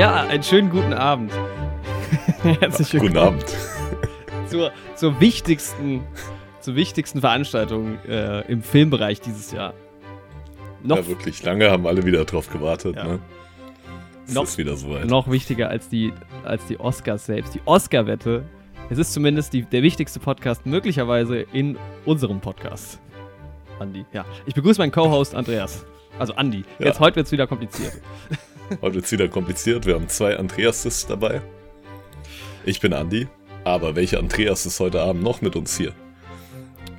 Ja, einen schönen guten Abend. Herzlich willkommen. Guten Abend. Zur, zur wichtigsten, zur wichtigsten Veranstaltung äh, im Filmbereich dieses Jahr. Noch, ja, wirklich lange haben alle wieder drauf gewartet. Ja. Ne? Es noch, ist wieder soweit. Noch wichtiger als die, als die Oscars selbst. Die Oscar-Wette. Es ist zumindest die, der wichtigste Podcast möglicherweise in unserem Podcast. Andi. Ja. Ich begrüße meinen Co-Host Andreas. Also Andi. Ja. Jetzt heute wird es wieder kompliziert. Heute wird es wieder kompliziert. Wir haben zwei Andreases dabei. Ich bin Andi. Aber welcher Andreas ist heute Abend noch mit uns hier?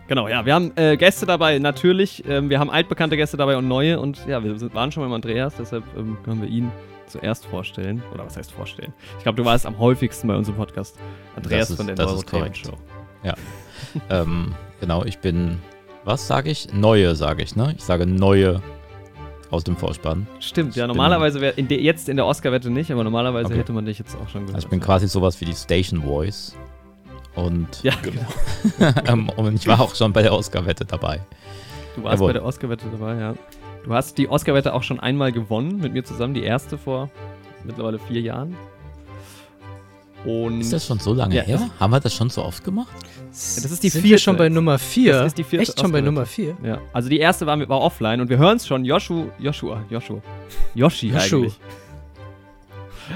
Genau, ja, wir haben äh, Gäste dabei, natürlich. Ähm, wir haben altbekannte Gäste dabei und neue. Und ja, wir sind, waren schon beim Andreas, deshalb ähm, können wir ihn zuerst vorstellen. Oder was heißt vorstellen? Ich glaube, du warst am häufigsten bei unserem Podcast. Andreas ist, von der Neurotainment Show. Ja. ähm, genau, ich bin, was sage ich? Neue, sage ich, ne? Ich sage neue aus dem Vorspann. Stimmt, ja, normalerweise wäre jetzt in der Oscar-Wette nicht, aber normalerweise okay. hätte man dich jetzt auch schon gehört. Also ich bin quasi sowas wie die Station Voice. Und, ja, genau. Ähm, und ich war auch schon bei der Oscar-Wette dabei. Du warst Jawohl. bei der Oscar-Wette dabei, ja. Du hast die Oscar-Wette auch schon einmal gewonnen mit mir zusammen, die erste vor mittlerweile vier Jahren. Und ist das schon so lange ja, her? Haben wir das schon so oft gemacht? das ist die Sind vierte. schon bei Nummer 4? Das ist die vierte Echt schon bei Nummer 4? Ja. Also die erste war, war offline und wir hören es schon. Joshua, Joshua, Joshua. Yoshi Joshu. eigentlich.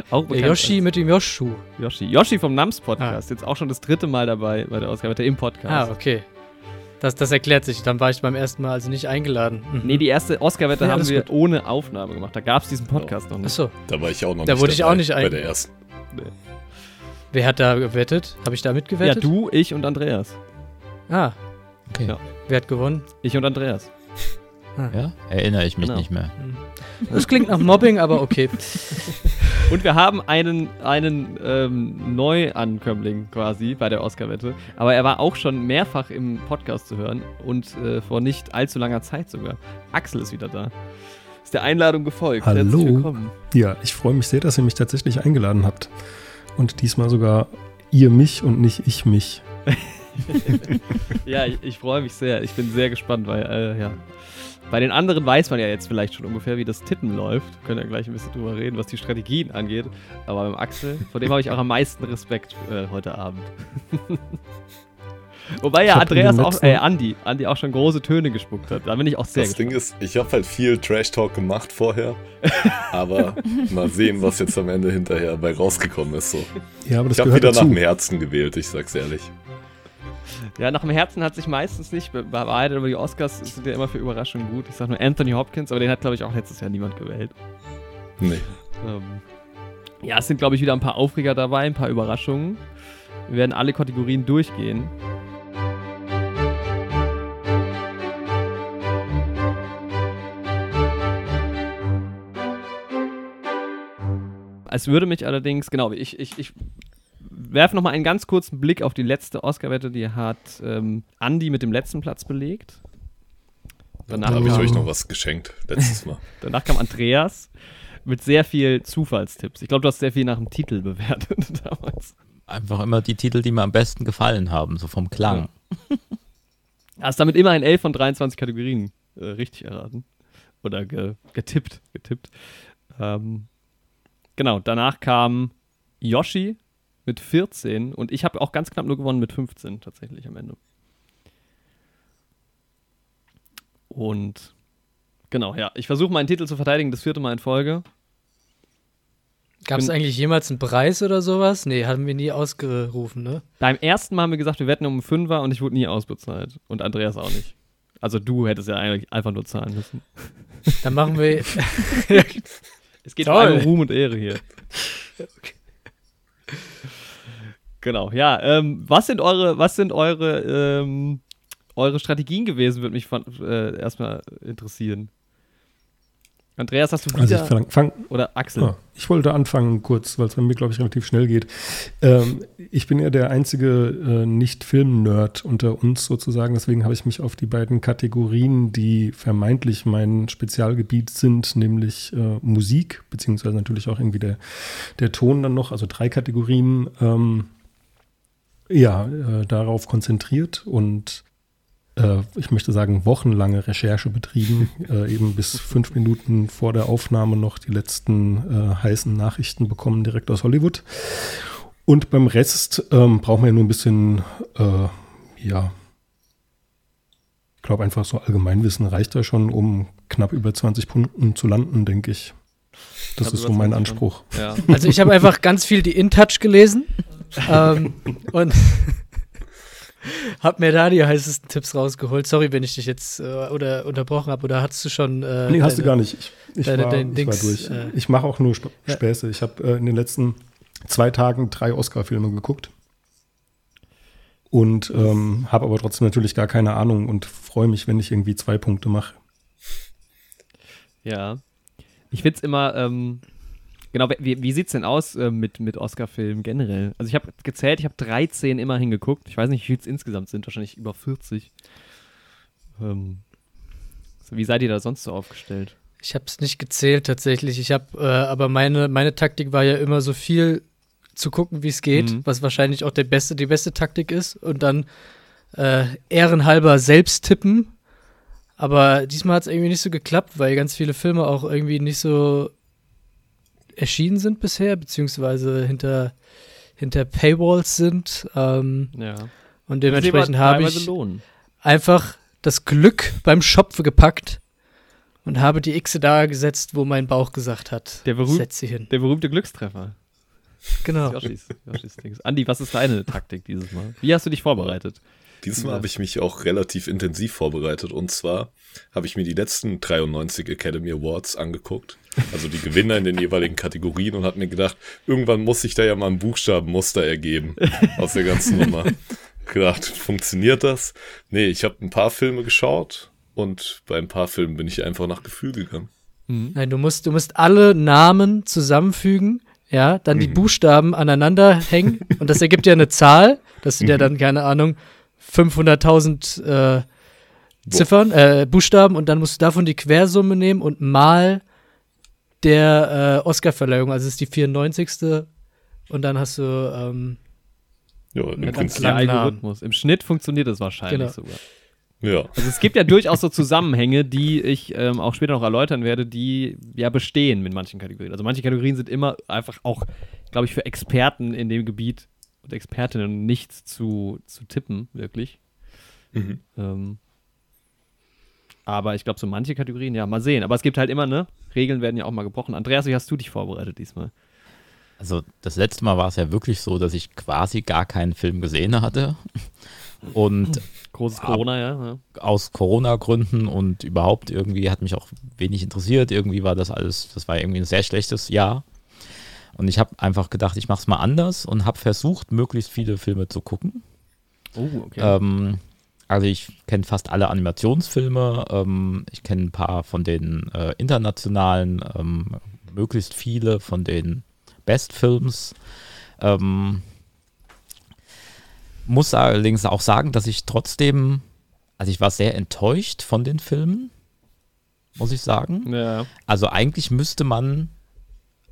Auch der Yoshi mit dem Yoshu. Yoshi. Yoshi vom Nams Podcast. Ah. Jetzt auch schon das dritte Mal dabei bei der Ausgabe im Podcast. Ah, okay. Das, das erklärt sich. Dann war ich beim ersten Mal also nicht eingeladen. Mhm. Nee, die erste Oscar-Wette ja, haben wir gut. ohne Aufnahme gemacht. Da gab es diesen Podcast oh. noch nicht. Achso. Da war ich auch noch da nicht. Da wurde ich auch nicht eingeladen. Bei der ersten. Nee. Wer hat da gewettet? Habe ich da mitgewettet? Ja, du, ich und Andreas. Ah. Okay. Ja. Wer hat gewonnen? Ich und Andreas. Ah. Ja? Erinnere ich mich genau. nicht mehr. Hm. Das klingt nach Mobbing, aber okay. Und wir haben einen, einen ähm, Neuankömmling quasi bei der Oscar-Wette. Aber er war auch schon mehrfach im Podcast zu hören und äh, vor nicht allzu langer Zeit sogar. Axel ist wieder da. Ist der Einladung gefolgt. Hallo. Ja, ich freue mich sehr, dass ihr mich tatsächlich eingeladen habt. Und diesmal sogar ihr mich und nicht ich mich. ja, ich, ich freue mich sehr. Ich bin sehr gespannt, weil, äh, ja. Bei den anderen weiß man ja jetzt vielleicht schon ungefähr, wie das Tippen läuft. Wir können ja gleich ein bisschen drüber reden, was die Strategien angeht. Aber beim Axel, vor dem habe ich auch am meisten Respekt äh, heute Abend. Wobei ja Andreas auch, äh, Andi, Andi auch schon große Töne gespuckt hat. Da bin ich auch sehr Das gespannt. Ding ist, ich habe halt viel Trash-Talk gemacht vorher. aber mal sehen, was jetzt am Ende hinterher bei rausgekommen ist. So. Ja, aber das ich habe wieder dazu. nach dem Herzen gewählt, ich sag's ehrlich. Ja, nach dem Herzen hat sich meistens nicht bewahrheitet, aber die Oscars sind ja immer für Überraschungen gut. Ich sag nur Anthony Hopkins, aber den hat, glaube ich, auch letztes Jahr niemand gewählt. Nee. Ähm, ja, es sind, glaube ich, wieder ein paar Aufreger dabei, ein paar Überraschungen. Wir werden alle Kategorien durchgehen. Es würde mich allerdings, genau, ich, ich, ich werfe nochmal einen ganz kurzen Blick auf die letzte Oscar-Wette, die hat ähm, Andy mit dem letzten Platz belegt. Danach da habe ich euch noch was geschenkt, letztes Mal. Danach kam Andreas mit sehr viel Zufallstipps. Ich glaube, du hast sehr viel nach dem Titel bewertet damals. Einfach immer die Titel, die mir am besten gefallen haben, so vom Klang. Ja. Hast damit immerhin 11 von 23 Kategorien äh, richtig erraten. Oder ge getippt. getippt. Ähm, genau, danach kam Yoshi mit 14 und ich habe auch ganz knapp nur gewonnen mit 15 tatsächlich am Ende. Und genau, ja, ich versuche meinen Titel zu verteidigen, das vierte Mal in Folge. Gab es eigentlich jemals einen Preis oder sowas? Nee, haben wir nie ausgerufen, ne? Beim ersten Mal haben wir gesagt, wir wetten um einen Fünfer und ich wurde nie ausbezahlt. Und Andreas auch nicht. Also du hättest ja eigentlich einfach nur zahlen müssen. Dann machen wir. es geht Toll. um Ruhm und Ehre hier. Okay. Genau, ja. Ähm, was sind eure, was sind eure, ähm, eure Strategien gewesen, würde mich von, äh, erstmal interessieren. Andreas, hast du wieder? Also ich fang, fang, oder Axel? Ah, ich wollte anfangen kurz, weil es bei mir, glaube ich, relativ schnell geht. Ähm, ich bin ja der einzige äh, Nicht-Film-Nerd unter uns sozusagen, deswegen habe ich mich auf die beiden Kategorien, die vermeintlich mein Spezialgebiet sind, nämlich äh, Musik, beziehungsweise natürlich auch irgendwie der, der Ton dann noch, also drei Kategorien, ähm, ja, äh, darauf konzentriert und äh, ich möchte sagen, wochenlange Recherche betrieben, äh, eben bis fünf Minuten vor der Aufnahme noch die letzten äh, heißen Nachrichten bekommen, direkt aus Hollywood. Und beim Rest ähm, braucht man ja nur ein bisschen, äh, ja, ich glaube einfach so Allgemeinwissen reicht da schon, um knapp über 20 Punkten zu landen, denke ich. Das ist so mein 20 Anspruch. Ja. Also ich habe einfach ganz viel die InTouch gelesen ähm, und habe mir da die heißesten Tipps rausgeholt. Sorry, wenn ich dich jetzt äh, oder unterbrochen habe. Oder hattest du schon? Äh, Nee, hast du deine- gar nicht. Ich, ich, deine- war, dein ich war Dings, durch. äh, ich mache auch nur Sp ja. Späße. Ich habe äh, in den letzten zwei Tagen drei Oscar-Filme geguckt. Und ähm, habe aber trotzdem natürlich gar keine Ahnung und freue mich, wenn ich irgendwie zwei Punkte mache. Ja. Ich find's immer, ähm, genau, wie, wie sieht's denn aus äh, mit, mit Oscar-Filmen generell? Also ich habe gezählt, ich habe 13 immer hingeguckt. Ich weiß nicht, wie viel es insgesamt sind, wahrscheinlich über 40. Ähm, so, wie seid ihr da sonst so aufgestellt? Ich habe es nicht gezählt tatsächlich. Ich habe, äh, aber meine, meine Taktik war ja immer so viel zu gucken, wie es geht, Mhm. was wahrscheinlich auch der beste, die beste Taktik ist und dann äh, ehrenhalber selbst tippen. Aber diesmal hat es irgendwie nicht so geklappt, weil ganz viele Filme auch irgendwie nicht so erschienen sind bisher, beziehungsweise hinter, hinter Paywalls sind. Ähm, Ja. und dementsprechend habe ich Lohnen. einfach das Glück beim Schopfe gepackt und habe die Xe da gesetzt, wo mein Bauch gesagt hat. Der berühmt- Setz sie hin. Der berühmte Glückstreffer. Genau. Yoshis, Yoshis Dings. Andi, was ist deine Taktik dieses Mal? Wie hast du dich vorbereitet? Diesmal Ja. habe ich mich auch relativ intensiv vorbereitet und zwar habe ich mir die letzten 93 Academy Awards angeguckt, also die Gewinner in den jeweiligen Kategorien und habe mir gedacht, irgendwann muss sich da ja mal ein Buchstabenmuster ergeben aus der ganzen Nummer. Gedacht, funktioniert das? Nee, ich habe ein paar Filme geschaut und bei ein paar Filmen bin ich einfach nach Gefühl gegangen. Nein, du musst, du musst alle Namen zusammenfügen, ja, dann die Buchstaben aneinander hängen und das ergibt ja eine Zahl. Das sind ja dann, keine Ahnung, 500.000 äh, Ziffern, äh, Buchstaben und dann musst du davon die Quersumme nehmen und mal der äh, Oscarverleihung, also es ist die 94. Und dann hast du, ähm, Ja, im Prinzip. Der. Algorithmus. Im Schnitt funktioniert das wahrscheinlich Genau. sogar. Ja, Also es gibt ja durchaus so Zusammenhänge, die ich ähm, auch später noch erläutern werde, die ja bestehen mit manchen Kategorien. Also manche Kategorien sind immer einfach auch, glaube ich, für Experten in dem Gebiet und Expertinnen nicht zu, zu tippen, wirklich. Mhm. Ähm, aber ich glaube, so manche Kategorien, ja, mal sehen. Aber es gibt halt immer, ne? Regeln werden ja auch mal gebrochen. Andreas, wie hast du dich vorbereitet diesmal? Also das letzte Mal war es ja wirklich so, dass ich quasi gar keinen Film gesehen hatte. Und Großes Corona, ja. ja. aus Corona-Gründen und überhaupt irgendwie hat mich auch wenig interessiert. Irgendwie war das alles, das war irgendwie ein sehr schlechtes Jahr. Und ich habe einfach gedacht, ich mache es mal anders und habe versucht, möglichst viele Filme zu gucken. Oh, okay. Ähm, also ich kenne fast alle Animationsfilme. Ähm, ich kenne ein paar von den äh, internationalen, ähm, möglichst viele von den Best-Films. Ähm, muss allerdings auch sagen, dass ich trotzdem, also ich war sehr enttäuscht von den Filmen, muss ich sagen. ja. Also eigentlich müsste man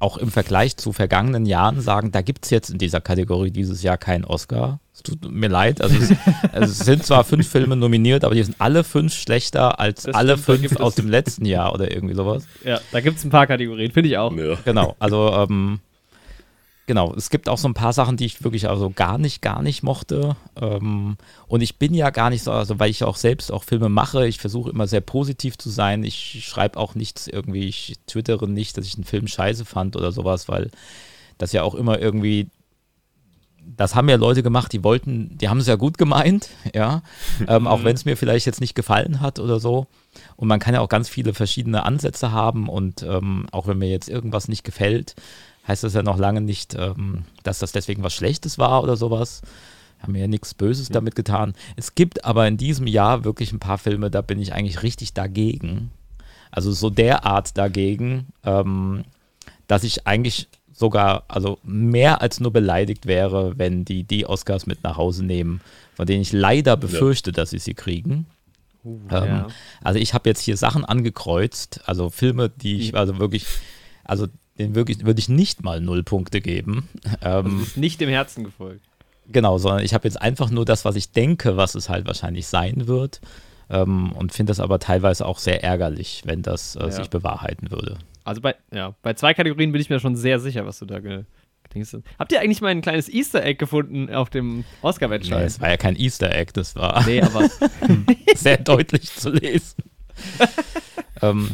auch im Vergleich zu vergangenen Jahren sagen, da gibt es jetzt in dieser Kategorie dieses Jahr keinen Oscar. Es tut mir leid. Also es, also es sind zwar fünf Filme nominiert, aber die sind alle fünf schlechter als Das alle stimmt, fünf aus dem letzten Jahr oder irgendwie sowas. ja, da gibt es ein paar Kategorien, finde ich auch. ja. Genau, also ähm, genau, es gibt auch so ein paar Sachen, die ich wirklich also gar nicht, gar nicht mochte. Ähm, und ich bin ja gar nicht so, also weil ich auch selbst auch Filme mache, ich versuche immer sehr positiv zu sein. Ich schreibe auch nichts irgendwie, ich twittere nicht, dass ich einen Film scheiße fand oder sowas, weil das ja auch immer irgendwie das haben ja Leute gemacht, die wollten, die haben es ja gut gemeint, ja, ähm, auch wenn es mir vielleicht jetzt nicht gefallen hat oder so. Und man kann ja auch ganz viele verschiedene Ansätze haben und ähm, auch wenn mir jetzt irgendwas nicht gefällt, heißt das ja noch lange nicht, ähm, dass das deswegen was Schlechtes war oder sowas. Haben ja nichts Böses damit getan. Es gibt aber in diesem Jahr wirklich ein paar Filme, da bin ich eigentlich richtig dagegen. Also so derart dagegen, ähm, dass ich eigentlich sogar also mehr als nur beleidigt wäre, wenn die die Oscars mit nach Hause nehmen, von denen ich leider befürchte, dass sie sie kriegen. Uh, Ähm, ja. Also ich habe jetzt hier Sachen angekreuzt, also Filme, die ich also wirklich, also den wirklich würde ich nicht mal null Punkte geben. Also Ähm, es ist nicht dem Herzen gefolgt. Genau, sondern ich habe jetzt einfach nur das, was ich denke, was es halt wahrscheinlich sein wird. Ähm, und finde das aber teilweise auch sehr ärgerlich, wenn das äh, Ja. sich bewahrheiten würde. Also bei, ja, bei zwei Kategorien bin ich mir schon sehr sicher, was du da ge. Habt ihr eigentlich mal ein kleines Easter Egg gefunden auf dem Nee, Oscar-Wettschein? es war ja kein Easter Egg, das war Nee, aber sehr deutlich zu lesen. ähm,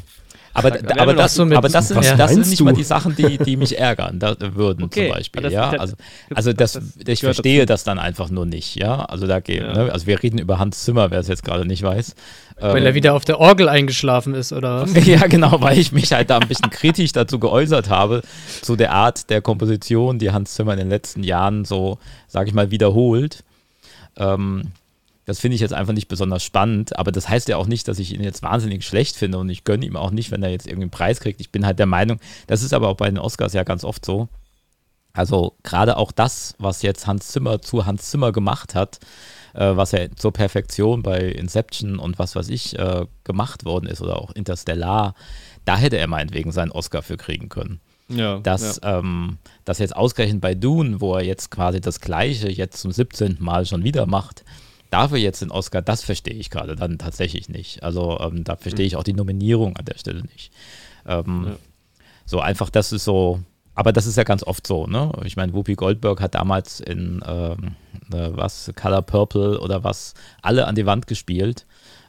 aber, da- aber, das, so aber das sind, das sind nicht du? mal die Sachen, die, die mich ärgern da, würden Okay, zum Beispiel. das- ja? Also, also das, das ich verstehe dazu. das dann einfach nur nicht. Ja? Also, da geht, Ja. ne? also wir reden über Hans Zimmer, wer es jetzt gerade nicht weiß. Weil Ähm, er wieder auf der Orgel eingeschlafen ist, oder was? Ja, genau, weil ich mich halt da ein bisschen kritisch dazu geäußert habe, zu der Art der Komposition, die Hans Zimmer in den letzten Jahren so, sag ich mal, wiederholt. Ähm, das finde ich jetzt einfach nicht besonders spannend, aber das heißt ja auch nicht, dass ich ihn jetzt wahnsinnig schlecht finde und ich gönne ihm auch nicht, wenn er jetzt irgendwie einen Preis kriegt. Ich bin halt der Meinung, das ist aber auch bei den Oscars ja ganz oft so. Also gerade auch das, was jetzt Hans Zimmer zu Hans Zimmer gemacht hat, äh, was ja zur Perfektion bei Inception und was weiß ich äh, gemacht worden ist oder auch Interstellar, da hätte er meinetwegen seinen Oscar für kriegen können. ja, Dass ähm, das jetzt ausgerechnet bei Dune, wo er jetzt quasi das Gleiche jetzt zum 17. Mal schon wieder macht, dafür jetzt den Oscar, das verstehe ich gerade dann tatsächlich nicht. Also ähm, da verstehe ich auch die Nominierung an der Stelle nicht. Ähm, Ja. So einfach, das ist so, aber das ist ja ganz oft so, ne? Ich meine, Whoopi Goldberg hat damals in ähm, äh, was, Color Purple oder was, alle an die Wand gespielt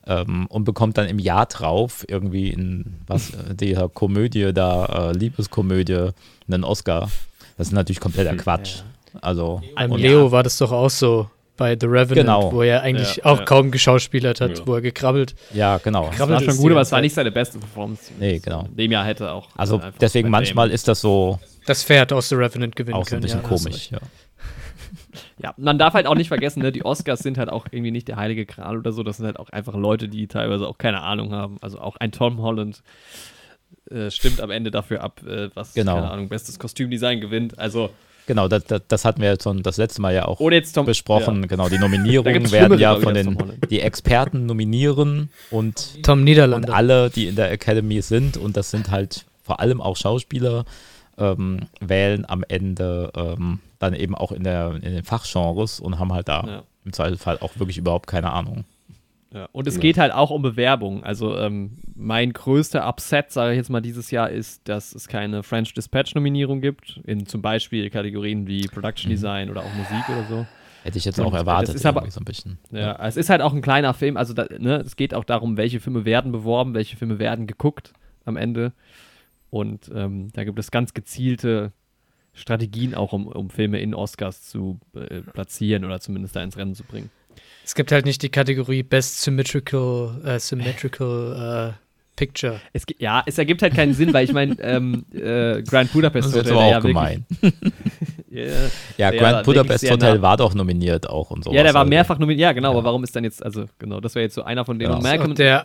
ähm, und bekommt dann im Jahr drauf irgendwie in was, äh, dieser Komödie da, äh, Liebeskomödie, einen Oscar. Das ist natürlich kompletter Quatsch. Also, und- Leo war das doch auch so bei The Revenant, Genau. wo er eigentlich Ja, auch ja. kaum geschauspielert hat, Ja. wo er gekrabbelt. ja, genau. Das Krabbelt war schon gut, aber es war nicht seine beste Performance. Nee, genau. In dem Jahr hätte auch. Also deswegen manchmal ist das so Das Pferd aus The Revenant gewinnen auch so ein können. bisschen komisch. Ja. Ja, man darf halt auch nicht vergessen, ne, die Oscars sind halt auch irgendwie nicht der heilige Kral oder so. Das sind halt auch einfach Leute, die teilweise auch keine Ahnung haben. Also auch ein Tom Holland äh, stimmt am Ende dafür ab, äh, was, Genau. keine Ahnung, bestes Kostümdesign gewinnt. Also, Genau, das, das, das hatten wir schon das letzte Mal ja auch Tom. besprochen. Genau, die Nominierungen werden ja von den Holland. die Experten nominieren und, Tom und Niederlander. alle, die in der Academy sind, und das sind halt vor allem auch Schauspieler, ähm, wählen am Ende ähm, dann eben auch in, der, in den Fachgenres und haben halt da Ja. im Zweifelsfall auch wirklich überhaupt keine Ahnung. Ja, und es geht halt auch um Bewerbung. Also ähm, mein größter Upset, sage ich jetzt mal, dieses Jahr ist, dass es keine French Dispatch-Nominierung gibt. In zum Beispiel Kategorien wie Production Design oder auch Musik oder so. Hätte ich jetzt Und auch erwartet, ist aber- so ein bisschen. Ja, es ist halt auch ein kleiner Film. Also da, ne, es geht auch darum, welche Filme werden beworben, welche Filme werden geguckt am Ende. Und ähm, da gibt es ganz gezielte Strategien auch, um, um Filme in Oscars zu äh, platzieren oder zumindest da ins Rennen zu bringen. Es gibt halt nicht die Kategorie Best Symmetrical, äh, Symmetrical äh, Picture. Es, ja, es ergibt halt keinen Sinn, weil ich meine, ähm, äh, Grand Budapest Das ist Hotel, aber der auch ja gemein. Wirklich, ja, Grand Budapest Hotel nah. war doch nominiert auch und so. ja, der war mehrfach nominiert. Ja, genau, Ja. aber warum ist dann jetzt, also genau, das wäre jetzt so einer von denen. Ja. Und Das ist Malcolm, der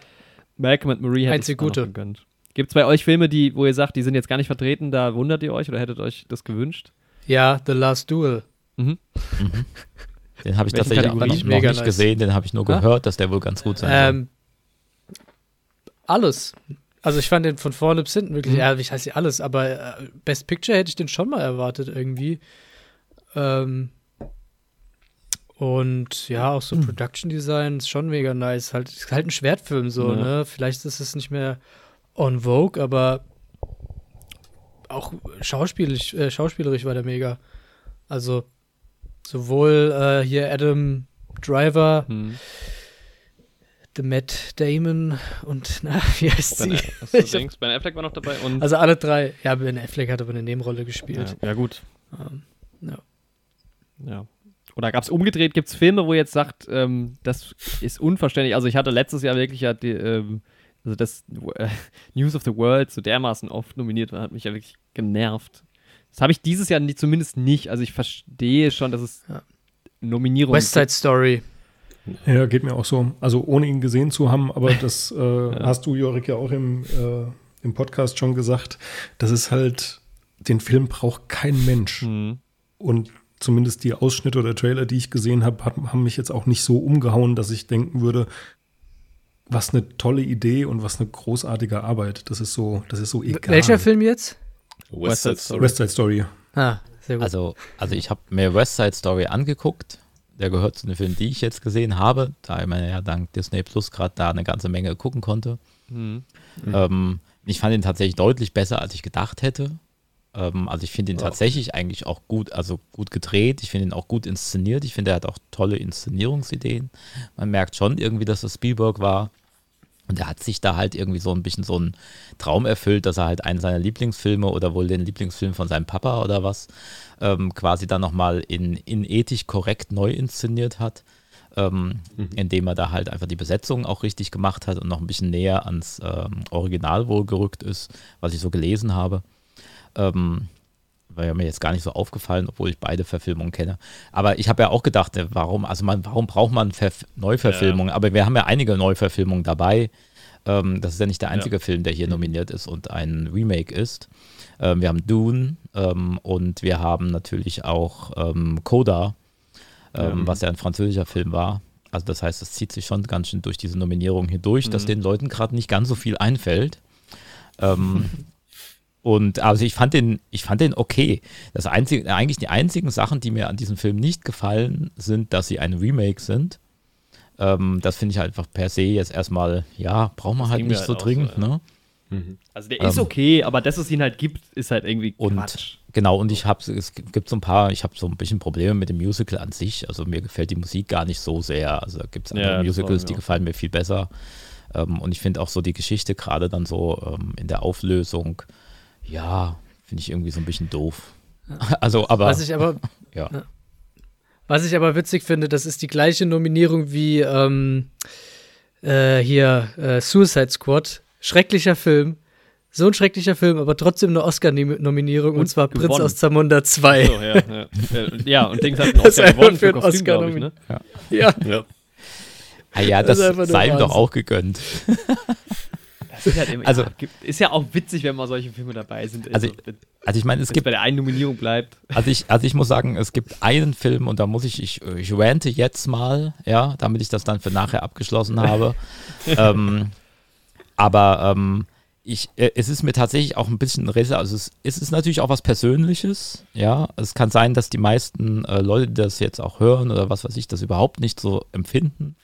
Malcolm und Marie hätte ich Gute. gegönnt. Gibt es bei euch Filme, die, wo ihr sagt, die sind jetzt gar nicht vertreten, da wundert ihr euch oder hättet euch das gewünscht? Ja, The Last Duel. Mhm. Den habe ich Welche tatsächlich noch, Kategorie? noch Mega nicht nice. gesehen, den habe ich nur Ah. gehört, dass der wohl ganz gut sein soll. Ähm, alles. Also ich fand den von vorne bis hinten wirklich, Mhm. ja, ich heiße alles, aber äh, Best Picture hätte ich den schon mal erwartet irgendwie. Ähm, und ja, auch so Production Design ist schon mega nice. Halt, ist halt ein Schwertfilm so, Ja. ne? Vielleicht ist es nicht mehr on vogue, aber auch schauspielerisch, äh, schauspielerisch war der mega. Also sowohl äh, hier Adam Driver, Hm. The Matt Damon und na, wie heißt Ben, sie? hast du denkst, ben Affleck war noch dabei und Also alle drei. Ja, Ben Affleck hat aber eine Nebenrolle gespielt. ja, ja gut. Ähm, ja. Ja. Oder gab es umgedreht, gibt es Filme, wo ihr jetzt sagt, ähm, das ist unverständlich. Also ich hatte letztes Jahr wirklich ja die, ähm, also das äh, News of the World so dermaßen oft nominiert war, hat mich ja wirklich genervt. Das habe ich dieses Jahr zumindest nicht. Also ich verstehe schon, dass es Ja. Nominierungen West Side Story. Ja, geht mir auch so. Also ohne ihn gesehen zu haben, aber das äh, hast du, Jorik, ja auch im, äh, im Podcast schon gesagt. Das ist halt, den Film braucht kein Mensch. Mhm. Und zumindest die Ausschnitte oder Trailer, die ich gesehen habe, haben mich jetzt auch nicht so umgehauen, dass ich denken würde, was eine tolle Idee und was eine großartige Arbeit. Das ist so, das ist so egal. Welcher Film jetzt? West Side Story. West Side Story. Ah, Sehr gut. Also, also ich habe mir West Side Story angeguckt. Der gehört zu den Filmen, die ich jetzt gesehen habe, da man ja dank Disney Plus gerade da eine ganze Menge gucken konnte. Mhm. Ähm, ich fand ihn tatsächlich deutlich besser, als ich gedacht hätte. Ähm, also ich finde ihn tatsächlich eigentlich auch gut, also gut gedreht. Ich finde ihn auch gut inszeniert. Ich finde, er hat auch tolle Inszenierungsideen. Man merkt schon irgendwie, dass das Spielberg war. Und er hat sich da halt irgendwie so ein bisschen so einen Traum erfüllt, dass er halt einen seiner Lieblingsfilme oder wohl den Lieblingsfilm von seinem Papa oder was ähm, quasi dann nochmal in, in ethisch korrekt neu inszeniert hat. Ähm, indem er da halt einfach die Besetzung auch richtig gemacht hat und noch ein bisschen näher ans ähm, Original wohl gerückt ist, was ich so gelesen habe. Ähm, war ja mir jetzt gar nicht so aufgefallen, obwohl ich beide Verfilmungen kenne. Aber ich habe ja auch gedacht, äh, warum, also man, warum braucht man Verf Neuverfilmungen? Aber wir haben ja einige Neuverfilmungen dabei. Ähm, das ist ja nicht der einzige Film, der hier nominiert ist und ein Remake ist. Ähm, wir haben Dune ähm, und wir haben natürlich auch ähm, Coda, ähm, was ja ein französischer Film war. Also das heißt, es zieht sich schon ganz schön durch diese Nominierung hindurch, dass den Leuten gerade nicht ganz so viel einfällt. Ähm, und also ich fand den, ich fand den okay. Das einzige, eigentlich die einzigen Sachen, die mir an diesem Film nicht gefallen, sind, dass sie ein Remake sind. Ähm, das finde ich halt einfach per se jetzt erstmal, ja, braucht man halt nicht halt so auch so, dringend, ja. ne? Also der ist Ähm, okay, aber dass es ihn halt gibt, ist halt irgendwie Und Quatsch. genau, und ich habe, es gibt so ein paar, ich habe so ein bisschen Probleme mit dem Musical an sich. Also mir gefällt die Musik gar nicht so sehr. Also gibt es andere Ja, war Musicals, mir die auch. gefallen mir viel besser. Ähm, und ich finde auch so die Geschichte gerade dann so ähm, in der Auflösung, ja, finde ich irgendwie so ein bisschen doof. Also, aber Was ich aber, ja. was ich aber witzig finde, das ist die gleiche Nominierung wie ähm, äh, hier äh, Suicide Squad. Schrecklicher Film. So ein schrecklicher Film, aber trotzdem eine Oscar-Nominierung und, Und zwar Prinz gewonnen. aus Zamunda 2. So, ja, ja. Äh, ja, und Dings hat einen Das ist Oscar gewonnen für für einen Kostüm, Oscar ich, ne? Ja, Ja. Ah ja, Das das, sei ihm doch auch gegönnt. Ist, halt immer, Also- ja, ist ja auch witzig, wenn mal solche Filme dabei sind. Also, wenn Also ich meine, es gibt bei der einen Nominierung bleibt. Also ich, also ich muss sagen, es gibt einen Film und da muss ich, ich, ich rante jetzt mal, ja, damit ich das dann für nachher abgeschlossen habe. ähm, aber ähm, ich, äh, es ist mir tatsächlich auch ein bisschen Rätsel, also es, es ist natürlich auch was Persönliches, ja. Es kann sein, dass die meisten äh, Leute, die das jetzt auch hören oder was weiß ich, das überhaupt nicht so empfinden.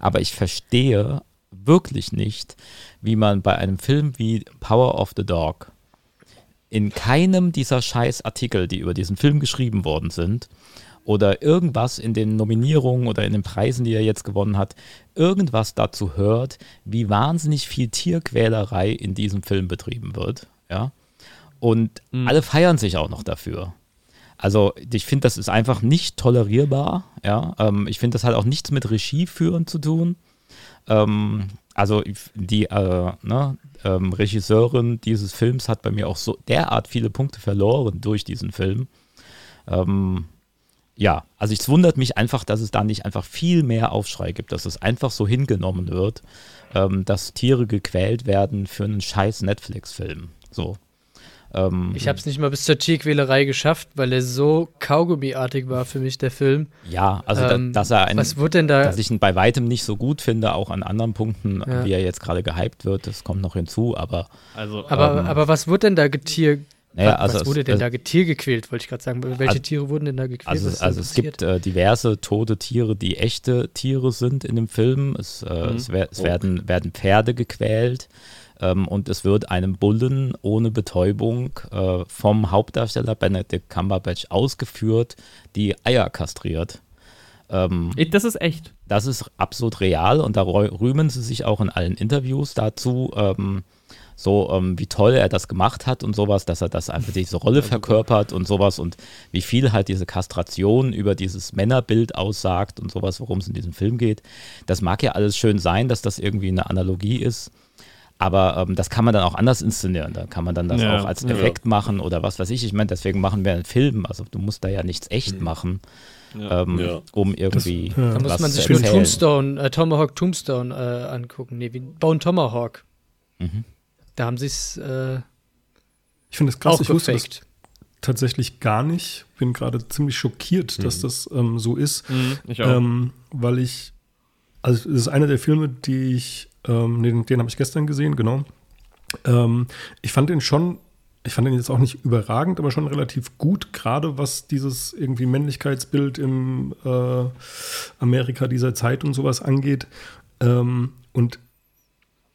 Aber ich verstehe wirklich nicht, wie man bei einem Film wie Power of the Dog in keinem dieser scheiß Artikel, die über diesen Film geschrieben worden sind, oder irgendwas in den Nominierungen oder in den Preisen, die er jetzt gewonnen hat, irgendwas dazu hört, wie wahnsinnig viel Tierquälerei in diesem Film betrieben wird. Ja? Und alle feiern sich auch noch dafür. Also ich finde, das ist einfach nicht tolerierbar. Ja? Ähm, ich finde, das hat auch nichts mit Regie führen zu tun. Ähm, also die äh, ne, ähm, Regisseurin dieses Films hat bei mir auch so derart viele Punkte verloren durch diesen Film. Ähm, ja, also es wundert mich einfach, dass es da nicht einfach viel mehr Aufschrei gibt, dass es einfach so hingenommen wird, ähm, dass Tiere gequält werden für einen scheiß Netflix-Film. So. Ähm, Ich habe es nicht mal bis zur Tierquälerei geschafft, weil er so kaugummiartig war für mich, der Film. ja, also Ähm, da, dass er ein, Was wurde denn da? dass ich ihn bei weitem nicht so gut finde, auch an anderen Punkten, Ja. wie er jetzt gerade gehypt wird, das kommt noch hinzu, aber Also, Aber, ähm, aber was wurde denn da getier? Naja, was also was wurde es- denn es- da getier gequält, wollte ich gerade sagen. Welche Also- Tiere wurden denn da gequält? Also, also es passiert? gibt äh, diverse tote Tiere, die echte Tiere sind in dem Film. Es, äh, Mhm. es, wer, es Oh. werden, werden Pferde gequält ähm, und es wird einem Bullen ohne Betäubung äh, vom Hauptdarsteller Benedict Cumberbatch ausgeführt, die Eier kastriert. Ähm, das ist echt. das ist absolut real und da rü- rühmen sie sich auch in allen Interviews dazu, ähm, so ähm, wie toll er das gemacht hat und sowas, dass er das einfach diese Rolle verkörpert und sowas und wie viel halt diese Kastration über dieses Männerbild aussagt und sowas, worum es in diesem Film geht. Das mag ja alles schön sein, dass das irgendwie eine Analogie ist. Aber ähm, das kann man dann auch anders inszenieren. Da kann man dann das Ja, auch als ja. Effekt machen oder was weiß ich. Ich meine, deswegen machen wir einen Film. Also du musst da ja nichts echt machen, Ja. ähm, Ja. um irgendwie ja. Da muss man sich nur. Tombstone, äh, Tomahawk Tombstone äh, angucken. Nee, wie Bone Tomahawk. Mhm. Da haben sie es äh, Ich finde es krass, auch ich wusste das tatsächlich gar nicht. Bin gerade ziemlich schockiert, dass das ähm, so ist. Mhm, ich auch. Ähm, weil ich, also es ist einer der Filme, die ich, ähm, den, den habe ich gestern gesehen, genau. Ähm, ich fand den schon ich fand ihn jetzt auch nicht überragend, aber schon relativ gut, gerade was dieses irgendwie Männlichkeitsbild im äh, Amerika dieser Zeit und sowas angeht. Ähm, und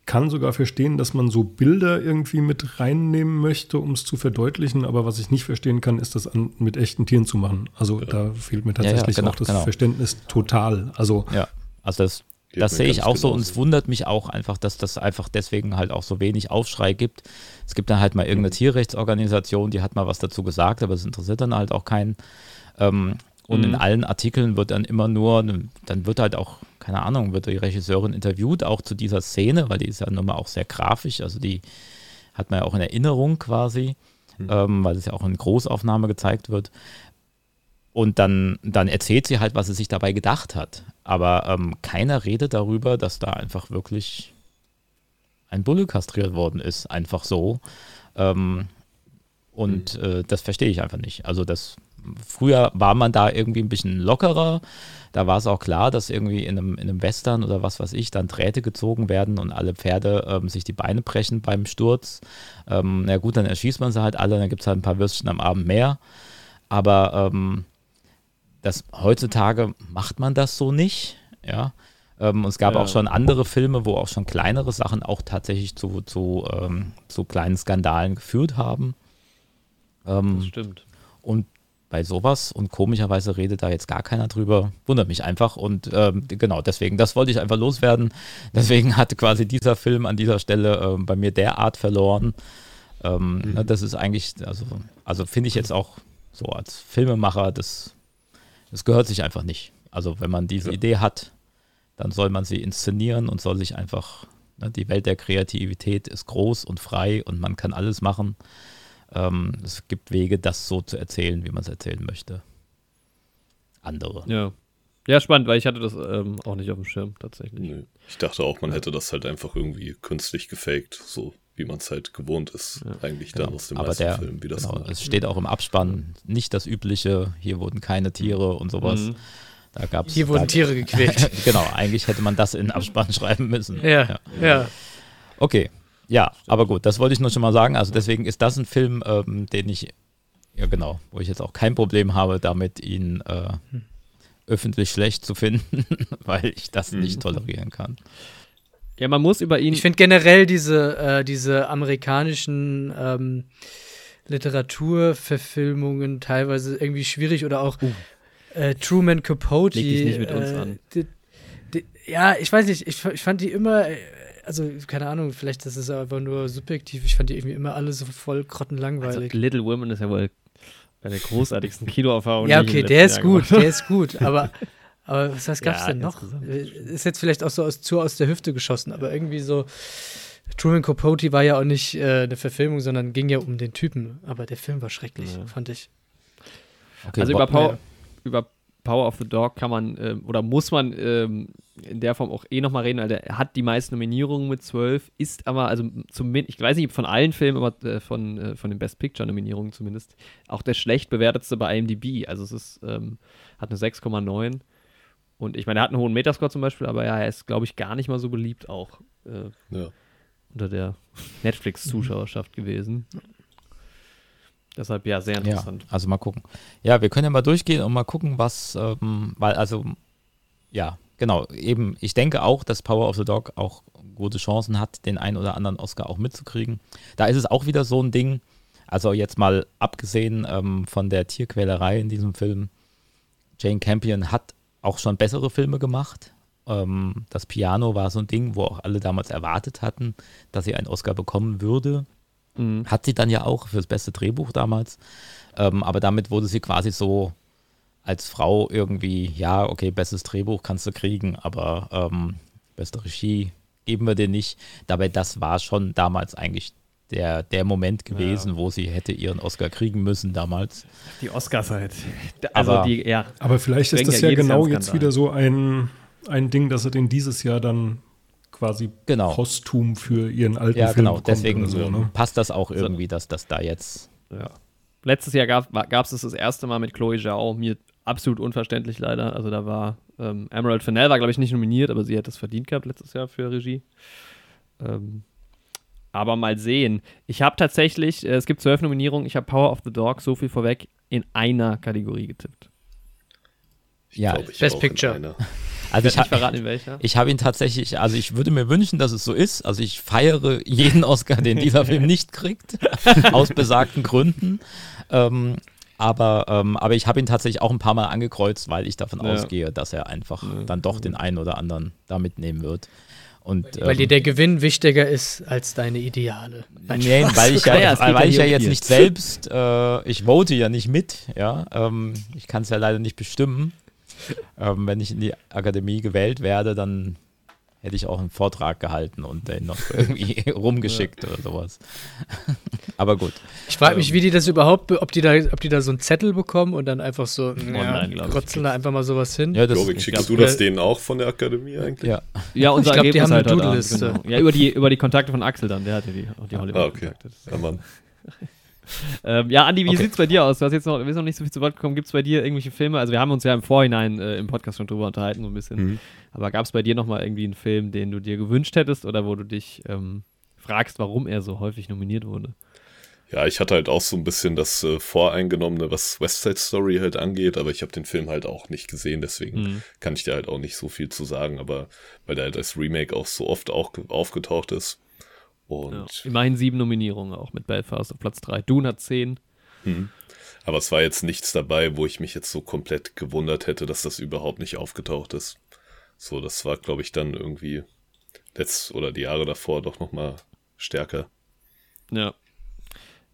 kann sogar verstehen, dass man so Bilder irgendwie mit reinnehmen möchte, um es zu verdeutlichen. Aber was ich nicht verstehen kann, ist das an, mit echten Tieren zu machen. Also da fehlt mir tatsächlich ja, ja, genau, auch das genau. Verständnis total. Also ja, also das Geht das sehe ich auch so und es wundert mich auch einfach, dass das einfach deswegen halt auch so wenig Aufschrei gibt. Es gibt dann halt mal irgendeine mhm. Tierrechtsorganisation, die hat mal was dazu gesagt, aber es interessiert dann halt auch keinen. Ähm, und mhm. in allen Artikeln wird dann immer nur, dann wird halt auch, keine Ahnung, wird die Regisseurin interviewt, auch zu dieser Szene, weil die ist ja nun mal auch sehr grafisch, also die hat man ja auch in Erinnerung quasi, mhm. ähm, weil es ja auch in Großaufnahme gezeigt wird. Und dann, dann erzählt sie halt, was sie sich dabei gedacht hat. Aber ähm, keiner redet darüber, dass da einfach wirklich ein Bulle kastriert worden ist. Einfach so. Ähm, und mhm. äh, das verstehe ich einfach nicht. Also das früher war man da irgendwie ein bisschen lockerer. Da war es auch klar, dass irgendwie in einem, in einem Western oder was weiß ich dann Drähte gezogen werden und alle Pferde ähm, sich die Beine brechen beim Sturz. Ähm, na gut, dann erschießt man sie halt alle, dann gibt es halt ein paar Würstchen am Abend mehr. Aber ähm, das heutzutage macht man das so nicht, ja. Ähm, es gab ja. auch schon andere Filme, wo auch schon kleinere Sachen auch tatsächlich zu, zu, ähm, zu kleinen Skandalen geführt haben. Ähm, das stimmt. Und bei sowas und komischerweise redet da jetzt gar keiner drüber, wundert mich einfach und ähm, genau deswegen, das wollte ich einfach loswerden. Deswegen hat quasi dieser Film an dieser Stelle ähm, bei mir derart verloren. Ähm, mhm. Ne, das ist eigentlich, also, also finde ich jetzt auch so als Filmemacher, das das gehört sich einfach nicht. Also wenn man diese ja. Idee hat, dann soll man sie inszenieren und soll sich einfach, ne, die Welt der Kreativität ist groß und frei und man kann alles machen. Ähm, es gibt Wege, das so zu erzählen, wie man es erzählen möchte. Andere. Ja. Ja, spannend, weil ich hatte das ähm, auch nicht auf dem Schirm tatsächlich. Nee. Ich dachte auch, man hätte das halt einfach irgendwie künstlich gefaked, so wie man es halt gewohnt ist, ja. eigentlich genau. dann aus dem Aber der, Film, wie das genau, Es steht auch im Abspann nicht das übliche, hier wurden keine Tiere und sowas. Mhm. Da gab's, hier wurden da, Tiere gequält. genau, eigentlich hätte man das in den Abspann schreiben müssen. Ja, ja. ja. Okay, ja, aber gut, das wollte ich nur schon mal sagen. Also deswegen ist das ein Film, ähm, den ich, ja genau, wo ich jetzt auch kein Problem habe, damit ihn äh, hm. öffentlich schlecht zu finden, weil ich das nicht tolerieren kann. Ja, man muss über ihn. Ich finde generell diese, äh, diese amerikanischen ähm, Literaturverfilmungen teilweise irgendwie schwierig oder auch uh. äh, Truman Capote. Leg dich nicht mit uns äh, an. Die, die, ja, ich weiß nicht, ich, ich fand die immer, äh, also keine Ahnung, vielleicht das ist einfach nur subjektiv, ich fand die irgendwie immer alle so voll grottenlangweilig. Also, Little Women ist ja wohl eine der großartigsten Kinoerfahrungen. Ja, okay, der ist Jahr gut, der ist gut, aber Aber was, was gab's ja, denn noch? Äh, ist jetzt vielleicht auch so aus, zu aus der Hüfte geschossen, aber irgendwie so. Truman Capote war ja auch nicht äh, eine Verfilmung, sondern ging ja um den Typen. Aber der Film war schrecklich, ja. fand ich. Okay, also über Power, über Power of the Dog kann man ähm, oder muss man ähm, in der Form auch eh nochmal reden, weil der hat die meisten Nominierungen mit zwölf, ist aber, also zumindest, ich weiß nicht von allen Filmen, aber äh, von, äh, von den Best Picture-Nominierungen zumindest, auch der schlecht bewertetste bei IMDb. Also es ist, ähm, hat eine 6,9 und ich meine, er hat einen hohen Metascore zum Beispiel, aber ja, er ist, glaube ich, gar nicht mal so beliebt auch äh, ja. unter der Netflix-Zuschauerschaft gewesen. Deshalb ja, sehr interessant. Ja, also mal gucken. Ja, wir können ja mal durchgehen und mal gucken, was, ähm, weil, also, ja, genau, eben, ich denke auch, dass Power of the Dog auch gute Chancen hat, den einen oder anderen Oscar auch mitzukriegen. Da ist es auch wieder so ein Ding, also jetzt mal abgesehen ähm, von der Tierquälerei in diesem Film, Jane Campion hat auch schon bessere Filme gemacht. Ähm, das Piano war so ein Ding, wo auch alle damals erwartet hatten, dass sie einen Oscar bekommen würde. Mhm. Hat sie dann ja auch für das beste Drehbuch damals. Ähm, aber damit wurde sie quasi so als Frau irgendwie, ja, okay, bestes Drehbuch kannst du kriegen, aber ähm, beste Regie geben wir dir nicht. Dabei, das war schon damals eigentlich der, der Moment gewesen, ja. wo sie hätte ihren Oscar kriegen müssen damals. Die Oscars halt. Also aber, die, ja. Aber vielleicht ist das ja, genau jetzt wieder so ein, ein Ding, dass er den dieses Jahr dann quasi genau. posthum für ihren alten ja, Film genau. Deswegen so, ne? passt das auch irgendwie, dass das da jetzt. Ja. Letztes Jahr gab es das das erste Mal mit Chloe Zhao. Mir absolut unverständlich leider. Also da war ähm, Emerald Fennell war, glaube ich, nicht nominiert, aber sie hat das verdient gehabt letztes Jahr für Regie. Ähm, Aber mal sehen. Ich habe tatsächlich, äh, es gibt zwölf Nominierungen, ich habe Power of the Dog, so viel vorweg, in einer Kategorie getippt. Ja, Glaub ich Best Picture. also Ich ich, habe nicht ha verraten, in welcher. ich habe ihn tatsächlich, also ich würde mir wünschen, dass es so ist. Also ich feiere jeden Oscar, den dieser Film nicht kriegt, aus besagten Gründen. Ähm, aber, ähm, aber ich habe ihn tatsächlich auch ein paar Mal angekreuzt, weil ich davon Ja. ausgehe, dass er einfach Ja. dann doch den einen oder anderen da mitnehmen wird. Und, Weil ähm, dir der Gewinn wichtiger ist als deine Ideale. Nein, Nee, weil ich ja, Ja, weil ich ja jetzt nicht selbst, äh, ich vote ja nicht mit, ja. Ähm, ich kann es ja leider nicht bestimmen. Ähm, wenn ich in die Akademie gewählt werde, dann hätte ich auch einen Vortrag gehalten und den noch irgendwie rumgeschickt oder sowas. Aber gut. Ich frage mich, wie die das überhaupt, be- ob die da, ob die da so einen Zettel bekommen und dann einfach so, Online, krotzeln da einfach mal sowas hin. Ja, das, Jorik, ich schickst glaub, du das äh, denen auch von der Akademie eigentlich? ja. Ja, unser Ich glaub, die haben eine halt Abend, Doodle-Liste. Genau. Ja, über die, über die Kontakte von Axel dann, der hatte die, die Ah, Hollywood-Kontakte. okay. Ja, Mann. Ähm, ja, Andi, wie Okay. sieht's bei dir aus? Du hast jetzt noch, wir sind noch nicht so viel zu Wort gekommen. Gibt es bei dir irgendwelche Filme? Also wir haben uns ja im Vorhinein äh, im Podcast schon drüber unterhalten, so ein bisschen. Mhm. Aber gab es bei dir noch mal irgendwie einen Film, den du dir gewünscht hättest oder wo du dich ähm, fragst, warum er so häufig nominiert wurde? Ja, ich hatte halt auch so ein bisschen das äh, Voreingenommene, was West Side Story halt angeht, aber ich habe den Film halt auch nicht gesehen, deswegen Mhm. kann ich dir halt auch nicht so viel zu sagen, aber weil der halt als Remake auch so oft auch ge- aufgetaucht ist. Und Ja. Immerhin sieben Nominierungen auch mit Belfast auf Platz drei. Dune hat zehn. hm. aber es war jetzt nichts dabei, wo ich mich jetzt so komplett gewundert hätte, dass das überhaupt nicht aufgetaucht ist. So, das war, glaube ich, dann irgendwie letzt oder die Jahre davor doch noch mal stärker. Ja.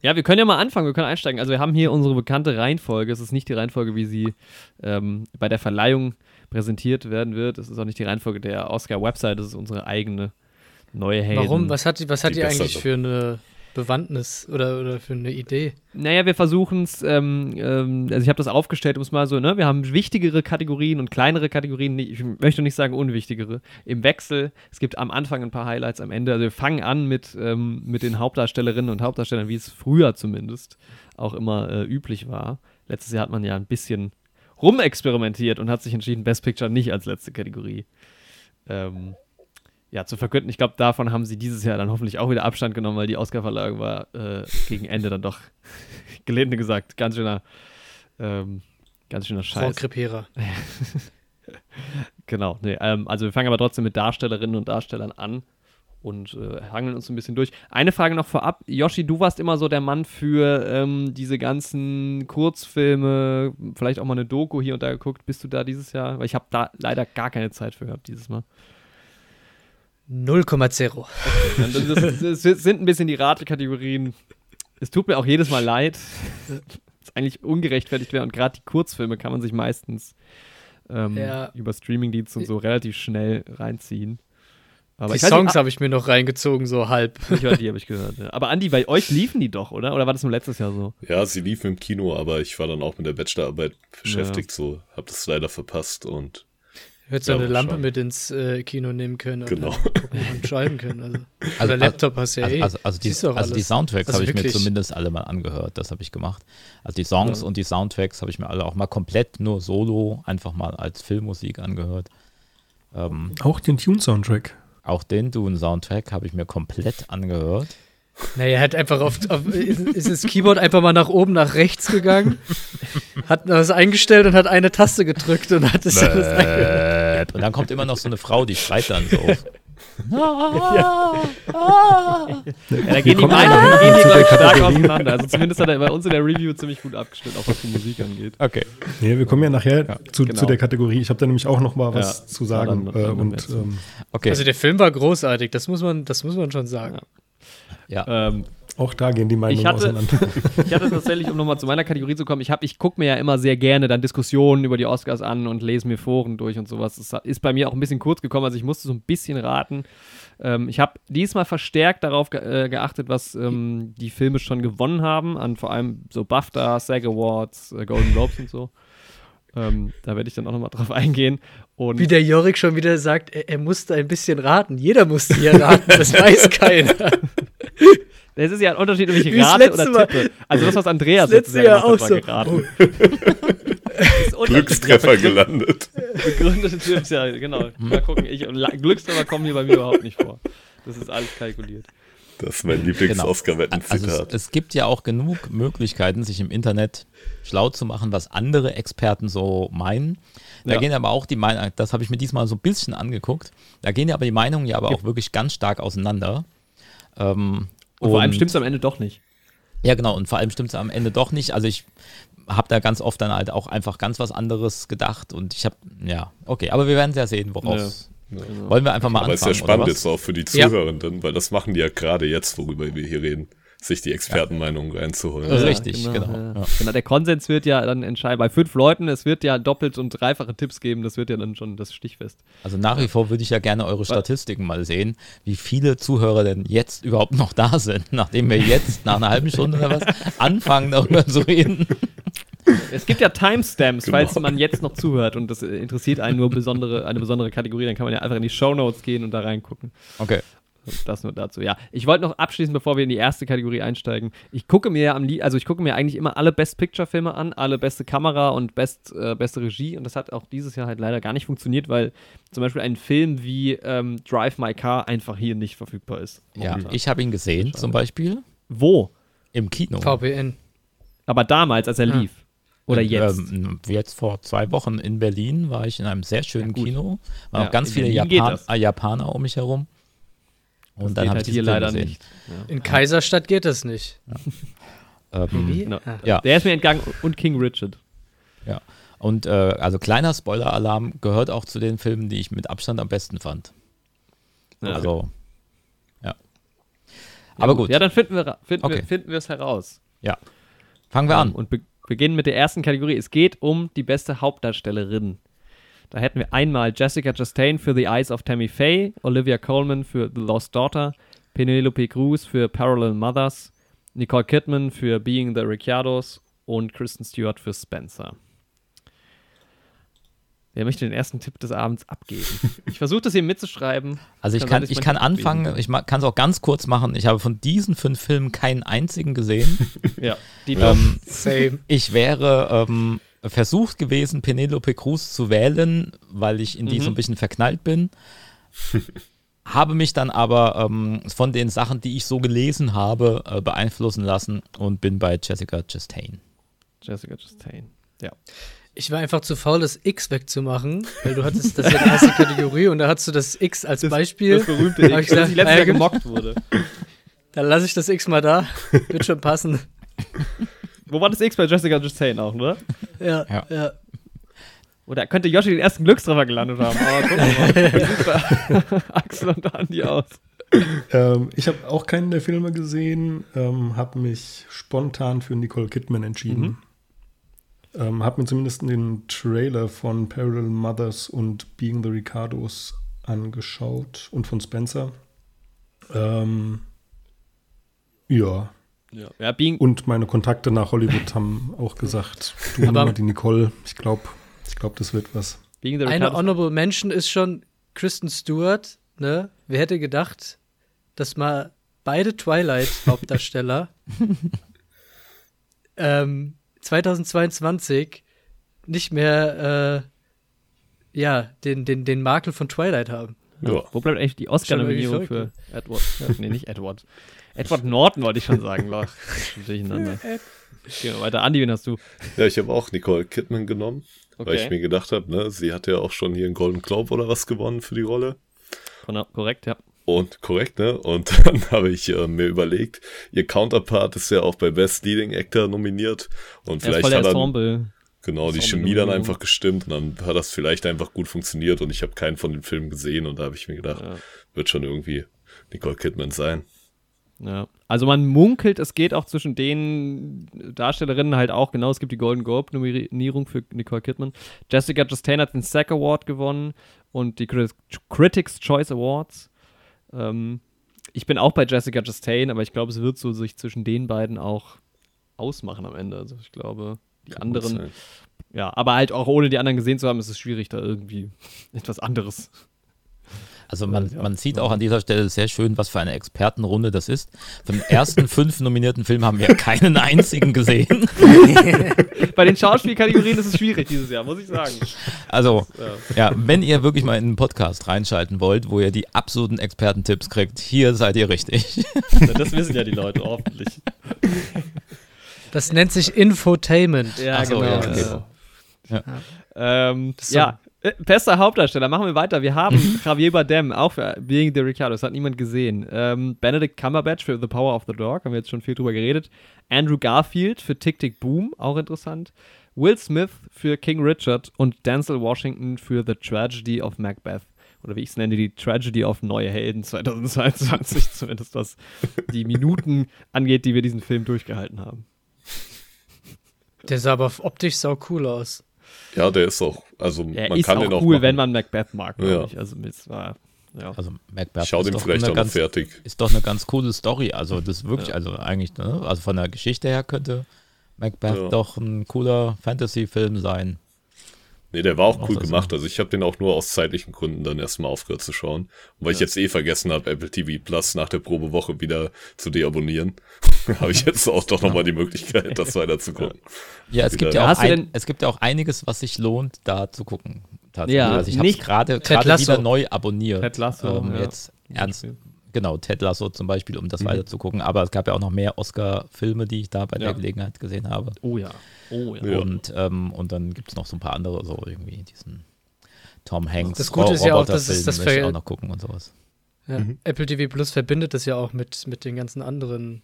Ja, wir können ja mal anfangen, wir können einsteigen. Also wir haben hier unsere bekannte Reihenfolge. Es ist nicht die Reihenfolge, wie sie ähm, bei der Verleihung präsentiert werden wird. Es ist auch nicht die Reihenfolge der Oscar-Website, es ist unsere eigene neue Helden. Warum? Was hat die, was hat Die die eigentlich für eine Bewandtnis oder, oder für eine Idee? Naja, wir versuchen es, ähm, ähm, also ich habe das aufgestellt, um es mal so, ne, wir haben wichtigere Kategorien und kleinere Kategorien, ich möchte nicht sagen unwichtigere, im Wechsel. Es gibt am Anfang ein paar Highlights, am Ende, also wir fangen an mit, ähm, mit den Hauptdarstellerinnen und Hauptdarstellern, wie es früher zumindest auch immer äh, üblich war. Letztes Jahr hat man ja ein bisschen rumexperimentiert und hat sich entschieden, Best Picture nicht als letzte Kategorie ähm, ja, zu verkünden. Ich glaube, davon haben sie dieses Jahr dann hoffentlich auch wieder Abstand genommen, weil die Oscar-Verleihung war äh, gegen Ende dann doch, gelinde gesagt, ganz schöner, ähm, ganz schöner Scheiß. Krepera. Genau, nee, ähm, also wir fangen aber trotzdem mit Darstellerinnen und Darstellern an und äh, hangeln uns ein bisschen durch. Eine Frage noch vorab. Yoshi, du warst immer so der Mann für ähm, diese ganzen Kurzfilme, vielleicht auch mal eine Doku hier und da geguckt. Bist du da dieses Jahr? Weil ich habe da leider gar keine Zeit für gehabt dieses Mal. 0,0. Das, das, das sind ein bisschen die Ratekategorien. Es tut mir auch jedes Mal leid, dass eigentlich ungerechtfertigt wäre. Und gerade die Kurzfilme kann man sich meistens ähm, Ja. über Streamingdienste und so relativ schnell reinziehen. Aber Die Songs nicht, habe ich mir noch reingezogen, so halb. ah, ich höre die, habe ich gehört. Ja. Aber Andi, bei euch liefen die doch, oder? Oder war das nur letztes Jahr so? Ja, sie liefen im Kino, aber ich war dann auch mit der Bachelorarbeit beschäftigt, so hab das leider verpasst und Hättest du Ja, eine mal Lampe schauen. mit ins äh, Kino nehmen können und Genau. dann gucken und schreiben können. Also. Also- Oder Laptop hast du ja Also, eh. also, also, die, du also die. Soundtracks Also habe ich mir zumindest alle mal angehört, das habe ich gemacht. Also die Songs Ja. und die Soundtracks habe ich mir alle auch mal komplett nur solo, einfach mal als Filmmusik angehört. Ähm, Auch den Tune-Soundtrack. auch den Dune-Soundtrack habe ich mir komplett angehört. Naja, er hat einfach auf, auf ist, das Keyboard einfach mal nach oben, nach rechts gegangen, hat das eingestellt und hat eine Taste gedrückt und hat es alles eingehört. Und dann kommt immer noch so eine Frau, die schreit dann so. Ja, da gehen die ja noch gehen die, ich, stark auseinander. Also zumindest hat er bei uns in der Review ziemlich gut abgeschnitten, auch was die Musik angeht. Okay. Nee, wir kommen ja nachher zu, genau. zu der Kategorie. Ich habe da nämlich auch noch mal was Ja, zu sagen. ja, dann- äh, dann und ähm, Okay. Also der Film war großartig, das muss man, das muss man schon sagen. ja. Ähm, auch da gehen die Meinungen Ich hatte- auseinander. Ich hatte tatsächlich, um nochmal zu meiner Kategorie zu kommen, ich, hab- ich gucke mir ja immer sehr gerne dann Diskussionen über die Oscars an und lese mir Foren durch und sowas. Das ist bei mir auch ein bisschen kurz gekommen, also ich musste so ein bisschen raten. Ähm, ich habe diesmal verstärkt darauf ge äh, geachtet, was ähm, die Filme schon gewonnen haben, an vor allem so BAFTA, SAG Awards, äh, Golden Globes und so. Ähm, da werde ich dann auch nochmal drauf eingehen. Und Wie der Jorik schon wieder sagt, er, er musste ein bisschen raten. Jeder musste hier raten, das weiß keiner. Es ist ja ein Unterschied, ob ich rate oder Mal. tippe. Also das, was Andreas Das letzte Jahr auch so. geraten. Unterschiedlich. Glückstreffer gelandet. Begründete Tipps, ja, genau. Mal gucken. Ich, Glückstreffer kommen hier bei mir überhaupt nicht vor. Das ist alles kalkuliert. Das ist mein Genau. Lieblings-Oscar-Wetten-Zitat. Also es, es gibt ja auch genug Möglichkeiten, sich im Internet schlau zu machen, was andere Experten so meinen. Da Ja. gehen aber auch die Meinungen, das habe ich mir diesmal so ein bisschen angeguckt, da gehen ja aber die Meinungen ja aber auch wirklich ganz stark auseinander. Ähm, Und vor allem stimmt es am Ende doch nicht. Ja, genau, und vor allem stimmt es am Ende doch nicht. Also ich habe da ganz oft dann halt auch einfach ganz was anderes gedacht und ich habe, ja, okay, aber wir werden ja sehen, woraus. Wollen wir einfach mal Aber ist anfangen? ja spannend jetzt auch für die Ja. Zuhörenden, weil das machen die ja gerade jetzt, worüber wir hier reden, sich die Expertenmeinungen reinzuholen. Ja. Richtig, genau, Ja. ja. genau. Der Konsens wird ja dann entscheiden. Bei fünf Leuten, es wird ja doppelt und dreifache Tipps geben, das wird ja dann schon das Stichfest. Also nach wie vor würde ich ja gerne eure Statistiken mal sehen, wie viele Zuhörer denn jetzt überhaupt noch da sind, nachdem wir jetzt nach einer halben Stunde oder was anfangen darüber zu reden. Es gibt ja Timestamps, Genau. falls man jetzt noch zuhört und das interessiert einen nur besondere, eine besondere Kategorie, dann kann man ja einfach in die Shownotes gehen und da reingucken. Okay. Das nur dazu, ja. Ich wollte noch abschließen, bevor wir in die erste Kategorie einsteigen. Ich gucke mir ja am Lie also ich gucke mir eigentlich immer alle Best Picture Filme an, alle beste Kamera und best, äh, beste Regie und das hat auch dieses Jahr halt leider gar nicht funktioniert, weil zum Beispiel ein Film wie ähm, Drive My Car einfach hier nicht verfügbar ist. Ja, Momentan. ich habe ihn gesehen zum Beispiel Wo? im Kino. VPN. Aber damals, als er Ah. lief. Oder jetzt. Ähm, jetzt vor zwei Wochen in Berlin war ich in einem sehr schönen gut. Kino. Waren Ja, auch ganz viele Japan äh, Japaner um mich herum. Und Das dann geht habe halt hier leider gesehen. nicht. In Kaiserstadt geht das nicht. Ähm, Wie? Genau. Ah. Ja. Der ist mir entgangen und King Richard. Ja. Und äh, also kleiner Spoiler-Alarm gehört auch zu den Filmen, die ich mit Abstand am besten fand. Ja. Also, ja. Aber gut, Ja, dann finden wir, finden Okay. wir, finden wir es heraus. fangen wir Ähm, an. Und be beginnen mit der ersten Kategorie. Es geht um die beste Hauptdarstellerin. Da hätten wir einmal Jessica Chastain für The Eyes of Tammy Faye, Olivia Colman für The Lost Daughter, Penelope Cruz für Parallel Mothers, Nicole Kidman für Being the Ricciardos und Kristen Stewart für Spencer. Wer möchte den ersten Tipp des Abends abgeben? Ich versuche das hier mitzuschreiben. Also ich Kann kann, ich kann anfangen, ich kann es auch ganz kurz machen. Ich habe von diesen fünf Filmen keinen einzigen gesehen. Ja, die ähm, Same. ich wäre ähm, versucht gewesen, Penelope Cruz zu wählen, weil ich in die Mhm. so ein bisschen verknallt bin. habe mich dann aber ähm, von den Sachen, die ich so gelesen habe, äh, beeinflussen lassen und bin bei Jessica Chastain. Jessica Chastain. Ja. Ich war einfach zu faul, das X wegzumachen, weil du hattest das ja die erste Kategorie und da hattest du das X als Beispiel. Das berühmte X, ich das gesagt, die letzte ah, ja, Jahr gemockt wurde. Dann lasse ich das X mal da. Wird schon passen. Wo war das X bei Jessica Chastain auch, oder? Ja, Ja. ja. Oder könnte Yoshi den ersten Glückstreffer gelandet haben. Aber gucken wir mal. Bei Axel und Andi aus? Ähm, ich habe auch keinen der Filme gesehen, ähm, habe mich spontan für Nicole Kidman entschieden. Mhm. Ähm, habe mir zumindest den Trailer von Parallel Mothers und Being the Ricardos angeschaut und von Spencer. Ähm, ja, Ja, ja und meine Kontakte nach Hollywood haben auch gesagt, du Aber- nimm mal die Nicole, ich glaube, ich glaube, das wird was. Eine Honorable Mention ist schon Kristen Stewart. Ne? Wer hätte gedacht, dass mal beide Twilight-Hauptdarsteller ähm, 2022 nicht mehr äh, ja, den, den, den Makel von Twilight haben. Ja. Wo bleibt eigentlich die Oscar-Nominierung für Edward? Ja, nee, nicht Edward. Edward Norton wollte ich schon sagen. Loch. Durcheinander. Gehen wir weiter. Andi, wen hast du? Ja, ich habe auch Nicole Kidman genommen, weil ich Okay. mir gedacht habe, ne, sie hat ja auch schon hier einen Golden Globe oder was gewonnen für die Rolle. Genau, korrekt, ja. Und korrekt, ne? Und dann habe ich äh, mir überlegt, ihr Counterpart ist ja auch bei Best Leading Actor nominiert. Und Er ist vielleicht voll der hat dann, Ensemble. genau die Chemie dann einfach gestimmt und dann hat das vielleicht einfach gut funktioniert und ich habe keinen von den Filmen gesehen und da habe ich mir gedacht, Ja. wird schon irgendwie Nicole Kidman sein. Ja. Also man munkelt, es geht auch zwischen den Darstellerinnen halt auch, genau, es gibt die Golden Globe-Nominierung für Nicole Kidman. Jessica Chastain hat den SAG Award gewonnen und die Crit- Critics' Choice Awards. Ähm, ich bin auch bei Jessica Chastain, aber ich glaube, es wird so sich zwischen den beiden auch ausmachen am Ende. Also ich glaube, die Kann anderen, ja, aber halt auch ohne die anderen gesehen zu haben, ist es schwierig, da irgendwie etwas anderes. Also man, man sieht auch an dieser Stelle sehr schön, was für eine Expertenrunde das ist. Von den ersten fünf nominierten Filmen haben wir keinen einzigen gesehen. Bei den Schauspielkategorien ist es schwierig dieses Jahr, muss ich sagen. Also, ja, wenn ihr wirklich mal in einen Podcast reinschalten wollt, wo ihr die absoluten Expertentipps kriegt, hier seid ihr richtig. Das wissen ja die Leute hoffentlich. Das nennt sich Infotainment. Ja, Ach so, genau. ja, okay. Ja. Ja. Ähm, So. ja, äh, bester Hauptdarsteller. Machen wir weiter. Wir haben Javier Bardem, auch für Being the Ricardo. Das hat niemand gesehen. Ähm, Benedict Cumberbatch für The Power of the Dog. Haben wir jetzt schon viel drüber geredet. Andrew Garfield für Tick Tick Boom. Auch interessant. Will Smith für King Richard und Denzel Washington für The Tragedy of Macbeth. Oder wie ich es nenne, die Tragedy of Neue Helden 2022, zumindest was die Minuten angeht, die wir diesen Film durchgehalten haben. Der sah aber optisch sau cool aus. Ja, der ist auch, also Er man ist kann auch den auch cool, machen. wenn man Macbeth mag, Ja. ich. Also es war, ja. Also Macbeth Schau ist den doch vielleicht eine ganz, fertig. ist doch eine ganz coole Story. Also das ist wirklich, Ja. also eigentlich, ne? also von der Geschichte her könnte Macbeth Ja. doch ein cooler Fantasy-Film sein. Nee, der war auch cool gemacht. Also ich habe den auch nur aus zeitlichen Gründen dann erstmal aufgehört zu schauen. Und weil ich jetzt eh vergessen habe, Apple TV Plus nach der Probewoche wieder zu deabonnieren, habe ich jetzt auch doch nochmal die Möglichkeit, das weiter zu gucken. Ja, es gibt ja, auch ein, es gibt ja auch einiges, was sich lohnt, da zu gucken. Tatsächlich. Ja, also ich habe nicht gerade Ted gerade Lasso. wieder neu abonniert. Ted Lasso, ähm, ja. Jetzt ernst, genau, Ted Lasso zum Beispiel, um das weiter zu gucken. Aber es gab ja auch noch mehr Oscar-Filme, die ich da bei Ja. der Gelegenheit gesehen habe. Oh ja. Oh ja. Und, ähm, und dann gibt es noch so ein paar andere, so irgendwie diesen Tom Hanks Das Gute ist ja auch, dass es das Ver- auch noch gucken und sowas. Ja. Mhm. Apple TV Plus verbindet das ja auch mit, mit den ganzen anderen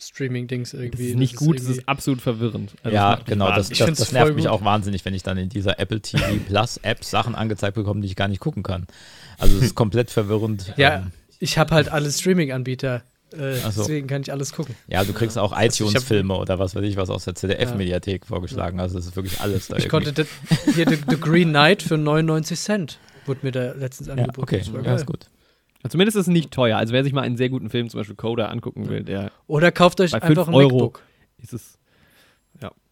Streaming-Dings Das irgendwie. ist nicht Das gut, es ist absolut verwirrend. Also ja, mich genau, das, das, das nervt mich gut. auch wahnsinnig, wenn ich dann in dieser Apple TV Plus App Sachen angezeigt bekomme, die ich gar nicht gucken kann. Also es ist komplett verwirrend. Ja, Ähm, ich habe halt alle Streaming-Anbieter. Äh, so. Deswegen kann ich alles gucken. ja, du kriegst auch Also iTunes-Filme oder was weiß ich was aus der ZDF-Mediathek vorgeschlagen. Also es ist wirklich alles da. Ich irgendwie. konnte das, hier The, The Green Knight für 99 Cent wurde mir da letztens ja, angeboten. okay, Das war ja, ist gut. Zumindest ist es nicht teuer. Also wer sich mal einen sehr guten Film, zum Beispiel Coda, angucken will, der Oder kauft euch Bei einfach ein Euro. MacBook. ist es.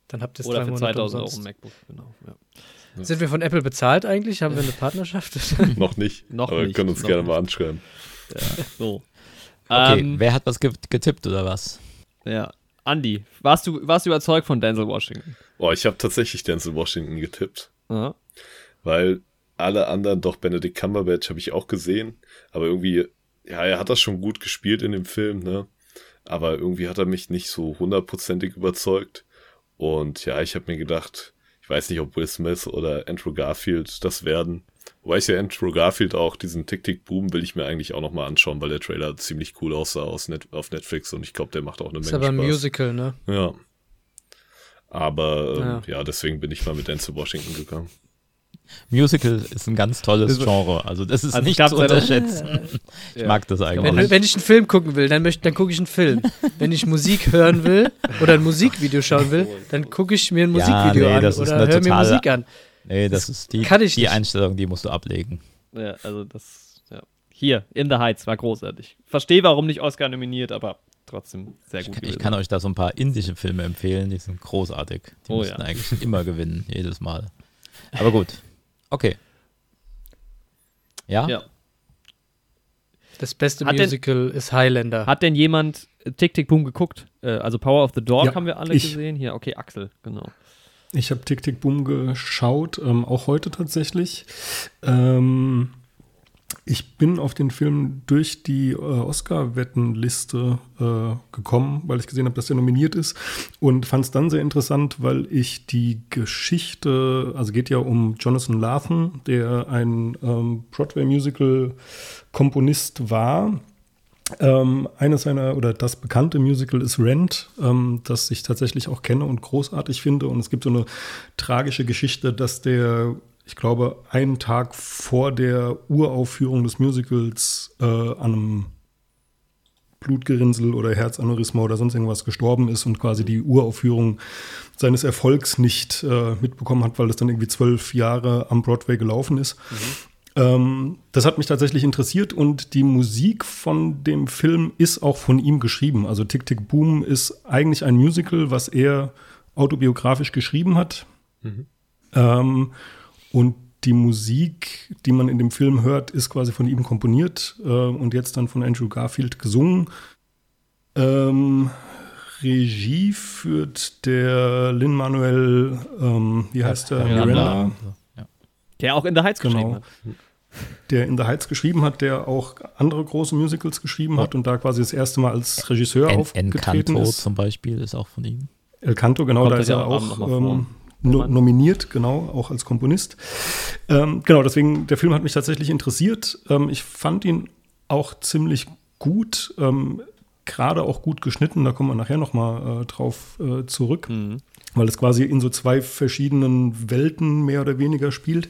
Dann habt ihr es Oder für Monate 2000 Euro ein MacBook. Genau. Ja. Sind wir von Apple bezahlt eigentlich? Haben wir eine Partnerschaft? Noch nicht. Noch aber nicht, wir können uns noch gerne nicht. mal anschreiben. So. Okay, Ähm, wer hat was ge getippt oder was? ja. Andi, warst du, warst du überzeugt von Denzel Washington? Boah, ich habe tatsächlich Denzel Washington getippt, Ja. weil alle anderen, doch Benedict Cumberbatch habe ich auch gesehen, aber irgendwie, ja, er hat das schon gut gespielt in dem Film, ne? Aber irgendwie hat er mich nicht so hundertprozentig überzeugt. Und ja, ich habe mir gedacht, ich weiß nicht, ob Will Smith oder Andrew Garfield das werden. Wobei ich ja Andrew Garfield auch, diesen Tick-Tick-Boom will ich mir eigentlich auch nochmal anschauen, weil der Trailer ziemlich cool aussah aus Net auf Netflix und ich glaube, der macht auch eine ist Menge aber ein Spaß. Musical, ne? Ja. Aber ähm, Ja. ja. deswegen bin ich mal mit Denzel Washington gegangen. Musical ist ein ganz tolles Das- Genre. Also das ist Also nicht zu unterschätzen. Ich Ja. mag das eigentlich. Wenn, nicht. wenn ich einen Film gucken will, dann, möchte- dann gucke ich einen Film. Wenn ich Musik hören will oder ein Musikvideo schauen will, dann gucke ich mir ein Ja, Musikvideo nee, an das ist oder höre mir Musik an. Nee, das ist die, kann ich die nicht. Einstellung, die musst du ablegen. Ja, also das, ja. Hier, In the Heights, war großartig. Verstehe, warum nicht Oscar nominiert, aber trotzdem sehr gut. Ich gewesen. kann euch da so ein paar indische Filme empfehlen, die sind großartig. Die Oh müssten ja. eigentlich immer gewinnen, jedes Mal. Aber gut. Okay. Ja? Ja. Das beste Hat denn- Musical ist Highlander. Hat denn jemand Tick Tick Boom geguckt? Äh, also Power of the Dog Ja, haben wir alle ich. gesehen. Hier, okay, Axel, genau. Ich habe Tick Tick Boom geschaut, ähm, auch heute tatsächlich. Ähm, ich bin auf den Film durch die äh, Oscar-Wettenliste äh, gekommen, weil ich gesehen habe, dass der nominiert ist und fand es dann sehr interessant, weil ich die Geschichte, also geht ja um Jonathan Lathan, der ein ähm, Broadway-Musical-Komponist war. Ähm, eines seiner oder das bekannte Musical ist Rent, ähm, das ich tatsächlich auch kenne und großartig finde. Und es gibt so eine tragische Geschichte, dass der, ich glaube, einen Tag vor der Uraufführung des Musicals äh, an einem Blutgerinnsel oder Herzaneurysma oder sonst irgendwas gestorben ist und quasi die Uraufführung seines Erfolgs nicht äh, mitbekommen hat, weil das dann irgendwie zwölf Jahre am Broadway gelaufen ist. Ähm, das hat mich tatsächlich interessiert und die Musik von dem Film ist auch von ihm geschrieben. Also Tick Tick Boom ist eigentlich ein Musical, was er autobiografisch geschrieben hat. Ähm, und die Musik, die man in dem Film hört, ist quasi von ihm komponiert äh, und jetzt dann von Andrew Garfield gesungen. Ähm, Regie führt der Lin-Manuel, ähm, wie heißt der? Miranda. Miranda, Der auch in Heights geschrieben Genau. hat. Der in The Heights geschrieben hat, der auch andere große Musicals geschrieben hat und da quasi das erste Mal als Regisseur En aufgetreten Encanto ist. zum Beispiel ist auch von ihm. El Canto, genau, Kommt da ist ja er auch ähm, no, nominiert, genau, auch als Komponist. Ähm, genau, deswegen, der Film hat mich tatsächlich interessiert. Ähm, ich fand ihn auch ziemlich gut, ähm, gerade auch gut geschnitten, da kommen wir nachher noch mal äh, drauf äh, zurück. Mhm. Weil es quasi in so zwei verschiedenen Welten mehr oder weniger spielt.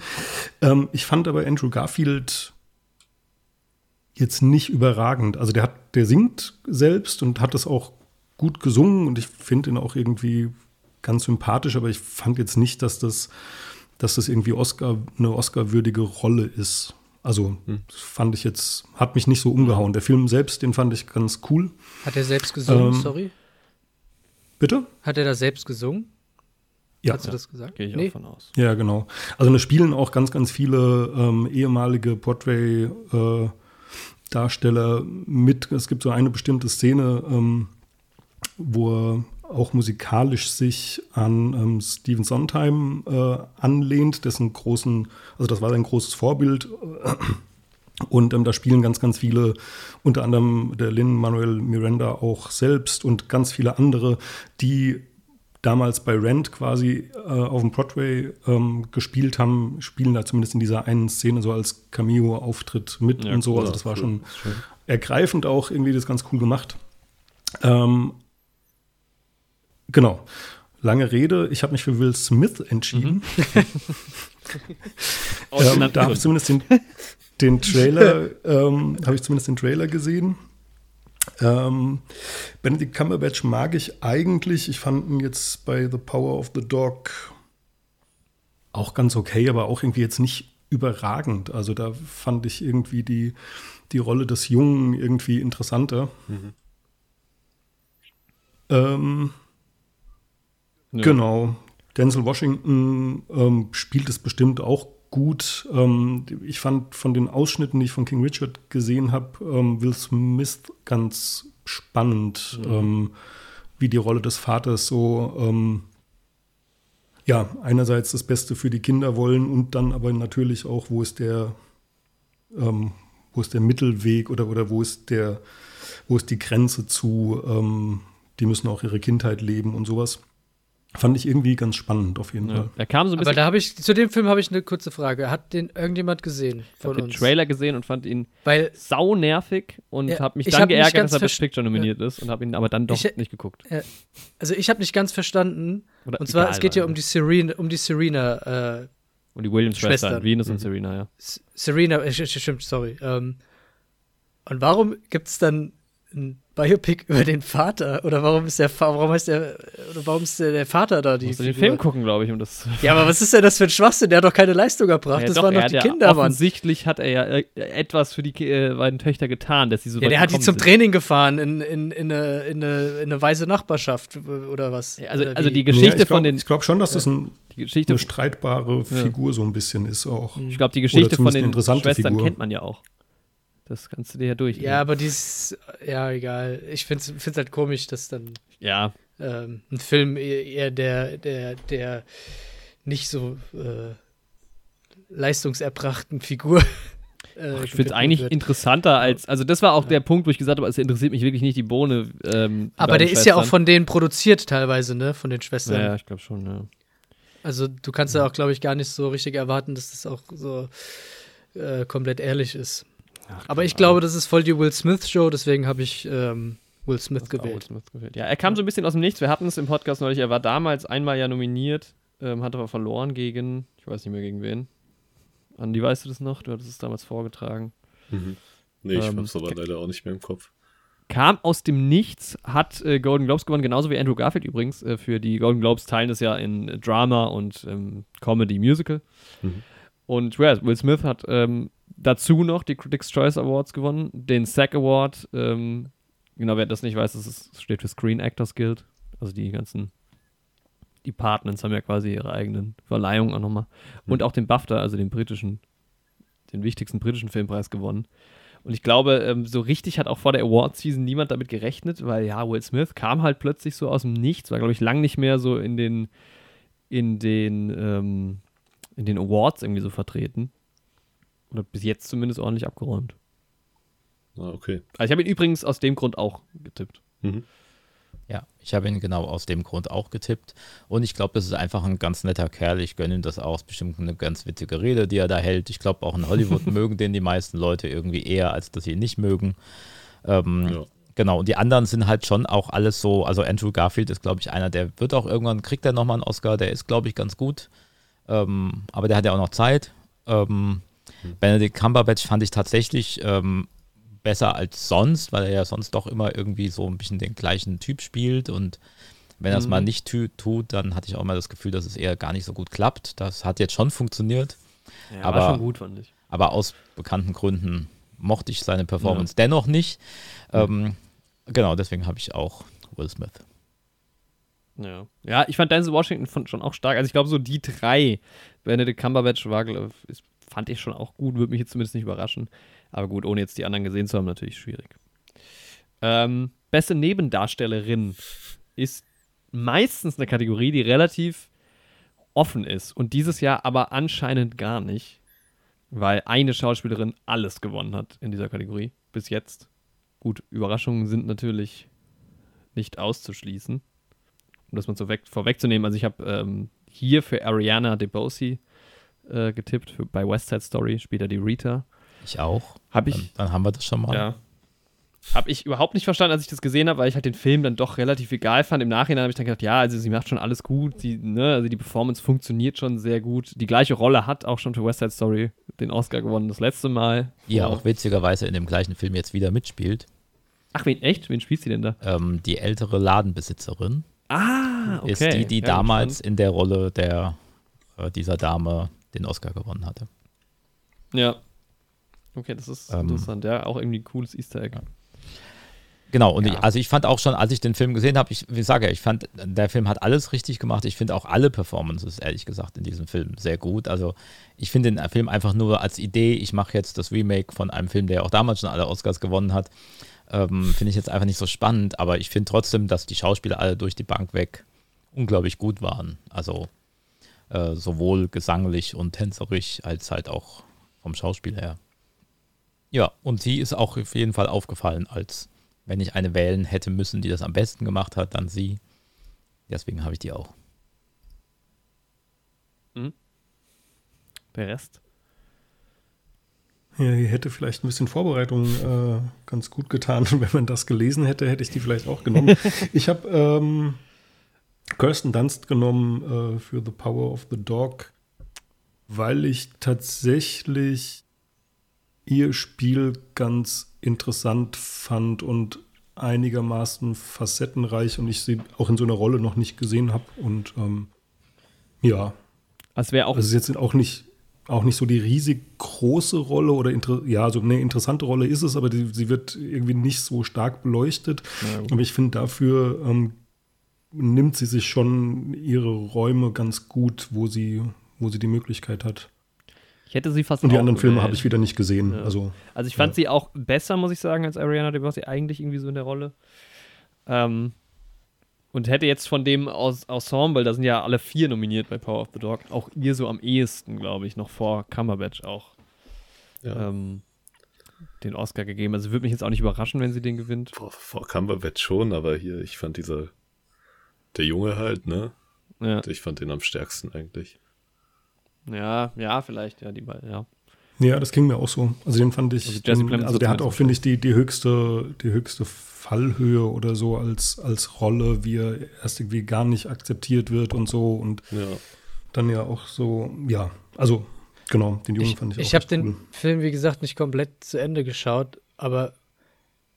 Ähm, ich fand aber Andrew Garfield jetzt nicht überragend. Also der hat, der singt selbst und hat das auch gut gesungen und ich finde ihn auch irgendwie ganz sympathisch, aber ich fand jetzt nicht, dass das, dass das irgendwie Oscar, eine Oscar-würdige Rolle ist. Also das fand ich jetzt, hat mich nicht so umgehauen. Der Film selbst, den fand ich ganz cool. Hat er selbst gesungen, Ähm, sorry? Bitte? Hat er da selbst gesungen? Ja. Hast du das gesagt? Gehe ich Nee. auch von aus. Ja, genau. Also da spielen auch ganz, ganz viele ähm, ehemalige Portrait-Darsteller mit. Es gibt so eine bestimmte Szene, ähm, wo er auch musikalisch sich an ähm, Stephen Sondheim äh, anlehnt, dessen großen, also das war sein großes Vorbild. Und ähm, da spielen ganz, ganz viele, unter anderem der Lin-Manuel Miranda auch selbst und ganz viele andere, die damals bei Rent quasi äh, auf dem Broadway ähm, gespielt haben, spielen da zumindest in dieser einen Szene so als Cameo-Auftritt mit Ja, und so. Also das war cool. schon ergreifend auch irgendwie das ganz cool gemacht. Ähm, genau. Lange Rede, ich habe mich für Will Smith entschieden. Ähm, da habe ich zumindest den, den Trailer, ähm, habe ich zumindest den Trailer gesehen. Ähm, Benedict Cumberbatch mag ich eigentlich. Ich fand ihn jetzt bei The Power of the Dog auch ganz okay, aber auch irgendwie jetzt nicht überragend. Also da fand ich irgendwie die, die Rolle des Jungen irgendwie interessanter. Ähm, Nö. Genau. Denzel Washington ähm, spielt es bestimmt auch gut. Ähm, ich fand von den Ausschnitten, die ich von King Richard gesehen habe, ähm, Will Smith ganz spannend, ähm, wie die Rolle des Vaters so, ähm, ja, einerseits das Beste für die Kinder wollen und dann aber natürlich auch, wo ist der, ähm, wo ist der Mittelweg oder, oder wo ist der, wo ist die Grenze zu, ähm, die müssen auch ihre Kindheit leben und sowas. Fand ich irgendwie ganz spannend auf jeden Ja. Fall. Er kam so ein Aber bisschen da habe ich, zu dem Film habe ich eine kurze Frage. Hat den irgendjemand gesehen ich von hab den uns? Trailer gesehen und fand ihn Weil sau nervig und Ja, habe mich ich dann hab geärgert, dass er Best Picture nominiert ist und habe ihn aber dann doch Ich- nicht geguckt. Also ich habe nicht ganz verstanden. Oder und zwar, es geht ja um die Serena, um die Serena, äh, Und die Williams-Schwestern, Schwestern. Venus und Serena, ja. Serena, äh, stimmt, sorry. Ähm, und warum gibt es dann ein Biopic über den Vater? Oder warum ist der, warum heißt der, oder warum ist der, der Vater da? Die Musst du den? Film gucken, glaube ich, um das. Ja, aber was ist denn das für ein Schwachsinn? Der hat doch keine Leistung erbracht. Ja, das doch, waren doch die ja Kinder, Mann. Offensichtlich hat er ja äh, etwas für die äh, beiden Töchter getan, dass sie so Ja, der hat die zum sind. Training gefahren in, in, in, eine, in, eine, in eine weise Nachbarschaft oder was? Ja, Also, oder also die Geschichte Ja, ich von glaub- den. Ich glaube schon, dass das ein, Die Geschichte, eine streitbare Figur so ein bisschen ist auch. ich glaube, die Geschichte von den Schwestern Figur. kennt man ja auch. Das kannst du dir ja durch. Ja, aber dies, ja, egal. Ich finde es halt komisch, dass dann ja, ähm, ein Film eher eher der, der, der nicht so äh, leistungserbrachten Figur. äh, ich finde es eigentlich wird. interessanter als. Also, das war auch der Punkt, wo ich gesagt habe, es interessiert mich wirklich nicht die Bohne. Ähm, die Aber der ist ja auch von denen produziert teilweise, ne? Von den Schwestern. Ja, ja, ich glaube schon, ja. Also du kannst ja auch, glaube ich, gar nicht so richtig erwarten, dass das auch so äh, komplett ehrlich ist. Aber ich glaube, das ist voll die Will Smith-Show, deswegen habe ich ähm, Will Smith Will gewählt. Smith gewählt. Ja, er kam so ein bisschen aus dem Nichts. Wir hatten es im Podcast neulich. Er war damals einmal ja nominiert, ähm, hat aber verloren gegen, ich weiß nicht mehr gegen wen. Andi, weißt du das noch? Du hattest es damals vorgetragen. Mhm. Nee, ich Ähm, hab's aber leider auch nicht mehr im Kopf. Kam aus dem Nichts, hat äh, Golden Globes gewonnen, genauso wie Andrew Garfield übrigens. Äh, für die Golden Globes teilen das ja in äh, Drama und ähm, Comedy Musical. Mhm. Und ja, Will Smith hat ähm, dazu noch die Critics' Choice Awards gewonnen, den SAG Award. Ähm, genau, wer das nicht weiß, das ist, steht für Screen Actors Guild. Also die ganzen, Departments haben ja quasi ihre eigenen Verleihungen auch nochmal. Und auch den BAFTA, also den britischen, den wichtigsten britischen Filmpreis gewonnen. Und ich glaube, ähm, so richtig hat auch vor der Award-Season niemand damit gerechnet, weil ja, Will Smith kam halt plötzlich so aus dem Nichts, war, glaube ich, lang nicht mehr so in den, in den, ähm, in den Awards irgendwie so vertreten. Oder bis jetzt zumindest ordentlich abgeräumt. Ah, okay. Also ich habe ihn übrigens aus dem Grund auch getippt. Mhm. Ja, ich habe ihn genau aus dem Grund auch getippt. Und ich glaube, das ist einfach ein ganz netter Kerl. Ich gönne ihm das auch. Es ist bestimmt eine ganz witzige Rede, die er da hält. Ich glaube, auch in Hollywood mögen den die meisten Leute irgendwie eher, als dass sie ihn nicht mögen. Ähm, Ja. Genau, und die anderen sind halt schon auch alles so, also Andrew Garfield ist, glaube ich, einer, der wird auch irgendwann, kriegt er nochmal einen Oscar, der ist, glaube ich, ganz gut. Ähm, aber der hat ja auch noch Zeit. Ähm, Benedict Cumberbatch fand ich tatsächlich ähm, besser als sonst, weil er ja sonst doch immer irgendwie so ein bisschen den gleichen Typ spielt und wenn er es Mhm. mal nicht tu tut, dann hatte ich auch immer das Gefühl, dass es eher gar nicht so gut klappt. Das hat jetzt schon funktioniert, Ja, Aber- war schon gut, fand ich. aber aus bekannten Gründen mochte ich seine Performance dennoch nicht. Ähm, genau, deswegen habe ich auch Will Smith. Ja. ja, ich fand Denzel Washington schon auch stark. Also ich glaube, so die drei, Benedict Cumberbatch war, glaub, ist, fand ich schon auch gut, würde mich jetzt zumindest nicht überraschen. Aber gut, ohne jetzt die anderen gesehen zu haben, natürlich schwierig. Ähm, beste Nebendarstellerin ist meistens eine Kategorie, die relativ offen ist. Und dieses Jahr aber anscheinend gar nicht, weil eine Schauspielerin alles gewonnen hat in dieser Kategorie bis jetzt. Gut, Überraschungen sind natürlich nicht auszuschließen um das mal so weg, vorwegzunehmen, also ich habe ähm, hier für Ariana DeBose äh, getippt, für, bei West Side Story, später die Rita. Ich auch. Dann, ich, dann haben wir das schon mal. ja. Habe ich überhaupt nicht verstanden, als ich das gesehen habe, weil ich halt den Film dann doch relativ egal fand. Im Nachhinein habe ich dann gedacht, ja, also sie macht schon alles gut, sie, ne, also die Performance funktioniert schon sehr gut. Die gleiche Rolle hat auch schon für West Side Story den Oscar gewonnen, das letzte Mal. Die ja auch witzigerweise in dem gleichen Film jetzt wieder mitspielt. Ach, wen, echt? Wen spielt sie denn da? Ähm, die ältere Ladenbesitzerin Ah, okay. ist die, die Ja, damals in der Rolle der äh, dieser Dame den Oscar gewonnen hatte. Ja. Okay, das ist Ähm, interessant. Ja, auch irgendwie ein cooles Easter Egg. Genau, und Ja. ich, also ich fand auch schon, als ich den Film gesehen habe, ich, wie sage ja, ich fand, der Film hat alles richtig gemacht. Ich finde auch alle Performances, ehrlich gesagt, in diesem Film sehr gut. Also ich finde den Film einfach nur als Idee, ich mache jetzt das Remake von einem Film, der auch damals schon alle Oscars gewonnen hat, ähm, finde ich jetzt einfach nicht so spannend. Aber ich finde trotzdem, dass die Schauspieler alle durch die Bank weg unglaublich gut waren. Also äh, sowohl gesanglich und tänzerisch als halt auch vom Schauspiel her. Ja, und sie ist auch auf jeden Fall aufgefallen als wenn ich eine wählen hätte müssen, die das am besten gemacht hat, dann sie. Deswegen habe ich die auch. Der Rest? Ja, hier hätte vielleicht ein bisschen Vorbereitung äh, ganz gut getan. Und wenn man das gelesen hätte, hätte ich die vielleicht auch genommen. ich habe ähm, Kirsten Dunst genommen äh, für The Power of the Dog, weil ich tatsächlich ihr Spiel ganz interessant fand und einigermaßen facettenreich und ich sie auch in so einer Rolle noch nicht gesehen habe. Und ähm, ja, Das wäre auch also es ist jetzt auch nicht, auch nicht so die riesig große Rolle oder ja, so eine interessante Rolle ist es, aber die, sie wird irgendwie nicht so stark beleuchtet. Ja, aber ich finde, dafür ähm, nimmt sie sich schon ihre Räume ganz gut, wo sie, wo sie die Möglichkeit hat. Ich hätte sie fast Und die auch anderen Filme habe ich wieder nicht gesehen. Ja. Also Also ich fand Ja. sie auch besser, muss ich sagen, als Ariana DeBose eigentlich irgendwie so in der Rolle. Ähm, und hätte jetzt von dem aus Ensemble, da sind ja alle vier nominiert bei Power of the Dog, auch ihr so am ehesten, glaube ich, noch vor Cumberbatch auch Ja. ähm, den Oscar gegeben. Also würde mich jetzt auch nicht überraschen, wenn sie den gewinnt. Vor, vor Cumberbatch schon, aber hier, ich fand dieser, der Junge halt, ne? Ja, Ich fand den am stärksten eigentlich. ja, ja vielleicht, ja, die beiden, ja. Ja, das ging mir auch so. Also den fand ich, Also den, also der hat auch, finde ich, die, die höchste, die höchste Fallhöhe oder so als, als Rolle, wie er erst irgendwie gar nicht akzeptiert wird und so und Ja. dann ja auch so, ja, also genau, den Jungen Ich, fand ich, ich auch habe echt den cool. Film, wie gesagt, nicht komplett zu Ende geschaut, aber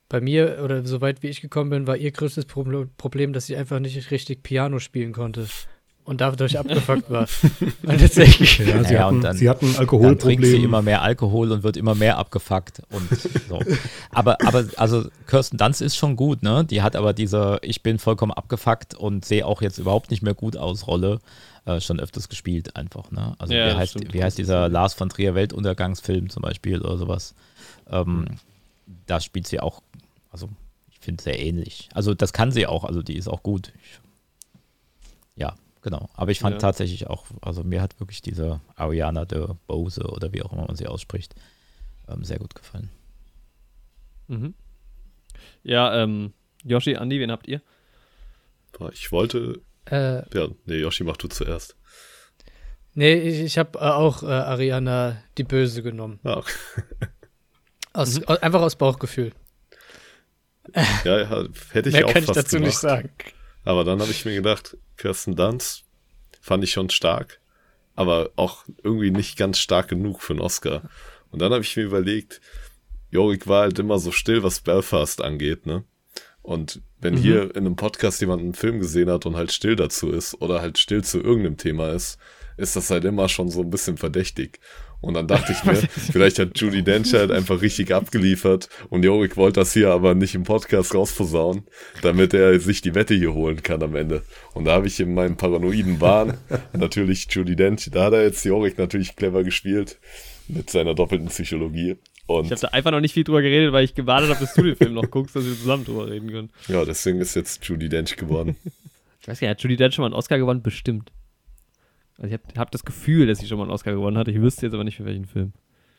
bei mir oder soweit wie ich gekommen bin, war ihr größtes Proble- Problem, dass sie einfach nicht richtig Piano spielen konnte. und dadurch abgefuckt war. und tatsächlich. Ja, sie, Naja, hatten, und dann- sie hatten ein Dann trinkt sie Alkoholproblem. immer mehr Alkohol und wird immer mehr abgefuckt. Und so. aber, aber, also Kirsten Dunst ist schon gut, ne? Die hat aber diese Ich bin vollkommen abgefuckt und sehe auch jetzt überhaupt nicht mehr gut aus Rolle äh, schon öfters gespielt, einfach, ne? Also Ja, wie, heißt, stimmt. wie heißt dieser Lars von Trier Weltuntergangsfilm zum Beispiel oder sowas? Ähm, da spielt sie auch, also ich finde sehr ähnlich. Also das kann sie auch, also die ist auch gut. Ich, ja, genau. Aber ich fand Ja. tatsächlich auch, also mir hat wirklich diese Ariana de Bose oder wie auch immer man sie ausspricht, ähm, sehr gut gefallen. Mhm. Ja, ähm, Yoshi, Andi, wen habt ihr? Ich wollte, Äh, ja, nee, Yoshi, mach du zuerst. nee, ich, ich habe äh, auch äh, Ariana die Böse genommen. Ah, Aus, Mhm. einfach aus Bauchgefühl. ja, ja, hätte ich Mehr auch kann ich fast dazu gemacht. nicht sagen. Aber dann habe ich mir gedacht, Kirsten Dunst fand ich schon stark, aber auch irgendwie nicht ganz stark genug für einen Oscar. Und dann habe ich mir überlegt, Jorik war halt immer so still, was Belfast angeht, ne? Und wenn hier in einem Podcast jemand einen Film gesehen hat und halt still dazu ist oder halt still zu irgendeinem Thema ist, ist das halt immer schon so ein bisschen verdächtig. Und dann dachte ich mir, vielleicht hat Judy Dench halt einfach richtig abgeliefert und Jorik wollte das hier aber nicht im Podcast rausposaunen, damit er sich die Wette hier holen kann am Ende. Und da habe ich in meinem paranoiden Wahn natürlich Judy Dench, da hat er jetzt Jorik natürlich clever gespielt mit seiner doppelten Psychologie. Ich Und habe da einfach noch nicht viel drüber geredet, weil ich gewartet habe, bis du den Film noch guckst, dass wir zusammen drüber reden können. ja, deswegen ist jetzt Judy Dench geworden. Ich weiß gar nicht, hat Judy Dench schon mal einen Oscar gewonnen? Bestimmt. Also ich habe hab das Gefühl, dass sie schon mal einen Oscar gewonnen hat. Ich wüsste jetzt aber nicht für welchen Film.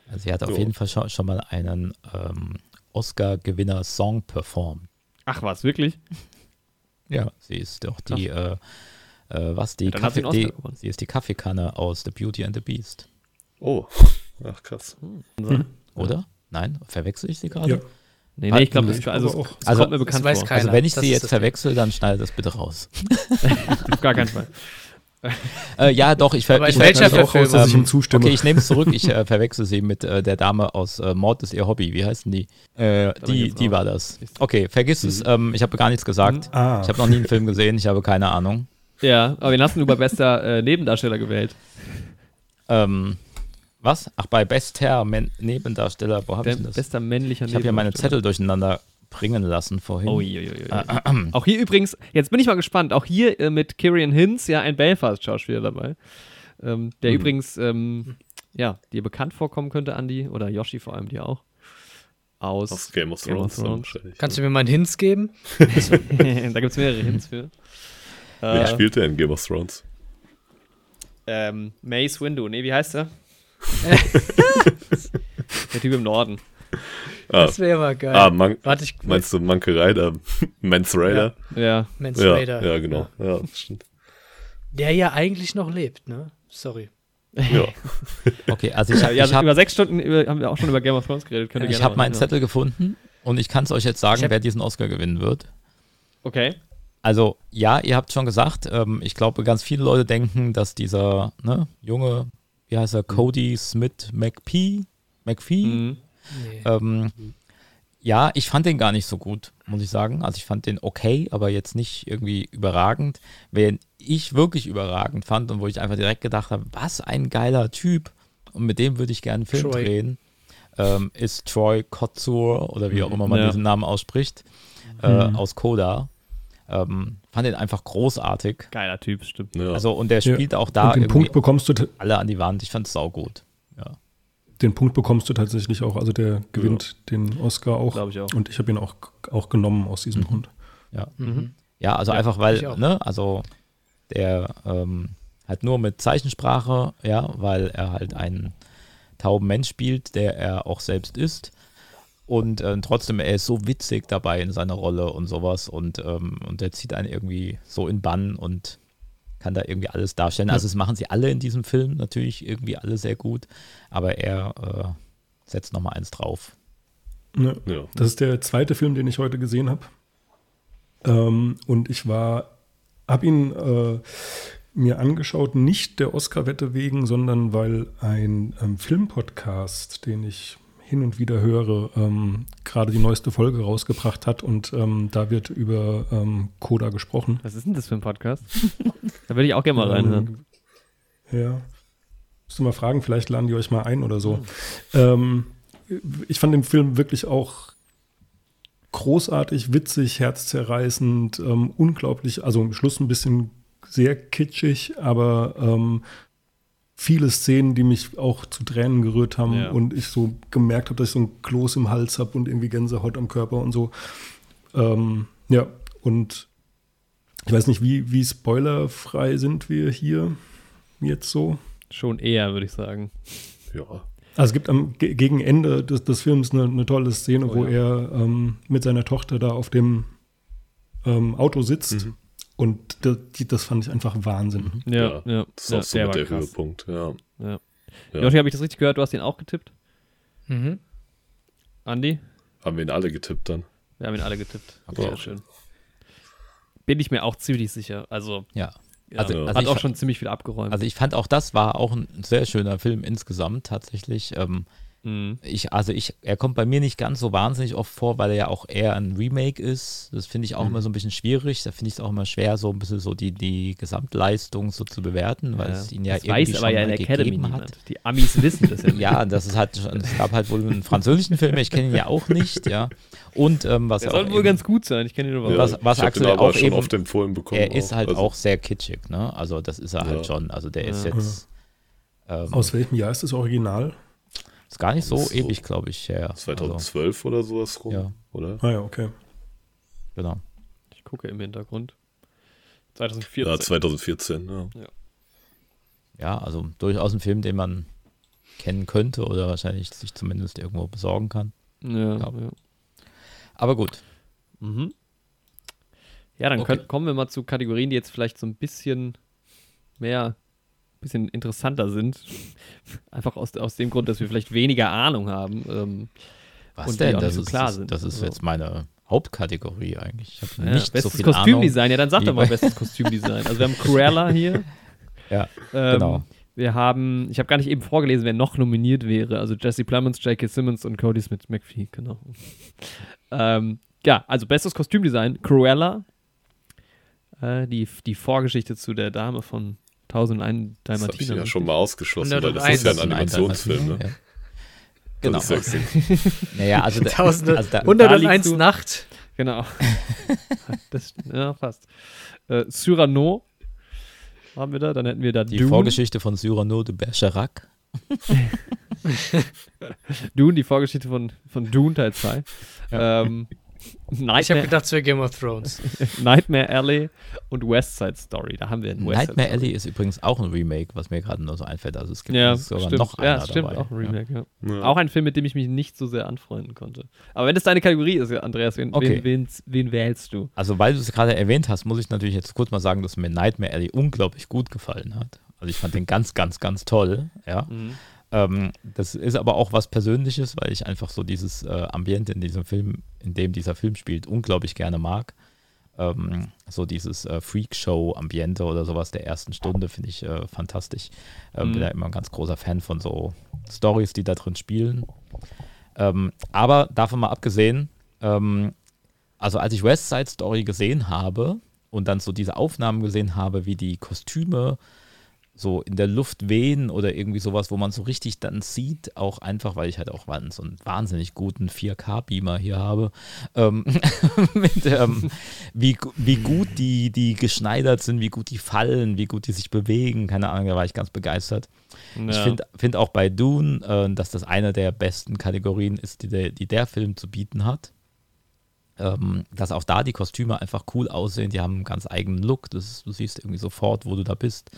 Also sie hat auf So. jeden Fall schon, schon mal einen ähm, Oscar-Gewinner-Song performt. Ach was, wirklich? Ja, sie ist doch die, äh, äh, was, die Ja, Kaffee, die, sie ist die Kaffeekanne aus The Beauty and the Beast. Oh, ach krass. Oder? Nein? Verwechsel ich sie gerade? Ja. Nee, nee, ich glaube, das, also, es, auch. es Also- kommt mir bekannt weiß vor. keiner. Also wenn ich Das sie jetzt verwechsel, dann schneide das bitte raus. Auf gar keinen Fall. Äh, ja, doch, ich, ver ich welcher verwechsel auch raus, dass ich ihm zustimme. Okay, ich nehme es zurück. Ich äh, verwechsel sie mit äh, der Dame aus äh, Mord ist ihr Hobby. Wie heißen die? Äh, die die war das. Okay, vergiss es. Ähm, ich habe gar nichts gesagt. Ah, Ich habe noch nie einen Film gesehen. Ich habe keine Ahnung. Ja, aber wen hast du bei bester äh, Nebendarsteller gewählt? Ähm, was? Ach, bei bester Men Nebendarsteller. Wo habe ich denn das? bester männlicher Ich habe ja meine. Zettel durcheinander bringen lassen vorhin. Oh, je, je, je. Auch hier übrigens, jetzt bin ich mal gespannt, auch hier äh, mit Kirian Hinz ja ein Belfast-Schauspieler dabei, ähm, der Mhm. übrigens, ähm, ja, dir bekannt vorkommen könnte, Andy, oder Yoshi vor allem dir auch. Aus, Aus Game of Game of Thrones, Thrones. Kannst du mir mal einen Hints geben? da gibt es mehrere Hints für. Wer Äh, spielt der in Game of Thrones? ähm, Mace Windu, nee, wie heißt er? der Typ im Norden. Ah, Das wäre mal geil. ah Man Warte, ich. meinst du Monkey Rider? Mans Rider? Ja, Mans Ja, Raider. ja, genau. Ja, stimmt. Der ja eigentlich noch lebt, ne? Sorry. Ja. Okay, also ich, ja, hab- ja ich habe über sechs Stunden über, haben wir auch schon über Game of Thrones geredet. Könnt ihr ich hab mal meinen. Zettel gefunden und ich kann es euch jetzt sagen, hab- wer diesen Oscar gewinnen wird. Okay. Also, ja, ihr habt schon gesagt, ähm, ich glaube, ganz viele Leute denken, dass dieser ne, junge, wie heißt er, Cody Smith McPhee, McPhee, Mhm. Nee. ähm, ja, ich fand den gar nicht so gut, muss ich sagen. Also ich fand den okay, aber jetzt nicht irgendwie überragend. Wen ich wirklich überragend fand und wo ich einfach direkt gedacht habe, was ein geiler Typ und mit dem würde ich gerne einen Film Troy. drehen, ähm, ist Troy Kotsur oder wie auch immer man Ja. diesen Namen ausspricht, äh, aus Koda. Ähm, fand den einfach großartig. Geiler Typ, stimmt. ja. Also und der Ja. spielt auch da und den irgendwie Punkt bekommst du, alle an die Wand. Ich fand es saugut. Ja. den Punkt bekommst du tatsächlich auch. Also der gewinnt den Oscar auch. Glaube ich auch. Und ich habe ihn auch, auch genommen aus diesem Grund. Ja. Mhm. Ja, also Ja, einfach weil, ne, also der ähm, halt nur mit Zeichensprache, ja, weil er halt einen tauben Mensch spielt, der er auch selbst ist. Und äh, trotzdem, er ist so witzig dabei in seiner Rolle und sowas und, ähm, und der zieht einen irgendwie so in Bann und kann da irgendwie alles darstellen. Also das machen sie alle in diesem Film natürlich irgendwie alle sehr gut, aber er äh, setzt nochmal eins drauf. Ne? ja. Das ist der zweite Film, den ich heute gesehen habe. Ähm, und ich war, habe ihn äh, mir angeschaut, nicht der Oscar-Wette wegen, sondern weil ein ähm, Filmpodcast, den ich hin und wieder höre, ähm, gerade die neueste Folge rausgebracht hat und ähm, da wird über ähm, Coda gesprochen. Was ist denn das für ein Podcast? da würde ich auch gerne mal reinhören. Ja. Müsst ihr mal fragen, vielleicht laden die euch mal ein oder so. Ähm, ich fand den Film wirklich auch großartig, witzig, herzzerreißend, ähm, unglaublich, also am Schluss ein bisschen sehr kitschig, aber ähm, viele Szenen, die mich auch zu Tränen gerührt haben Ja. und ich so gemerkt habe, dass ich so ein Kloß im Hals habe und irgendwie Gänsehaut am Körper und so. Ähm, ja, und ich weiß nicht, wie, wie spoilerfrei sind wir hier jetzt so. Schon eher, würde ich sagen. Ja. Also es gibt am ge- gegen Ende des, des Films eine, eine tolle Szene, Oh wo ja. er ähm, mit seiner Tochter da auf dem ähm, Auto sitzt. Mhm. Und das, die, das fand ich einfach Wahnsinn. Ja, ja. Das ist ja, auch so der der. Höhepunkt, ja. Ja. Ja. Joshi, habe ich das richtig gehört? Du hast ihn auch getippt? Mhm. Andi? Haben wir ihn alle getippt dann. Wir haben ihn alle getippt. Okay. Sehr schön. Bin ich mir auch ziemlich sicher. Also, Ja. ja, Also- also hat ich auch schon ziemlich viel abgeräumt. Also ich fand auch das war auch ein sehr schöner Film insgesamt tatsächlich. Ähm, Mhm. ich, also ich, er kommt bei mir nicht ganz so wahnsinnig oft vor, weil er ja auch eher ein Remake ist. Das finde ich auch immer so ein bisschen schwierig. Da finde ich es auch immer schwer, so ein bisschen so die, die Gesamtleistung so zu bewerten, weil es ihn ja das irgendwie weiß aber schon ja mal in der Academy gegeben niemand. hat. Die Amis wissen das ja nicht. Ja, das ist halt schon, es gab halt wohl einen französischen Film, ich kenne ihn ja auch nicht, ja. Und ähm, was auch soll wohl eben- ganz gut sein. Ich kenne ihn nur Ja, was- was Axel den aber auch schon eben- oft empfohlen bekommen. er ist auch. halt Also, auch sehr kitschig, ne? Also das ist er halt Ja. schon. Also der ist Ja. jetzt ähm, Aus welchem Jahr ist das Original? Ist gar nicht so so ewig, glaube ich, her. Also, 2012 oder sowas rum, Ja. oder? Ah ja, okay. genau. Ich gucke im Hintergrund. 2014. Ja, 2014, ja. Ja, also durchaus ein Film, den man kennen könnte oder wahrscheinlich sich zumindest irgendwo besorgen kann. ja, Ja. ja. Aber gut. Mhm. Ja, dann Okay. können, kommen wir mal zu Kategorien, die jetzt vielleicht so ein bisschen mehr, bisschen interessanter sind. Einfach aus, aus dem Grund, dass wir vielleicht weniger Ahnung haben. Ähm, Was Und denn? Das so ist, klar sind. das ist Also- jetzt meine Hauptkategorie eigentlich. Ich ja, nicht so bestes viel Ahnung. Kostümdesign, ja, dann sag doch mal bestes Kostümdesign. Also wir haben Cruella hier. Ja, Ähm, genau. Wir haben, ich habe gar nicht eben vorgelesen, wer noch nominiert wäre. Also Jesse Plemons, J.K. Simmons und Cody Smith McPhee, genau. ähm, ja, also bestes Kostümdesign, Cruella. Äh, die, die Vorgeschichte zu der Dame von 1001 Das habe ich Dalmatiner. ja schon mal ausgeschlossen, weil das 101 ist ja ein Animationsfilm, ne? Ja. Genau. Das ist ja, Naja, also, da, Tausende, also da, 101 liegst du- Nacht. Genau. das, ja, fast. Äh, Cyrano haben wir da, dann hätten wir da die Dune. Vorgeschichte von Cyrano de Bergerac. Dune, die Vorgeschichte von, von Dune Teil 2. Ja. Ähm, Ich habe Nightmare, gedacht, es wäre Game of Thrones. Nightmare Alley und West Side Story. Da haben wir einen West Nightmare Side Story. Alley ist übrigens auch ein Remake, was mir gerade nur so einfällt. Also es gibt Ja, sogar stimmt. noch ja, einer stimmt, dabei. auch ein Remake, ja. ja. Auch ein Film, mit dem ich mich nicht so sehr anfreunden konnte. Aber wenn das deine Kategorie ist, Andreas, wen, Okay. wen, wen, wen wählst du? Also, weil du es gerade erwähnt hast, muss ich natürlich jetzt kurz mal sagen, dass mir Nightmare Alley unglaublich gut gefallen hat. Also, ich fand den ganz, ganz, ganz toll. Ja. Ähm, das ist aber auch was Persönliches, weil ich einfach so dieses äh, Ambiente in diesem Film, in dem dieser Film spielt, unglaublich gerne mag. Ähm, so dieses äh, Freakshow-Ambiente oder sowas der ersten Stunde finde ich äh, fantastisch. Ähm, Mhm. Bin ja immer ein ganz großer Fan von so Stories, die da drin spielen. Ähm, aber davon mal abgesehen, ähm, also als ich West Side Story gesehen habe und dann so diese Aufnahmen gesehen habe, wie die Kostüme so in der Luft wehen oder irgendwie sowas, wo man so richtig dann sieht, auch einfach, weil ich halt auch so einen wahnsinnig guten 4K-Beamer hier habe, ähm, mit, ähm, wie, wie gut die, die geschneidert sind, wie gut die fallen, wie gut die sich bewegen, keine Ahnung, da war ich ganz begeistert. Ich Ja. finde find auch bei Dune, äh, dass das eine der besten Kategorien ist, die der, die der Film zu bieten hat. Ähm, dass auch da die Kostüme einfach cool aussehen, die haben einen ganz eigenen Look, das, du siehst irgendwie sofort, wo du da bist.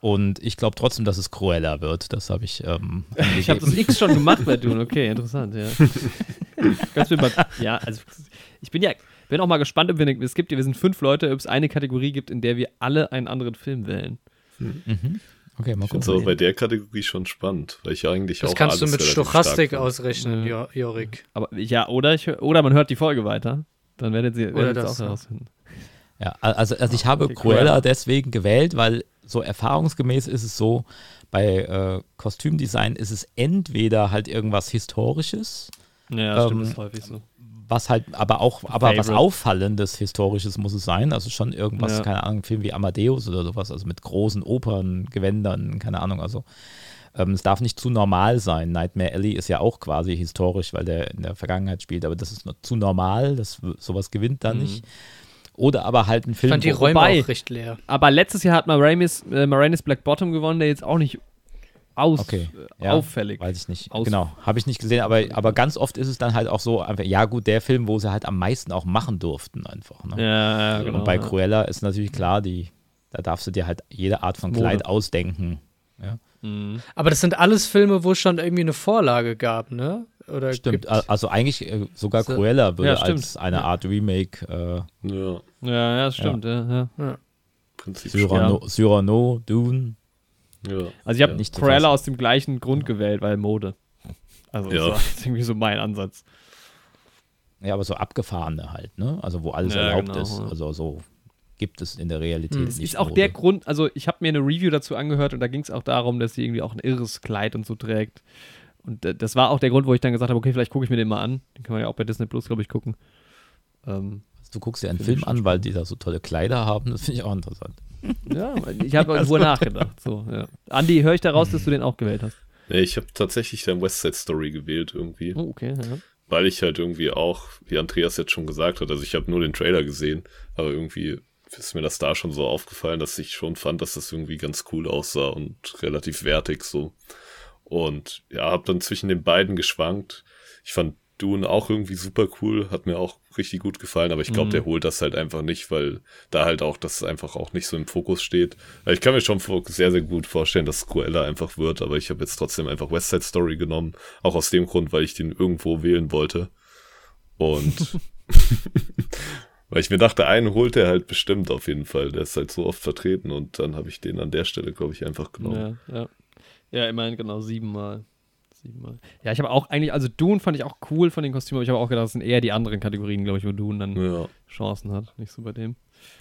Und ich glaube trotzdem, dass es Cruella wird. Das habe ich. Ähm, Ich habe das. X schon gemacht bei Dune. Okay, interessant, ja. Kannst du mal, ja, also ich bin ja, bin auch mal gespannt, ob wir, es gibt, wir sind fünf Leute, ob es eine Kategorie gibt, in der wir alle einen anderen Film wählen. Mhm. Okay, mal Ich finde es gucken. aber bei der Kategorie schon spannend, weil ich eigentlich Das auch kannst du mit Stochastik ausrechnen, Ja. Jo- Jorik. Aber ja, oder, ich, oder man hört die Folge weiter. Dann werdet ihr das, auch herausfinden. Ja, also, also ich habe Okay, Cruella. deswegen gewählt, weil so erfahrungsgemäß ist es so, bei äh, Kostümdesign ist es entweder halt irgendwas Historisches, Ja, stimmt, Ähm, das ist häufig so. was halt, aber auch, aber was Favorite. Auffallendes Historisches muss es sein. Also schon irgendwas, Ja. keine Ahnung, ein Film wie Amadeus oder sowas, also mit großen Operngewändern, keine Ahnung, also ähm, es darf nicht zu normal sein. Nightmare Alley ist ja auch quasi historisch, weil der in der Vergangenheit spielt, aber das ist noch zu normal, das, sowas gewinnt da Mhm. nicht. Oder aber halt ein Ich Film, fand die Räume wobei- auch recht leer. Aber letztes Jahr hat Moranis, äh, Moranis Black Bottom gewonnen, der jetzt auch nicht aus, Okay, äh, ja, auffällig. Weiß ich nicht. Aus- genau, habe ich nicht gesehen, aber, aber ganz oft ist es dann halt auch so, einfach, ja gut, der Film, wo sie halt am meisten auch machen durften einfach. Ne? Ja, ja, genau. Und bei ja. Cruella ist natürlich klar, die, da darfst du dir halt jede Art von Kleid Mode. ausdenken. Mhm. Aber das sind alles Filme, wo es schon irgendwie eine Vorlage gab, ne? Oder Stimmt, gibt- also eigentlich äh, sogar So. Cruella würde Ja, als eine Art Remake äh, Ja, Ja, ja, das stimmt. Ja. Ja, Prinzip. Cyrano, Cyrano, Dune. Ja. Also ich habe Ja. Nicht Cruella aus dem gleichen Grund gewählt, weil Mode. Also Ja. das war jetzt irgendwie so mein Ansatz. Ja, aber so abgefahrene halt, ne? Also wo alles Ja, erlaubt genau, ist. ja. Also so gibt es in der Realität Hm. nicht. Ist auch Mode. der Grund, also ich habe mir eine Review dazu angehört und da ging es auch darum, dass sie irgendwie auch ein irres Kleid und so trägt. Und das war auch der Grund, wo ich dann gesagt habe, okay, vielleicht gucke ich mir den mal an. Den kann man ja auch bei Disney Plus, glaube ich, gucken. Ähm, Du guckst dir einen Film an, weil die da so tolle Kleider haben. Das finde ich auch interessant. ja, ich habe darüber nachgedacht. So, ja. Andi, höre ich daraus, dass du den auch gewählt hast? Nee, ich habe tatsächlich dann West Side Story gewählt irgendwie, Oh, okay, ja. weil ich halt irgendwie auch, wie Andreas jetzt schon gesagt hat, also ich habe nur den Trailer gesehen, aber irgendwie ist mir das da schon so aufgefallen, dass ich schon fand, dass das irgendwie ganz cool aussah und relativ wertig so. Und ja, habe dann zwischen den beiden geschwankt. Ich fand Dune auch irgendwie super cool, hat mir auch richtig gut gefallen, aber ich glaube, Mhm. der holt das halt einfach nicht, weil da halt auch das einfach auch nicht so im Fokus steht. Also Ich kann mir schon sehr, sehr gut vorstellen, dass Cruella einfach wird, aber ich habe jetzt trotzdem einfach West Side Story genommen, auch aus dem Grund, weil ich den irgendwo wählen wollte. Und weil ich mir dachte, einen holt er halt bestimmt auf jeden Fall. Der ist halt so oft vertreten und dann habe ich den an der Stelle, glaube ich, einfach genommen. Ja, ja. Ja, immerhin genau siebenmal. Siebenmal. Ja, ich habe auch eigentlich, also Dune fand ich auch cool von den Kostümen, aber ich habe auch gedacht, das sind eher die anderen Kategorien, glaube ich, wo Dune dann Ja. Chancen hat. Nicht so bei dem.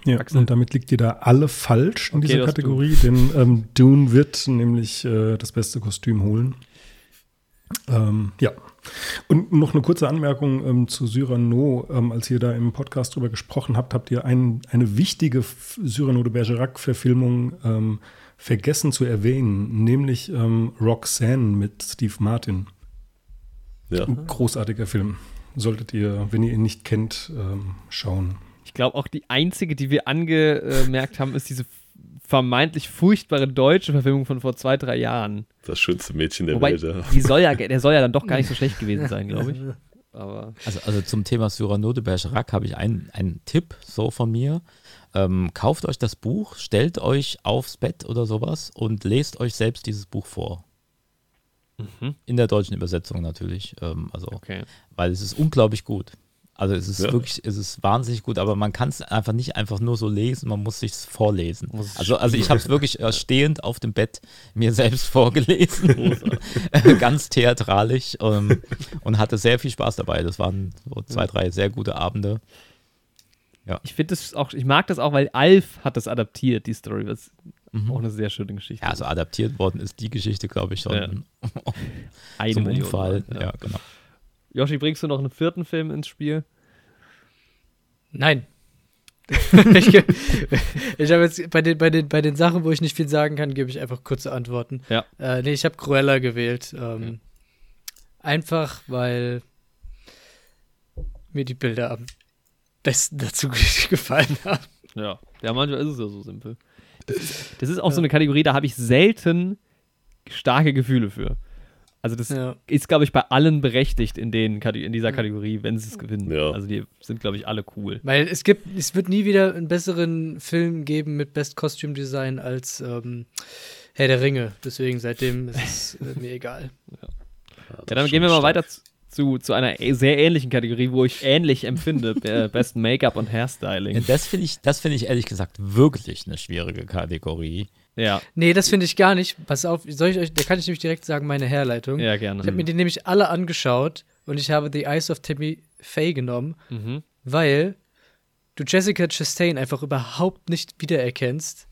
Ja, Axel. und damit liegt ihr da alle falsch in Okay, dieser Kategorie, denn ähm, Dune wird nämlich äh, das beste Kostüm holen. Ähm, ja. Und noch eine kurze Anmerkung ähm, zu Cyrano. Ähm, als ihr da im Podcast drüber gesprochen habt, habt ihr ein, eine wichtige Cyrano de Bergerac-Verfilmung ähm, vergessen zu erwähnen, nämlich ähm, Roxanne mit Steve Martin. Ja. Ein großartiger Film. Solltet ihr, wenn ihr ihn nicht kennt, ähm, schauen. Ich glaube auch die einzige, die wir angemerkt haben, ist diese vermeintlich furchtbare deutsche Verfilmung von vor zwei, drei Jahren. Das schönste Mädchen der Wobei, Welt. Ja. die soll ja, der soll ja dann doch gar nicht so schlecht gewesen sein, glaube ich. Aber Also, also zum Thema Cyrano de Bergerac habe ich einen, einen Tipp so von mir. Ähm, kauft euch das Buch, stellt euch aufs Bett oder sowas und lest euch selbst dieses Buch vor. In der deutschen Übersetzung natürlich. Ähm, also, okay. weil es ist unglaublich gut. Also es ist Ja. wirklich, es ist wahnsinnig gut, aber man kann es einfach nicht einfach nur so lesen, man muss sich vorlesen. Es Also, also ich habe es wirklich äh, stehend auf dem Bett mir selbst vorgelesen, ganz theatralisch ähm, und hatte sehr viel Spaß dabei. Das waren so zwei, drei sehr gute Abende. Ich finde das auch, ich mag das auch, weil Alf hat das adaptiert, die Story, was Mhm. auch eine sehr schöne Geschichte Ja, also adaptiert worden ist die Geschichte, glaube ich, schon Ja. Zum Million Unfall. Mal, Ja. genau. Yoshi, bringst du noch einen vierten Film ins Spiel? Nein. ich ich habe jetzt bei den, bei, den, bei den Sachen, wo ich nicht viel sagen kann, gebe ich einfach kurze Antworten. Ja. Äh, nee, ich habe Cruella gewählt. Ähm, Einfach, weil mir die Bilder am besten dazu gefallen haben. Ja. Ja, manchmal ist es ja so simpel. Das ist, das ist auch so eine Kategorie, da habe ich selten starke Gefühle für. Also das Ja. ist, glaube ich, bei allen berechtigt in, den, in dieser Kategorie, wenn sie es gewinnen. Ja. Also die sind, glaube ich, alle cool. Weil es gibt, es wird nie wieder einen besseren Film geben mit Best Costume Design als ähm, Herr der Ringe. Deswegen seitdem ist es äh, mir egal. Ja, dann gehen wir mal weiter zu, zu, einer sehr ähnlichen Kategorie, wo ich ähnlich empfinde. äh, Best Make-up und Hairstyling. Ja, das finde ich, das finde ich ehrlich gesagt wirklich eine schwierige Kategorie. Ja, Nee, das finde ich gar nicht. Pass auf, soll ich euch, da kann ich nämlich direkt sagen, meine Herleitung. ja, gerne. Ich habe mir die nämlich alle angeschaut und ich habe The Eyes of Tammy Faye genommen, Mhm. weil du Jessica Chastain einfach überhaupt nicht wiedererkennst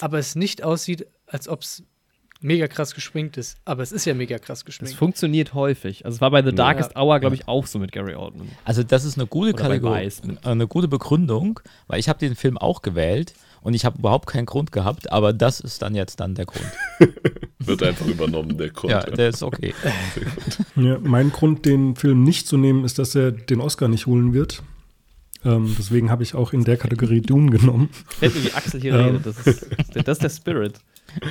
aber es nicht aussieht, als ob es mega krass geschminkt ist. Aber es ist ja mega krass geschminkt. funktioniert häufig. Also es war bei The Darkest Ja. Hour, glaube ich, auch so mit Gary Oldman. Also das ist eine gute Oder Kategorie, äh, eine gute Begründung, weil ich habe den Film auch gewählt und ich habe überhaupt keinen Grund gehabt, aber das ist dann jetzt dann der Grund. Wird einfach übernommen, der Grund. Ja, der ist okay. Ja, mein Grund, den Film nicht zu nehmen, ist, dass er den Oscar nicht holen wird. Ähm, deswegen habe ich auch in der Kategorie Dune genommen. Fällt mir, wie Axel hier Ähm. redet. Das ist, das ist der Spirit.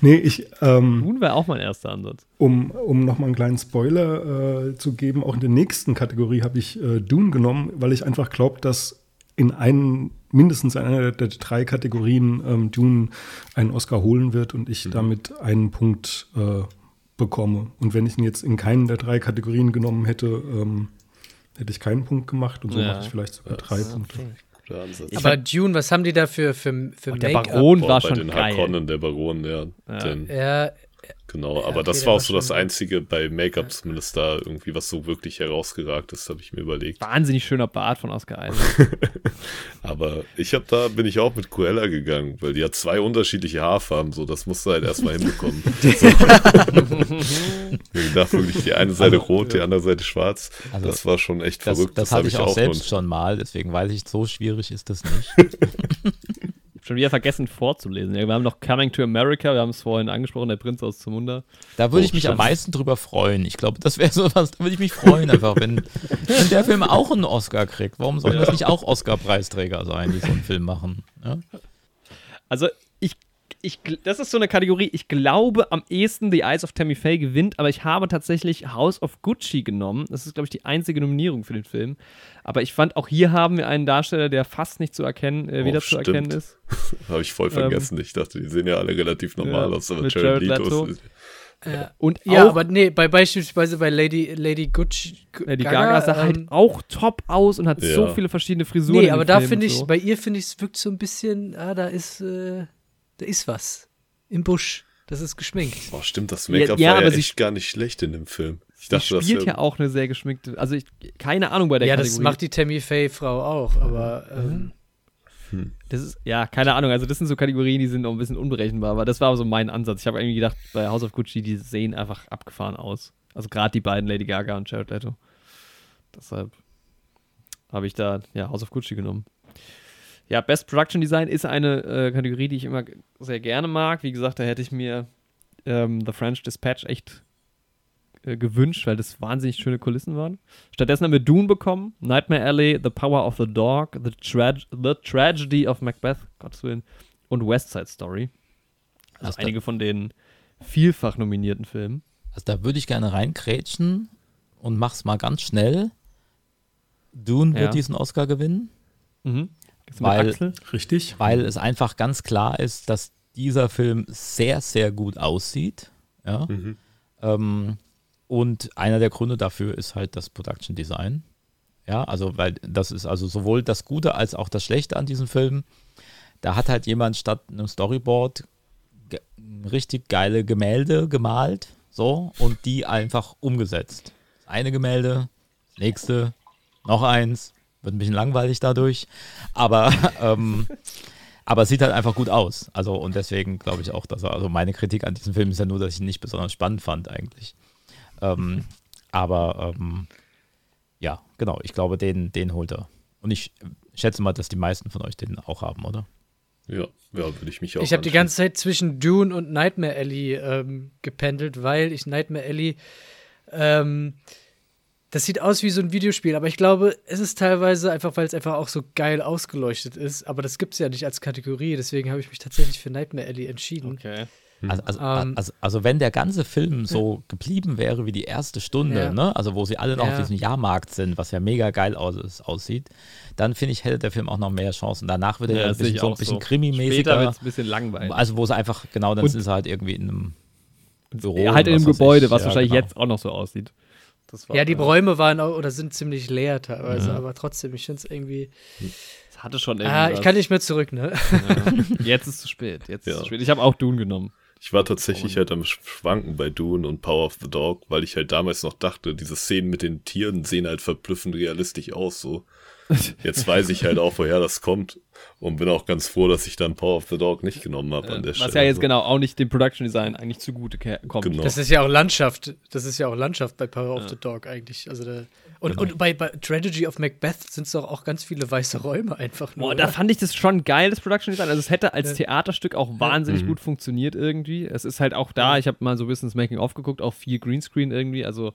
Nee, ich, ähm, Nun wäre auch mein erster Ansatz. um, um nochmal einen kleinen Spoiler äh, zu geben, auch in der nächsten Kategorie habe ich äh, Dune genommen, weil ich einfach glaube, dass in einen, mindestens in einer der drei Kategorien ähm, Dune einen Oscar holen wird und ich damit einen Punkt äh, bekomme. Und wenn ich ihn jetzt in keinen der drei Kategorien genommen hätte, ähm, hätte ich keinen Punkt gemacht und so Ja. mache ich vielleicht sogar drei Punkte. Guter Ansatz. aber Dune, was haben die da für, für, für Und der? Baron Boah, war bei schon den geil. Harkonnen, der Baron, ja. Den, Ja, genau, Ja, aber okay, das war auch so das Einzige bei Make-up zumindest da irgendwie, was so wirklich herausgeragt ist, habe ich mir überlegt. Wahnsinnig schöner Bart von Oscar Isaac. Aber ich habe da, bin ich auch mit Cruella gegangen, weil die hat zwei unterschiedliche Haarfarben, so das musst du halt erstmal hinbekommen. ich dachte wirklich, die eine Seite rot, die andere Seite schwarz. Also, das war schon echt Das, verrückt. das hatte hab ich auch nur- selbst schon mal, deswegen weiß ich, so schwierig ist das nicht. Schon wieder vergessen vorzulesen. Ja, wir haben noch Coming to America, wir haben es vorhin angesprochen, der Prinz aus Zamunda. Da würde Oh, ich mich am meisten drüber freuen. Ich glaube, das wäre so was, da würde ich mich freuen, einfach, wenn, wenn der Film auch einen Oscar kriegt. Warum sollen das nicht auch Oscar-Preisträger sein, die so einen Film machen? Ja? Also, ich, das ist so eine Kategorie, ich glaube am ehesten The Eyes of Tammy Faye gewinnt, aber ich habe tatsächlich House of Gucci genommen. Das ist, glaube ich, die einzige Nominierung für den Film. Aber ich fand, auch hier haben wir einen Darsteller, der fast nicht zu erkennen, äh, Oh, wieder zu stimmt. erkennen ist. Habe ich voll vergessen. ich dachte, die sehen ja alle relativ normal Ähm, Ja, aus, aber mit Jared Jared Leto ist- ja. Und ja auch aber nee, bei beispielsweise bei Lady, Lady Gucci. Lady Gaga sah halt ähm, auch top aus und hat Ja. so viele verschiedene Frisuren. Nee, aber da finde ich, so. bei ihr finde ich, es wirkt so ein bisschen, ah, da ist, äh, da ist was. Im Busch. Das ist geschminkt. Boah, stimmt, das Make-up Ja, ja, war ja aber sie- echt gar nicht schlecht in dem Film. Ich Sie dachte, das spielt ja auch eine sehr geschminkte, also ich, keine Ahnung bei der Ja, Kategorie. das macht die Tammy Faye-Frau auch, aber ähm, Das ist, ja, keine Ahnung. Also, das sind so Kategorien, die sind auch ein bisschen unberechenbar. Aber das war so mein Ansatz. Ich habe irgendwie gedacht, bei House of Gucci, die sehen einfach abgefahren aus. Also, gerade die beiden, Lady Gaga und Jared Leto. Deshalb habe ich da, ja, House of Gucci genommen. Ja, Best Production Design ist eine äh, Kategorie, die ich immer sehr gerne mag. Wie gesagt, da hätte ich mir ähm, The French Dispatch echt äh, gewünscht, weil das wahnsinnig schöne Kulissen waren. Stattdessen haben wir Dune bekommen, Nightmare Alley, The Power of the Dog, The, Trag the Tragedy of Macbeth, Gottes Willen, und West Side Story. Also Also einige von den vielfach nominierten Filmen. Also da würde ich gerne reinkrätschen und mach's mal ganz schnell. Dune wird Ja. diesen Oscar gewinnen, Mhm. Weil- Axel? Richtig? weil es einfach ganz klar ist, dass dieser Film sehr, sehr gut aussieht. Ja. Mhm. Ähm, und einer der Gründe dafür ist halt das Production Design. Ja, also, weil das ist also sowohl das Gute als auch das Schlechte an diesem Film. Da hat halt jemand statt einem Storyboard ge richtig geile Gemälde gemalt, so, und die einfach umgesetzt. Das eine Gemälde, das nächste, noch eins, wird ein bisschen langweilig dadurch, aber, ähm, aber es sieht halt einfach gut aus. Also, und deswegen glaube ich auch, dass er, also meine Kritik an diesem Film ist ja nur, dass ich ihn nicht besonders spannend fand, eigentlich. Ähm, aber, ähm, ja, genau, ich glaube, den, den holt er. Und ich schätze mal, dass die meisten von euch den auch haben, oder? Ja, ja würde ich mich auch ich habe die ganze Zeit zwischen Dune und Nightmare Alley ähm, gependelt, weil ich Nightmare Alley, ähm, das sieht aus wie so ein Videospiel, aber ich glaube, es ist teilweise einfach, weil es einfach auch so geil ausgeleuchtet ist, aber das gibt es ja nicht als Kategorie, deswegen habe ich mich tatsächlich für Nightmare Alley entschieden. Okay. Also, also, Ähm, also, also wenn der ganze Film so geblieben wäre wie die erste Stunde, Ja. ne? also wo sie alle noch Ja. auf diesem Jahrmarkt sind, was ja mega geil aus, aussieht, dann finde ich, hätte der Film auch noch mehr Chancen. Danach würde er Ja, ein bisschen, so ein bisschen so. krimimäßiger. Später wird es ein bisschen langweilig. Also wo es einfach, genau, dann Und- ist er halt irgendwie in einem Büro. Ja, halt in was einem Gebäude, ich. was Ja, wahrscheinlich genau. jetzt auch noch so aussieht. Das war, Ja, die Räume waren auch, oder sind ziemlich leer teilweise, Ja. aber trotzdem, ich finde es irgendwie. Das hatte schon Ah, irgendwie. ich kann nicht mehr zurück, ne? ja. Jetzt ist es zu spät. Jetzt ist es Ja. zu spät. Ich habe auch Dune genommen. Ich war tatsächlich halt am Schwanken bei Dune und Power of the Dog, weil ich halt damals noch dachte, diese Szenen mit den Tieren sehen halt verblüffend realistisch aus, so. Jetzt weiß ich halt auch, woher das kommt. Und bin auch ganz froh, dass ich dann Power of the Dog nicht genommen habe an der Was Stelle. ja jetzt genau auch nicht dem Production Design eigentlich zugute kommt. Genau. Das ist ja auch Landschaft. Das ist ja auch Landschaft bei Power of the Dog eigentlich. Also da, und, Genau. und bei, bei Tragedy of Macbeth sind es doch auch ganz viele weiße Räume einfach nur. Boah, da fand ich das schon geil, das Production Design. Also es hätte als Ja. Theaterstück auch wahnsinnig Mhm. gut funktioniert irgendwie. Es ist halt auch da, ich habe mal so ein bisschen das Making-of geguckt, auch viel Greenscreen irgendwie, also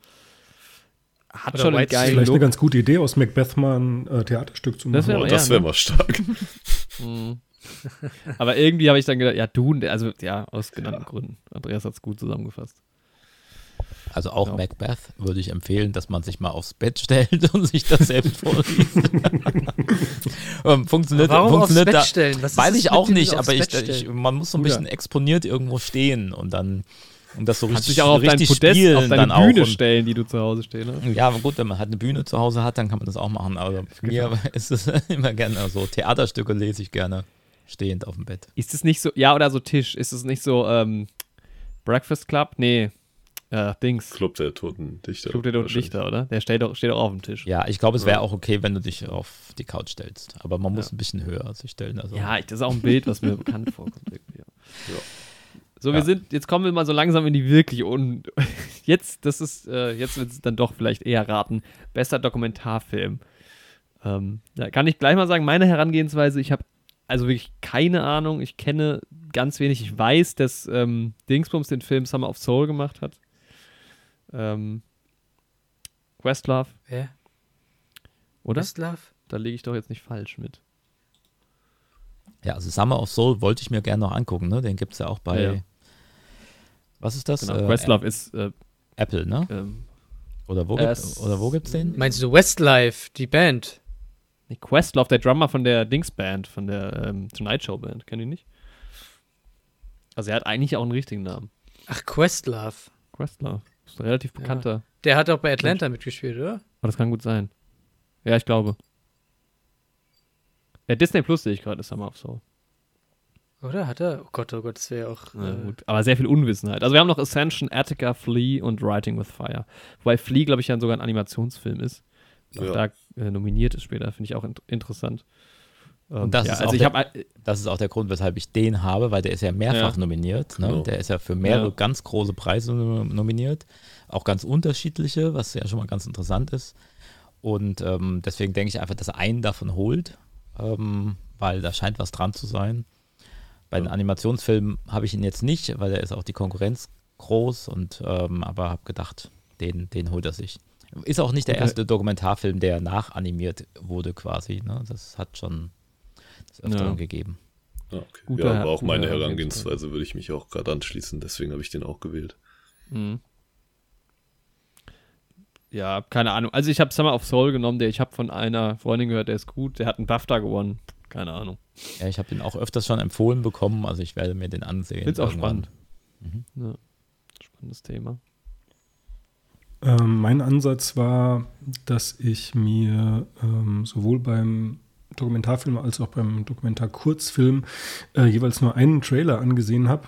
hat Oder schon einen geilen Vielleicht eine Look. ganz gute Idee, aus Macbeth mal ein äh, Theaterstück zu Das machen. wäre- Oh, ja, das ne? wäre mal stark. Mhm. Aber irgendwie habe ich dann gedacht, ja, Dune, also ja, aus genannten Gründen. Andreas hat es gut zusammengefasst. Also auch Ja. Macbeth würde ich empfehlen, dass man sich mal aufs Bett stellt und sich das selbst vorliest. Ähm, funktioniert Warum aufs funktioniert Bett da, stellen? Was Weiß ich auch nicht, aufs aber ich, Bett ich, man muss so ein bisschen exponiert irgendwo stehen und dann und das so Kannst richtig, dich auch auf dein richtig Podest, spielen auf deine dann auch. Bühne Und, stellen, die du zu Hause stehen hast. ja, aber gut, wenn man halt eine Bühne zu Hause hat, dann kann man das auch machen. Aber mir ist es immer gerne so. Theaterstücke lese ich gerne stehend auf dem Bett. Ist es nicht so, ja, oder so Tisch, ist es nicht so, ähm, Breakfast Club? Nee, äh, Dings. Club der Toten Dichter. Club der Toten. Dichter, oder? Der steht doch, steht doch auf dem Tisch. Ja, ich glaube, es wäre auch okay, wenn du dich auf die Couch stellst. Aber man muss ein bisschen höher sich stellen. Also. Ja, ich- das ist auch ein Bild, was mir bekannt vorkommt. Irgendwie. Ja. Ja. So, wir Ja. sind, jetzt kommen wir mal so langsam in die wirklich un. Jetzt, das ist, äh, jetzt wird es dann doch vielleicht eher raten. Bester Dokumentarfilm. Ähm, da kann ich gleich mal sagen, meine Herangehensweise, ich habe also wirklich keine Ahnung. Ich kenne ganz wenig. Ich weiß, dass ähm, Dingsbums den Film Summer of Soul gemacht hat. Ähm, Questlove, Wer? oder? Westlove? Da liege ich doch jetzt nicht falsch mit. Ja, also Summer of Soul wollte ich mir gerne noch angucken, ne? Den gibt es ja auch bei. Ja, ja. Was ist das? Genau, Äh, Questlove ist äh, Apple, ne? ähm, Oder wo, gibt, oder wo gibt's den? Meinst du Westlife, die Band? Nee, Questlove, der Drummer von der Dings-Band, von der ähm, Tonight Show-Band. Kennt ihr nicht? Also er hat eigentlich auch einen richtigen Namen. Ach, Questlove. Questlove. Ist ein relativ bekannter. Der hat auch bei Atlanta mitgespielt, oder? Aber das kann gut sein. Ja, ich glaube. Ja, Disney Plus sehe ich gerade, ist Summer of Soul. Oder? Hat er? Oh Gott, oh Gott, das wäre auch. Ja, äh, gut. Aber sehr viel Unwissenheit. Also wir haben noch Ascension, Attica, Flea und Writing with Fire. Wobei Flea, glaube ich, ja sogar ein Animationsfilm ist. Auch Ja. da äh, nominiert ist später, finde ich auch int interessant. Ähm, Und das ja, ist also der- habe Das ist auch der Grund, weshalb ich den habe, weil der ist ja mehrfach Ja. nominiert. Ne? Genau. Der ist ja für mehrere Ja. ganz große Preise nom- nominiert. Auch ganz unterschiedliche, was ja schon mal ganz interessant ist. Und ähm, deswegen denke ich einfach, dass er einen davon holt, ähm, weil da scheint was dran zu sein. Bei den Animationsfilmen habe ich ihn jetzt nicht, weil da ist auch die Konkurrenz groß und ähm, aber habe gedacht, den, den holt er sich. Ist auch nicht der Okay. erste Dokumentarfilm, der nachanimiert wurde quasi. Ne? Das hat schon des Öfteren Ja. gegeben. Ja, okay. Guter- ja, aber auch meine Herangehensweise würde ich mich auch gerade anschließen, deswegen habe ich den auch gewählt. Mhm. Ja, keine Ahnung. Also ich habe Summer of Soul genommen, der ich habe von einer Freundin gehört, der ist gut, der hat einen BAFTA gewonnen. Keine Ahnung. Ja, ich habe den auch öfters schon empfohlen bekommen, also ich werde mir den ansehen. Find's auch irgendwann. spannend. Ja. Spannendes Thema. Ähm, mein Ansatz war, dass ich mir ähm, sowohl beim Dokumentarfilm als auch beim Dokumentar-Kurzfilm äh, jeweils nur einen Trailer angesehen habe.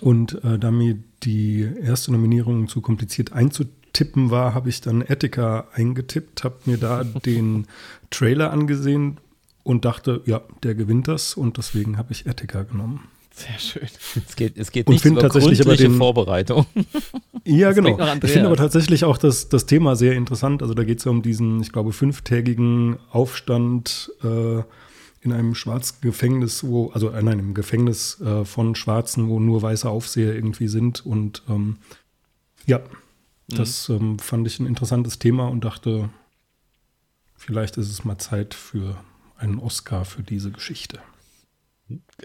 Und äh, da mir die erste Nominierung zu kompliziert einzutippen war, habe ich dann Etika eingetippt, habe mir da den Trailer angesehen und dachte, ja, der gewinnt das und deswegen habe ich Etika genommen. Sehr schön. Es geht, es geht Und nicht über tatsächlich gründliche den- Vorbereitung. Ja, genau. Ich finde aber tatsächlich auch das, das Thema sehr interessant. Also da geht es ja um diesen, ich glaube, fünftägigen Aufstand äh, in einem schwarzen Gefängnis, wo, also in einem Gefängnis äh, von Schwarzen, wo nur weiße Aufseher irgendwie sind. Und ähm, ja, das ähm, fand ich ein interessantes Thema und dachte, vielleicht ist es mal Zeit für einen Oscar für diese Geschichte.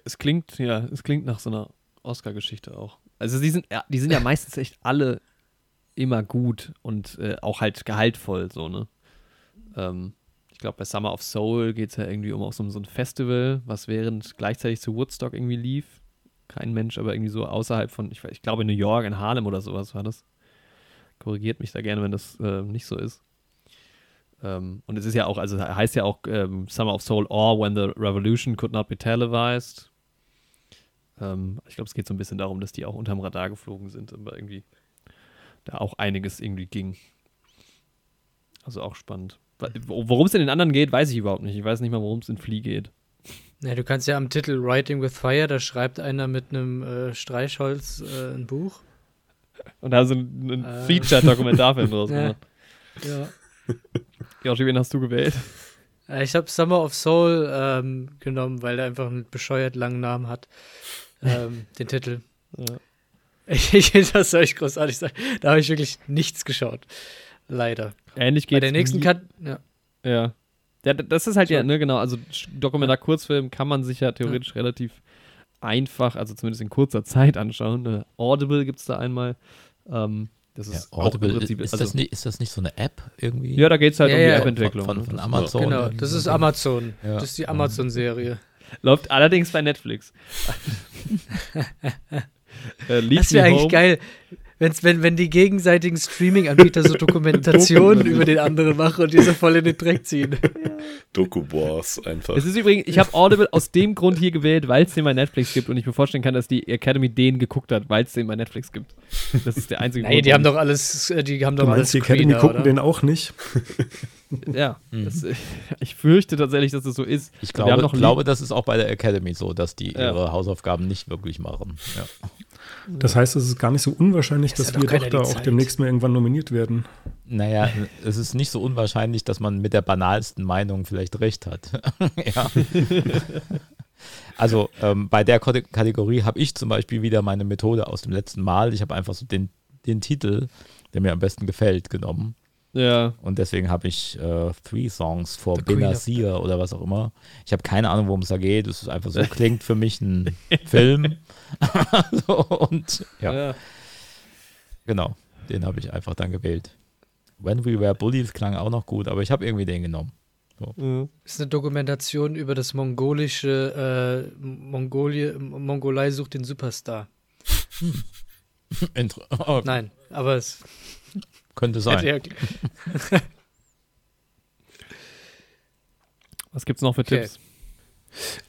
Es klingt, ja, es klingt nach so einer Oscar-Geschichte auch. Also die sind, ja, die sind ja meistens echt alle immer gut und äh, auch halt gehaltvoll, so, ne? Ähm, ich glaube, bei Summer of Soul geht es ja irgendwie um auch so, so ein Festival, was während gleichzeitig zu Woodstock irgendwie lief. Kein Mensch, aber irgendwie so außerhalb von, ich, ich glaube in New York, in Harlem oder sowas war das. Korrigiert mich da gerne, wenn das äh, nicht so ist. Ähm, und es ist ja auch, also heißt ja auch ähm, Summer of Soul or When the Revolution Could Not Be Televised. Ähm, ich glaube, es geht so ein bisschen darum, dass die auch unterm Radar geflogen sind, aber irgendwie da auch einiges irgendwie ging. Also auch spannend. Worum es in den anderen geht, weiß ich überhaupt nicht. Ich weiß nicht mal, worum es in Flea geht. Ja, du kannst ja am Titel Writing with Fire, da schreibt einer mit einem äh, Streichholz äh, ein Buch. Und da so ein, ein Äh. Feature-Dokumentarfilm draus Ja. gemacht. Ja. Joshi, wen hast du gewählt? Äh, Ich habe Summer of Soul ähm, genommen, weil der einfach einen bescheuert langen Namen hat. Ähm, den Titel. Ja. Ich, ich, das soll ich großartig sagen. Da habe ich wirklich nichts geschaut. Leider. Ähnlich Bei geht der nächsten Kat ja. Ja. ja. Das ist halt ja, ne, genau. Also Dokumentar-Kurzfilm kann man sich ja theoretisch relativ einfach, also zumindest in kurzer Zeit anschauen. Ne? Audible gibt es da einmal. Ähm, das Ja, ist auch im Audible, Prinzip- ist, also, das nicht, ist das nicht so eine App irgendwie? Ja, da geht es halt Ja, um die ja. App-Entwicklung. Von, ne? von Das Amazon. Genau, irgendwie das ist Amazon. Ja. Das ist die Amazon-Serie. Läuft allerdings bei Netflix. äh, Das wäre eigentlich Home. geil, wenn's, wenn, wenn die gegenseitigen Streaming-Anbieter so Dokumentationen über den anderen machen und die so voll in den Dreck ziehen. Doku Wars einfach. Es ist übrigens, ich habe Audible aus dem Grund hier gewählt, weil es den bei Netflix gibt und ich mir vorstellen kann, dass die Academy den geguckt hat, weil es den bei Netflix gibt. Das ist der einzige Nee, Grund. die haben doch alles, äh, die haben Du doch alles meinst, die Academy Screener, gucken oder? den auch nicht? ich- Ja, Mhm. das, ich fürchte tatsächlich, dass es so ist. Ich glaube, noch glaube, das ist auch bei der Academy so, dass die Ja. ihre Hausaufgaben nicht wirklich machen. Ja. Das heißt, es ist gar nicht so unwahrscheinlich, Es dass wir doch da auch demnächst mal irgendwann nominiert werden. Naja, es ist nicht so unwahrscheinlich, dass man mit der banalsten Meinung vielleicht recht hat. ja. Also ähm, bei der Kate- Kategorie habe ich zum Beispiel wieder meine Methode aus dem letzten Mal. Ich habe einfach so den, den Titel, der mir am besten gefällt, genommen. Ja, Und deswegen habe ich äh, Three Songs for Benazir oder was auch immer. Ich habe keine Ahnung, worum es da geht. Es ist einfach so, klingt für mich ein Film. so, und ja, ja. genau. Den habe ich einfach dann gewählt. When We Were Bullies klang auch noch gut, aber ich habe irgendwie den genommen. ja. Das ist eine Dokumentation über das mongolische, äh, Mongolie, Mongolei sucht den Superstar. Inter oh, Nein, aber es könnte sein. Was gibt's noch für Okay. Tipps?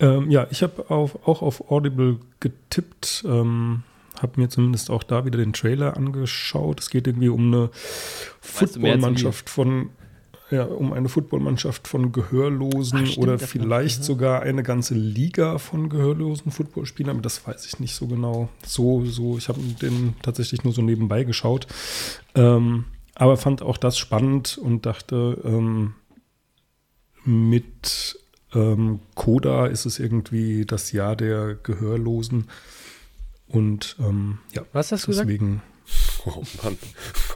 Ähm, ja, ich habe auf, auch auf Audible getippt, ähm, habe mir zumindest auch da wieder den Trailer angeschaut. Es geht irgendwie um eine Footballmannschaft von ja, um eine Footballmannschaft von Gehörlosen Ach, stimmt, oder vielleicht gehört. sogar eine ganze Liga von gehörlosen Footballspielern, aber das weiß ich nicht so genau. So, so, ich habe den tatsächlich nur so nebenbei geschaut. Ähm, aber fand auch das spannend und dachte, ähm, mit ähm, Coda ist es irgendwie das Jahr der Gehörlosen. Und ähm, ja, Was hast du gesagt? deswegen. Oh Mann,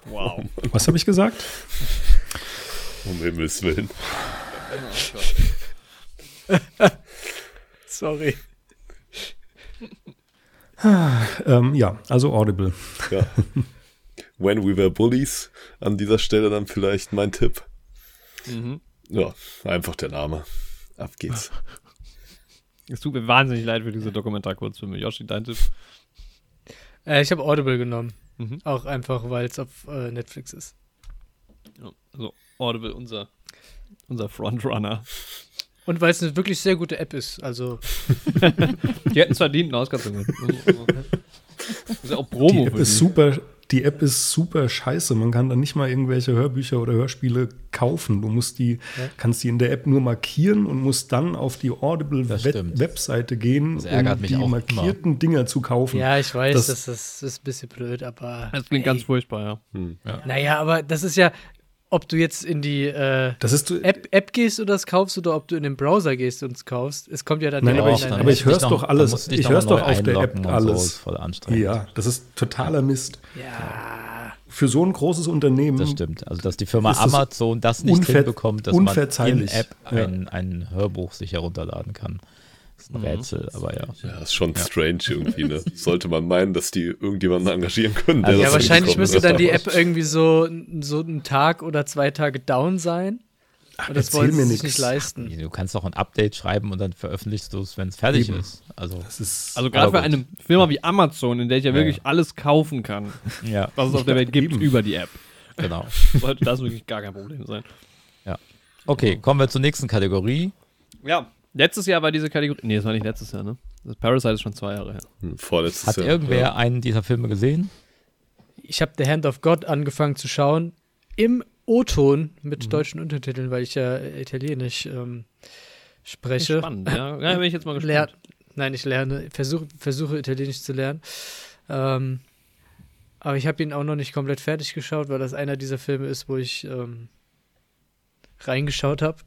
Wow. Was habe ich gesagt? um Himmels Willen. Sorry. Ähm, ja, also Audible. Ja. When We Were Bullies, an dieser Stelle dann vielleicht mein Tipp. Mhm. Ja, einfach der Name. Ab geht's. Es tut mir wahnsinnig leid für diese Dokumentarkurzfilme. Yoshi, dein Tipp? Äh, ich habe Audible genommen. Mhm. Auch einfach, weil es auf äh, Netflix ist. Ja, also Audible, unser, unser Frontrunner. Und weil es eine wirklich sehr gute App ist. Also, Die hätten es verdient, zu gewinnen. Das ist ja auch Die Promo App für ist die. super, die App ist super scheiße. Man kann da nicht mal irgendwelche Hörbücher oder Hörspiele kaufen. Du musst die, kannst die in der App nur markieren und musst dann auf die Audible Das Web stimmt. Webseite gehen, um die auch markierten Dinger zu kaufen. ja, ich weiß, Das- das, das, ist ein bisschen blöd, aber. Das klingt ganz furchtbar, ja. Hm. Naja, aber das ist ja, ob du jetzt in die äh, Das ist App, App gehst und das kaufst oder ob du in den Browser gehst und es kaufst. Es kommt ja dann Nein, aber ich- deine aber ich hör's doch alles- ich hör's doch auf der App alles. So, ist voll anstrengend. ja, das ist totaler Mist. Ja. Für so ein großes Unternehmen. Das stimmt. Also, dass die Firma Amazon das nicht hinbekommt, dass man in. App Ja. ein, ein Hörbuch sich herunterladen kann. Das ist ein Rätsel, aber ja. Ja, ist schon strange irgendwie, ne? Sollte man meinen, dass die irgendjemanden engagieren können. Also das Ja, wahrscheinlich müsste dann die. App irgendwie so, so einen Tag oder zwei Tage down sein. Und das wollen mir sie sich nicht leisten. Du kannst auch ein Update schreiben und dann veröffentlichst du es, wenn es fertig Eben. ist. Also, ist, Also gerade für Aber gut. eine Firma wie Amazon, in der ich ja Ja, wirklich ja. alles kaufen kann, ja, was es auf der Welt gibt, Eben. über die App, genau. sollte das wirklich gar kein Problem sein. Okay, kommen wir zur nächsten Kategorie. Ja, letztes Jahr war diese Kategorie, nee, das war nicht letztes Jahr, ne? Das Parasite ist schon zwei Jahre her. Hm, Vorletztes Hat Jahr. irgendwer Ja. einen dieser Filme gesehen? Ich habe The Hand of God angefangen zu schauen. Im O-Ton mit deutschen Untertiteln, weil ich ja Italienisch ähm, spreche. Spannend, ja. Ja, bin ich jetzt mal gespannt. Nein, ich lerne, versuche, versuche Italienisch zu lernen. Ähm, aber ich habe ihn auch noch nicht komplett fertig geschaut, weil das einer dieser Filme ist, wo ich ähm, reingeschaut habe.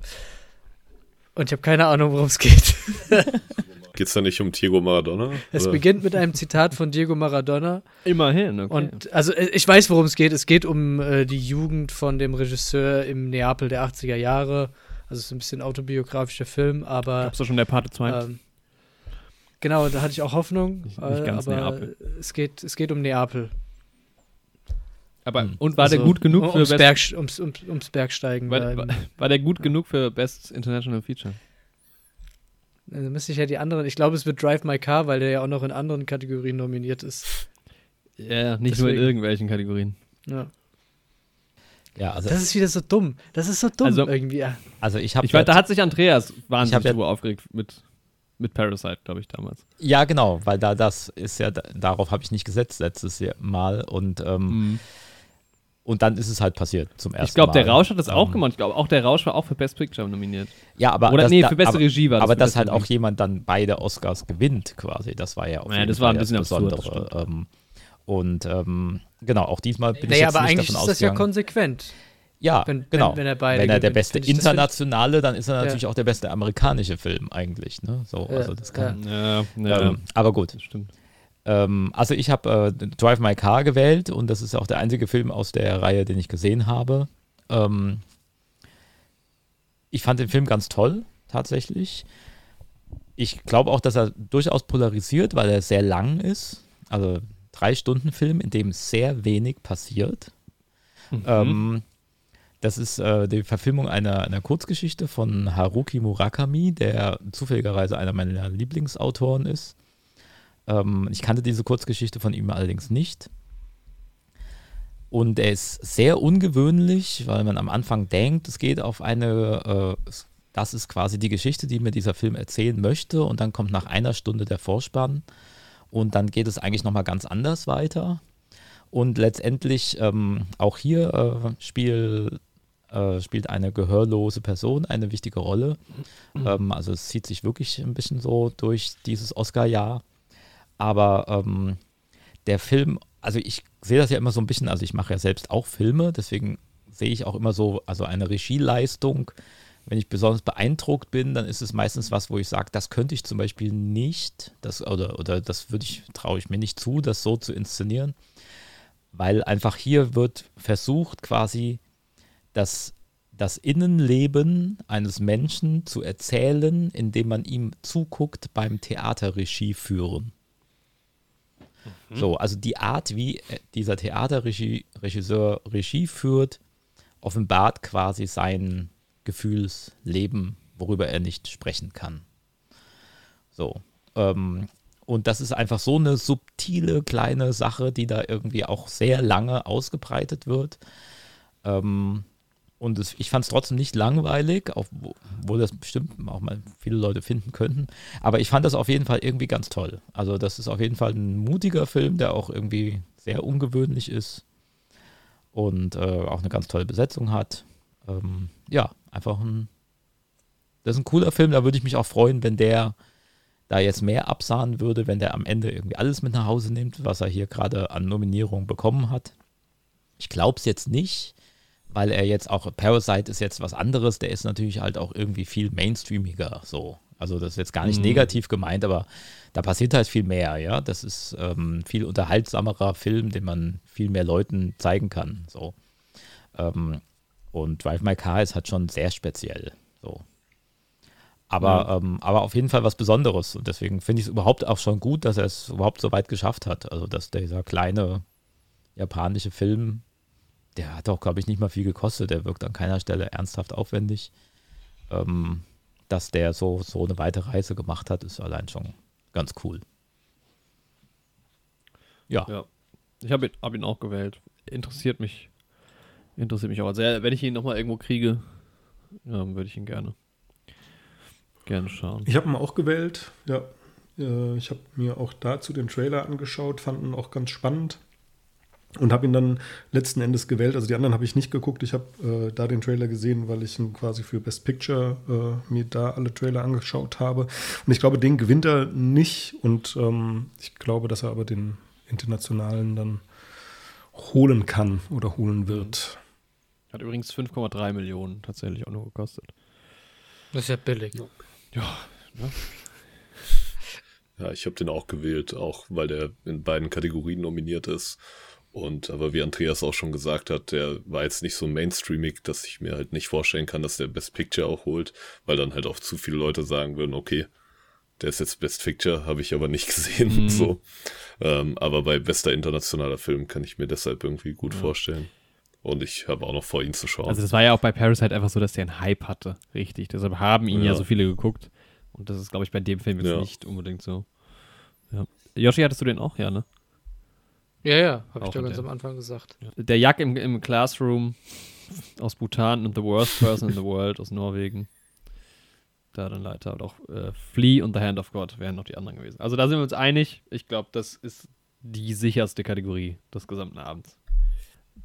Und ich habe keine Ahnung, worum es geht. Geht's da nicht um Diego Maradona? Es Oder? beginnt mit einem Zitat von Diego Maradona. Immerhin, okay. Und also äh, ich weiß, worum es geht. Es geht um äh, die Jugend von dem Regisseur im Neapel der 80er Jahre. Also es ist ein bisschen autobiografischer Film, aber Gab's da schon der Parte 2? ähm, genau, da hatte ich auch Hoffnung. Nicht- nicht äh, ganz aber Neapel. es geht, es geht um Neapel. Aber, hm. und war der Also, gut genug um- für ums, Best, Berg, ums, ums, ums Bergsteigen. war, war, war der gut genug für Best International Feature? Da müsste ich ja die anderen. Ich glaube, es wird Drive My Car, weil der ja auch noch in anderen Kategorien nominiert ist. Ja, nicht nur in Deswegen. irgendwelchen Kategorien. Ja. Ja, also, Das ist wieder so dumm. Das ist so dumm Also- irgendwie. Ja. also ich habe Ich weiß, da hat sich Andreas wahnsinnig drüber aufgeregt mit, mit Parasite, glaube ich, damals. Ja, genau, weil da das ist ja, darauf habe ich nicht gesetzt letztes Jahr Mal und, ähm, und dann ist es halt passiert zum ersten Ich glaube, Mal. der Rausch hat das auch Ähm, gemacht. Ich glaube, auch der Rausch war auch für Best Picture nominiert. Ja, aber Oder das, nee, für beste aber, Regie war das. aber dass halt auch jemand dann beide Oscars gewinnt, quasi. Das war ja auch Naja, das war ein bisschen absurd. Ähm, und ähm, genau, auch diesmal bin ich Naja, jetzt aber nicht eigentlich davon ist das ja konsequent. ja, wenn- genau. wenn- wenn er beide Wenn er der beste ich- ich- internationale, dann ist er Ja. natürlich auch der beste amerikanische Film eigentlich. Ne? So, Ja, also das kann. Ja, ja, Ähm, aber gut. das stimmt. Ähm, also ich habe äh, Drive My Car gewählt und das ist auch der einzige Film aus der Reihe, den ich gesehen habe. Ähm, ich fand den Film ganz toll, tatsächlich. Ich glaube auch, dass er durchaus polarisiert, weil er sehr lang ist. Also drei Stunden Film, in dem sehr wenig passiert. Mhm. Ähm, das ist äh, die Verfilmung einer, einer Kurzgeschichte von Haruki Murakami, der zufälligerweise einer meiner Lieblingsautoren ist. Ähm, ich kannte diese Kurzgeschichte von ihm allerdings nicht. Und er ist sehr ungewöhnlich, weil man am Anfang denkt, es geht auf eine, äh, das ist quasi die Geschichte, die mir dieser Film erzählen möchte. Und dann kommt nach einer Stunde der Vorspann. Und dann geht es eigentlich nochmal ganz anders weiter. Und letztendlich ähm, auch hier äh, spiel, äh, spielt eine gehörlose Person eine wichtige Rolle. Ähm, also es zieht sich wirklich ein bisschen so durch dieses Oscar-Jahr. Aber ähm, der Film, also ich sehe das ja immer so ein bisschen, also ich mache ja selbst auch Filme, deswegen sehe ich auch immer so, also eine Regieleistung. Wenn ich besonders beeindruckt bin, dann ist es meistens was, wo ich sage, das könnte ich zum Beispiel nicht, das, oder, oder das würde ich, traue ich mir nicht zu, das so zu inszenieren. Weil einfach hier wird versucht, quasi das, das Innenleben eines Menschen zu erzählen, indem man ihm zuguckt beim Theaterregie führen. So, also die Art, wie äh, dieser Theaterregisseur Regie führt, offenbart quasi sein Gefühlsleben, worüber er nicht sprechen kann. So. Ähm, und das ist einfach so eine subtile kleine Sache, die da irgendwie auch sehr lange ausgebreitet wird. Ähm, und es, ich fand es trotzdem nicht langweilig, obwohl das bestimmt auch mal viele Leute finden könnten. Aber ich fand das auf jeden Fall irgendwie ganz toll. Also das ist auf jeden Fall ein mutiger Film, der auch irgendwie sehr ungewöhnlich ist und äh, auch eine ganz tolle Besetzung hat. Ähm, ja, einfach ein, das ist ein cooler Film. Da würde ich mich auch freuen, wenn der da jetzt mehr absahen würde, wenn der am Ende irgendwie alles mit nach Hause nimmt, was er hier gerade an Nominierung bekommen hat. Ich glaube es jetzt nicht, weil er jetzt auch, Parasite ist jetzt was anderes, der ist natürlich halt auch irgendwie viel mainstreamiger so. Also das ist jetzt gar nicht Mhm. negativ gemeint, aber da passiert halt viel mehr, ja. Das ist ähm, viel unterhaltsamerer Film, den man viel mehr Leuten zeigen kann. So. Ähm, und Drive My Car ist halt schon sehr speziell. So. Aber, ähm, aber auf jeden Fall was Besonderes. Und deswegen finde ich es überhaupt auch schon gut, dass er es überhaupt so weit geschafft hat. Also, dass dieser kleine japanische Film, der hat auch, glaube ich, nicht mal viel gekostet. Der wirkt an keiner Stelle ernsthaft aufwendig. Ähm, dass der so, so eine weite Reise gemacht hat, ist allein schon ganz cool. Ja, Ja. Ich habe ihn, hab ihn auch gewählt. Interessiert mich. Interessiert mich auch. Also, ja, wenn ich ihn nochmal irgendwo kriege, ähm, würde ich ihn gerne. Gerne schauen. Ich habe ihn auch gewählt, ja. Äh, Ich habe mir auch dazu den Trailer angeschaut, fand ihn auch ganz spannend. Und habe ihn dann letzten Endes gewählt. Also die anderen habe ich nicht geguckt. Ich habe äh, da den Trailer gesehen, weil ich ihn quasi für Best Picture äh, mir da alle Trailer angeschaut habe. Und ich glaube, den gewinnt er nicht. Und ähm, ich glaube, dass er aber den internationalen dann holen kann oder holen wird. Hat übrigens 5,3 Millionen tatsächlich auch nur gekostet. Das ist ja billig. Ja, ne? Ja, ich habe den auch gewählt, auch weil der in beiden Kategorien nominiert ist. Und aber wie Andreas auch schon gesagt hat, der war jetzt nicht so mainstreamig, dass ich mir halt nicht vorstellen kann, dass der Best Picture auch holt, weil dann halt auch zu viele Leute sagen würden, okay, der ist jetzt Best Picture, habe ich aber nicht gesehen. Mhm. So. Ähm, aber bei bester internationaler Film kann ich mir deshalb irgendwie gut vorstellen. Und ich habe auch noch vor, ihn zu schauen. Also das war ja auch bei Parasite einfach so, dass der einen Hype hatte. Richtig. Deshalb haben ihn ja, Ja. so viele geguckt. Und das ist, glaube ich, bei dem Film jetzt Ja. nicht unbedingt so. Ja. Yoshi, hattest du den auch? Ja, ne? Ja, ja, habe ich doch in ganz am Anfang gesagt. Der Jack im, im Classroom aus Bhutan und The Worst Person in the World aus Norwegen. Da dann Leiter und auch äh, Flea und The Hand of God wären noch die anderen gewesen. Also da sind wir uns einig. Ich glaube, das ist die sicherste Kategorie des gesamten Abends.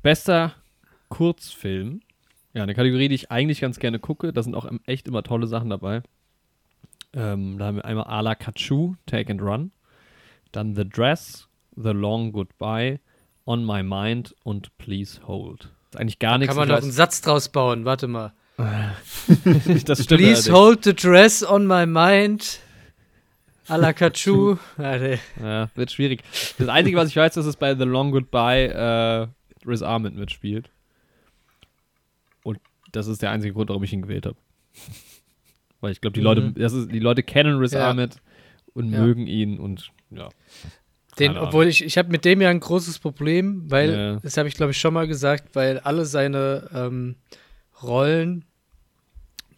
Bester Kurzfilm. Ja, eine Kategorie, die ich eigentlich ganz gerne gucke. Da sind auch echt immer tolle Sachen dabei. Ähm, da haben wir einmal Ala Kachu, Take and Run. Dann The Dress, The Long Goodbye, On My Mind und Please Hold. Ist eigentlich gar nichts. Kann man noch einen Satz draus bauen? Warte mal. das stimmt Please allerdings. hold the dress on my mind. A la Kachu. Ja, wird schwierig. Das Einzige, was ich weiß, ist, dass bei The Long Goodbye äh, Riz Ahmed mitspielt. Und das ist der einzige Grund, warum ich ihn gewählt habe. Weil ich glaube, die Leute, Mhm. das ist, die Leute kennen Riz Ja. Ahmed und Ja. mögen ihn und ja. Den, obwohl ich, ich habe mit dem ja ein großes Problem, weil, Ja. das habe ich glaube ich schon mal gesagt, weil alle seine ähm, Rollen,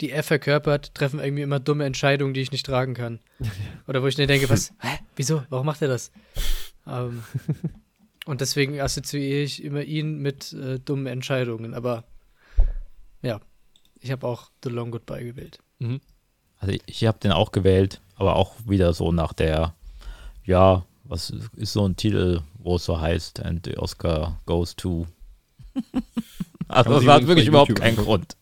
die er verkörpert, treffen irgendwie immer dumme Entscheidungen, die ich nicht tragen kann. Oder wo ich mir denke, was, hä, wieso, warum macht er das? Ähm, und deswegen assoziiere ich immer ihn mit äh, dummen Entscheidungen. Aber ja, ich habe auch The Long Goodbye gewählt. Mhm. Also ich, ich habe den auch gewählt, aber auch wieder so nach der, ja, was ist so ein Titel, wo es so heißt, and the Oscar goes to. also das hat wirklich überhaupt YouTube keinen. Grund.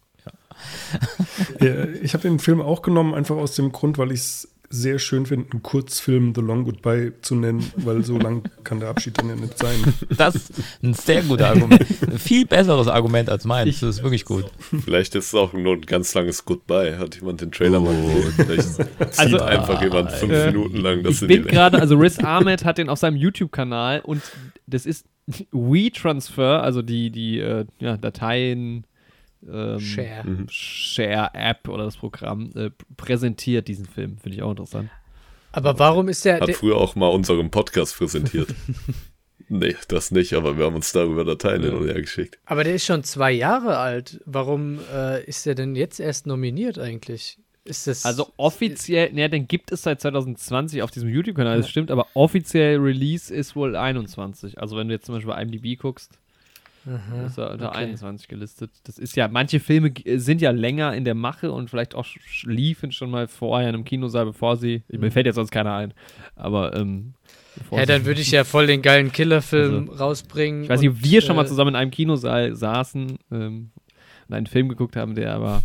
Ja, ich habe den Film auch genommen, einfach aus dem Grund, weil ich es sehr schön finde, einen Kurzfilm The Long Goodbye zu nennen, weil so lang kann der Abschied dann ja nicht sein. Das ist ein sehr guter Argument. Ein viel besseres Argument als meins. Das ist wirklich gut. Vielleicht ist es auch nur ein ganz langes Goodbye. Hat jemand den Trailer mal gesehen? Vielleicht zieht Also- einfach jemand fünf Äh, Minuten lang das Ich in bin gerade, also Riz Ahmed hat den auf seinem YouTube-Kanal und das ist WeTransfer, also die, die äh, ja, Dateien ähm, Share. Mhm. Share-App oder das Programm äh, präsentiert diesen Film. Finde ich auch interessant. Aber warum ist der, Hat der früher auch mal unseren Podcast präsentiert. nee, das nicht, aber wir haben uns darüber Dateien hin und her geschickt. aber der ist schon zwei Jahre alt. Warum äh, ist der denn jetzt erst nominiert eigentlich? Ist das Also offiziell, ne, den gibt es seit 2020 auf diesem YouTube-Kanal, das stimmt, aber offiziell Release ist wohl 21. Also wenn du jetzt zum Beispiel bei IMDb guckst, Aha, ist er unter okay. 21 gelistet. Das ist ja, manche Filme g- sind ja länger in der Mache und vielleicht auch liefen schon mal vorher in einem Kinosaal, bevor sie, mir fällt jetzt sonst keiner ein, aber ähm, Ja, dann würde ich ja voll den geilen Killerfilm rausbringen. ich weiß nicht, ob wir schon mal äh, zusammen in einem Kinosaal saßen ähm, und einen Film geguckt haben, der aber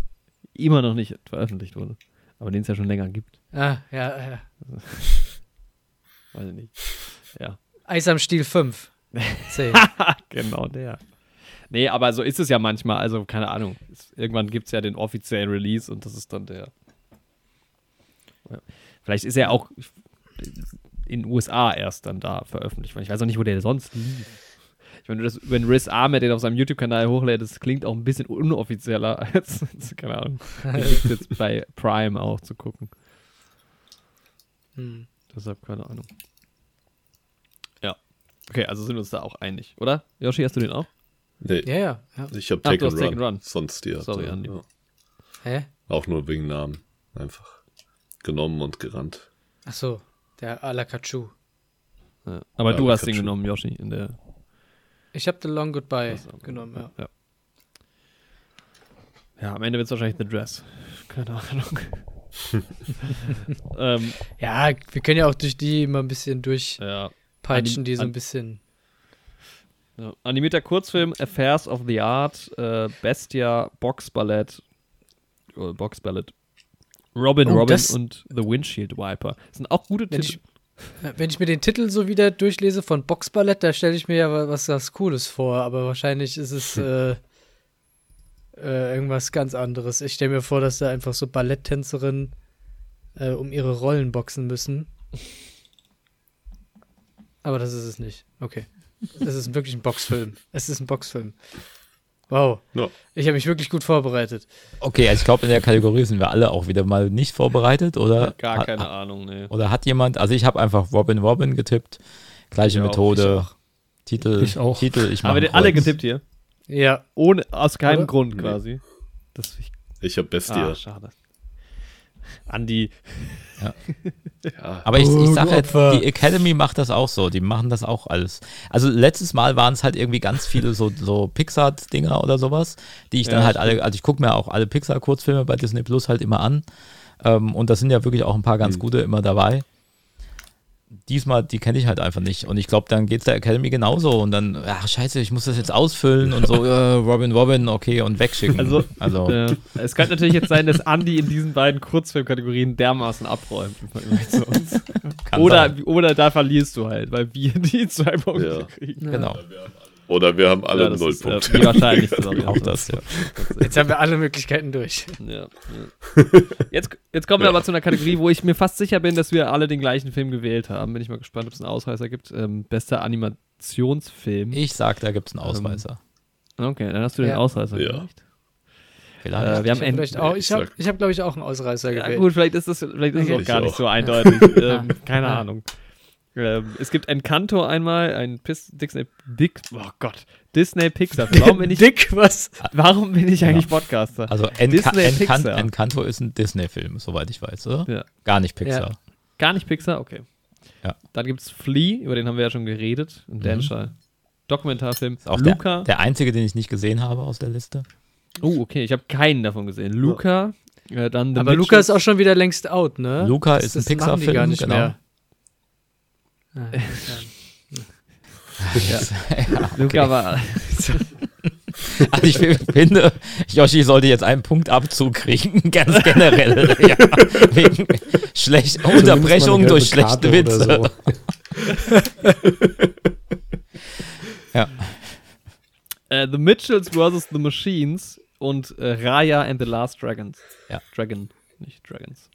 immer noch nicht veröffentlicht wurde. Aber den es ja schon länger gibt. Ah, ja, ja. Weiß ich nicht. Ja. Eis am Stiel 5. Genau der. Nee, aber so ist es ja manchmal. Also, keine Ahnung. Irgendwann gibt es ja den offiziellen Release und das ist dann der. Ja. Vielleicht ist er auch in den USA erst dann da veröffentlicht. Ich weiß auch nicht, wo der sonst lief. Ich meine, das, wenn Riz Ahmed den auf seinem YouTube-Kanal hochlädt, das klingt auch ein bisschen unoffizieller als, als keine Ahnung, jetzt bei Prime auch zu gucken. Hm. Deshalb keine Ahnung. Okay, also sind wir uns da auch einig, oder? Yoshi, hast du den auch? Nee, Ja, ja. ja. ich habe Take, and Take Run. and Run. Sonst die hatte. Sorry, Andi. Ja. Hä? Auch nur wegen Namen. Einfach genommen und gerannt. Ach so, der A la Kachu. Ja. Aber Ja, du hast den genommen, Yoshi, in der. Ich habe The Long Goodbye so. genommen, ja. Ja. Ja, am Ende wird es wahrscheinlich The Dress. Keine Ahnung. ähm, Ja, wir können ja auch durch die immer ein bisschen durchpeitschen, ja. An die- die so ein bisschen. Ja. Animierter Kurzfilm Affairs of the Art, äh, Bestia, Box Ballett, oh, Box Ballett, Robin Oh, Robin und The Windshield Wiper. Das sind auch gute Wenn Titel. ich, wenn ich mir den Titel so wieder durchlese von Boxballett, da stelle ich mir ja wa- was was Cooles vor, aber wahrscheinlich ist es äh, äh, irgendwas ganz anderes. Ich stelle mir vor, dass da einfach so Balletttänzerinnen äh, um ihre Rollen boxen müssen. Aber das ist es nicht. Okay. Es ist wirklich ein Boxfilm. Es ist ein Boxfilm. Wow. Ja. Ich habe mich wirklich gut vorbereitet. Okay, also ich glaube, in der Kategorie sind wir alle auch wieder mal nicht vorbereitet, oder? Gar hat, keine Ahnung, nee. Oder hat jemand, also ich habe einfach Robin Robin getippt, gleiche Ich auch, Methode, ich auch. Titel, Ich auch. Titel, ich Haben wir den alle getippt hier? Ja. Ohne, aus keinem Oder? Grund Nee. quasi. Das, ich, Ich habe Bestia. ah, schade. Andi, ja. Aber ich, ich sage Opfer. ja, die Academy macht das auch so, die machen das auch alles. Also letztes Mal waren es halt irgendwie ganz viele so, so Pixar-Dinger oder sowas, die ich dann Ja, halt alle, also ich gucke mir auch alle Pixar-Kurzfilme bei Disney Plus halt immer an. Ähm, und da sind ja wirklich auch ein paar ganz gute immer dabei. Diesmal, die kenne ich halt einfach nicht. Und ich glaube, dann geht es der Academy genauso. Und dann, ach scheiße, ich muss das jetzt ausfüllen und so, äh, Robin, Robin, okay, und wegschicken. Also, also äh, es könnte natürlich jetzt sein, dass Andi in diesen beiden Kurzfilmkategorien dermaßen abräumt Oder, sein. oder da verlierst du halt, weil wir die zwei Punkte Ja. kriegen. Genau, Oder wir haben alle Ja, das null ist, äh, Punkte. wie wahrscheinlich zusammen. auch das, ja. Jetzt haben wir alle Möglichkeiten durch. Ja, ja. Jetzt, jetzt kommen wir aber zu einer Kategorie, wo ich mir fast sicher bin, dass wir alle den gleichen Film gewählt haben. Bin ich mal gespannt, ob es einen Ausreißer gibt. Ähm, bester Animationsfilm. Ich sag, da gibt es einen Ausreißer. Okay, dann hast du den. Ausreißer Ja. vielleicht. Vielleicht. Äh, wir haben ich habe ein- vielleicht auch, ich habe, hab, glaube ich, auch einen Ausreißer Ja, gewählt. gut, vielleicht ist das vielleicht ist es Okay. auch gar Ich nicht so eindeutig. ähm, keine Ja. Ahnung. Ähm, es gibt Encanto einmal, ein Pis Disney Big, oh Gott, Disney Pixar. Warum bin ich, Dick, was? warum bin ich eigentlich Podcaster? Also Enca Disney Encan Pixar. Encanto ist ein Disney-Film, soweit ich weiß, oder? Ja. Gar nicht Pixar. Ja. Gar nicht Pixar, okay. Ja. Dann gibt es Flea, über den haben wir ja schon geredet, ein dänischer Dokumentarfilm. Ist auch Luca. Der, der einzige, den ich nicht gesehen habe aus der Liste. oh, okay, ich habe keinen davon gesehen. Luca, äh, dann The Aber Luca Mitchells. ist auch schon wieder längst out, ne? Luca Das- ist ein das Pixar-Film, genau. mehr. Ja. Luca war. Also ich finde, Yoshi sollte jetzt einen Punktabzug kriegen, ganz generell. ja. Wegen schlecht, Zumindest Unterbrechung durch schlechte Karte Witze. so. Ja. Äh, the Mitchells vs. The Machines und äh, Raya and the Last Dragons. Ja. Dragon, nicht Dragons.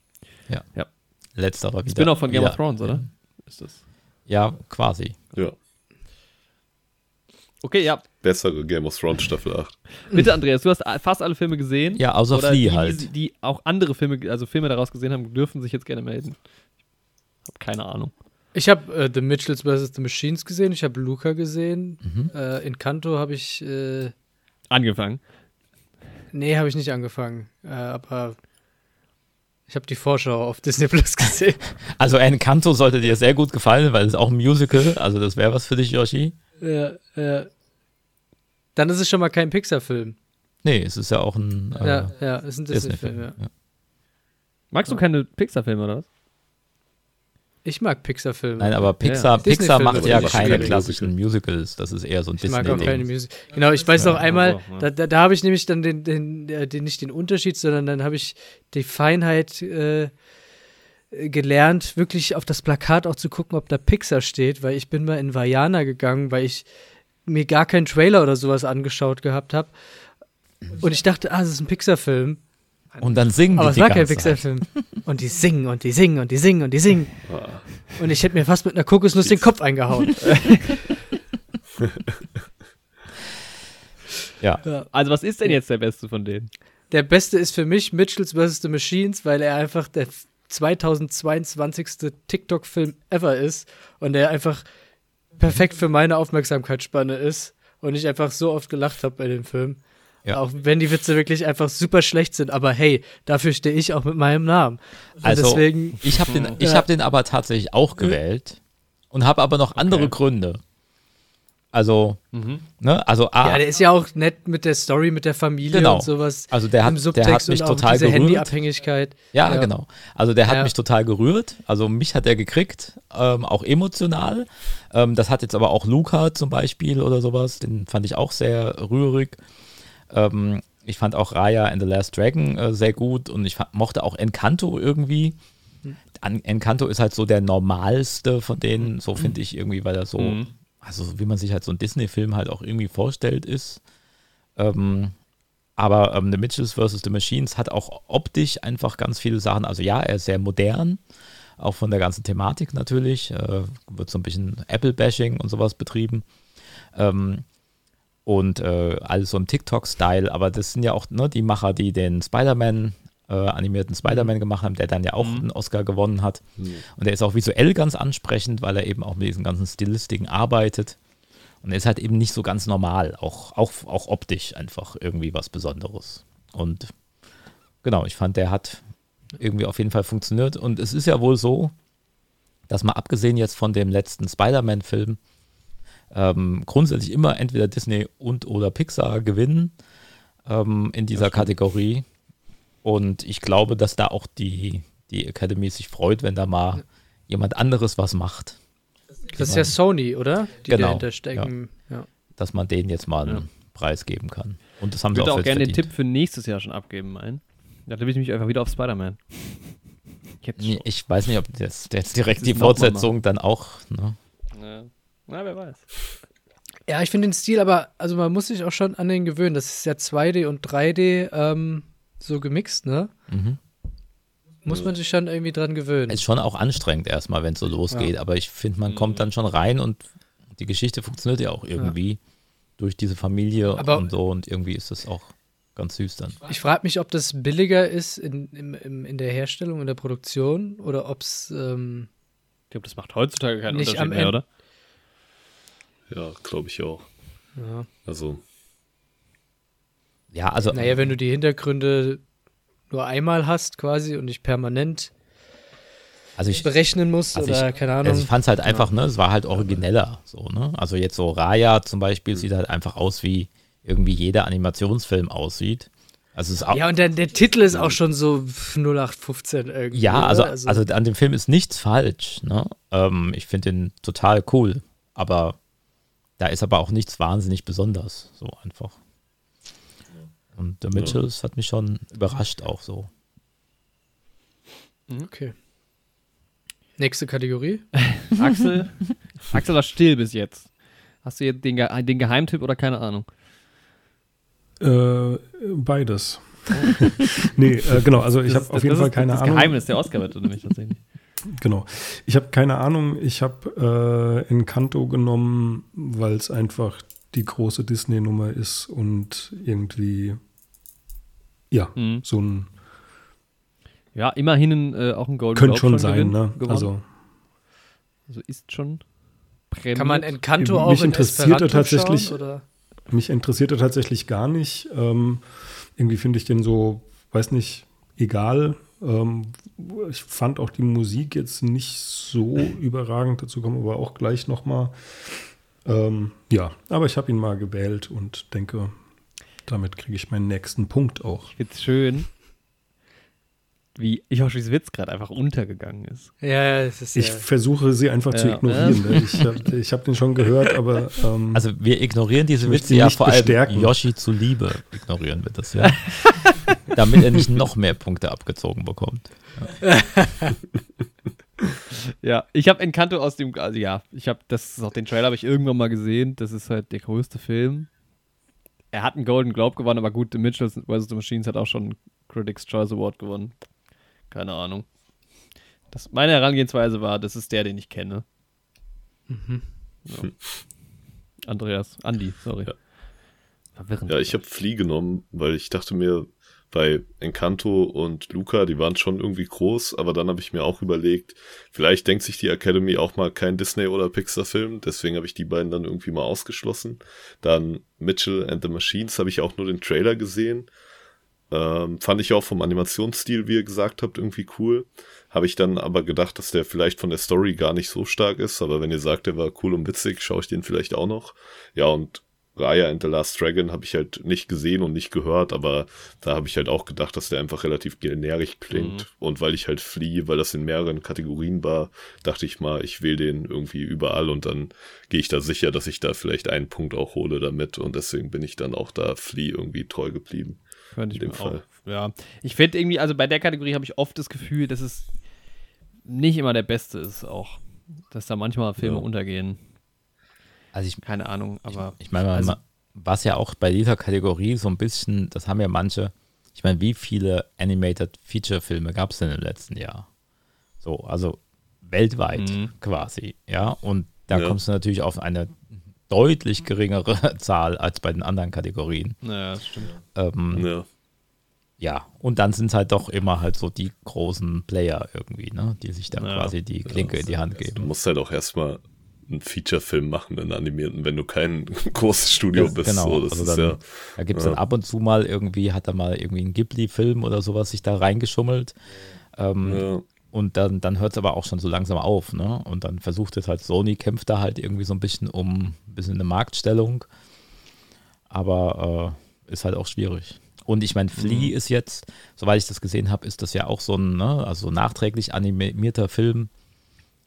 Letzterer wieder. Spin-off von Game wieder. of Thrones, oder? Ist das? Ja, quasi. Ja. Okay, ja. Bessere Game of Thrones Staffel 8. Bitte, Andreas, du hast fast alle Filme gesehen. Ja, außer Oder Flea die, halt. Die, die auch andere Filme, also Filme daraus gesehen haben, dürfen sich jetzt gerne melden. Ich habe keine Ahnung. Ich habe äh, The Mitchells vs. The Machines gesehen, ich habe Luca gesehen. Mhm. Äh, in Kanto habe ich. Äh, Angefangen. nee, habe ich nicht angefangen. Äh, aber ich habe die Vorschau auf Disney Plus gesehen. Also Encanto sollte dir sehr gut gefallen, weil es auch ein Musical, also das wäre was für dich, Yoshi. ja, ja. Dann ist es schon mal kein Pixar-Film. Nee, es ist ja auch ein äh, ja, ja, es ist ein Disney-Film. Disney-Film, ja. ja. Magst du keine Pixar-Filme oder was? Ich mag Pixar-Filme. Nein, aber Pixar, Disney-Filme Pixar macht ja keine klassischen Musicals. Das ist eher so ein Ich mag auch keine. Musik. Genau, ich weiß noch einmal, ja. da, da, da habe ich nämlich dann den, den, äh, den, nicht den Unterschied, sondern dann habe ich die Feinheit äh, gelernt, wirklich auf das Plakat auch zu gucken, ob da Pixar steht, weil ich bin mal in Vajana gegangen, weil ich mir gar keinen Trailer oder sowas angeschaut gehabt habe. Und ich dachte, ah, das ist ein Pixar-Film. Und dann singen Aber die es die war kein. Pixar-Film. Und die singen und die singen und die singen und die singen. Ah. Und ich hätte mir fast mit einer Kokosnuss den Kopf eingehauen. Ja. Also, was ist denn jetzt der beste von denen? Der beste ist für mich Mitchells vs. The Machines, weil er einfach der 2022. TikTok-Film ever ist und der einfach perfekt für meine Aufmerksamkeitsspanne ist und ich einfach so oft gelacht habe bei dem Film. Ja. Auch wenn die Witze wirklich einfach super schlecht sind, aber hey, dafür stehe ich auch mit meinem Namen. Und Also, deswegen, ich habe den, ich Ja. hab den aber tatsächlich auch gewählt und habe aber noch andere Okay. Gründe. Also, Mhm. ne, also A, Ja, der ist ja auch nett mit der Story, mit der Familie Genau. und sowas. also der Im hat, Subtext der hat mich und auch total diese gerührt. Handyabhängigkeit. Ja, Ja. genau. Also der hat Ja. mich total gerührt. Also mich hat er gekriegt, ähm, auch emotional. Ähm, das hat jetzt aber auch Luca zum Beispiel oder sowas. Den fand ich auch sehr rührig. Ähm, ich fand auch Raya and the Last Dragon äh, sehr gut und ich fand, mochte auch Encanto irgendwie. An, Encanto ist halt so der normalste von denen, so finde ich irgendwie, weil er so, Mhm. also wie man sich halt so einen Disney-Film halt auch irgendwie vorstellt ist. Ähm, aber ähm, The Mitchells vs. The Machines hat auch optisch einfach ganz viele Sachen. Also ja, er ist sehr modern, auch von der ganzen Thematik natürlich. Äh, wird so ein bisschen Apple-Bashing und sowas betrieben. Ähm, und äh, alles so im TikTok-Style. Aber das sind ja auch ne, die Macher, die den Spider-Man, äh, animierten Spider-Man gemacht haben, der dann ja auch einen Oscar gewonnen hat. Und der ist auch visuell ganz ansprechend, weil er eben auch mit diesen ganzen Stilistiken arbeitet. Und er ist halt eben nicht so ganz normal, auch, auch, auch optisch einfach irgendwie was Besonderes. Und genau, ich fand, der hat irgendwie auf jeden Fall funktioniert. Und es ist ja wohl so, dass mal abgesehen jetzt von dem letzten Spider-Man-Film, ähm, grundsätzlich immer entweder Disney und oder Pixar gewinnen ähm, in dieser Kategorie. Und ich glaube, dass da auch die, die Academy sich freut, wenn da mal jemand anderes was macht. Das ist ja Sony, oder? Die Genau, dahinter stecken. Ja. dass man denen jetzt mal einen Ja. Preis geben kann. Und das haben Ich sie würde auch, auch jetzt gerne den verdient. Tipp für nächstes Jahr schon abgeben, mein. Da tippe ich mich einfach wieder auf Spider-Man. Jetzt Nee, ich weiß nicht, ob das jetzt direkt Das die Fortsetzung dann auch. Ne? Ja. Na, wer weiß. ja, ich finde den Stil aber, also man muss sich auch schon an den gewöhnen. Das ist ja 2D und 3D ähm, so gemixt, ne? Mhm. Muss man sich schon irgendwie dran gewöhnen. Ist schon auch anstrengend erstmal, wenn es so losgeht, aber ich finde, man kommt dann schon rein und die Geschichte funktioniert ja auch irgendwie durch diese Familie Aber- und so und irgendwie ist das auch ganz süß dann. Ich frage mich, ob das billiger ist in, im, in der Herstellung, in der Produktion oder ob es. Ähm, Ich glaube, das macht heutzutage keinen Nicht Unterschied am mehr, Ende- oder? Ja, glaube ich auch. ja. Also, Ja, also Naja, wenn du die Hintergründe nur einmal hast quasi und nicht permanent also ich, berechnen musst Also oder ich- keine Ahnung. Also ich fand es halt einfach, ne, es war halt origineller, so, ne? Also jetzt so Raya zum Beispiel sieht halt einfach aus, wie irgendwie jeder Animationsfilm aussieht. Also es ist auch, ja, und der, der Titel ist auch schon so 0815 irgendwie. ja, oder? also, also an dem Film ist nichts falsch, ne? Ähm, ich finde den total cool, aber da ist aber auch nichts wahnsinnig besonders, so einfach. Und The Mitchells hat mich schon überrascht auch so. Okay. Nächste Kategorie. Axel, Axel war still bis jetzt. Hast du jetzt den, Ge den Geheimtipp oder keine Ahnung? Äh, beides. nee, äh, genau, also ich Das habe auf jeden das Fall ist keine das Ahnung. Geheimnis der Oscar-Wette nämlich tatsächlich. Genau. Ich habe keine Ahnung. Ich habe äh, Encanto genommen, weil es einfach die große Disney-Nummer ist und irgendwie ja, Mhm. so ein Ja, immerhin äh, auch ein Golden könnte Globe schon sein, ne? gewonnen. Also Also ist schon prämiert. Kann man Encanto Mich auch in interessierte tatsächlich- schauen, oder? mich interessierte tatsächlich gar nicht. Ähm, irgendwie finde ich den so, weiß nicht, egal. Ähm, ich fand auch die Musik jetzt nicht so überragend. Dazu kommen wir aber auch gleich noch mal. Ähm, ja, aber ich habe ihn mal gewählt und denke, damit kriege ich meinen nächsten Punkt auch. Jetzt schön, wie Yoshis Witz gerade einfach untergegangen ist. Ja, ja, es ist Ich ja. versuche sie einfach zu Ja. ignorieren. Ne? Ich habe ich hab den schon gehört, aber ähm, Also wir ignorieren diese Witze ja vor allem bestärken. Yoshi zuliebe ignorieren wir das ja. Damit er nicht noch mehr Punkte abgezogen bekommt. Ja, ich habe Encanto aus dem, also ja, ich habe, das ist auch den Trailer habe ich irgendwann mal gesehen. Das ist halt der größte Film. Er hat einen Golden Globe gewonnen, aber gut, The Mitchells vs. The Machines hat auch schon einen Critics' Choice Award gewonnen. Keine Ahnung. Das, meine Herangehensweise war, das ist der, den ich kenne. Ja. Andreas, Andi, sorry. Ja. Verwirrend. ja, ich habe Flea genommen, weil ich dachte mir, bei Encanto und Luca, die waren schon irgendwie groß, aber dann habe ich mir auch überlegt, vielleicht denkt sich die Academy auch mal kein Disney- oder Pixar-Film, deswegen habe ich die beiden dann irgendwie mal ausgeschlossen. Dann Mitchell and the Machines habe ich auch nur den Trailer gesehen Ähm, fand ich auch vom Animationsstil, wie ihr gesagt habt, irgendwie cool. Habe ich dann aber gedacht, dass der vielleicht von der Story gar nicht so stark ist. Aber wenn ihr sagt, der war cool und witzig, schaue ich den vielleicht auch noch. Ja, und Raya and the Last Dragon habe ich halt nicht gesehen und nicht gehört, aber da habe ich halt auch gedacht, dass der einfach relativ generisch klingt. Mhm. Und weil ich halt fliehe, weil das in mehreren Kategorien war, dachte ich mal, ich wähle den irgendwie überall und dann gehe ich da sicher, dass ich da vielleicht einen Punkt auch hole damit. Und deswegen bin ich dann auch da Flea irgendwie treu geblieben. Könnte ich mir Fall. auch. Ja. Ich finde irgendwie, also bei der Kategorie habe ich oft das Gefühl, dass es nicht immer der Beste ist, auch. Dass da manchmal Filme ja. untergehen. Also ich, keine Ahnung, aber. Ich, ich meine, also, was ja auch bei dieser Kategorie so ein bisschen, das haben ja manche, ich meine, wie viele Animated Feature Filme gab es denn im letzten Jahr? So, also weltweit mhm. quasi, ja. Und da ja. kommst du natürlich auf eine deutlich geringere Zahl als bei den anderen Kategorien. Naja, das stimmt. Ähm, ja. ja, und dann sind es halt doch immer halt so die großen Player irgendwie, ne, die sich dann ja. quasi die Klinke in die Hand geben. Du musst halt auch erstmal einen Feature-Film machen, einen animierten, wenn du kein großes Studio das, bist. Genau, so, also dann, ja, da gibt es ja. dann ab und zu mal irgendwie, hat er mal irgendwie einen Ghibli-Film oder sowas sich da reingeschummelt. Ähm, ja. Und dann, dann hört es aber auch schon so langsam auf, ne? Und dann versucht es halt, Sony kämpft da halt irgendwie so ein bisschen um ein bisschen eine Marktstellung. Aber äh, ist halt auch schwierig. Und ich meine, Flea mhm. ist jetzt, soweit ich das gesehen habe, ist das ja auch so ein, ne, also nachträglich animierter Film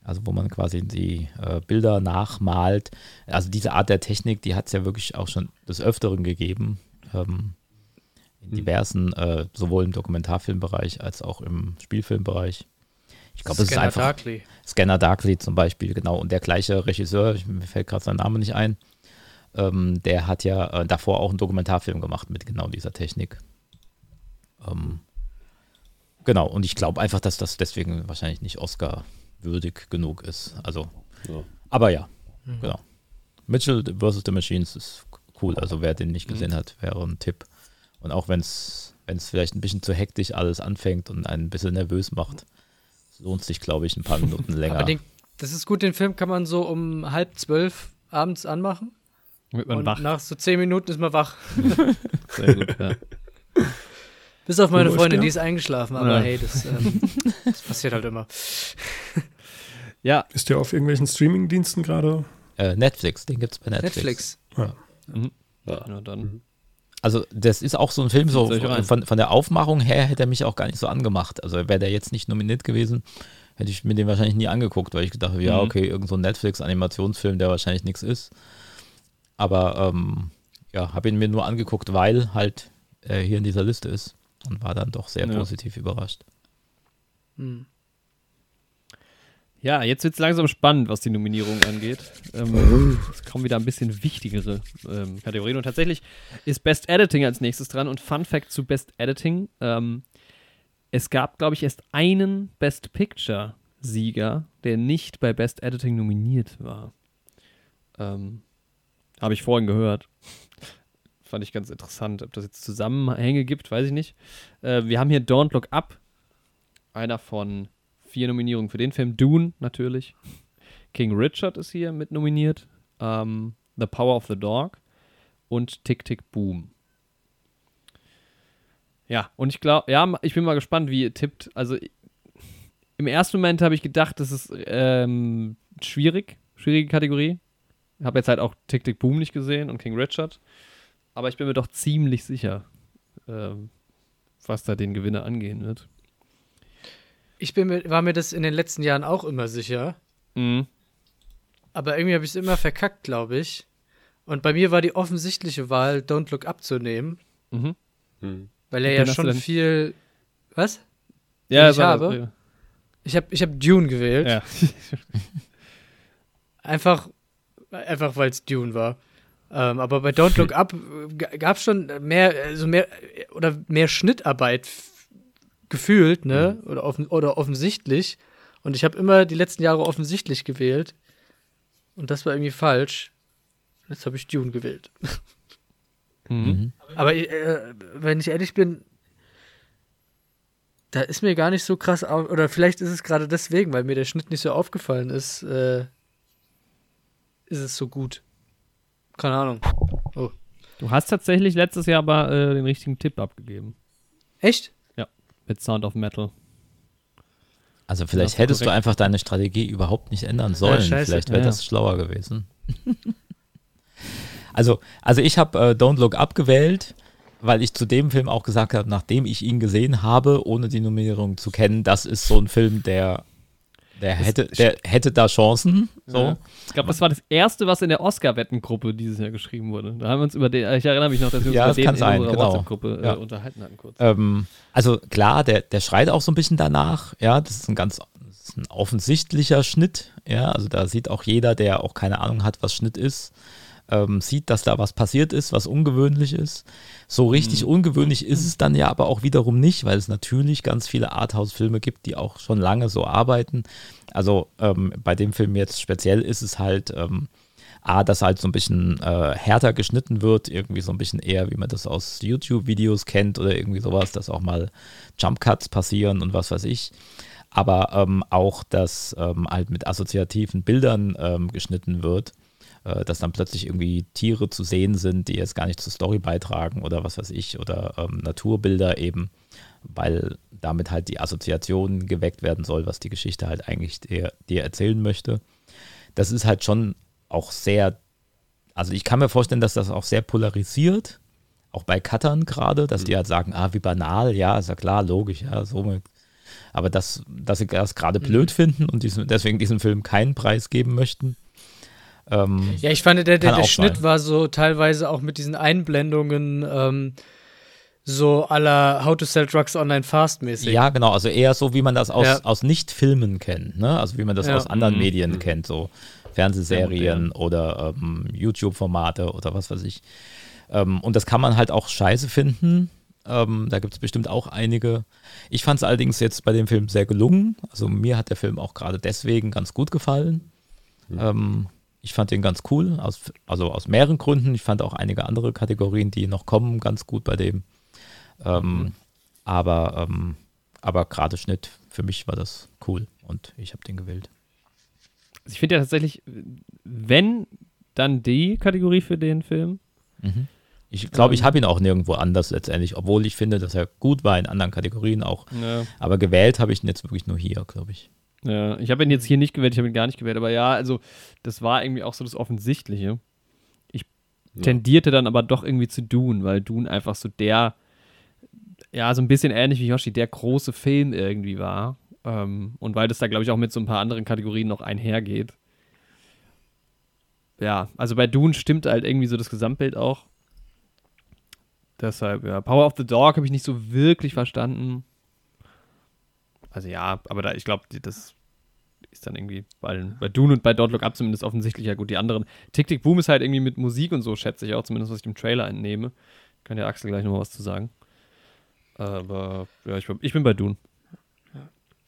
also wo man quasi die äh, Bilder nachmalt. Also diese Art der Technik, die hat es ja wirklich auch schon des Öfteren gegeben. Ähm, in hm. diversen, äh, sowohl im Dokumentarfilmbereich als auch im Spielfilmbereich. Ich glaube, es ist einfach. Darkly. Scanner Darkly zum Beispiel, genau. Und der gleiche Regisseur, ich, mir fällt gerade sein Name nicht ein, ähm, der hat ja äh, davor auch einen Dokumentarfilm gemacht mit genau dieser Technik. Ähm, genau, und ich glaube einfach, dass das deswegen wahrscheinlich nicht Oscar würdig genug ist. Also, ja. aber ja, mhm. genau. Mitchell vs. The Machines ist cool. Also wer den nicht gesehen mhm. hat, wäre ein Tipp. Und auch wenn es vielleicht ein bisschen zu hektisch alles anfängt und einen ein bisschen nervös macht, lohnt sich, glaube ich, ein paar Minuten länger. Aber den, das ist gut, den Film kann man so um halb zwölf abends anmachen. Wird man und wach. nach so zehn Minuten ist man wach. Sehr gut, ja. Bis auf meine Freundin, die ist eingeschlafen, aber ja. hey, das, ähm, das passiert halt immer. Ja. Ist der auf irgendwelchen Streaming-Diensten gerade? Äh, Netflix, den gibt es bei Netflix. Netflix. Ja. Mhm. ja. ja dann. Mhm. Also, das ist auch so ein Film, so von, von der Aufmachung her hätte er mich auch gar nicht so angemacht. Also, wäre der jetzt nicht nominiert gewesen, hätte ich mir den wahrscheinlich nie angeguckt, weil ich gedacht habe, ja, mhm. okay, irgend so ein Netflix-Animationsfilm, der wahrscheinlich nichts ist. Aber, ähm, ja, habe ihn mir nur angeguckt, weil halt äh, hier in dieser Liste ist und war dann doch sehr ja. positiv überrascht. Mhm. Ja, jetzt wird es langsam spannend, was die Nominierung angeht. Ähm, es kommen wieder ein bisschen wichtigere ähm, Kategorien. Und tatsächlich ist Best Editing als nächstes dran. Und Fun Fact zu Best Editing: ähm, Es gab, glaube ich, erst einen Best Picture-Sieger, der nicht bei Best Editing nominiert war. Ähm, Habe ich vorhin gehört. Fand ich ganz interessant. Ob das jetzt Zusammenhänge gibt, weiß ich nicht. Äh, wir haben hier Don't Look Up. Einer von vier Nominierungen für den Film. Dune natürlich. King Richard ist hier mit nominiert. Ähm, the Power of the Dog und Tick Tick Boom. Ja, und ich glaube, ja, ich bin mal gespannt, wie ihr tippt. Also im ersten Moment habe ich gedacht, das ist ähm, schwierig, schwierige Kategorie. Habe jetzt halt auch Tick Tick Boom nicht gesehen und King Richard. Aber ich bin mir doch ziemlich sicher, ähm, was da den Gewinner angehen wird ich bin mir, war mir das in den letzten Jahren auch immer sicher. Mhm. Aber irgendwie habe ich es immer verkackt, glaube ich. Und bei mir war die offensichtliche Wahl, Don't Look Up zu nehmen. Mhm. mhm. Weil er ja schon viel. Was? Ja, ich habe. Das, Ich habe ich hab Dune gewählt. Ja. einfach, einfach weil es Dune war. Ähm, aber bei Don't Look Up gab es schon mehr, also mehr oder mehr Schnittarbeit gefühlt, ne? Mhm. Oder, offen, oder offensichtlich. Und ich habe immer die letzten Jahre offensichtlich gewählt. Und das war irgendwie falsch. Jetzt habe ich Dune gewählt. Mhm. Aber äh, wenn ich ehrlich bin, da ist mir gar nicht so krass, oder vielleicht ist es gerade deswegen, weil mir der Schnitt nicht so aufgefallen ist, äh, ist es so gut. Keine Ahnung. Oh. Du hast tatsächlich letztes Jahr aber äh, den richtigen Tipp abgegeben. Echt? Mit Sound of Metal. Also vielleicht Ja, hättest du korrekt. einfach deine Strategie überhaupt nicht ändern sollen. scheiße. vielleicht wäre Ja, das schlauer gewesen. also, also ich habe äh, Don't Look Up gewählt, weil ich zu dem Film auch gesagt habe, nachdem ich ihn gesehen habe, ohne die Nominierung zu kennen, das ist so ein Film, der, der, hätte, der hätte da Chancen. So. Ja. Ich glaube, das war das erste, was in der Oscar-Wettengruppe dieses Jahr geschrieben wurde. Da haben wir uns über den, ich erinnere mich noch, dass wir uns Ja, über den in sein, unserer genau. WhatsApp-Gruppe äh, Ja. unterhalten hatten kurz. Ähm, also klar, der, der schreit auch so ein bisschen danach, ja, das ist ein ganz ist ein offensichtlicher Schnitt, ja, also da sieht auch jeder, der auch keine Ahnung hat, was Schnitt ist, ähm, sieht, dass da was passiert ist, was ungewöhnlich ist. So richtig ungewöhnlich ist es dann ja aber auch wiederum nicht, weil es natürlich ganz viele Arthouse-Filme gibt, die auch schon lange so arbeiten. Also ähm, bei dem Film jetzt speziell ist es halt ähm, A, dass halt so ein bisschen äh, härter geschnitten wird, irgendwie so ein bisschen eher, wie man das aus YouTube-Videos kennt oder irgendwie sowas, dass auch mal Jump-Cuts passieren und was weiß ich. Aber ähm, auch, dass ähm, halt mit assoziativen Bildern ähm, geschnitten wird, dass dann plötzlich irgendwie Tiere zu sehen sind, die jetzt gar nicht zur Story beitragen oder was weiß ich, oder ähm, Naturbilder eben, weil damit halt die Assoziation geweckt werden soll, was die Geschichte halt eigentlich dir, dir erzählen möchte. Das ist halt schon auch sehr, also ich kann mir vorstellen, dass das auch sehr polarisiert, auch bei Cuttern gerade, dass die halt sagen, ah, wie banal, ja, ist ja klar, logisch, ja, somit. Aber dass, dass sie das gerade blöd finden und diesen, deswegen diesem Film keinen Preis geben möchten. Ähm, Ja, ich fand, der, der, der Schnitt sein. war so teilweise auch mit diesen Einblendungen ähm, so à la How to Sell Drugs Online Fast mäßig. Ja, genau, also eher so, wie man das aus, Ja. aus Nicht-Filmen kennt, ne? Also wie man das Ja. aus anderen Mhm. Medien kennt, so Fernsehserien oder ähm, YouTube-Formate oder was weiß ich. Ähm, und das kann man halt auch scheiße finden. Ähm, da gibt es bestimmt auch einige. Ich fand es allerdings jetzt bei dem Film sehr gelungen. Also mir hat der Film auch gerade deswegen ganz gut gefallen. Ähm, ich fand den ganz cool, aus, also aus mehreren Gründen. Ich fand auch einige andere Kategorien, die noch kommen, ganz gut bei dem. Ähm, Aber, ähm, aber gerade Schnitt, für mich war das cool und ich habe den gewählt. Also ich finde ja tatsächlich, wenn, dann die Kategorie für den Film. Mhm. Ich glaube, ich habe ihn auch nirgendwo anders letztendlich, obwohl ich finde, dass er gut war in anderen Kategorien auch. Ja. Aber gewählt habe ich ihn jetzt wirklich nur hier, glaube ich. Ja, ich habe ihn jetzt hier nicht gewählt, ich habe ihn gar nicht gewählt, aber ja, also das war irgendwie auch so das Offensichtliche. Ich tendierte dann aber doch irgendwie zu Dune, weil Dune einfach so der, ja, so ein bisschen ähnlich wie Yoshi, der große Film irgendwie war. Ähm, und weil das da, glaube ich, auch mit so ein paar anderen Kategorien noch einhergeht. Ja, also bei Dune stimmt halt irgendwie so das Gesamtbild auch. Deshalb, ja, Power of the Dog habe ich nicht so wirklich verstanden. Also ja, aber da, ich glaube, das ist dann irgendwie bei, bei Dune und bei Don't Look Up zumindest offensichtlich ja gut. Die anderen, Tick Tick Boom ist halt irgendwie mit Musik und so, schätze ich auch, zumindest was ich dem Trailer entnehme. Kann der Axel gleich nochmal was zu sagen. Aber ja, ich, bin- ich bin bei Dune.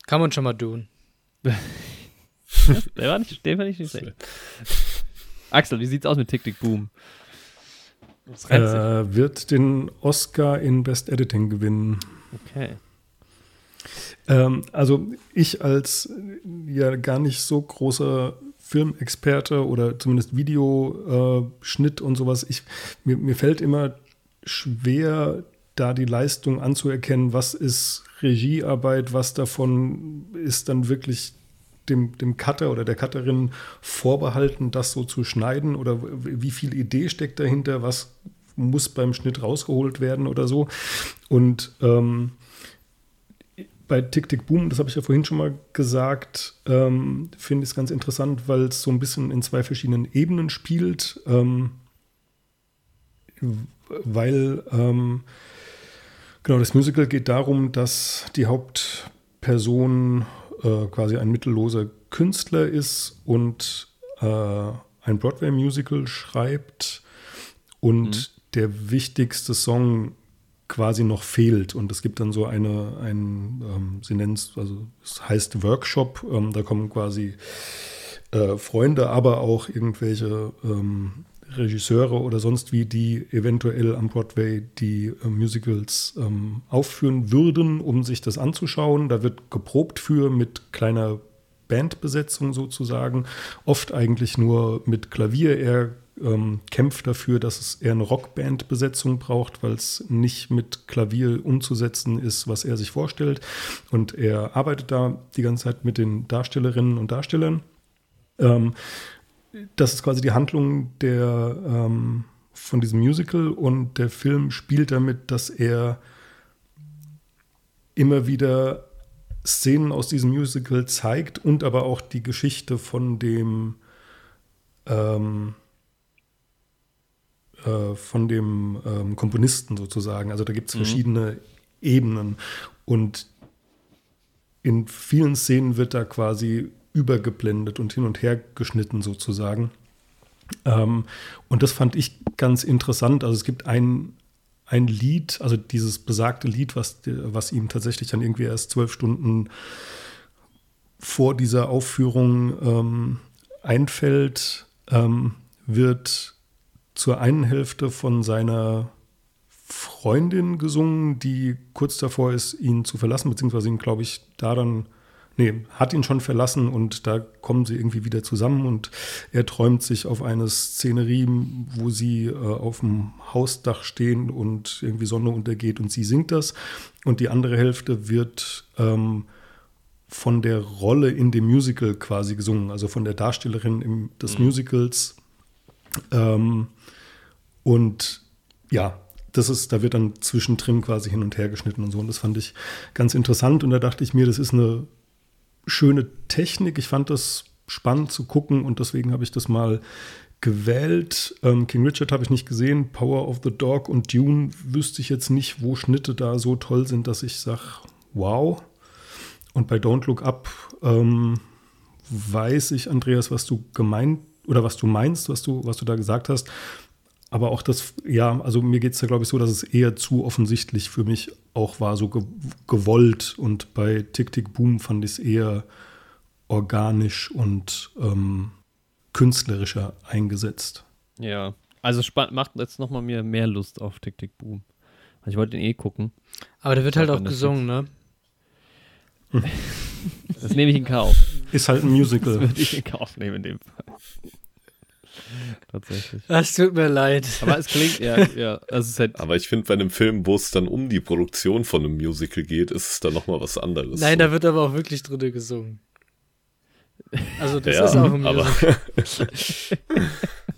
Kann man schon mal tun. Der war nicht, den fand ich nicht schlecht. Axel, wie sieht's aus mit Tick Tick Boom? Äh, wird den Oscar in Best Editing gewinnen. Okay. Ähm, also ich als äh, ja gar nicht so großer Filmexperte oder zumindest Videoschnitt äh, und sowas, ich, mir, mir fällt immer schwer, da die Leistung anzuerkennen, was ist Regiearbeit, was davon ist dann wirklich dem, dem Cutter oder der Cutterin vorbehalten, das so zu schneiden oder wie viel Idee steckt dahinter, was muss beim Schnitt rausgeholt werden oder so. Und ähm, bei Tick Tick Boom, das habe ich ja vorhin schon mal gesagt, ähm, finde ich es ganz interessant, weil es so ein bisschen in zwei verschiedenen Ebenen spielt. Ähm, weil ähm, genau das Musical geht darum, dass die Hauptperson äh, quasi ein mittelloser Künstler ist und äh, ein Broadway-Musical schreibt und der wichtigste Song quasi noch fehlt. Und es gibt dann so eine, ein, ähm, sie nennen es, also es heißt Workshop, ähm, da kommen quasi äh, Freunde, aber auch irgendwelche ähm, Regisseure oder sonst wie, die eventuell am Broadway die äh, Musicals ähm, aufführen würden, um sich das anzuschauen. Da wird geprobt für mit kleiner Bandbesetzung sozusagen, oft eigentlich nur mit Klavier, eher ähm, kämpft dafür, dass es eher eine Rockband-Besetzung braucht, weil es nicht mit Klavier umzusetzen ist, was er sich vorstellt. Und er arbeitet da die ganze Zeit mit den Darstellerinnen und Darstellern. Ähm, das ist quasi die Handlung der, ähm, von diesem Musical und der Film spielt damit, dass er immer wieder Szenen aus diesem Musical zeigt und aber auch die Geschichte von dem ähm, äh, von dem ähm, Komponisten sozusagen. Also da gibt es mhm. verschiedene Ebenen und in vielen Szenen wird da quasi übergeblendet und hin und her geschnitten sozusagen. Ähm, und das fand ich ganz interessant. Also es gibt ein, ein Lied, also dieses besagte Lied, was, was ihm tatsächlich dann irgendwie erst zwölf Stunden vor dieser Aufführung ähm, einfällt, ähm, wird zur einen Hälfte von seiner Freundin gesungen, die kurz davor ist, ihn zu verlassen, beziehungsweise ihn, glaube ich, da dann nee, hat ihn schon verlassen und da kommen sie irgendwie wieder zusammen und er träumt sich auf eine Szenerie, wo sie äh, auf dem Hausdach stehen und irgendwie Sonne untergeht und sie singt das. Und die andere Hälfte wird ähm, von der Rolle in dem Musical quasi gesungen, also von der Darstellerin im, des mhm. Musicals. Ähm, und ja, das ist, da wird dann zwischendrin quasi hin und her geschnitten und so. Und das fand ich ganz interessant. Und da dachte ich mir, das ist eine schöne Technik. Ich fand das spannend zu gucken und deswegen habe ich das mal gewählt. Ähm, King Richard habe ich nicht gesehen. Power of the Dog und Dune wüsste ich jetzt nicht, wo Schnitte da so toll sind, dass ich sage, wow. Und bei Don't Look Up ähm, weiß ich, Andreas, was du gemeint oder was du meinst, was du, was du da gesagt hast. Aber auch das, ja, also mir geht es da, glaube ich, so, dass es eher zu offensichtlich für mich auch war, so ge gewollt. Und bei Tick Tick Boom fand ich es eher organisch und ähm, künstlerischer eingesetzt. Ja, also macht jetzt nochmal mir mehr Lust auf Tick Tick Boom. Also ich wollte den eh gucken. Aber der wird halt auch gesungen, ne? Das nehme ich in Kauf. Ist halt ein Musical. Das würde ich in Kauf nehmen in dem Fall. Tatsächlich. Das tut mir leid. Aber es klingt, ja, ja. Also es halt Aber ich finde, bei einem Film, wo es dann um die Produktion von einem Musical geht, ist es dann nochmal was anderes. Nein, so. da wird aber auch wirklich drin gesungen. Also das ja, ist auch ein Musical.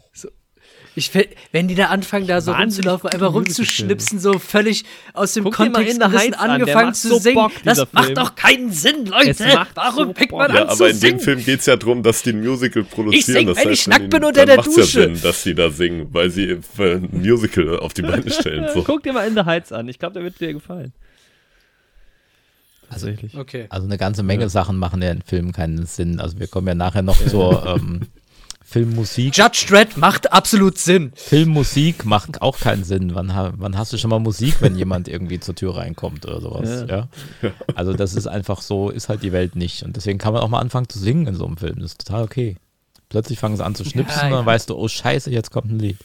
Ich, wenn die da anfangen, da so Wahnsinn rumzulaufen, einfach rumzuschnipsen, so völlig aus dem Guck Kontext gerissen, angefangen an, zu so singen. Bock, das Film. macht doch keinen Sinn, Leute. Warum so pickt man ja, an aber zu in singen? dem Film geht es ja darum, dass die ein Musical produzieren. Ich sing, das wenn heißt, ich nackt bin unter der Dusche. Ja Sinn, dass die da singen, weil sie ein Musical auf die Beine stellen. So. Guck dir mal In the Heights an. Ich glaube, der wird dir gefallen. Also, okay. also eine ganze Menge ja. Sachen machen ja in Filmen keinen Sinn. Also wir kommen ja nachher noch zur ähm, Filmmusik. Judge Dredd macht absolut Sinn. Filmmusik macht auch keinen Sinn. Wann, wann hast du schon mal Musik, wenn jemand irgendwie zur Tür reinkommt oder sowas? Ja. ja. Also das ist einfach so, ist halt die Welt nicht. Und deswegen kann man auch mal anfangen zu singen in so einem Film. Das ist total okay. Plötzlich fangen sie an zu schnipsen ja, und dann weißt du, oh scheiße, jetzt kommt ein Lied.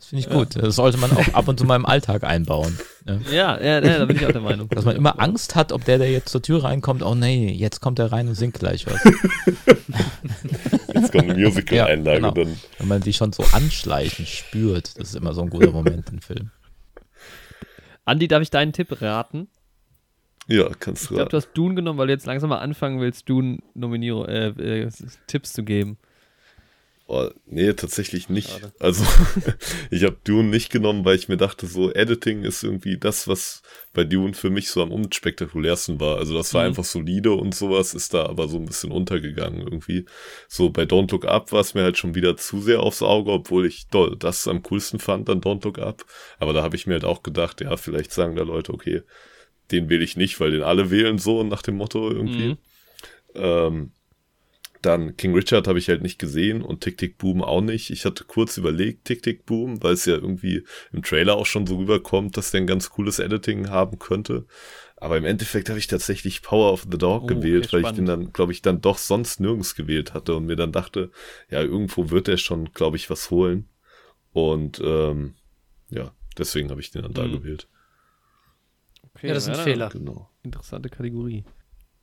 Das finde ich gut. Das sollte man auch ab und zu mal im Alltag einbauen. Ja, ja, ja, da bin ich auch der Meinung. Dass man immer Angst hat, ob der, der jetzt zur Tür reinkommt, oh nee, jetzt kommt er rein und singt gleich was. jetzt kommt eine Musical-Einlage ja, genau. dann. Wenn man die schon so anschleichen spürt, das ist immer so ein guter Moment im Film. Andi, darf ich deinen Tipp raten? Ja, kannst du. Ich glaube, du hast Dune genommen, weil du jetzt langsam mal anfangen willst, Dune Nominierung, äh, äh, Tipps zu geben. Oh, nee, tatsächlich nicht. Schade. Also ich habe Dune nicht genommen, weil ich mir dachte, so Editing ist irgendwie das, was bei Dune für mich so am unspektakulärsten war. Also das war mhm. einfach solide und sowas ist da aber so ein bisschen untergegangen irgendwie. So bei Don't Look Up war es mir halt schon wieder zu sehr aufs Auge, obwohl ich doll, das am coolsten fand an Don't Look Up. Aber da habe ich mir halt auch gedacht, ja, vielleicht sagen da Leute, okay, den wähle ich nicht, weil den alle wählen so nach dem Motto irgendwie. Mhm. Ähm, dann King Richard habe ich halt nicht gesehen und Tick Tick Boom auch nicht. Ich hatte kurz überlegt, Tick Tick Boom, weil es ja irgendwie im Trailer auch schon so rüberkommt, dass der ein ganz cooles Editing haben könnte. Aber im Endeffekt habe ich tatsächlich Power of the Dog oh, gewählt, okay, weil ich den dann, glaube ich, dann doch sonst nirgends gewählt hatte und mir dann dachte, ja, irgendwo wird er schon, glaube ich, was holen. Und ähm, ja, deswegen habe ich den dann mhm. da gewählt. Okay, ja, das ist ein ja, Fehler. Genau. Interessante Kategorie.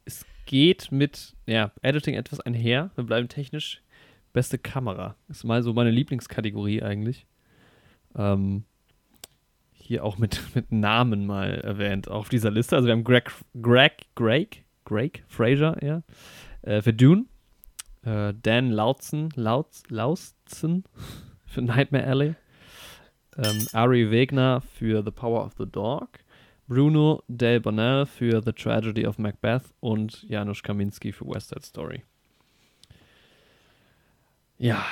Es geht mit ja, Editing etwas einher. Wir bleiben technisch Beste Kamera. Ist mal so meine Lieblingskategorie eigentlich. Ähm, hier auch mit, mit Namen mal erwähnt auf dieser Liste. Also wir haben Greg, Greg, Greg, Greg Fraser, ja, äh, für Dune. Äh, Dan Lautzen, Lautz, Lautzen für Nightmare Alley. Ähm, Ari Wegner für The Power of the Dog. Bruno Del Bonnell für The Tragedy of Macbeth und Janusz Kaminski für West Side Story. Ja,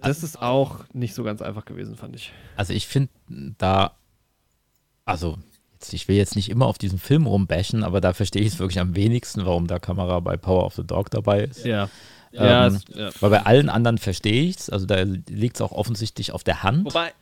das ist auch nicht so ganz einfach gewesen, fand ich. Also ich finde da, also jetzt, ich will jetzt nicht immer auf diesen Film rumbashen, aber da verstehe ich es wirklich am wenigsten, warum da Kamera bei Power of the Dog dabei ist. Ja. Ähm, ja, es, ja. Weil bei allen anderen verstehe ich es, also da liegt es auch offensichtlich auf der Hand. Wobei,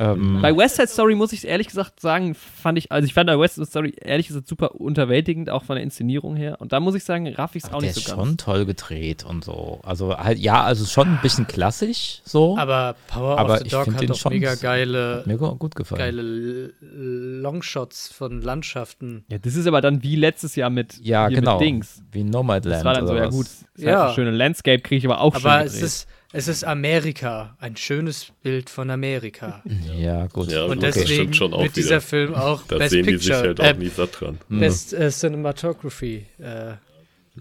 Ähm, bei West Side Story muss ich ehrlich gesagt sagen, fand ich, also ich fand bei West Side Story ehrlich gesagt super unterwältigend, auch von der Inszenierung her. Und da muss ich sagen, raff ich es auch der nicht ist so schon ganz. toll gedreht und so. Also halt, ja, also schon ein bisschen klassisch so. Aber Power Aber of the Dog hat doch schon- mega geile, mir gu- gut gefallen. geile Longshots von Landschaften. Ja, das ist aber dann wie letztes Jahr mit, Ja, genau. mit Dings. Wie Nomadland. Das war dann so, ja gut, ist halt Ja. eine schöne Landscape, kriege ich aber auch Aber schön es gedreht. ist, es ist Amerika. Ein schönes Bild von Amerika. Ja, gut. Ja, Und deswegen stimmt schon auch wird dieser wieder. Film auch Da Best sehen die sich Picture, halt auch äh, nie satt dran. Best äh, Cinematography. Äh,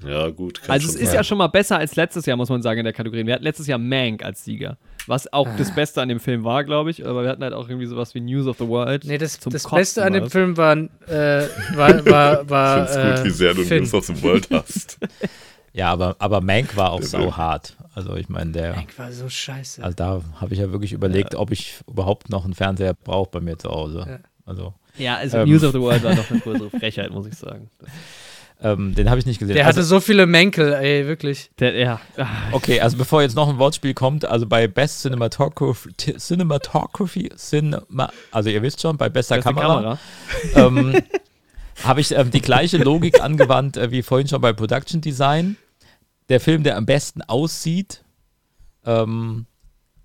Ja, gut. Kann Also es schon ist sein. ja schon mal besser als letztes Jahr, muss man sagen, in der Kategorie. Wir hatten letztes Jahr Mank als Sieger. Was auch Ah. das Beste an dem Film war, glaube ich. Aber wir hatten halt auch irgendwie sowas wie News of the World. nee, das, zum das Kotzen Beste an dem war's. Film war, äh, war, war, war Ich find's gut, wie äh, sehr du Finn. News of the World hast. Ja, aber, aber Mank war auch sau hart. Also ich meine, der, Mank war so scheiße. also da habe ich ja wirklich überlegt, ob ich überhaupt noch einen Fernseher brauche bei mir zu Hause. Ja. Also Ja, also Ähm. News of the World war doch eine größere Frechheit, muss ich sagen. ähm, den habe ich nicht gesehen. Der also, hatte so viele Mänkel, ey, wirklich. Der, ja, Okay, also bevor jetzt noch ein Wortspiel kommt, also bei Best Cinematography, Cinematography Cinema, also ihr wisst schon, bei bester beste Kamera, Kamera. ähm, habe ich ähm, die gleiche Logik angewandt äh, wie vorhin schon bei Production Design. Der Film, der am besten aussieht, ähm,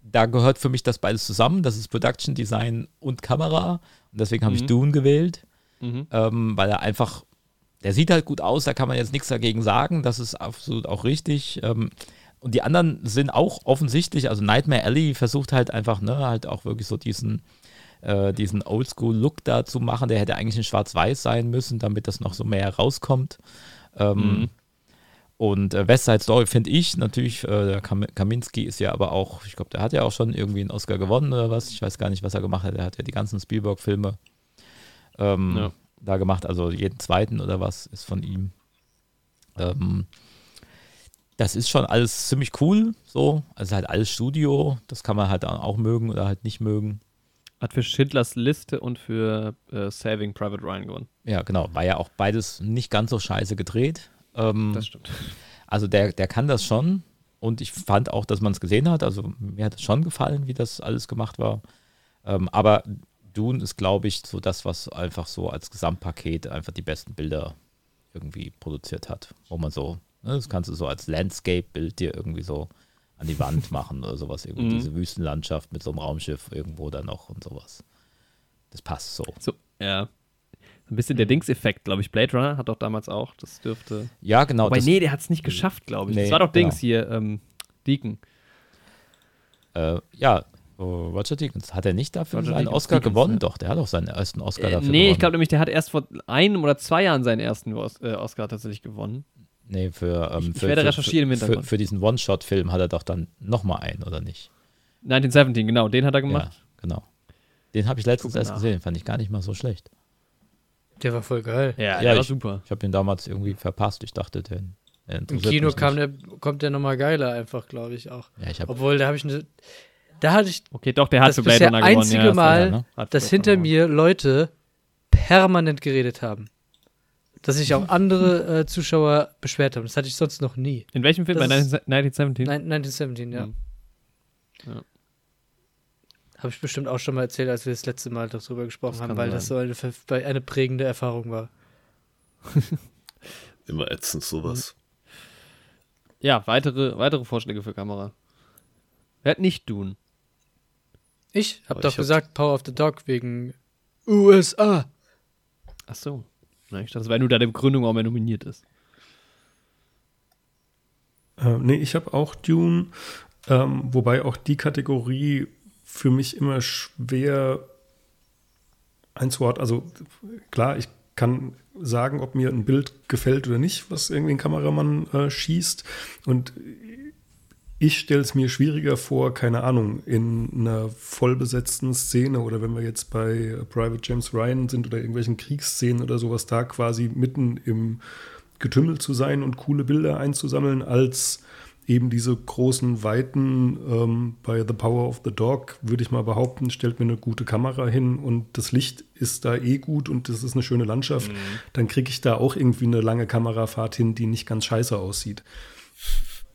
da gehört für mich das beides zusammen. Das ist Production Design und Kamera. Und deswegen habe ich Mhm. Dune gewählt, Mhm. ähm, weil er einfach, der sieht halt gut aus, da kann man jetzt nichts dagegen sagen. Das ist absolut auch richtig. Ähm, und die anderen sind auch offensichtlich, also Nightmare Alley versucht halt einfach, ne, halt auch wirklich so diesen, äh, diesen Oldschool-Look da zu machen. Der hätte eigentlich in Schwarz-Weiß sein müssen, damit das noch so mehr rauskommt. Ähm, Mhm. Und äh, West Side Story finde ich natürlich, äh, der Kam Kaminski ist ja aber auch, ich glaube, der hat ja auch schon irgendwie einen Oscar gewonnen oder was. Ich weiß gar nicht, was er gemacht hat. Er hat ja die ganzen Spielberg-Filme ähm, Ja. da gemacht. Also jeden zweiten oder was ist von ihm. Ähm, das ist schon alles ziemlich cool, so. Also halt alles Studio. Das kann man halt auch mögen oder halt nicht mögen. Hat für Schindlers Liste und für äh, Saving Private Ryan gewonnen. Ja, genau. War ja auch beides nicht ganz so scheiße gedreht. Ähm, Das stimmt. Also der, der kann das schon. Und ich fand auch, dass man es gesehen hat. Also mir hat es schon gefallen, wie das alles gemacht war. Ähm, aber Dune ist, glaube ich, so das, was einfach so als Gesamtpaket einfach die besten Bilder irgendwie produziert hat. Wo man so, ne, das kannst du so als Landscape-Bild dir irgendwie so an die Wand machen oder sowas. Irgendwie Mhm. diese Wüstenlandschaft mit so einem Raumschiff irgendwo da noch und sowas. Das passt so. So, ja. Ein bisschen der Dings-Effekt, glaube ich. Blade Runner hat doch damals auch. Das dürfte. Ja, genau. Das, nee, der hat es nicht geschafft, glaube ich. Nee, das war doch Dings genau. hier, ähm, Deacon. äh, ja, oh, Roger Deakins. Hat er nicht dafür Roger einen Deakins, Oscar Deakins, gewonnen? ja. Doch, der hat auch seinen ersten Oscar Äh, dafür nee, gewonnen. ich glaube nämlich, der hat erst vor einem oder zwei Jahren seinen ersten äh, Oscar tatsächlich gewonnen. Nee, für, ähm, Ich- ich für, werde für, recherchieren im für, Hintergrund. für, für diesen One-Shot-Film hat er doch dann nochmal einen, oder nicht? 1917, genau, den hat er gemacht. Ja, genau. Den habe ich letztens erst gesehen, fand ich gar nicht mal so schlecht. Der war voll geil. Ja, Ja, der war ich- super. Ich habe ihn damals irgendwie verpasst. Ich dachte, der, der Im Kino kam der, kommt der nochmal geiler einfach, glaube ich auch. Ja, ich habe Obwohl, da habe ich eine. Da hatte ich Okay, doch, der hat das für Blade Runner gewonnen. einzige ja, das Mal, war- ne? hat dass hinter mir Leute permanent geredet haben. Dass sich auch andere äh, Zuschauer beschwert haben. Das hatte ich sonst noch nie. In welchem Film? Das Bei ist- 1917? Nein, 1917, ja. Mhm. Habe ich bestimmt auch schon mal erzählt, als wir das letzte Mal darüber gesprochen Das haben, weil sein. das so eine, eine prägende Erfahrung war. Immer ätzend sowas. Ja, weitere, weitere Vorschläge für Kamera. Wer hat nicht Dune? Ich habe doch ich hab- gesagt, Power of the Dog wegen USA. Ach so. Na, ich dachte, das war nur deine Begründung, warum er nominiert ist. Äh, nee, ich habe auch Dune, ähm, wobei auch die Kategorie für mich immer schwer einzuordnen. Also klar, ich kann sagen, ob mir ein Bild gefällt oder nicht, was irgendwie ein Kameramann äh, schießt. Und ich stelle es mir schwieriger vor, keine Ahnung, in einer vollbesetzten Szene oder wenn wir jetzt bei Private James Ryan sind oder irgendwelchen Kriegsszenen oder sowas, da quasi mitten im Getümmel zu sein und coole Bilder einzusammeln, als eben diese großen Weiten ähm, bei The Power of the Dog, würde ich mal behaupten, stellt mir eine gute Kamera hin und das Licht ist da eh gut und das ist eine schöne Landschaft, mhm. dann kriege ich da auch irgendwie eine lange Kamerafahrt hin, die nicht ganz scheiße aussieht.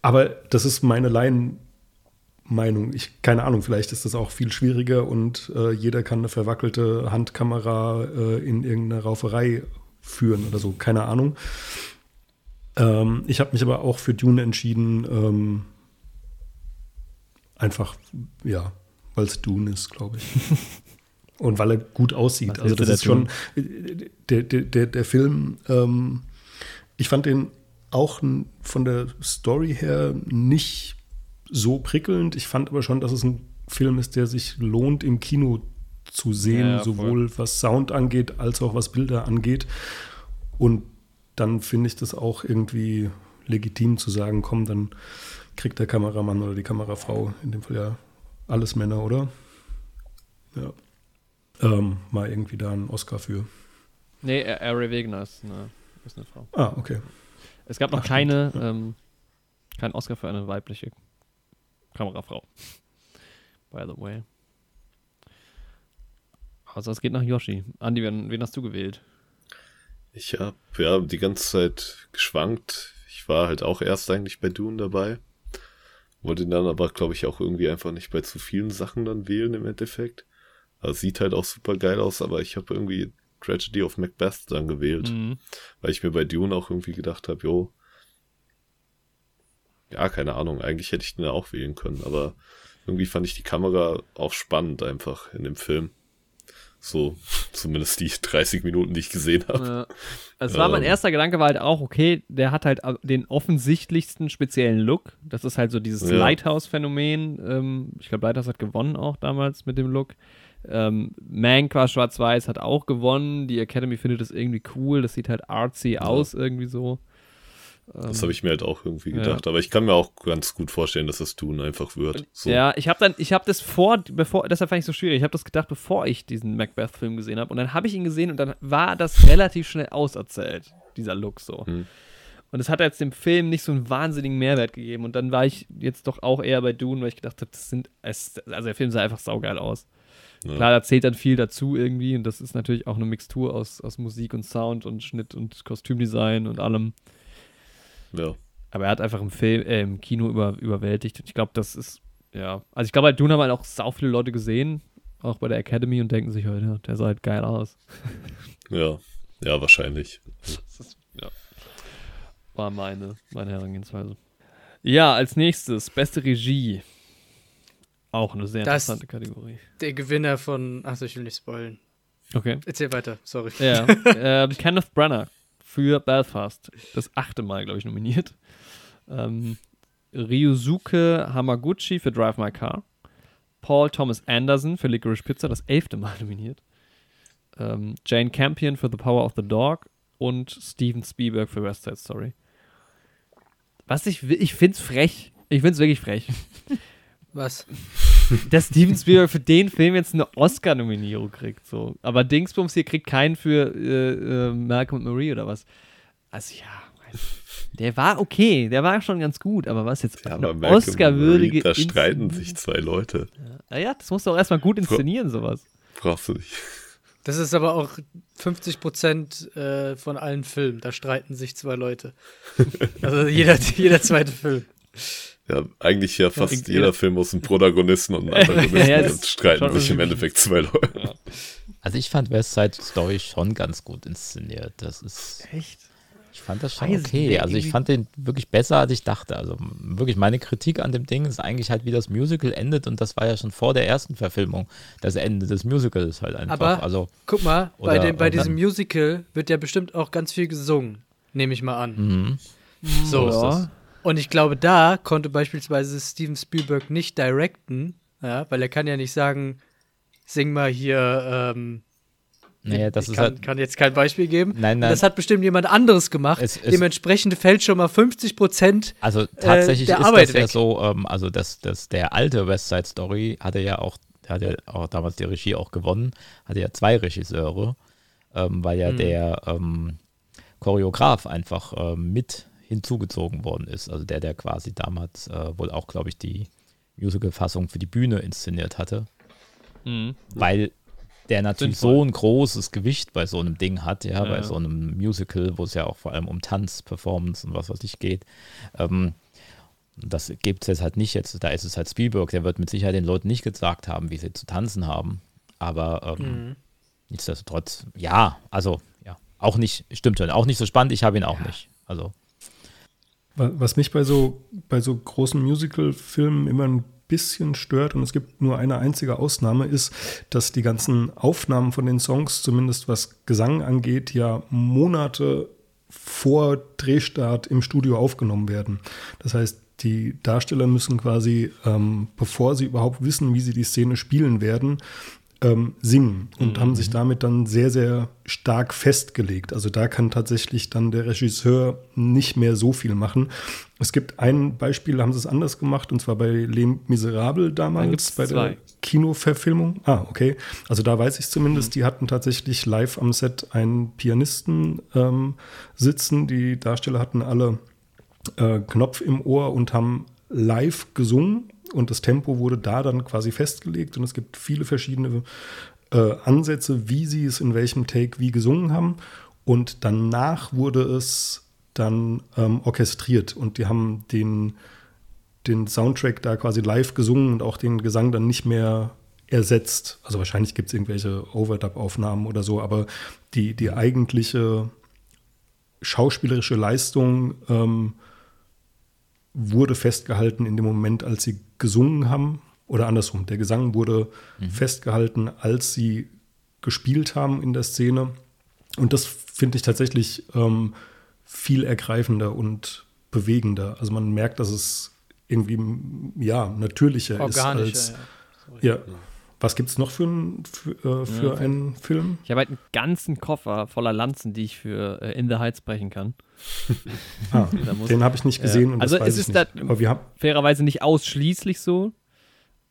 Aber das ist meine Laienmeinung. Ich, keine Ahnung, vielleicht ist das auch viel schwieriger und äh, jeder kann eine verwackelte Handkamera äh, in irgendeiner Rauferei führen oder so. Keine Ahnung. Ähm, ich habe mich aber auch für Dune entschieden. Ähm, einfach, ja, weil es Dune ist, glaube ich. und weil er gut aussieht. Was also das ist schon der, der, der, der Film. Ähm, ich fand den auch von der Story her nicht so prickelnd. Ich fand aber schon, dass es ein Film ist, der sich lohnt, im Kino zu sehen, ja, sowohl was Sound angeht, als auch was Bilder angeht. Und dann finde ich das auch irgendwie legitim zu sagen, komm, dann kriegt der Kameramann oder die Kamerafrau, in dem Fall ja alles Männer, oder? Ja. Ähm, mal irgendwie da einen Oscar für. Nee, Ari Wegner ist eine, ist eine Frau. Ah, okay. Es gab noch Ach, keine, ähm, keinen Oscar für eine weibliche Kamerafrau. By the way. Also es geht nach Yoshi. Andi, wen, wen hast du gewählt? Ich habe ja die ganze Zeit geschwankt. Ich war halt auch erst eigentlich bei Dune dabei. Wollte dann aber, glaube ich, auch irgendwie einfach nicht bei zu vielen Sachen dann wählen im Endeffekt. Also sieht halt auch super geil aus, aber ich habe irgendwie Tragedy of Macbeth dann gewählt, mhm. weil ich mir bei Dune auch irgendwie gedacht habe, jo, ja, keine Ahnung, eigentlich hätte ich den auch wählen können, aber irgendwie fand ich die Kamera auch spannend einfach in dem Film. So, zumindest die 30 Minuten, die ich gesehen habe. Ja. Also war mein ähm. erster Gedanke war halt auch, okay, der hat halt den offensichtlichsten speziellen Look. Das ist halt so dieses ja. Lighthouse-Phänomen. Ähm, ich glaube, Lighthouse hat gewonnen auch damals mit dem Look. Ähm, Mank war schwarz-weiß, hat auch gewonnen. Die Academy findet das irgendwie cool. Das sieht halt artsy ja. aus, irgendwie so. Das habe ich mir halt auch irgendwie gedacht. Ja. Aber ich kann mir auch ganz gut vorstellen, dass das Tun einfach wird. So. Ja, ich habe dann, ich habe das vor, bevor, deshalb fand ich so schwierig. Ich habe das gedacht, bevor ich diesen Macbeth-Film gesehen habe. Und dann habe ich ihn gesehen und dann war das relativ schnell auserzählt, dieser Look so. Hm. Und es hat jetzt dem Film nicht so einen wahnsinnigen Mehrwert gegeben. Und dann war ich jetzt doch auch eher bei Dune, weil ich gedacht habe, das sind, also der Film sah einfach saugeil aus. Ja. Klar, da zählt dann viel dazu irgendwie und das ist natürlich auch eine Mixtur aus, aus Musik und Sound und Schnitt und Kostümdesign und allem. Ja. Aber er hat einfach im Film, äh, im Kino über, überwältigt. Und ich glaube, das ist, ja. Also ich glaube, halt Dune haben halt auch sau viele Leute gesehen, auch bei der Academy und denken sich halt, ja, der sah halt geil aus. Ja, ja, wahrscheinlich. Ist, ja. War meine, meine Herangehensweise. Ja, als nächstes, beste Regie. Auch eine sehr das interessante Kategorie. Der Gewinner von. Achso, ich will nicht spoilen. Okay. Erzähl weiter, sorry. Ja. äh, Kenneth Branagh für Belfast. Das achte Mal, glaube ich, nominiert. Ähm, Ryusuke Hamaguchi für Drive My Car. Paul Thomas Anderson für Licorice Pizza, das elfte Mal nominiert. Ähm, Jane Campion für The Power of the Dog und Steven Spielberg für West Side Story. Was ich ich finde es frech. Ich finde es wirklich frech. Was? Dass Steven Spielberg für den Film jetzt eine Oscar-Nominierung kriegt. So. Aber Dingsbums hier kriegt keinen für äh, äh, Malcolm und Marie oder was. Also ja, der war okay, der war schon ganz gut, aber was jetzt ja, eine Oscar-würdige. Da streiten sich zwei Leute. Ja. Naja, das musst du auch erstmal gut inszenieren, sowas. Brauchst du nicht. Das ist aber auch 50 Prozent äh, von allen Filmen. Da streiten sich zwei Leute. also jeder, jeder zweite Film. Ja, eigentlich ja fast ja, jeder ja. Film aus einem Protagonisten und einem Antagonisten. ja, ja, streiten sich im Endeffekt zwei Leute. Also ich fand West Side Story schon ganz gut inszeniert. Das ist. Echt? Ich fand das schon Weiß okay. Also ich fand den wirklich besser, als ich dachte. Also wirklich meine Kritik an dem Ding ist eigentlich halt, wie das Musical endet und das war ja schon vor der ersten Verfilmung. Das Ende des Musicals halt einfach. Aber also, guck mal, oder, bei, dem, bei diesem Musical wird ja bestimmt auch ganz viel gesungen, nehme ich mal an. Mhm. So. Ja. Und ich glaube, da konnte beispielsweise Steven Spielberg nicht directen, ja, weil er kann ja nicht sagen, sing mal hier, ähm, Naja, das ich ist kann, halt. kann jetzt kein Beispiel geben. Nein, nein. Das hat bestimmt jemand anderes gemacht. Es- es- Dementsprechend fällt schon mal 50 Prozent. Also tatsächlich der ist Arbeit das ja weg. so, ähm, also das, das, der alte West Side Story hatte ja auch, der hat ja auch damals die Regie auch gewonnen, hatte ja zwei Regisseure, ähm, weil ja Mhm. der ähm, Choreograf einfach ähm, mit hinzugezogen worden ist. Also der, der quasi damals äh, wohl auch, glaube ich, die Musical-Fassung für die Bühne inszeniert hatte, Mhm. weil der natürlich Sinnvoll. so ein großes Gewicht bei so einem Ding hat, ja, Ja. bei so einem Musical, wo es ja auch vor allem um Tanz, Performance und was weiß ich geht. Ähm, das gibt es jetzt halt nicht jetzt, da ist es halt Spielberg, der wird mit Sicherheit den Leuten nicht gesagt haben, wie sie zu tanzen haben. Aber ähm, nichtsdestotrotz, ja, also ja, auch nicht, stimmt schon, auch nicht so spannend, ich habe ihn auch nicht. Also, Was mich bei so, bei so großen Musical-Filmen immer ein bisschen stört, und es gibt nur eine einzige Ausnahme, ist, dass die ganzen Aufnahmen von den Songs, zumindest was Gesang angeht, ja Monate vor Drehstart im Studio aufgenommen werden. Das heißt, die Darsteller müssen quasi, ähm, bevor sie überhaupt wissen, wie sie die Szene spielen werden, ähm, singen und haben sich damit dann sehr, sehr stark festgelegt. Also da kann tatsächlich dann der Regisseur nicht mehr so viel machen. Es gibt ein Beispiel, da haben sie es anders gemacht, und zwar bei Les Miserables Dann damals, bei der zwei. Kinoverfilmung. Ah, okay. Also da weiß ich zumindest, die hatten tatsächlich live am Set einen Pianisten ähm, sitzen. Die Darsteller hatten alle äh, Knopf im Ohr und haben live gesungen und das Tempo wurde da dann quasi festgelegt und es gibt viele verschiedene äh, Ansätze, wie sie es in welchem Take wie gesungen haben und danach wurde es dann ähm, orchestriert und die haben den, den Soundtrack da quasi live gesungen und auch den Gesang dann nicht mehr ersetzt. Also wahrscheinlich gibt es irgendwelche Overdub-Aufnahmen oder so, aber die, die eigentliche schauspielerische Leistung ähm, wurde festgehalten in dem Moment, als sie gesungen haben. Oder andersrum, der Gesang wurde festgehalten, als sie gespielt haben in der Szene. Und das finde ich tatsächlich ähm, viel ergreifender und bewegender. Also man merkt, dass es irgendwie ja, natürlicher Organischer. ist als. ja. Ja. Was gibt es noch für, ein, für, äh, für Ja. einen Film? Ich habe halt einen ganzen Koffer voller Lanzen, die ich für äh, In the Heights brechen kann. Ah, den habe ich nicht gesehen. und das Also weiß es ich ist nicht. da- Aber wir haben, Fairerweise nicht ausschließlich so.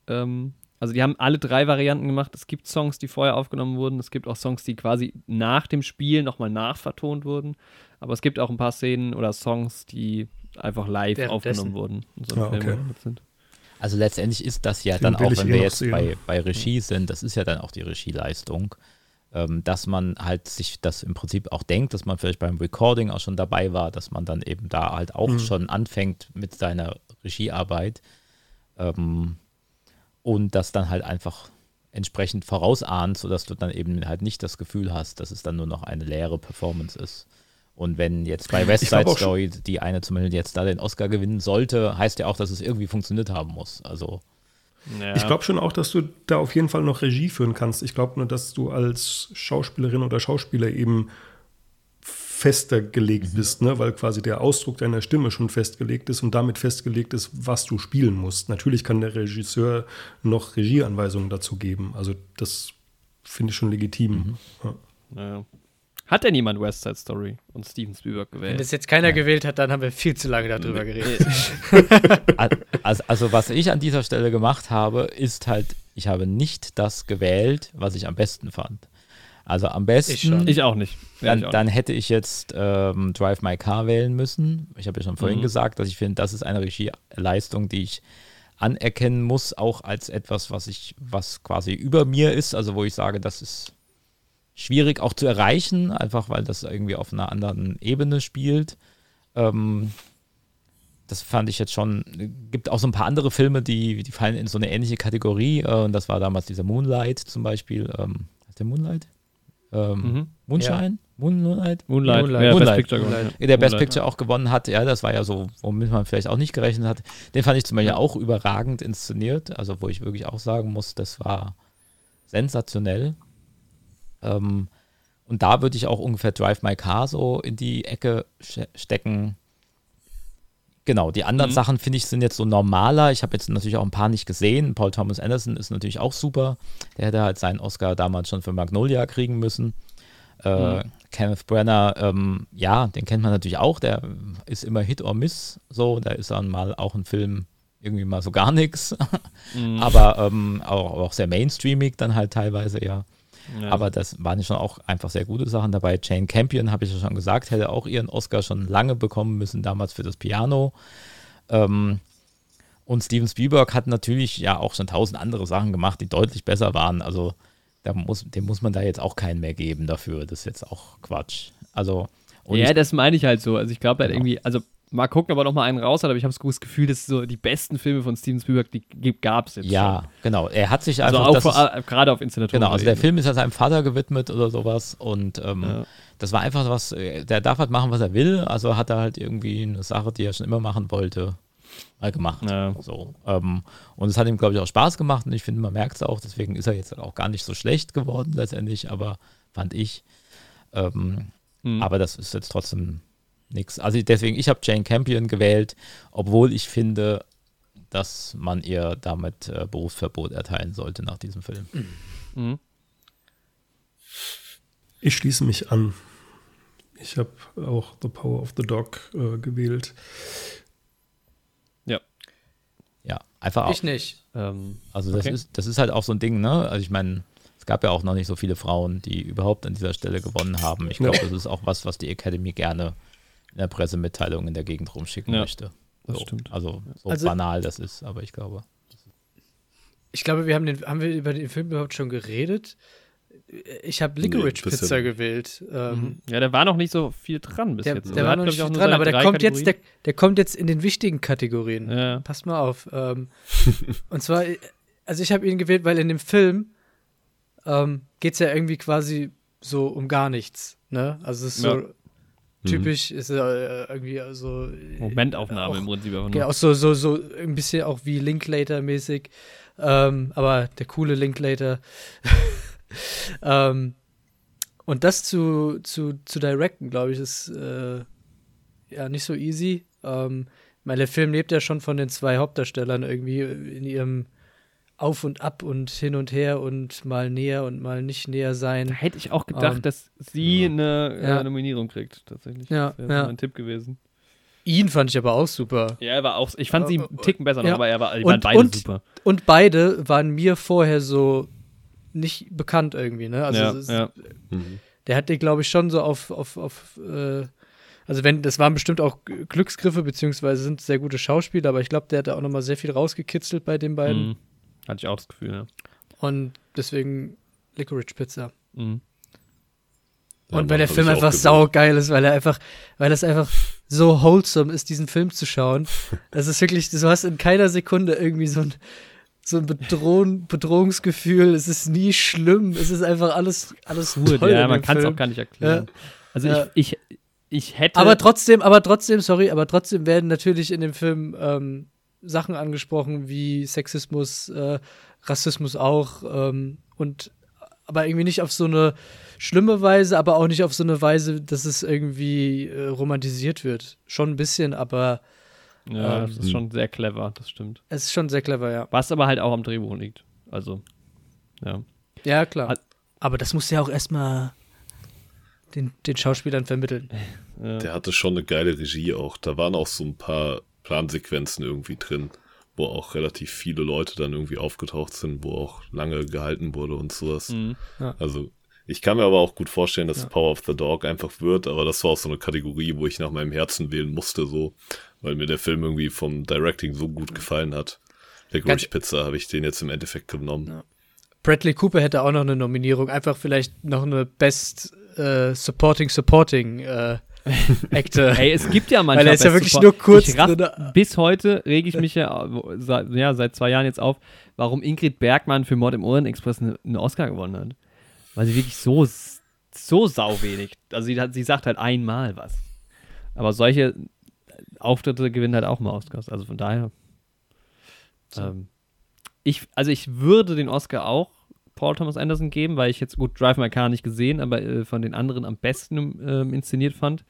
Ähm, also die haben alle drei Varianten gemacht. Es gibt Songs, die vorher aufgenommen wurden. Es gibt auch Songs, die quasi nach dem Spiel nochmal nachvertont wurden. Aber es gibt auch ein paar Szenen oder Songs, die einfach live aufgenommen wurden. Und so Film okay. sind. Also letztendlich ist das ja Den dann auch, wenn eh wir noch jetzt sehen. bei, bei Regie sind, das ist ja dann auch die Regieleistung, ähm, dass man halt sich das im Prinzip auch denkt, dass man vielleicht beim Recording auch schon dabei war, dass man dann eben da halt auch Mhm. schon anfängt mit seiner Regiearbeit ähm, und das dann halt einfach entsprechend vorausahnt, sodass du dann eben halt nicht das Gefühl hast, dass es dann nur noch eine leere Performance ist. Und wenn jetzt bei West Side Story die eine zum Beispiel jetzt da den Oscar gewinnen sollte, heißt ja auch, dass es irgendwie funktioniert haben muss. Also Ich glaube schon auch, dass du da auf jeden Fall noch Regie führen kannst. Ich glaube nur, dass du als Schauspielerin oder Schauspieler eben fester gelegt bist, ne? weil quasi der Ausdruck deiner Stimme schon festgelegt ist und damit festgelegt ist, was du spielen musst. Natürlich kann der Regisseur noch Regieanweisungen dazu geben. Also das finde ich schon legitim. Ja. Ja. Hat denn jemand West Side Story und Steven Spielberg Wenn gewählt? das jetzt keiner gewählt hat, dann haben wir viel zu lange darüber geredet. also, also was ich an dieser Stelle gemacht habe, ist halt, ich habe nicht das gewählt, was ich am besten fand. Also am besten, Ich schon. Ich auch nicht. Ja, dann, ich auch dann hätte ich jetzt ähm, Drive My Car wählen müssen. Ich habe ja schon vorhin Mhm. gesagt, dass ich finde, das ist eine Regieleistung, die ich anerkennen muss, auch als etwas, was ich, was quasi über mir ist, also wo ich sage, das ist schwierig auch zu erreichen, einfach weil das irgendwie auf einer anderen Ebene spielt. Ähm, das fand ich jetzt schon. Gibt auch so ein paar andere Filme, die, die fallen in so eine ähnliche Kategorie. Äh, und das war damals dieser Moonlight zum Beispiel. Ähm, ist der Moonlight? Ähm, Mhm. Moonshine? Moonlight? Moonlight. Moonlight. Ja, Best Moonlight. Picture gewonnen. ja. Der Best Moonlight, Picture auch gewonnen hat, ja, das war ja so, womit man vielleicht auch nicht gerechnet hat. Den fand ich zum Beispiel auch überragend inszeniert, also wo ich wirklich auch sagen muss, das war sensationell. Ähm, und da würde ich auch ungefähr Drive My Car so in die Ecke ste- stecken. Genau, die anderen Mhm. Sachen finde ich sind jetzt so normaler. Ich habe jetzt natürlich auch ein paar nicht gesehen. Paul Thomas Anderson ist natürlich auch super. Der hätte halt seinen Oscar damals schon für Magnolia kriegen müssen. Äh, Kenneth Brenner, ähm, ja, den kennt man natürlich auch. Der ist immer Hit or Miss. So, da ist dann mal auch ein Film irgendwie mal so gar nichts. Mhm. Aber ähm, auch, auch sehr mainstreamig dann halt teilweise, ja. Ja. Aber das waren schon auch einfach sehr gute Sachen dabei. Jane Campion, habe ich ja schon gesagt, hätte auch ihren Oscar schon lange bekommen müssen, damals für das Piano. Ähm, und Steven Spielberg hat natürlich ja auch schon tausend andere Sachen gemacht, die deutlich besser waren. Also da muss, dem muss man da jetzt auch keinen mehr geben dafür. Das ist jetzt auch Quatsch. Also, und ja, ich, das meine ich halt so. Also ich glaube halt Genau. irgendwie, also mal gucken, ob er noch mal einen raus hat, aber ich habe das Gefühl, dass so die besten Filme von Steven Spielberg, die gab es jetzt ja, genau. Er hat sich schon. Also einfach. auch ist- gerade auf Inszenatoren. Genau, also der Film ist ja seinem Vater gewidmet oder sowas und ähm, Ja. das war einfach was, äh, der darf halt machen, was er will, also hat er halt irgendwie eine Sache, die er schon immer machen wollte, mal gemacht. Ja. So, ähm, und es hat ihm, glaube ich, auch Spaß gemacht und ich finde, man merkt es auch, deswegen ist er jetzt auch gar nicht so schlecht geworden letztendlich, aber fand ich. Ähm, Mhm. Aber das ist jetzt trotzdem nichts. Also deswegen, ich habe Jane Campion gewählt, obwohl ich finde, dass man ihr damit äh, Berufsverbot erteilen sollte nach diesem Film. Mhm. Ich schließe mich an. Ich habe auch The Power of the Dog äh, gewählt. Ja. Ja, einfach auch. Ich nicht. Ähm, Also das Okay. ist, das ist halt auch so ein Ding, ne? Also ich meine, es gab ja auch noch nicht so viele Frauen, die überhaupt an dieser Stelle gewonnen haben. Ich glaube, das ist auch was, was die Academy gerne in der Pressemitteilung in der Gegend rumschicken Ja, möchte. das so. stimmt. Also so Also- banal das ist, aber ich glaube. Ich glaube, wir haben den, haben wir über den Film überhaupt schon geredet? Ich habe Licorice bisher Pizza gewählt. Ähm, Mhm. Ja, der war noch nicht so viel dran bis Der, jetzt. der Er war hat, noch nicht viel dran, aber der kommt jetzt, der, der kommt jetzt in den wichtigen Kategorien. Ja. Passt mal auf. Ähm, und zwar, also ich habe ihn gewählt, weil in dem Film ähm, geht es ja irgendwie quasi so um gar nichts. Ne? Also es ist so Ja. Typisch, ist äh, irgendwie so. Momentaufnahme auch- im Prinzip einfach nur. Genau, so, so, so ein bisschen auch wie Linklater-mäßig. Ähm, aber der coole Linklater. ähm, und das zu, zu, zu directen, glaube ich, ist äh, ja nicht so easy. Ähm, weil der Film lebt ja schon von den zwei Hauptdarstellern irgendwie in ihrem Auf und Ab und hin und her und mal näher und mal nicht näher Da sein. hätte ich auch gedacht, Ähm, dass sie eine Ja. äh, Nominierung kriegt, tatsächlich. Ja, das wäre ja. mein Tipp gewesen. Ihn fand ich aber auch super. Ja, er war auch, ich fand sie Äh, einen Ticken besser noch, ja. aber er war, die Und- waren beide und- super. Und beide waren mir vorher so nicht bekannt irgendwie, ne? Also ja, ist, ja. Mhm. der hat den, glaube ich, schon so auf, auf, auf äh, also wenn, das waren bestimmt auch Glücksgriffe, beziehungsweise sind sehr gute Schauspieler, aber ich glaube, der hat da auch nochmal sehr viel rausgekitzelt bei den beiden. Mhm. Hatte ich auch das Gefühl, ja. Und deswegen Licorice Pizza. Mhm. Ja, und weil der Film einfach saugeil ist, weil er einfach, weil es einfach so wholesome ist, diesen Film zu schauen. Das ist wirklich, du hast in keiner Sekunde irgendwie so ein, so ein Bedrohung, Bedrohungsgefühl. Es ist nie schlimm. Es ist einfach alles, alles Gut, toll ja, in man kann es auch gar nicht erklären. Also Ja. ich, ich, ich hätte. Aber trotzdem, aber trotzdem, sorry, aber trotzdem werden natürlich in dem Film ähm, Sachen angesprochen wie Sexismus, äh, Rassismus auch ähm, und aber irgendwie nicht auf so eine schlimme Weise, aber auch nicht auf so eine Weise, dass es irgendwie äh, romantisiert wird. Schon ein bisschen, aber ja, ähm, das ist schon sehr clever, das stimmt. es ist schon sehr clever, ja. Was aber halt auch am Drehbuch liegt. Also, ja. Ja, klar. Aber das musst du ja auch erstmal den, den Schauspielern vermitteln. ja. Der hatte schon eine geile Regie auch. Da waren auch so ein paar Plansequenzen irgendwie drin, wo auch relativ viele Leute dann irgendwie aufgetaucht sind, wo auch lange gehalten wurde und sowas. Mhm. Also ich kann mir aber auch gut vorstellen, dass Power of the Dog einfach wird, aber das war auch so eine Kategorie, wo ich nach meinem Herzen wählen musste, so, weil mir der Film irgendwie vom Directing so gut gefallen hat. Der Grudge Pizza habe ich den jetzt im Endeffekt genommen. Ja. Bradley Cooper hätte auch noch eine Nominierung, einfach vielleicht noch eine Best äh, Supporting Supporting äh, Actor. Ey, es gibt ja manchmal. Weil er ist ja wirklich Support- nur kurz Ich raff, drin. bis heute rege ich mich ja, seit, ja seit zwei Jahren jetzt auf, warum Ingrid Bergmann für Mord im Ohrenexpress eine- einen Oscar gewonnen hat. Weil sie wirklich so, so sau wenig. Also sie, sie sagt halt einmal was. Aber solche Auftritte gewinnen halt auch mal Oscars. Also von daher. Ähm, ich, also ich würde den Oscar auch Paul Thomas Anderson geben, weil ich jetzt, gut, Drive My Car nicht gesehen, aber äh, von den anderen am besten ähm, inszeniert fand.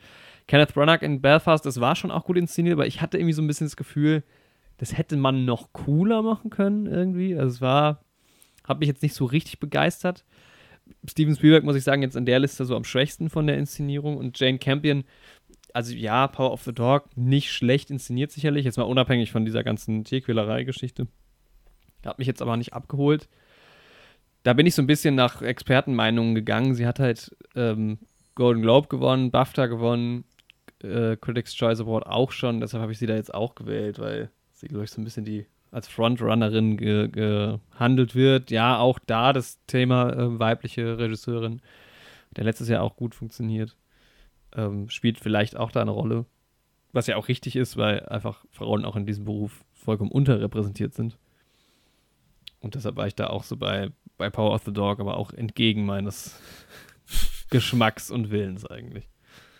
Kenneth Branagh in Belfast, das war schon auch gut inszeniert, aber ich hatte irgendwie so ein bisschen das Gefühl, das hätte man noch cooler machen können irgendwie. Also es war, hat mich jetzt nicht so richtig begeistert. Steven Spielberg, muss ich sagen, jetzt in der Liste so am schwächsten von der Inszenierung und Jane Campion, also ja, Power of the Dog, nicht schlecht inszeniert sicherlich, jetzt mal unabhängig von dieser ganzen Tierquälerei-Geschichte. Hat mich jetzt aber nicht abgeholt. Da bin ich so ein bisschen nach Expertenmeinungen gegangen. Sie hat halt ähm, Golden Globe gewonnen, BAFTA gewonnen, äh, Critics' Choice Award auch schon. Deshalb habe ich sie da jetzt auch gewählt, weil sie, glaube ich, so ein bisschen die als Frontrunnerin ge gehandelt wird. Ja, auch da das Thema äh, weibliche Regisseurin, der letztes Jahr auch gut funktioniert, ähm, spielt vielleicht auch da eine Rolle. Was ja auch richtig ist, weil einfach Frauen auch in diesem Beruf vollkommen unterrepräsentiert sind. Und deshalb war ich da auch so bei, bei Power of the Dog, aber auch entgegen meines Geschmacks und Willens eigentlich.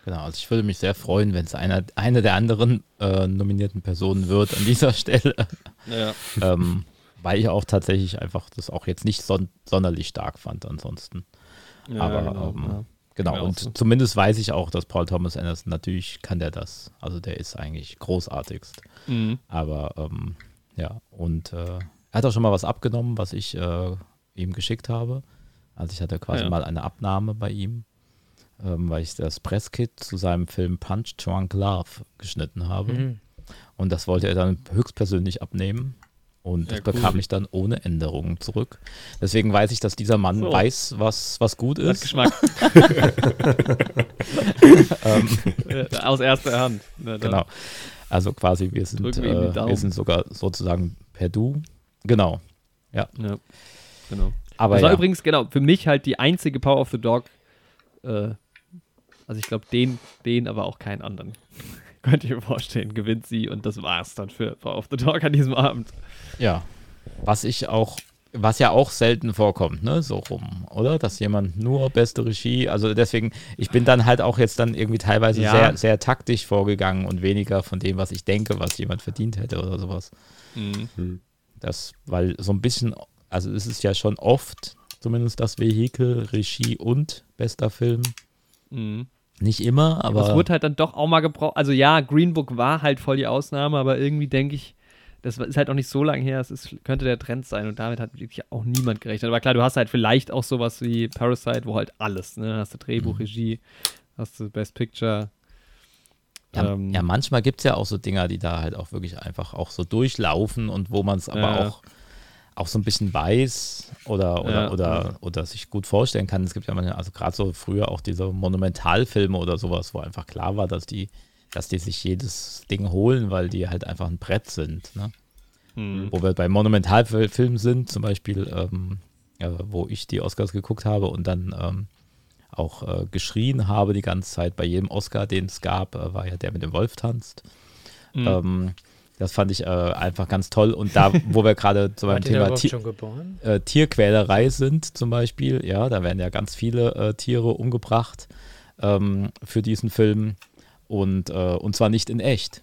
Genau, also ich würde mich sehr freuen, wenn es einer, eine der anderen äh, nominierten Personen wird an dieser Stelle. Ja. ähm, weil ich auch tatsächlich einfach das auch jetzt nicht son sonderlich stark fand ansonsten. Ja, Aber genau, ähm, ja. genau. und so. zumindest weiß ich auch, dass Paul Thomas Anderson natürlich kann der das. Also der ist eigentlich großartigst. Mhm. Aber ähm, ja, und äh, er hat auch schon mal was abgenommen, was ich äh, ihm geschickt habe. Also ich hatte quasi ja. mal eine Abnahme bei ihm, ähm, weil ich das Presskit zu seinem Film Punch Drunk Love geschnitten habe. Mhm. Und das wollte er dann höchstpersönlich abnehmen. Und das ja, bekam ich dann ohne Änderungen zurück. Deswegen weiß ich, dass dieser Mann so. weiß, was, was gut ist. Geschmack. ähm, Aus erster Hand. genau. Also quasi, wir sind, äh, wir sind sogar sozusagen per Du. Genau. Ja. ja genau. Aber das war ja. übrigens, genau, für mich halt die einzige Power of the Dog. Äh, also ich glaube, den, den, aber auch keinen anderen. Könnt ihr mir vorstellen, gewinnt sie und das war's dann für Power of the Dog an diesem Abend. Ja. Was ich auch, was ja auch selten vorkommt, ne, so rum, oder? Dass jemand nur beste Regie, also deswegen, ich bin dann halt auch jetzt dann irgendwie teilweise ja. sehr, sehr taktisch vorgegangen und weniger von dem, was ich denke, was jemand verdient hätte oder sowas. Mhm. Hm. Das, weil so ein bisschen, also es ist ja schon oft zumindest das Vehikel, Regie und bester Film. Mhm. Nicht immer, aber. Es wurde halt dann doch auch mal gebraucht. Also ja, Green Book war halt voll die Ausnahme, aber irgendwie denke ich, das ist halt auch nicht so lange her, es ist, könnte der Trend sein und damit hat wirklich auch niemand gerechnet. Aber klar, du hast halt vielleicht auch sowas wie Parasite, wo halt alles, ne? Hast du Drehbuch, mhm. Regie, hast du Best Picture, ja, ähm, ja manchmal gibt es ja auch so Dinger, die da halt auch wirklich einfach auch so durchlaufen und wo man es aber ja. auch, auch so ein bisschen weiß oder, oder, ja, oder, ja. oder sich gut vorstellen kann. Es gibt ja manchmal, also gerade so früher auch diese Monumentalfilme oder sowas, wo einfach klar war, dass die, dass die sich jedes Ding holen, weil die halt einfach ein Brett sind. Ne? Mhm. Wo wir bei Monumentalfilmen sind, zum Beispiel, ähm, äh, wo ich die Oscars geguckt habe und dann ähm, auch äh, geschrien habe die ganze Zeit bei jedem Oscar, den es gab, äh, war ja der mit dem Wolf tanzt. Mhm. Ähm, das fand ich äh, einfach ganz toll. Und da, wo wir gerade zu meinem Thema Ti äh, Tierquälerei sind, zum Beispiel, ja, da werden ja ganz viele äh, Tiere umgebracht ähm, für diesen Film. Und, äh, und zwar nicht in echt.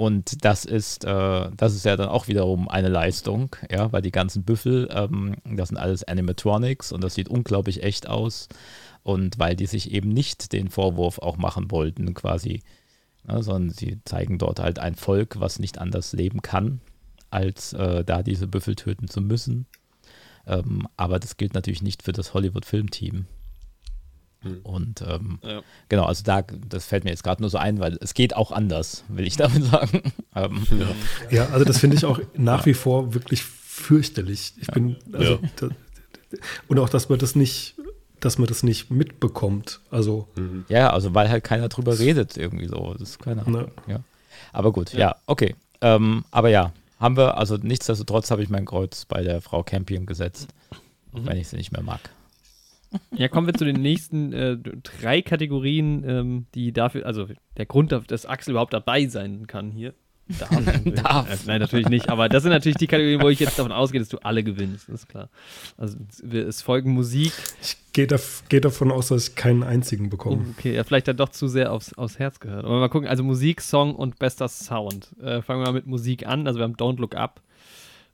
Und das ist, äh, das ist ja dann auch wiederum eine Leistung, ja, weil die ganzen Büffel, ähm, das sind alles Animatronics und das sieht unglaublich echt aus. Und weil die sich eben nicht den Vorwurf auch machen wollten, quasi, ne, sondern sie zeigen dort halt ein Volk, was nicht anders leben kann, als äh, da diese Büffel töten zu müssen. Ähm, aber das gilt natürlich nicht für das Hollywood-Filmteam. Hm. Und ähm, ja. genau, also da, das fällt mir jetzt gerade nur so ein, weil es geht auch anders, will ich damit sagen. ähm, ja. ja. also das finde ich auch nach wie vor wirklich fürchterlich. Ich bin, also, da, und auch, dass man das nicht dass man das nicht mitbekommt. Also mhm. ja, also weil halt keiner drüber redet irgendwie so. Das ist keine Ahnung. Ne. Ja. Aber gut, ja, ja okay. Ähm, aber ja, haben wir, also nichtsdestotrotz habe ich mein Kreuz bei der Frau Campion gesetzt, mhm. wenn ich sie nicht mehr mag. Ja, kommen wir zu den nächsten äh, drei Kategorien, ähm, die dafür, also der Grund, dass Axel überhaupt dabei sein kann hier. Darf. Darf. Äh, nein, natürlich nicht. Aber das sind natürlich die Kategorien, wo ich jetzt davon ausgehe, dass du alle gewinnst. Das ist klar. Also es folgen Musik. Ich gehe da, geh davon aus, dass ich keinen einzigen bekomme. Oh, okay, ja, vielleicht dann doch zu sehr aufs, aufs Herz gehört. Aber mal gucken, also Musik, Song und bester Sound. Äh, fangen wir mal mit Musik an. Also wir haben Don't Look Up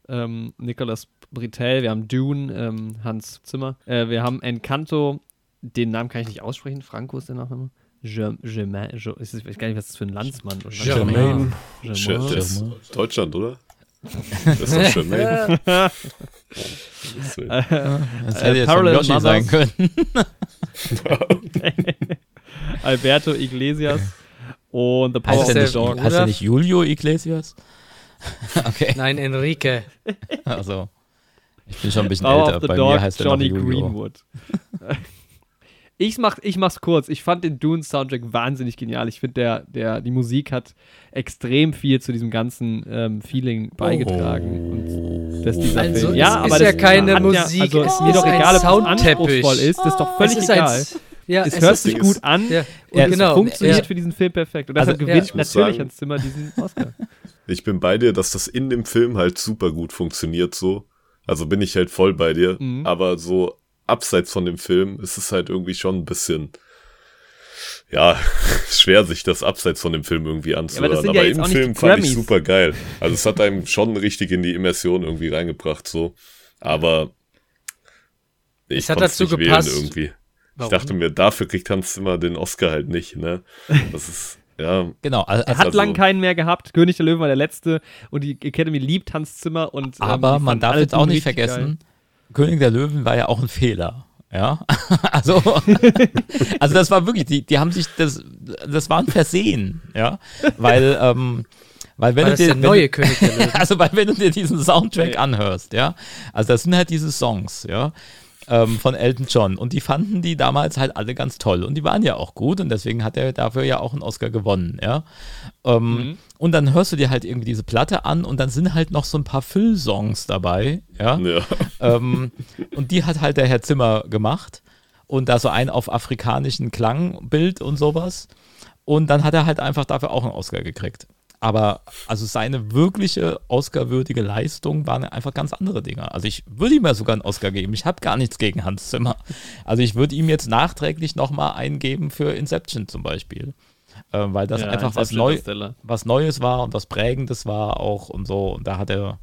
ähm, Nicolas Britel, wir haben Dune, ähm, Hans Zimmer, äh, wir haben Encanto, den Namen kann ich nicht aussprechen, Franco ist der Nachname. Germain, Germain, ich weiß gar nicht, was das für ein Landsmann oder Germain. Germain. Das ist Deutschland, oder? Das ist doch Germain. Deswegen. Das Äh, hätte jetzt von Parallel Yoshi sein können. Alberto Iglesias und The Power Heißt of der, the Dog. Heißt der nicht Julio Iglesias? okay, Nein, Enrique. also ich bin schon ein bisschen Power älter. of the Bei Dog, mir heißt er noch Johnny Julio. Greenwood. Ich, mach, ich mach's kurz. Ich fand den Dune-Soundtrack wahnsinnig genial. Ich finde, der, der, die Musik hat extrem viel zu diesem ganzen ähm, Feeling beigetragen. Dieser Also, Film. es Ja, ist aber ja das keine hat Musik, also, es ist mir ist doch ein egal, ob es Soundteppich. anspruchsvoll ist. Das ist doch völlig es ist egal. Ein, ja, es, es hört ist, sich gut ist- an Ja, und ja, es genau. funktioniert Ja. für diesen Film perfekt. Und deshalb Also, gewinnt ja. Natürlich sagen- Hans Zimmer diesen Oscar. Ich bin bei dir, dass das in dem Film halt super gut funktioniert so. Also bin ich halt voll bei dir. Mhm. Aber so abseits von dem Film ist es halt irgendwie schon ein bisschen, ja, schwer sich das abseits von dem Film irgendwie anzuhören. das sind aber ja im Film fand ich super geil. Also es hat einem schon richtig in die Immersion irgendwie reingebracht so. Aber ich Es hat dazu nicht gepasst. wählen irgendwie. Warum? Ich dachte mir, dafür kriegt Hans Zimmer den Oscar halt nicht, ne? Das ist, ja, Genau, also, Er hat Also- lang keinen mehr gehabt. König der Löwen war der letzte und die Academy liebt Hans Zimmer und ähm, aber die man darf jetzt auch nicht vergessen, König der Löwen war ja auch ein Fehler. Ja, also, also das war wirklich, die, die haben sich, das, das war ein Versehen, ja, weil, ähm, weil wenn War du dir, wenn neue König der Löwen? also weil wenn du dir diesen Soundtrack anhörst, ja, also das sind halt diese Songs, ja, ähm, von Elton John und die fanden die damals halt alle ganz toll und die waren ja auch gut und deswegen hat er dafür ja auch einen Oscar gewonnen, ja. Ähm, Mhm. Und dann hörst du dir halt irgendwie diese Platte an und dann sind halt noch so ein paar Füllsongs dabei, ja. ja. ähm, und die hat halt der Herr Zimmer gemacht und da so ein auf afrikanischen Klangbild und sowas. Und dann hat er halt einfach dafür auch einen Oscar gekriegt. Aber also seine wirkliche Oscar-würdige Leistung waren einfach ganz andere Dinge. Also ich würde ihm ja sogar einen Oscar geben. Ich habe gar nichts gegen Hans Zimmer. Also ich würde ihm jetzt nachträglich nochmal einen geben für Inception zum Beispiel. Äh, weil das Ja, einfach was, neu, was Neues war und was Prägendes war auch und so. Und da hat er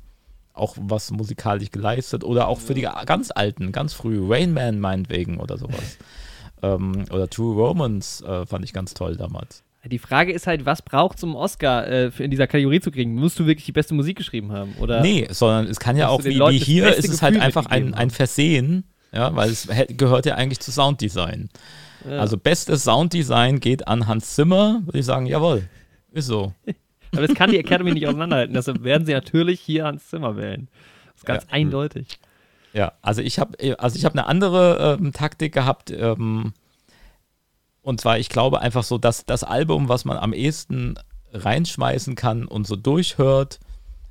auch was musikalisch geleistet. Oder auch für die ganz alten, ganz früh, Rain Man meinetwegen oder sowas. ähm, oder True Romance äh, fand ich ganz toll damals. Die Frage ist halt, was braucht es, um Oscar äh, in dieser Kategorie zu kriegen? Musst du wirklich die beste Musik geschrieben haben? Oder Nee, sondern es kann ja auch, wie, wie hier, ist es halt einfach ein, ein Versehen, ja, weil es gehört ja eigentlich zu Sounddesign. Ja. Also bestes Sounddesign geht an Hans Zimmer, würde ich sagen, jawohl, ist so. Aber das kann die Academy nicht auseinanderhalten. Deshalb werden sie natürlich hier Hans Zimmer wählen. Das ist ganz Ja. eindeutig. Ja, also ich habe also ich habe eine andere ähm, Taktik gehabt. Ähm, und zwar, ich glaube einfach so, dass das Album, was man am ehesten reinschmeißen kann und so durchhört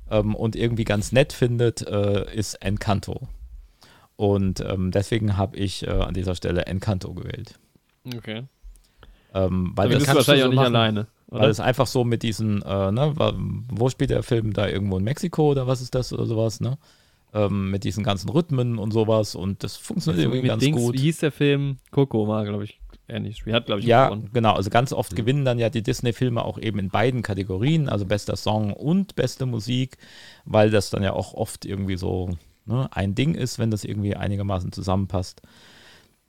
ähm, und irgendwie ganz nett findet, äh, ist Encanto. Und ähm, deswegen habe ich äh, an dieser Stelle Encanto gewählt. Okay. Ähm, weil, das, kannst du wahrscheinlich so auch nicht machen. alleine. weil Oder? es einfach so mit diesen, äh, ne, wo spielt der Film da irgendwo in Mexiko oder was ist das oder sowas, ne? Ähm, mit diesen ganzen Rhythmen und sowas und das funktioniert irgendwie ganz Dings, gut. Wie hieß der Film? Coco war, glaube ich, ähnlich. Spiel. Hat, glaube ich, Ja, gewonnen. genau. Also ganz oft gewinnen dann ja die Disney-Filme auch eben in beiden Kategorien, also bester Song und beste Musik, weil das dann ja auch oft irgendwie so ne, ein Ding ist, wenn das irgendwie einigermaßen zusammenpasst.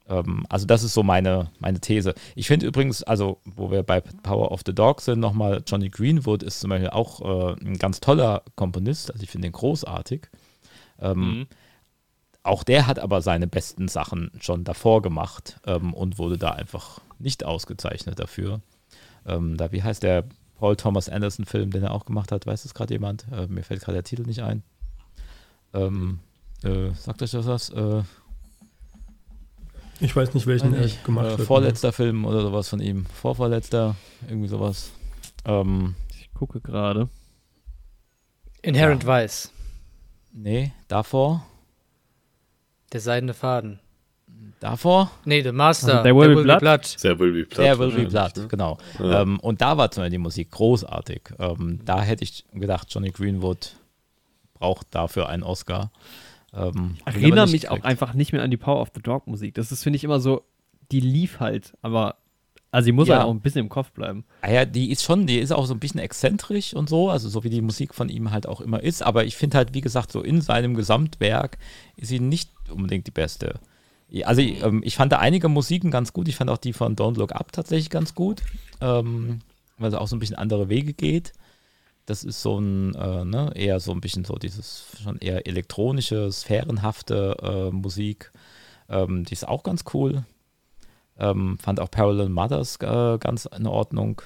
Ähm, also das ist so meine, meine These. Ich finde übrigens, also wo wir bei Power of the Dog sind, nochmal Johnny Greenwood ist zum Beispiel auch äh, ein ganz toller Komponist, also ich finde ihn großartig. Ähm, Mhm. Auch der hat aber seine besten Sachen schon davor gemacht ähm, und wurde da einfach nicht ausgezeichnet dafür. Ähm, da, wie heißt der Paul Thomas Anderson-Film, den er auch gemacht hat? Weiß das gerade jemand? Äh, mir fällt gerade der Titel nicht ein. Ähm, äh, sagt euch das was? Äh, Ich weiß nicht, welchen er gemacht äh, hat. vorletzter Film oder sowas von ihm. Vorvorletzter, irgendwie sowas. Ähm, Ich gucke gerade. Inherent Vice. nee, davor. Der seidene Faden. Davor? Nee, The Master. Also There Will Be Blood? Sehr will be platt. Der Will Be Blood, ne? genau. Ja. Ähm, und da war zum Beispiel die Musik großartig. Ähm, da hätte ich gedacht, Johnny Greenwood braucht dafür einen Oscar. Ähm, Erinnere mich auch einfach nicht mehr an die Power of the Dog Musik. Das ist, finde ich, immer so, die lief halt, aber Also die muss Ja. halt auch ein bisschen im Kopf bleiben. Ah ja, die ist schon, die ist auch so ein bisschen exzentrisch und so, also so wie die Musik von ihm halt auch immer ist. Aber ich finde halt, wie gesagt, so in seinem Gesamtwerk ist sie nicht unbedingt die beste. Also ich, ähm, ich fand da einige Musiken ganz gut. Ich fand auch die von Don't Look Up tatsächlich ganz gut, ähm, weil sie auch so ein bisschen andere Wege geht. Das ist so ein, äh, ne, eher so ein bisschen so dieses schon eher elektronische, sphärenhafte äh, Musik. Ähm, die ist auch ganz cool. Ähm, fand auch Parallel Mothers äh, ganz in Ordnung.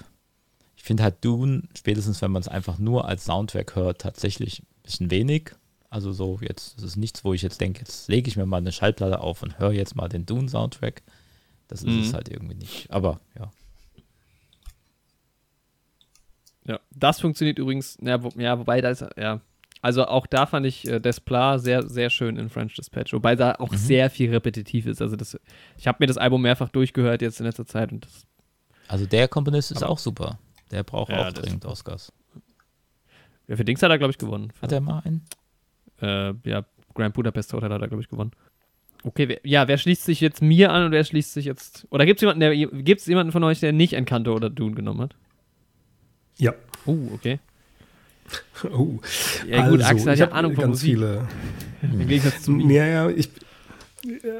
Ich finde halt Dune, spätestens wenn man es einfach nur als Soundtrack hört, tatsächlich ein bisschen wenig. Also so jetzt, das ist nichts, wo ich jetzt denke, jetzt lege ich mir mal eine Schallplatte auf und höre jetzt mal den Dune-Soundtrack. Das ist Mhm. es halt irgendwie nicht. Aber ja. Ja, das funktioniert übrigens, ja, wo, ja wobei da ist, ja. Also auch da fand ich äh, Desplat sehr, sehr schön in French Dispatch, wobei da auch sehr viel repetitiv ist. Also das, ich habe mir das Album mehrfach durchgehört jetzt in letzter Zeit und das, Also der Komponist ist auch super. Der braucht Ja, auch dringend Oscars. ja, für Dings hat er, glaube ich, gewonnen. Hat er mal einen? Äh, ja, Grand Budapest Hotel hat er, glaube ich, gewonnen. Okay, wer, ja, wer schließt sich jetzt mir an und wer schließt sich jetzt. Oder gibt es jemanden, der, gibt's jemanden von euch, der nicht Encanto oder Dune genommen hat? Ja. Uh, okay. Oh. Ja, gut, Also, Axel hat ich ja hab Ahnung von ganz Musik. viele. Im Gegensatz zu mir. Ja, ja, ich,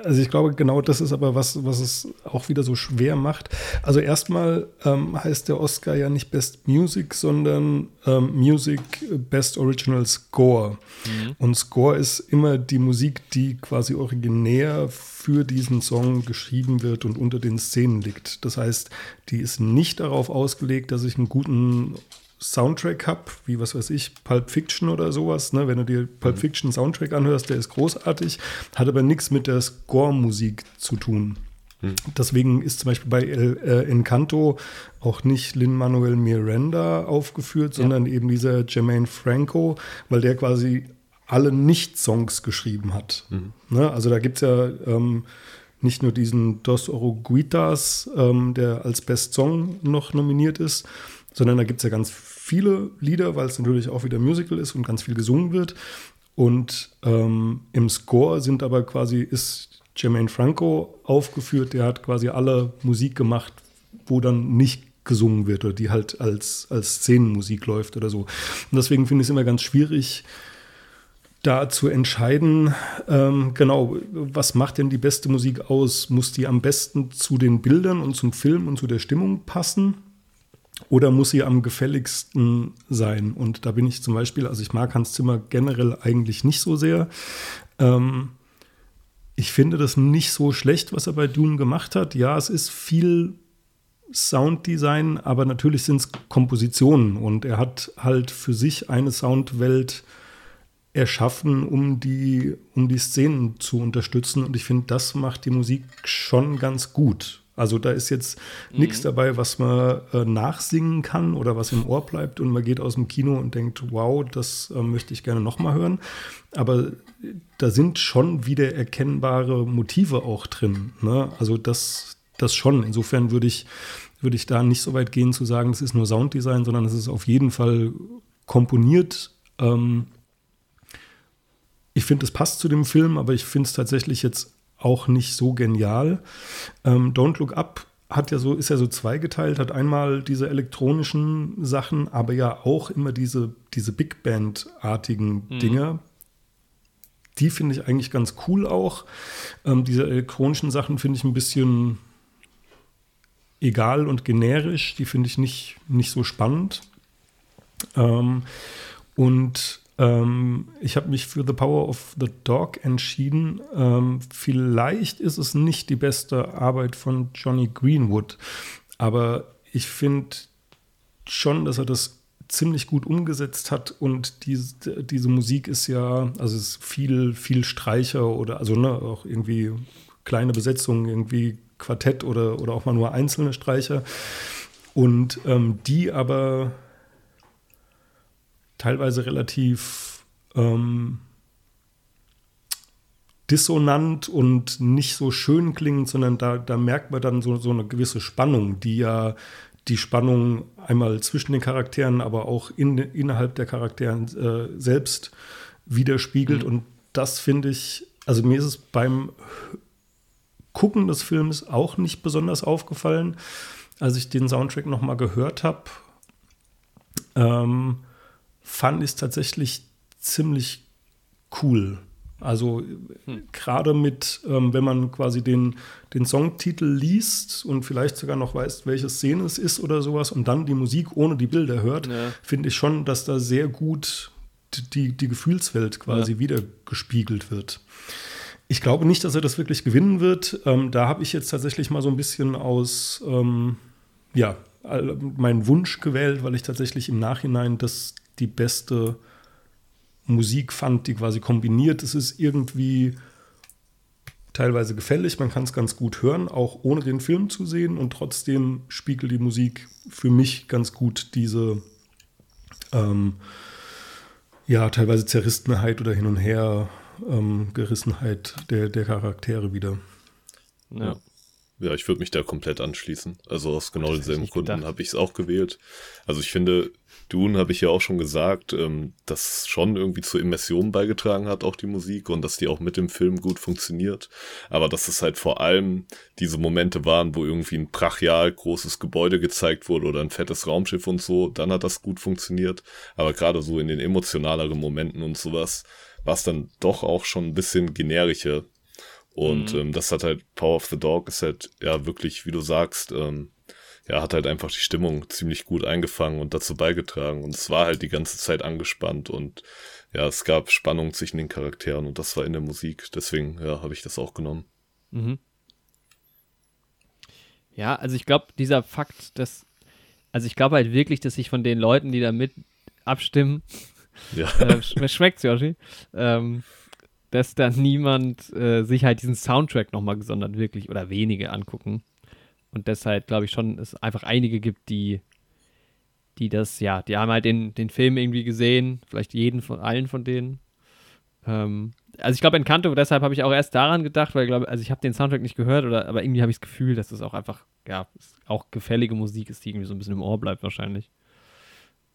also ich glaube, genau das ist aber was, was es auch wieder so schwer macht. Also erstmal ähm, heißt der Oscar ja nicht Best Music, sondern ähm, Music Best Original Score. Und Score ist immer die Musik, die quasi originär für diesen Song geschrieben wird und unter den Szenen liegt. Das heißt, die ist nicht darauf ausgelegt, dass ich einen guten Soundtrack habe, wie was weiß ich, Pulp Fiction oder sowas. Ne? Wenn du dir Pulp Fiction Soundtrack anhörst, der ist großartig, hat aber nichts mit der Score-Musik zu tun. Deswegen ist zum Beispiel bei El, äh, Encanto auch nicht Lin-Manuel Miranda aufgeführt, sondern eben dieser Jermaine Franco, weil der quasi alle Nicht-Songs geschrieben hat. Ne? Also da gibt es ja ähm, nicht nur diesen Dos Oruguitas, ähm, der als Best Song noch nominiert ist, sondern da gibt es ja ganz viele Lieder, weil es natürlich auch wieder Musical ist und ganz viel gesungen wird. Und ähm, im Score sind aber quasi, ist Jermaine Franco aufgeführt, der hat quasi alle Musik gemacht, wo dann nicht gesungen wird oder die halt als, als Szenenmusik läuft oder so. Und deswegen finde ich es immer ganz schwierig, da zu entscheiden, ähm, genau, was macht denn die beste Musik aus? Muss die am besten zu den Bildern und zum Film und zu der Stimmung passen? Oder muss sie am gefälligsten sein? Und da bin ich zum Beispiel, also ich mag Hans Zimmer generell eigentlich nicht so sehr. Ähm, ich finde das nicht so schlecht, was er bei Dune gemacht hat. Ja, es ist viel Sounddesign, aber natürlich sind es Kompositionen und er hat halt für sich eine Soundwelt erschaffen, um die, um die Szenen zu unterstützen. Und ich finde, das macht die Musik schon ganz gut. Also da ist jetzt nichts dabei, was man äh, nachsingen kann oder was im Ohr bleibt und man geht aus dem Kino und denkt, wow, das äh, möchte ich gerne nochmal hören. Aber da sind schon wieder erkennbare Motive auch drin. Ne? Also das, das schon. Insofern würde ich, würde ich da nicht so weit gehen zu sagen, das ist nur Sounddesign, sondern es ist auf jeden Fall komponiert. Ähm, ich finde, es passt zu dem Film, aber ich finde es tatsächlich jetzt auch nicht so genial. Ähm, Don't Look Up hat ja so, ist ja so zweigeteilt, hat einmal diese elektronischen Sachen, aber ja auch immer diese, diese Big Band-artigen Dinge. Die finde ich eigentlich ganz cool auch. Ähm, diese elektronischen Sachen finde ich ein bisschen egal und generisch. Die finde ich nicht, nicht so spannend. Ähm, und ähm, ich habe mich für The Power of the Dog entschieden. Ähm, vielleicht ist es nicht die beste Arbeit von Johnny Greenwood, aber ich finde schon, dass er das ziemlich gut umgesetzt hat und diese, diese Musik ist ja, also es ist viel, viel Streicher oder also ne, auch irgendwie kleine Besetzungen, irgendwie Quartett oder, oder auch mal nur einzelne Streicher. Und ähm, die aber teilweise relativ ähm, dissonant und nicht so schön klingend, sondern da, da merkt man dann so, so eine gewisse Spannung, die ja die Spannung einmal zwischen den Charakteren, aber auch in, innerhalb der Charakteren äh, selbst widerspiegelt. Und das finde ich, also mir ist es beim Gucken des Films auch nicht besonders aufgefallen. als ich den Soundtrack nochmal gehört habe, ähm, fand ich es tatsächlich ziemlich cool. Also hm. gerade mit, ähm, wenn man quasi den, den Songtitel liest und vielleicht sogar noch weiß, welche Szene es ist oder sowas und dann die Musik ohne die Bilder hört, ja. finde ich schon, dass da sehr gut die, die Gefühlswelt quasi ja. wieder gespiegelt wird. Ich glaube nicht, dass er das wirklich gewinnen wird. Ähm, da habe ich jetzt tatsächlich mal so ein bisschen aus, ähm, ja, meinen Wunsch gewählt, weil ich tatsächlich im Nachhinein das die beste Musik fand, die quasi kombiniert. Es ist irgendwie teilweise gefällig, man kann es ganz gut hören, auch ohne den Film zu sehen und trotzdem spiegelt die Musik für mich ganz gut diese ähm, ja, teilweise Zerrissenheit oder hin und her ähm, Gerissenheit der, der Charaktere wieder. Ja. Ja, ich würde mich da komplett anschließen. Also aus genau denselben Gründen habe ich es auch gewählt. Also ich finde, Dune habe ich ja auch schon gesagt, ähm, dass schon irgendwie zur Immersion beigetragen hat, auch die Musik und dass die auch mit dem Film gut funktioniert. Aber dass es halt vor allem diese Momente waren, wo irgendwie ein brachial großes Gebäude gezeigt wurde oder ein fettes Raumschiff und so, dann hat das gut funktioniert. Aber gerade so in den emotionaleren Momenten und sowas war es dann doch auch schon ein bisschen generischer und mhm. ähm, das hat halt Power of the Dog ist halt ja wirklich, wie du sagst, ähm, ja, hat halt einfach die Stimmung ziemlich gut eingefangen und dazu beigetragen. Und es war halt die ganze Zeit angespannt und ja, es gab Spannung zwischen den Charakteren und das war in der Musik. Deswegen, ja, habe ich das auch genommen. Mhm. Ja, also ich glaube, dieser Fakt, dass, also ich glaube halt wirklich, dass sich von den Leuten, die da mit abstimmen, ja. äh, schmeckt's, Yoshi, ähm, dass da niemand äh, sich halt diesen Soundtrack nochmal gesondert wirklich oder wenige angucken. Und deshalb glaube ich schon, es einfach einige gibt, die, die das, ja, die haben halt den, den Film irgendwie gesehen, vielleicht jeden von allen von denen. Ähm, also ich glaube Encanto, deshalb habe ich auch erst daran gedacht, weil ich glaube, also ich habe den Soundtrack nicht gehört, oder, aber irgendwie habe ich das Gefühl, dass das auch einfach, ja, auch gefällige Musik ist, die irgendwie so ein bisschen im Ohr bleibt wahrscheinlich.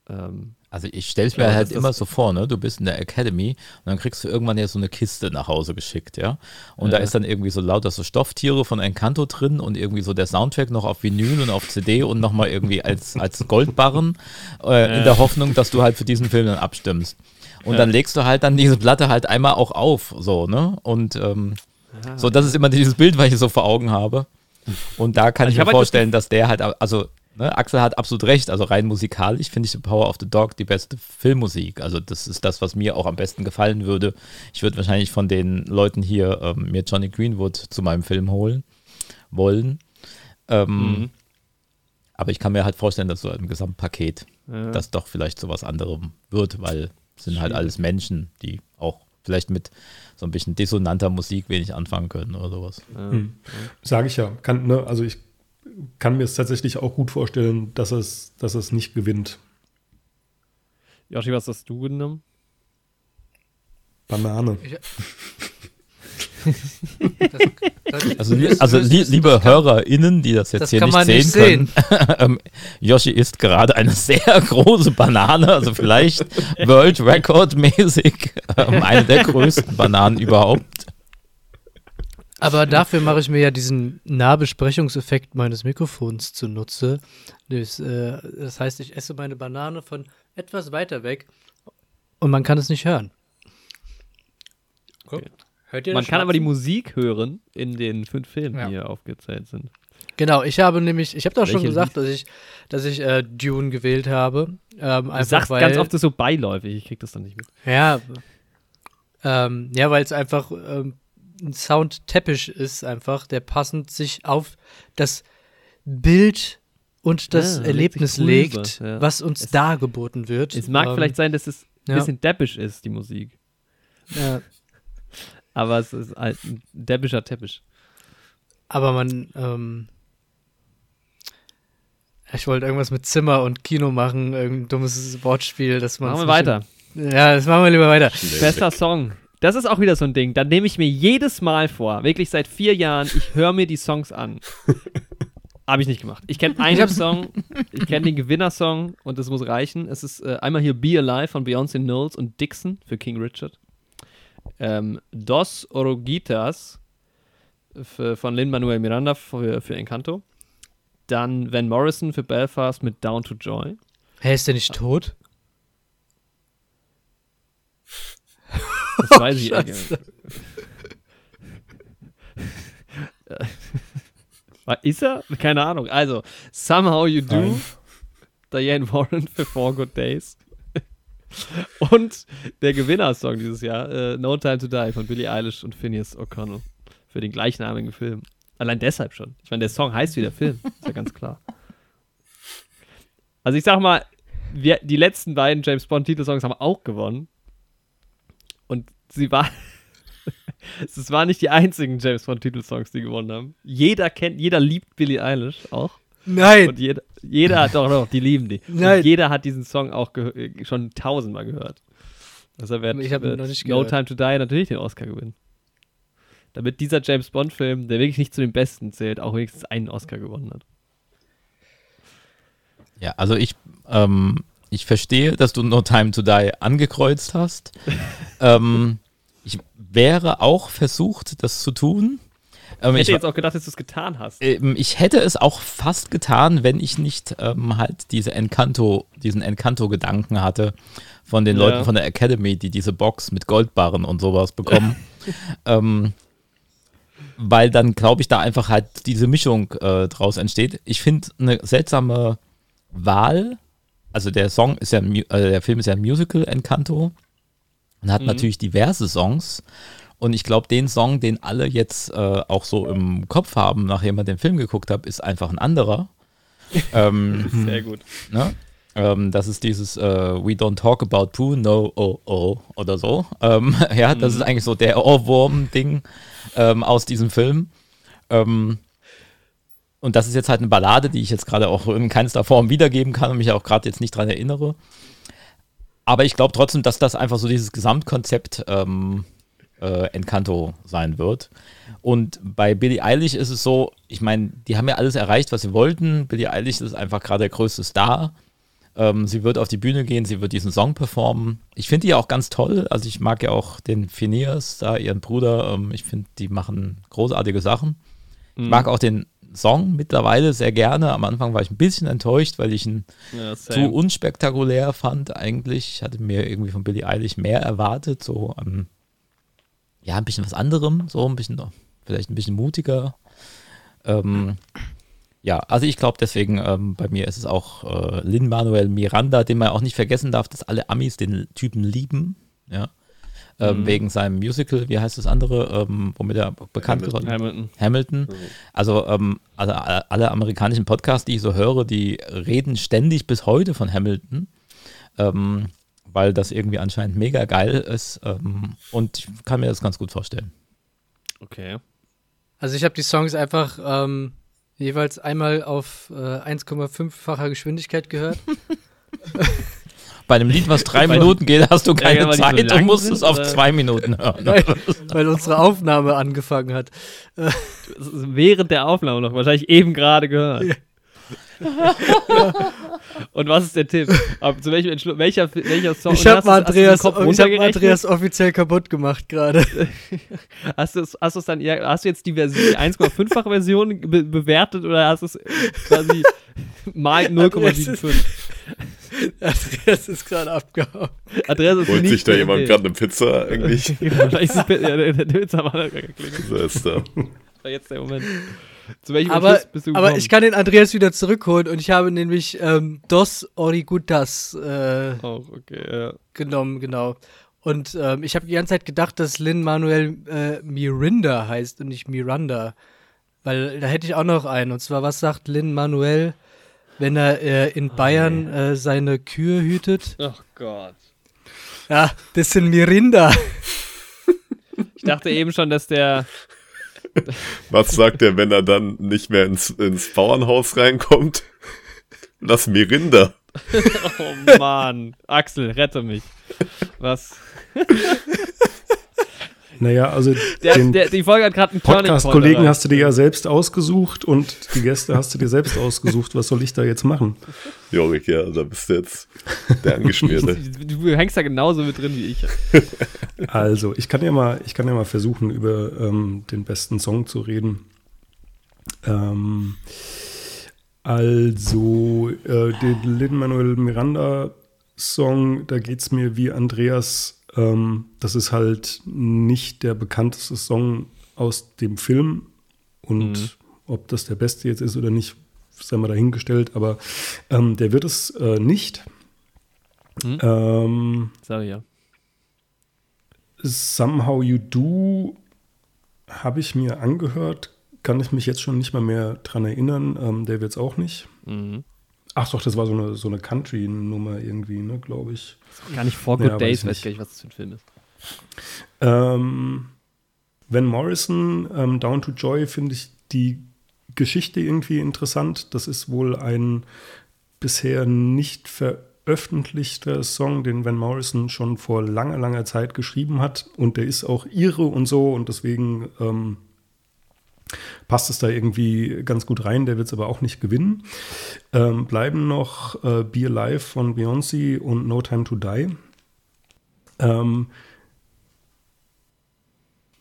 Ähm, also ich stelle es mir ja, halt immer so vor, ne? Du bist in der Academy und dann kriegst du irgendwann ja so eine Kiste nach Hause geschickt, ja. Und ja. da ist dann irgendwie so lauter so Stofftiere von Encanto drin und irgendwie so der Soundtrack noch auf Vinyl und auf CD und nochmal irgendwie als, als Goldbarren äh, ja. in der Hoffnung, dass du halt für diesen Film dann abstimmst. Und dann legst du halt dann diese Platte halt einmal auch auf, so, ne? Und ähm, so, das ist immer dieses Bild, was ich so vor Augen habe. Und da kann also ich, ich mir halt vorstellen, dass der halt, also Ne, Axel hat absolut recht. Also rein musikalisch finde ich The Power of the Dog die beste Filmmusik. Also das ist das, was mir auch am besten gefallen würde. Ich würde wahrscheinlich von den Leuten hier ähm, mir Johnny Greenwood zu meinem Film holen wollen. Ähm, mhm. Aber ich kann mir halt vorstellen, dass so ein Gesamtpaket ja. das doch vielleicht so was anderem wird, weil es sind halt alles Menschen, die auch vielleicht mit so ein bisschen dissonanter Musik wenig anfangen können oder sowas. Ja. Hm. Sage ich ja. Kann, ne, also ich kann mir es tatsächlich auch gut vorstellen, dass es, dass es nicht gewinnt. Joshi, was hast du genommen? Banane. das, das, also, also li liebe HörerInnen, die das jetzt das hier nicht sehen, nicht sehen, können, ähm, Yoshi isst gerade eine sehr große Banane, also vielleicht World Record mäßig ähm, eine der größten Bananen überhaupt. Aber dafür mache ich mir ja diesen Nahbesprechungseffekt meines Mikrofons zunutze. Das, äh, das heißt, ich esse meine Banane von etwas weiter weg und man kann es nicht hören. Okay. Hört ihr man kann aber die Musik hören in den fünf Filmen, ja. die hier aufgezählt sind. Genau, ich habe nämlich, ich habe doch schon gesagt, dass ich, dass ich äh, Dune gewählt habe. Ähm, du sagst weil, ganz oft das so beiläufig, ich krieg das dann nicht mit. Ja, ähm, ja, weil es einfach ähm, ein Soundteppich ist einfach, der passend sich auf das Bild und das ja, Erlebnis legt, legt ja. was uns es, dargeboten wird. Es mag ähm, vielleicht sein, dass es ein ja. bisschen deppisch ist, die Musik. Ja. Aber es ist halt ein deppischer Teppich. Aber man, ähm, ich wollte irgendwas mit Zimmer und Kino machen, irgendein dummes Wortspiel, dass man. Machen wir weiter. Ja, das machen wir lieber weiter. Bester Song. Das ist auch wieder so ein Ding. Da nehme ich mir jedes Mal vor, wirklich seit vier Jahren, ich höre mir die Songs an. Habe ich nicht gemacht. Ich kenne einen Song, ich kenne den Gewinnersong und das muss reichen. Es ist äh, einmal hier Be Alive von Beyoncé Knowles und Dixon für King Richard. Ähm, Dos Orogitas für, von Lin-Manuel Miranda für, für Encanto. Dann Van Morrison für Belfast mit Down to Joy. Hä, ist der nicht tot? Das weiß ich Scheiße. Äh, Ist er? Keine Ahnung. Also, Somehow You Do, Nein. Diane Warren für Four Good Days. Und der Gewinnersong dieses Jahr, äh, No Time to Die von Billie Eilish und Phineas O'Connell. Für den gleichnamigen Film. Allein deshalb schon. Ich meine, der Song heißt wie der Film. Ist ja ganz klar. Also ich sag mal, wir, die letzten beiden James Bond Titelsongs haben auch gewonnen. Und sie war. es waren nicht die einzigen James Bond Titelsongs, die gewonnen haben. Jeder kennt, jeder liebt Billie Eilish auch. Nein. Und jeder, jeder hat doch noch, die lieben die. Nein. Und jeder hat diesen Song auch schon tausendmal gehört. Also wird Ich ihn äh, noch nicht No gehört. Time to Die natürlich den Oscar gewinnen. Damit dieser James Bond-Film, der wirklich nicht zu den besten zählt, auch wenigstens einen Oscar gewonnen hat. Ja, also ich, ähm, ich verstehe, dass du No Time to Die angekreuzt hast. ähm, ich wäre auch versucht, das zu tun. Ähm, Ich ich, hätte jetzt auch gedacht, dass du es getan hast. ähm, ich hätte es auch fast getan, wenn ich nicht ähm, halt diese Encanto, diesen Encanto-Gedanken hatte von den Ja. Leuten von der Academy, die diese Box mit Goldbarren und sowas bekommen. ähm, weil dann, glaube ich, da einfach halt diese Mischung äh, draus entsteht. Ich finde eine seltsame Wahl. Also der Song ist ja, äh, der Film ist ja ein Musical, Encanto. Und hat Mhm. natürlich diverse Songs. Und ich glaube, den Song, den alle jetzt äh, auch so im Kopf haben, nachdem man den Film geguckt hat, ist einfach ein anderer. ähm, Sehr gut. ne? ähm, das ist dieses äh, We don't talk about poo, no, oh, oh oder so. Ähm, ja, das ist eigentlich so der Ohrwurm-Ding ähm, aus diesem Film. Ähm, und das ist jetzt halt eine Ballade, die ich jetzt gerade auch in keinster Form wiedergeben kann und mich auch gerade jetzt nicht dran erinnere. Aber ich glaube trotzdem, dass das einfach so dieses Gesamtkonzept ähm, äh, Encanto sein wird. Und bei Billie Eilish ist es so, ich meine, die haben ja alles erreicht, was sie wollten. Billie Eilish ist einfach gerade der größte Star. Ähm, sie wird auf die Bühne gehen, sie wird diesen Song performen. Ich finde die ja auch ganz toll. Also ich mag ja auch den Phineas, da ihren Bruder. Ähm, ich finde, die machen großartige Sachen. Ich mag auch den Song mittlerweile sehr gerne. Am Anfang war ich ein bisschen enttäuscht, weil ich ihn Ja, zu unspektakulär fand eigentlich. Ich hatte mir irgendwie von Billie Eilish mehr erwartet, so an, ja, ein bisschen was anderem, so ein bisschen, vielleicht ein bisschen mutiger. Ähm, ja, also ich glaube deswegen, ähm, bei mir ist es auch äh, Lin-Manuel Miranda, den man auch nicht vergessen darf, dass alle Amis den Typen lieben, ja. Ähm, Mhm. Wegen seinem Musical, wie heißt das andere, ähm, womit er bekannt Hamilton. geworden Hamilton. Hamilton. Also, ähm, also alle amerikanischen Podcasts, die ich so höre, die reden ständig bis heute von Hamilton, ähm, weil das irgendwie anscheinend mega geil ist. Ähm, und ich kann mir das ganz gut vorstellen. Okay. Also ich habe die Songs einfach ähm, jeweils einmal auf äh, 1,5-facher Geschwindigkeit gehört. Bei einem Lied, was drei Minuten geht, hast du keine ja, so Zeit lang und musst sind, es auf oder? zwei Minuten hören. Nein, weil unsere Aufnahme angefangen hat. Während der Aufnahme noch, wahrscheinlich eben gerade gehört. Und was ist der Tipp? Aber zu welchem Entschluss, welcher, welcher Song? Ich habe du's- du's Andreas, ich hab? Andreas offiziell kaputt gemacht gerade. Hast du es hast du's dann, hast du jetzt die, Version- die 1,5-fache Version be bewertet oder hast du es quasi mal 0,75? Andreas ist gerade abgehauen. Andreas ist Holt sich da jemand gerade eine Pizza eigentlich? Wahrscheinlich ist der, Witz war geklingelt. so ist war jetzt der Moment. Zu welchem Aber, bist du gekommen? aber ich kann den Andreas wieder zurückholen und ich habe nämlich ähm, Dos Origutas äh, Auch, okay, ja. genommen, genau. Und ähm, ich habe die ganze Zeit gedacht, dass Lin Manuel äh, Mirinda heißt und nicht Miranda. Weil da hätte ich auch noch einen. Und zwar, was sagt Lin Manuel, wenn er äh, in Bayern äh, seine Kühe hütet? Oh Gott. Ja, das sind Mirinda. Ich dachte eben schon, dass der. Was sagt er, wenn er dann nicht mehr ins, ins Bauernhaus reinkommt? Lass Mirinda. Oh Mann. Axel, rette mich. Was? Naja, also Der, den der, die Folge hat gerade einen Podcast-Kollegen hast du dir ja selbst ausgesucht und die Gäste hast du dir selbst ausgesucht. Was soll ich da jetzt machen? Jorik, ja, da bist du jetzt der Angeschmierte. Du, du hängst da genauso mit drin wie ich. Also, ich kann ja mal, ich kann ja mal versuchen, über ähm, den besten Song zu reden. Ähm, Also, äh, den Lin-Manuel Miranda-Song, da geht es mir wie Andreas. Ähm, das ist halt nicht der bekannteste Song aus dem Film. Und Mhm. ob das der beste jetzt ist oder nicht, sei mal dahingestellt. Aber ähm, der wird es äh, nicht. Mhm. Ähm, Sag ich ja. Somehow You Do habe ich mir angehört, kann ich mich jetzt schon nicht mal mehr dran erinnern. Ähm, der wird es auch nicht. Mhm. Ach doch, das war so eine, so eine Country-Nummer irgendwie, ne, glaube ich. Gar nicht vor Good Ja, Days, weiß weiß gar nicht, was das für ein Film ist. Ähm, Van Morrison, ähm, Down to Joy, finde ich die Geschichte irgendwie interessant. Das ist wohl ein bisher nicht veröffentlichter Song, den Van Morrison schon vor langer, langer Zeit geschrieben hat. Und der ist auch ihre und so und deswegen ähm, passt es da irgendwie ganz gut rein. Der wird es aber auch nicht gewinnen. Ähm, bleiben noch äh, Be Alive von Beyoncé und No Time to Die. Ähm,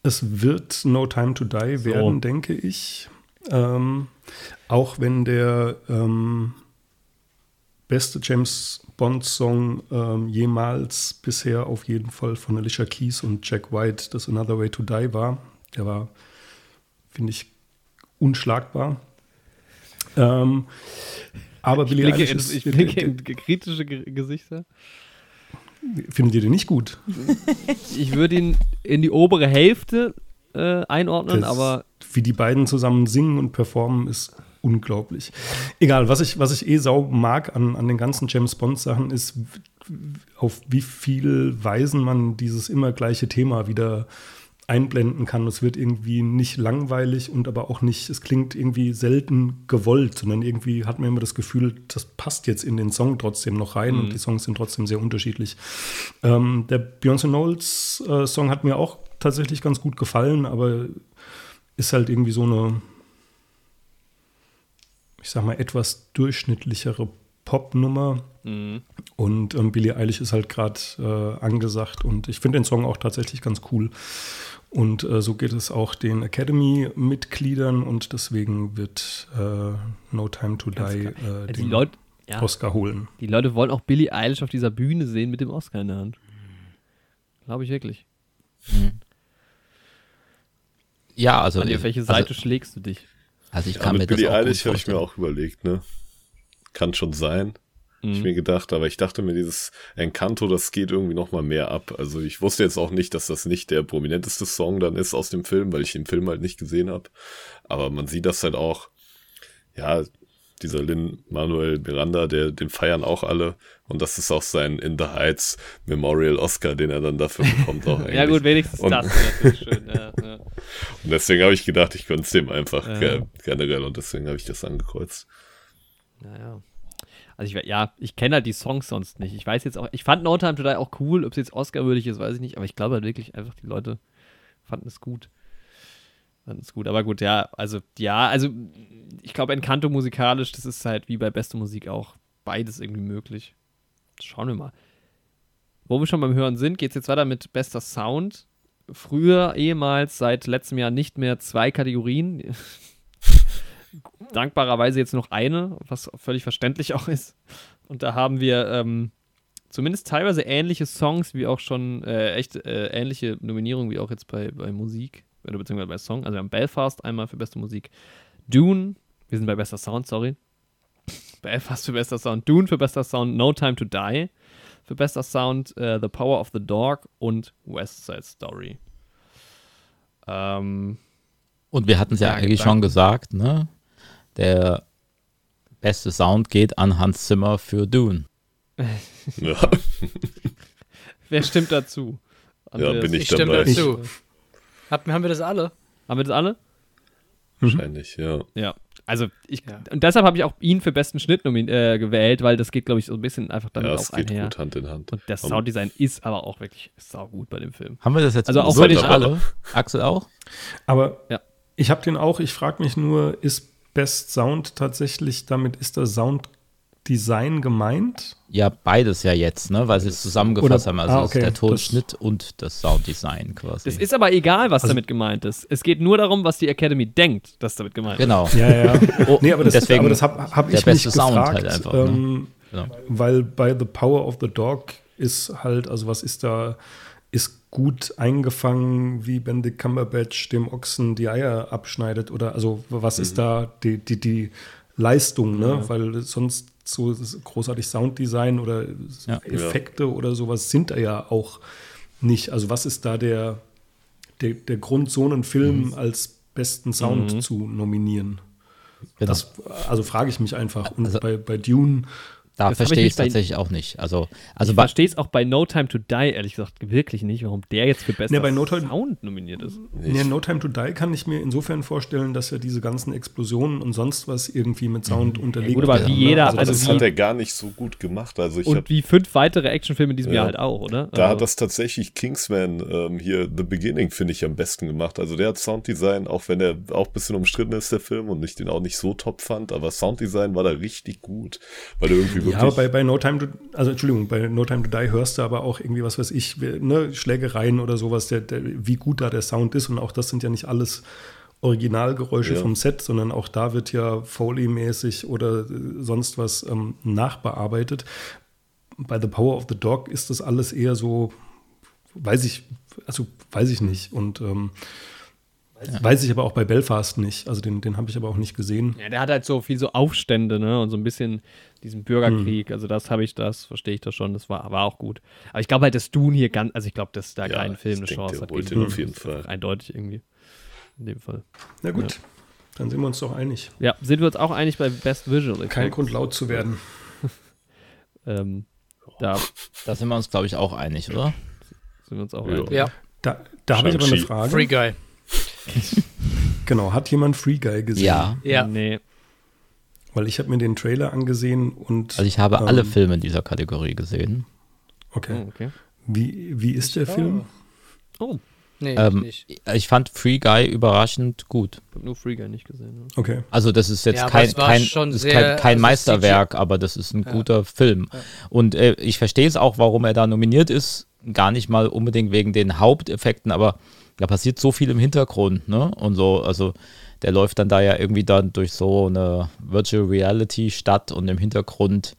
es wird No Time to Die werden, denke ich. Ähm, auch wenn der ähm, beste James Bond-Song ähm, jemals bisher auf jeden Fall von Alicia Keys und Jack White, das Another Way to Die war. Der war, finde ich, unschlagbar. Ähm, aber Ich Billie blicke, Eilish in, ich blicke in kritische Ge Gesichter. findet ihr den nicht gut? Ich würde ihn in die obere Hälfte äh, einordnen, Das- aber wie die beiden zusammen singen und performen, ist unglaublich. Egal, was ich, was ich eh sau mag an, an den ganzen James Bond-Sachen, ist, auf wie viel Weisen man dieses immer gleiche Thema wieder einblenden kann. Es wird irgendwie nicht langweilig und aber auch nicht, es klingt irgendwie selten gewollt, sondern irgendwie hat man immer das Gefühl, das passt jetzt in den Song trotzdem noch rein und die Songs sind trotzdem sehr unterschiedlich. Ähm, der Beyoncé Knowles äh, Song hat mir auch tatsächlich ganz gut gefallen, aber ist halt irgendwie so eine, ich sag mal, etwas durchschnittlichere Popnummer. Mhm. Und ähm, Billie Eilish ist halt gerade äh, angesagt und ich finde den Song auch tatsächlich ganz cool. Und äh, so geht es auch den Academy-Mitgliedern und deswegen wird äh, No Time to Die äh, Also die den Leute, ja, Oscar holen. die Leute wollen auch Billie Eilish auf dieser Bühne sehen mit dem Oscar in der Hand. Glaube ich wirklich. Ja, also, auf welche Seite also, schlägst du dich? also ich Ja, kann mir mit das Billie auch gut Eilish habe ich mir auch überlegt, ne? Kann schon sein. Hab Ich Mhm. mir gedacht, aber ich dachte mir, dieses Encanto, das geht irgendwie noch mal mehr ab. Also ich wusste jetzt auch nicht, dass das nicht der prominenteste Song dann ist aus dem Film, weil ich den Film halt nicht gesehen habe. Aber man sieht das halt auch, ja, dieser Lin Manuel Miranda, der, den feiern auch alle. Und das ist auch sein In the Heights Memorial Oscar, den er dann dafür bekommt auch eigentlich. Ja gut, wenigstens Und- das. schön. Ja, ja. Und deswegen habe ich gedacht, ich gönn's dem einfach Ja. ge- generell und deswegen habe ich das angekreuzt. Naja. Also ich, ja, ich kenne halt die Songs sonst nicht. Ich weiß jetzt auch, ich fand No Time to Die auch cool, ob es jetzt Oscar-würdig ist, weiß ich nicht, aber ich glaube halt wirklich einfach, die Leute fanden es gut. Fanden es gut, aber gut, ja, also, ja, also ich glaube, Encanto musikalisch, das ist halt wie bei beste Musik auch beides irgendwie möglich. Schauen wir mal. Wo wir schon beim Hören sind, geht es jetzt weiter mit bester Sound. Früher, ehemals, seit letztem Jahr nicht mehr zwei Kategorien. Dankbarerweise jetzt noch eine, was völlig verständlich auch ist. Und da haben wir ähm, zumindest teilweise ähnliche Songs, wie auch schon äh, echt äh, ähnliche Nominierungen wie auch jetzt bei, bei Musik, oder beziehungsweise bei Song. Also wir haben Belfast einmal für beste Musik, Dune, wir sind bei bester Sound, sorry. Belfast für bester Sound, Dune für bester Sound, No Time to Die für bester Sound, äh, The Power of the Dog und West Side Story. Ähm, Und wir hatten es ja, Ja, eigentlich danke. schon gesagt, ne? Der beste Sound geht an Hans Zimmer für Dune. Ja. wer stimmt dazu? Ja, bin ich Ich stimme dabei. dazu. Hab, haben wir das alle? Haben wir das alle? Wahrscheinlich, ja. Ja. Also ich Ja. und deshalb habe ich auch ihn für besten Schnitt äh, gewählt, weil das geht, glaube ich, so ein bisschen einfach damit Ja, auch geht einher. gut Hand in Hand. Und Um, Sounddesign ist aber auch wirklich saugut bei dem Film. Haben wir das jetzt Also auch wirklich völlig- alle? Axel auch? Aber Ja. ich habe den auch, ich frage mich nur, ist Best Sound tatsächlich, damit ist der Sound Design gemeint? Ja, beides ja jetzt, ne? Weil sie es zusammengefasst Oder- haben. Also ah, okay, der Tonschnitt und das Sounddesign quasi. Es ist aber egal, was Also- damit gemeint ist. Es geht nur darum, was die Academy denkt, dass damit gemeint ist. genau. Ja, ja. Oh, Nee, aber das, deswegen aber das habe hab ich mich beste Sound gefragt, halt einfach, ne? ähm, Genau. weil bei The Power of the Dog ist halt, also was ist da, ist gut eingefangen, wie Benedict Cumberbatch dem Ochsen die Eier abschneidet oder also was ist da die, die, die Leistung, ne? Weil sonst so großartig Sounddesign oder Ja. Effekte oder sowas sind da ja auch nicht. Also was ist da der, der, der Grund, so einen Film als besten Sound zu nominieren? genau. Das, also frage ich mich einfach. Und Also- bei, bei Dune, da das hab verstehe ich es tatsächlich auch nicht. Also, also ich verstehe es auch bei No Time to Die, ehrlich gesagt, wirklich nicht, warum der jetzt für bester Nee, bei No Time- Sound nominiert ist. nee, No Time to Die kann ich mir insofern vorstellen, dass ja diese ganzen Explosionen und sonst was irgendwie mit Sound unterlegt gut, aber wie ne? jeder- also also das wie- hat er gar nicht so gut gemacht. Also ich Und habe wie fünf weitere Actionfilme in diesem Ja. Jahr halt auch, oder? Da Also- hat das tatsächlich Kingsman ähm, hier The Beginning, finde ich, am besten gemacht. Also der hat Sounddesign, auch wenn er auch ein bisschen umstritten ist, der Film, und ich den auch nicht so top fand, aber Sounddesign war da richtig gut, weil er irgendwie wirklich. Ja, aber bei, bei No Time to, also Entschuldigung, bei No Time to Die hörst du aber auch irgendwie, was weiß ich, ne, Schlägereien oder sowas, der, der, wie gut da der Sound ist. Und auch das sind ja nicht alles Originalgeräusche Ja. vom Set, sondern auch da wird ja Foley-mäßig oder äh, sonst was ähm, nachbearbeitet. Bei The Power of the Dog ist das alles eher so, weiß ich, also weiß ich nicht. Und ähm, weiß ich aber auch bei Belfast nicht. Also den, den habe ich aber auch nicht gesehen. Ja, der hat halt so viel so Aufstände, ne? Und so ein bisschen diesen Bürgerkrieg. Hm. Also das habe ich, das verstehe ich das schon. Das war, war auch gut. Aber ich glaube halt, dass Dune hier ganz, also ich glaube, dass da Ja, kein Film eine Chance der hat. den auf jeden Fall. Eindeutig irgendwie. In dem Fall. Na gut, dann sind wir uns doch einig. Ja, sind wir uns auch einig bei Best Visual Effects? Kein Grund laut zu werden. Ähm, da da sind wir uns, glaube ich, auch einig, oder? sind wir uns auch Ja. einig. Ja, Da, da habe ich aber eine. Frage. Free Guy. Genau, hat jemand Free Guy gesehen? Ja. Ja. Nee. Weil ich habe mir den Trailer angesehen und Also ich habe ähm, alle Filme in dieser Kategorie gesehen. Okay. Oh, okay. Wie, wie ist der Film? Oh, Nee, Ähm, ich nicht. ich fand Free Guy überraschend gut. ich habe nur Free Guy nicht gesehen. Ne? Okay. Also das ist jetzt Ja, kein, kein, schon ist sehr- kein, kein also Meisterwerk, aber das ist ein guter Film. Und äh, ich verstehe es auch, warum er da nominiert ist. Gar nicht mal unbedingt wegen den Haupteffekten, aber da passiert so viel im Hintergrund, ne? Und so, also der läuft dann da ja irgendwie dann durch so eine Virtual Reality Stadt und im Hintergrund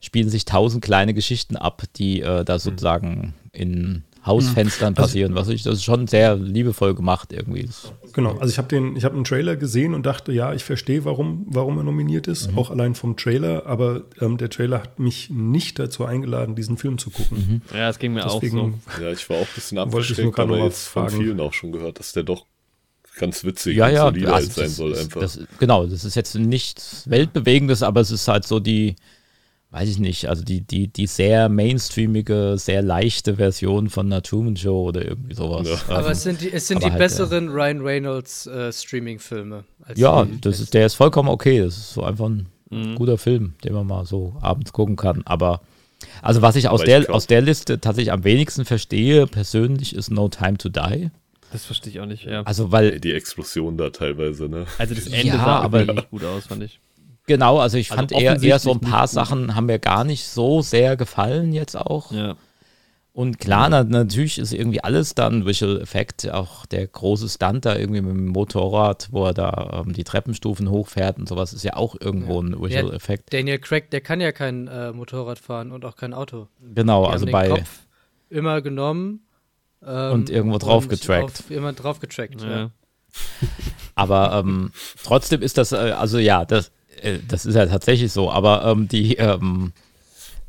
spielen sich tausend kleine Geschichten ab, die äh, da sozusagen in Hausfenstern passieren. Was ich, das ist schon sehr liebevoll gemacht irgendwie. Das- Genau. Also ich habe den, ich habe einen Trailer gesehen und dachte, ja, ich verstehe, warum, warum er nominiert ist, Mhm. auch allein vom Trailer. Aber ähm, der Trailer hat mich nicht dazu eingeladen, diesen Film zu gucken. Ja, es ging mir Deswegen auch so. Ja, ich war auch ein bisschen abgeschreckt, aber jetzt von fragen. vielen auch schon gehört, dass der doch ganz witzig ja, und ja, solider also halt sein das soll einfach. Das, genau, das ist jetzt nichts Weltbewegendes, aber es ist halt so die, weiß ich nicht, also die, die, die sehr mainstreamige, sehr leichte Version von einer Truman Show oder irgendwie sowas. Ja. Ähm, Aber es sind die, es sind die halt, besseren Ryan Reynolds äh, Streaming-Filme. ja, die das ist, der ist vollkommen okay. Das ist so einfach ein Mhm. guter Film, den man mal so abends gucken kann. Aber also was ich aus Aber ich der, aus der Liste tatsächlich am wenigsten verstehe, persönlich, ist No Time to Die. Das verstehe ich auch nicht, ja. Also weil die Explosion da teilweise, ne? Also das Ende Ja, sah aber- aber nicht gut aus, fand ich. Genau, also ich Also fand eher, eher so ein paar gut. Sachen haben mir gar nicht so sehr gefallen jetzt auch. Ja. Und klar, na, natürlich ist irgendwie alles dann Visual Effekt, auch der große Stunt da irgendwie mit dem Motorrad, wo er da ähm, die Treppenstufen hochfährt und sowas, ist ja auch irgendwo ein Visual Ja, Effekt. Daniel Craig, der kann ja kein äh, Motorrad fahren und auch kein Auto. Genau, Die also haben bei, Kopf immer genommen ähm, Und irgendwo drauf und getrackt. Auf, immer drauf getrackt, ja. Ja. aber ähm, trotzdem ist das, äh, also ja, das, das ist ja tatsächlich so, aber ähm, die, ähm,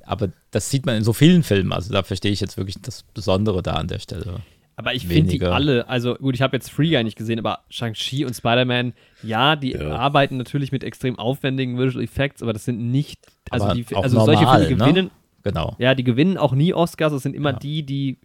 aber das sieht man in so vielen Filmen, also da verstehe ich jetzt wirklich das Besondere da an der Stelle. Aber ich finde die alle, also gut, ich habe jetzt Free Guy nicht gesehen, aber Shang-Chi und Spider-Man, ja, die Ja. arbeiten natürlich mit extrem aufwendigen Visual Effects, aber das sind nicht, also, die, also solche normal, Filme ne? gewinnen, Genau. ja, die gewinnen auch nie Oscars, das sind immer Ja. die, die,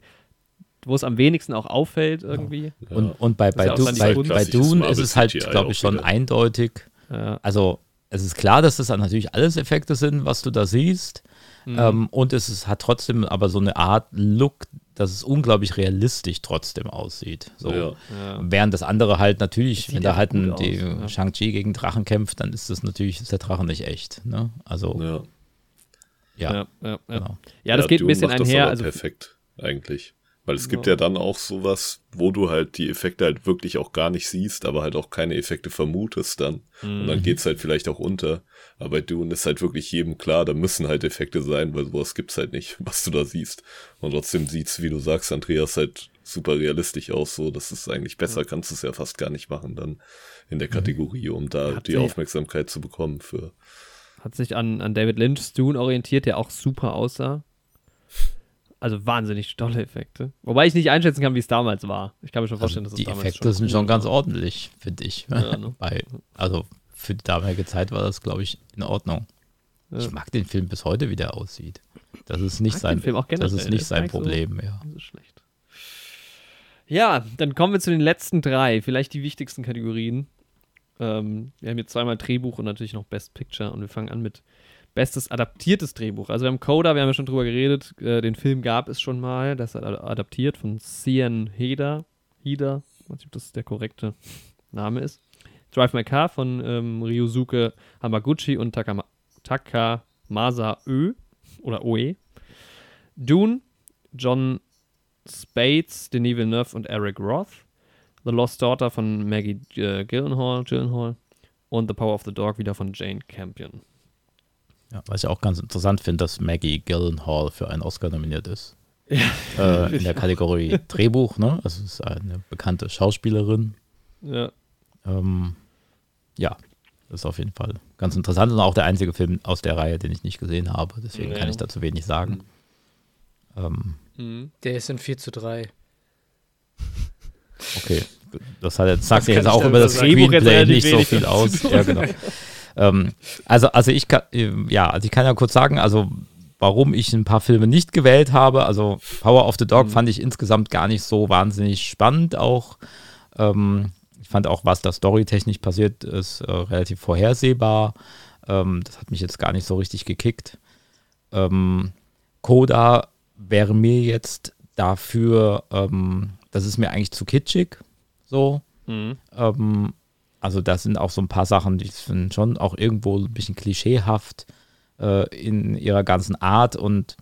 wo es am wenigsten auch auffällt irgendwie. Und, und bei, bei, ja Du, bei, bei Dune ist es halt, glaube ich, schon wieder. eindeutig. Ja. Also, es ist klar, dass das dann natürlich alles Effekte sind, was du da siehst. Mhm. Ähm, und es ist, hat trotzdem aber so eine Art Look, dass es unglaublich realistisch trotzdem aussieht. So. Ja. Ja. Während das andere halt natürlich, wenn da halt ein, die ja. Shang-Chi gegen Drachen kämpft, dann ist das natürlich, ist der Drache nicht echt. Ne? Also, Ja. Ja, ja, ja, ja. genau. ja das geht ein Dune bisschen macht das einher. aber Also, perfekt, eigentlich. Weil es gibt Ja. ja dann auch sowas, wo du halt die Effekte halt wirklich auch gar nicht siehst, aber halt auch keine Effekte vermutest dann. Und Mhm. dann geht's halt vielleicht auch unter. Aber bei Dune ist halt wirklich jedem klar, da müssen halt Effekte sein, weil sowas gibt's halt nicht, was du da siehst. Und trotzdem sieht's, wie du sagst, Andreas, halt super realistisch aus, so. Das ist eigentlich besser, kannst du es ja fast gar nicht machen dann in der Kategorie, um da Hat die Aufmerksamkeit zu bekommen für. hat sich an, an David Lynch's Dune orientiert, der auch super aussah. Also wahnsinnig tolle Effekte. Wobei ich nicht einschätzen kann, wie es damals war. Ich kann mir schon vorstellen, Also dass es die damals Effekte sind cool schon ganz war. ordentlich, finde ich. Ja, ne? Bei, also für die damalige Zeit war das, glaube ich, in Ordnung. Ja. Ich mag den Film bis heute, wie der aussieht. Das ist nicht sein, Film auch das ist nicht sein nicht so- Problem, ja. Das ist schlecht. Ja, dann kommen wir zu den letzten drei, vielleicht die wichtigsten Kategorien. Ähm, wir haben jetzt zweimal Drehbuch und natürlich noch Best Picture und wir fangen an mit Bestes adaptiertes Drehbuch. Also wir haben Coda, wir haben ja schon drüber geredet, äh, den Film gab es schon mal, das ist ad- adaptiert von Cian Heder. Heder, weiß nicht, ob das der korrekte Name ist. Drive My Car von ähm, Ryusuke Hamaguchi und Takama Takamasa Ö oder Oe. Dune, John Spates, Denis Villeneuve und Eric Roth. The Lost Daughter von Maggie äh, Gyllenhaal, Gyllenhaal. Und The Power of the Dog wieder von Jane Campion. Ja. Was ich auch ganz interessant finde, dass Maggie Gyllenhaal für einen Oscar nominiert ist. Äh, in der Kategorie Drehbuch, ne? Das ist eine bekannte Schauspielerin. Ja. Ähm, ja, das ist auf jeden Fall ganz interessant und auch der einzige Film aus der Reihe, den ich nicht gesehen habe. Deswegen Ja. kann ich dazu wenig sagen. Ähm, Mhm. Der ist in 4 zu 3. okay, das hat jetzt, sagt ja jetzt auch über das Screenplay nicht so viel aus. Ja, genau. ähm, also, also ich kann, äh, ja, also ich kann ja kurz sagen, also warum ich ein paar Filme nicht gewählt habe. Also Power of the Dog Mhm. fand ich insgesamt gar nicht so wahnsinnig spannend auch. Ähm, ich fand auch, was da storytechnisch passiert ist, äh, relativ vorhersehbar. Ähm, das hat mich jetzt gar nicht so richtig gekickt. Ähm, Coda wäre mir jetzt dafür, ähm, das ist mir eigentlich zu kitschig. So. Mhm. Also da sind auch so ein paar Sachen, die sind schon auch irgendwo ein bisschen klischeehaft äh, in ihrer ganzen Art und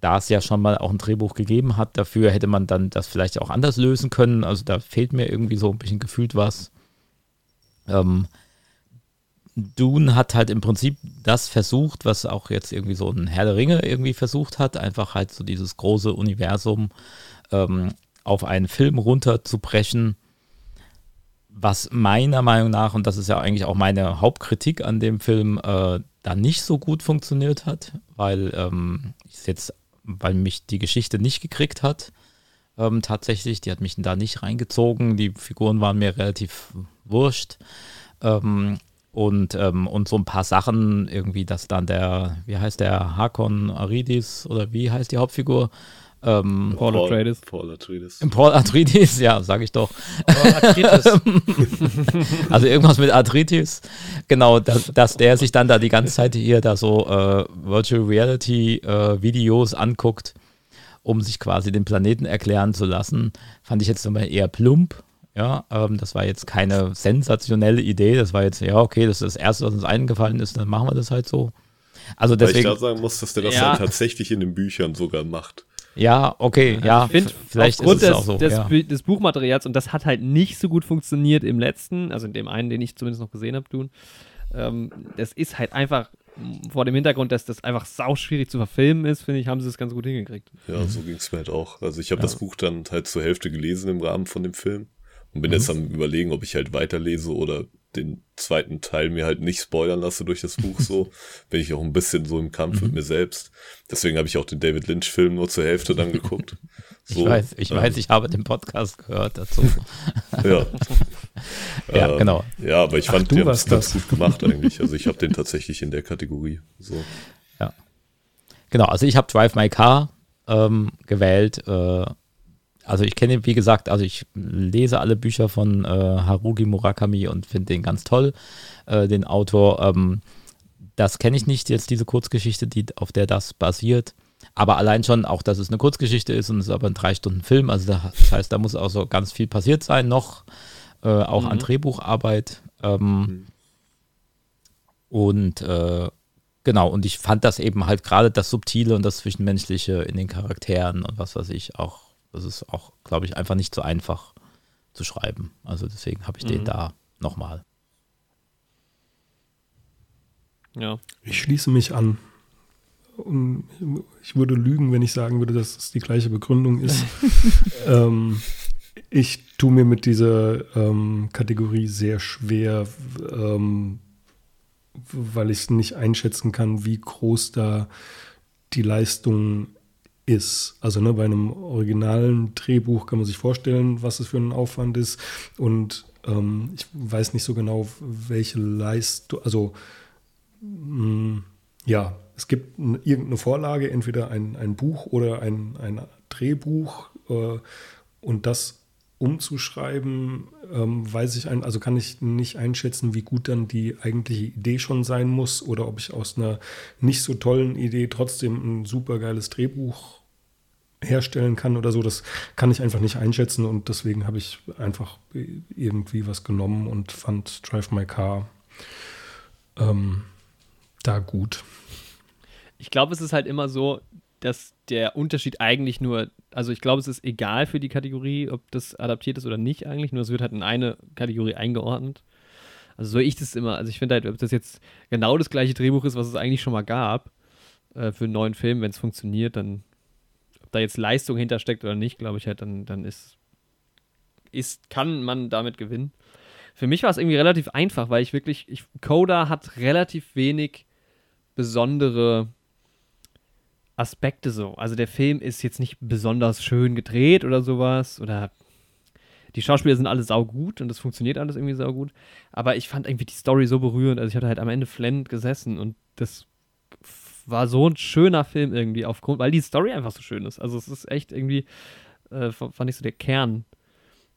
da es ja schon mal auch ein Drehbuch gegeben hat, dafür hätte man dann das vielleicht auch anders lösen können. Also da fehlt mir irgendwie so ein bisschen gefühlt was. Ähm, Dune hat halt im Prinzip das versucht, was auch jetzt irgendwie so ein Herr der Ringe irgendwie versucht hat, einfach halt so dieses große Universum ähm, auf einen Film runterzubrechen was meiner Meinung nach, und das ist ja eigentlich auch meine Hauptkritik an dem Film, äh, da nicht so gut funktioniert hat, weil ähm, jetzt, weil mich die Geschichte nicht gekriegt hat. Ähm, tatsächlich, die hat mich da nicht reingezogen. Die Figuren waren mir relativ wurscht. Ähm, und, ähm, und so ein paar Sachen, irgendwie, dass dann der, wie heißt der, Hakon Aridis oder wie heißt die Hauptfigur? Ähm, Paul Atreides. Paul Atreides. Paul Atreides, ja, sage ich doch. Oh, Arthritis. Also irgendwas mit Arthritis. Genau, dass, dass der sich dann da die ganze Zeit hier da so äh, Virtual Reality äh, Videos anguckt, um sich quasi den Planeten erklären zu lassen, fand ich jetzt nochmal eher plump. Ja, ähm, das war jetzt keine sensationelle Idee. Das war jetzt, ja, okay, das ist das Erste, was uns eingefallen ist, dann machen wir das halt so. Also Weil ich deswegen, da sagen muss, dass der das Ja. dann tatsächlich in den Büchern sogar macht. Ja, okay, ja, ich finde, vielleicht aufgrund ist es des, auch so. des, ja. Des Buchmaterials, und das hat halt nicht so gut funktioniert im letzten, also in dem einen, den ich zumindest noch gesehen habe, tun. Ähm, das ist halt einfach vor dem Hintergrund, dass das einfach sau schwierig zu verfilmen ist, finde ich, haben sie es ganz gut hingekriegt. Ja, so ging es mir halt auch. Also ich habe Ja. das Buch dann halt zur Hälfte gelesen im Rahmen von dem Film und bin jetzt am überlegen, ob ich halt weiterlese oder den zweiten Teil mir halt nicht spoilern lasse durch das Buch so. Bin ich auch ein bisschen so im Kampf mit mir selbst. Deswegen habe ich auch den David Lynch-Film nur zur Hälfte dann geguckt. So, Ich weiß, ich ähm, weiß, ich habe den Podcast gehört dazu. Ja. Ja, Ähm, genau. Ja, aber ich Ach, fand, du die haben es ganz gut gemacht eigentlich. Also ich habe den tatsächlich in der Kategorie. So. Genau, also ich habe Drive My Car ähm, gewählt. Äh, also ich kenne, wie gesagt, also ich lese alle Bücher von äh, Haruki Murakami und finde den ganz toll, äh, den Autor. Ähm, das kenne ich nicht, jetzt diese Kurzgeschichte, die, auf der das basiert. Aber allein schon auch, dass es eine Kurzgeschichte ist und es ist aber ein drei Stunden Film. Also da, das heißt, da muss auch so ganz viel passiert sein noch, äh, auch an Mhm. Drehbucharbeit. Ähm, Mhm. Und äh, genau, und ich fand das eben halt gerade das Subtile und das Zwischenmenschliche in den Charakteren und was weiß ich auch, das ist auch, glaube ich, einfach nicht so einfach zu schreiben. Also deswegen habe ich den Mhm. da nochmal. Ja. Ich schließe mich an. Und ich würde lügen, wenn ich sagen würde, dass es die gleiche Begründung ist. ähm, ich tue mir mit dieser ähm, Kategorie sehr schwer, ähm, weil ich nicht einschätzen kann, wie groß da die Leistung ist. Also ne, bei einem originalen Drehbuch kann man sich vorstellen, was es für ein Aufwand ist. Und ähm, ich weiß nicht so genau, welche Leistung, also mh, ja, es gibt n- irgendeine Vorlage, entweder ein, ein Buch oder ein, ein Drehbuch äh, und das umzuschreiben, ähm, weiß ich ein, also kann ich nicht einschätzen, wie gut dann die eigentliche Idee schon sein muss oder ob ich aus einer nicht so tollen Idee trotzdem ein super geiles Drehbuch herstellen kann oder so. Das kann ich einfach nicht einschätzen und deswegen habe ich einfach irgendwie was genommen und fand Drive My Car ähm, da gut. Ich glaube, es ist halt immer so, dass der Unterschied eigentlich nur, also ich glaube, es ist egal für die Kategorie, ob das adaptiert ist oder nicht eigentlich, nur es wird halt in eine Kategorie eingeordnet. Also so ich das immer, also ich finde halt, ob das jetzt genau das gleiche Drehbuch ist, was es eigentlich schon mal gab, äh, für einen neuen Film, wenn es funktioniert, dann, ob da jetzt Leistung hintersteckt oder nicht, glaube ich halt, dann, dann ist, ist, kann man damit gewinnen. Für mich war es irgendwie relativ einfach, weil ich wirklich, ich, Coda hat relativ wenig besondere Aspekte so. Also der Film ist jetzt nicht besonders schön gedreht oder sowas oder die Schauspieler sind alle saugut und das funktioniert alles irgendwie saugut. Aber ich fand irgendwie die Story so berührend. Also ich hatte halt am Ende flennend gesessen und das war so ein schöner Film irgendwie aufgrund, weil die Story einfach so schön ist. Also es ist echt irgendwie, äh, fand ich so der Kern,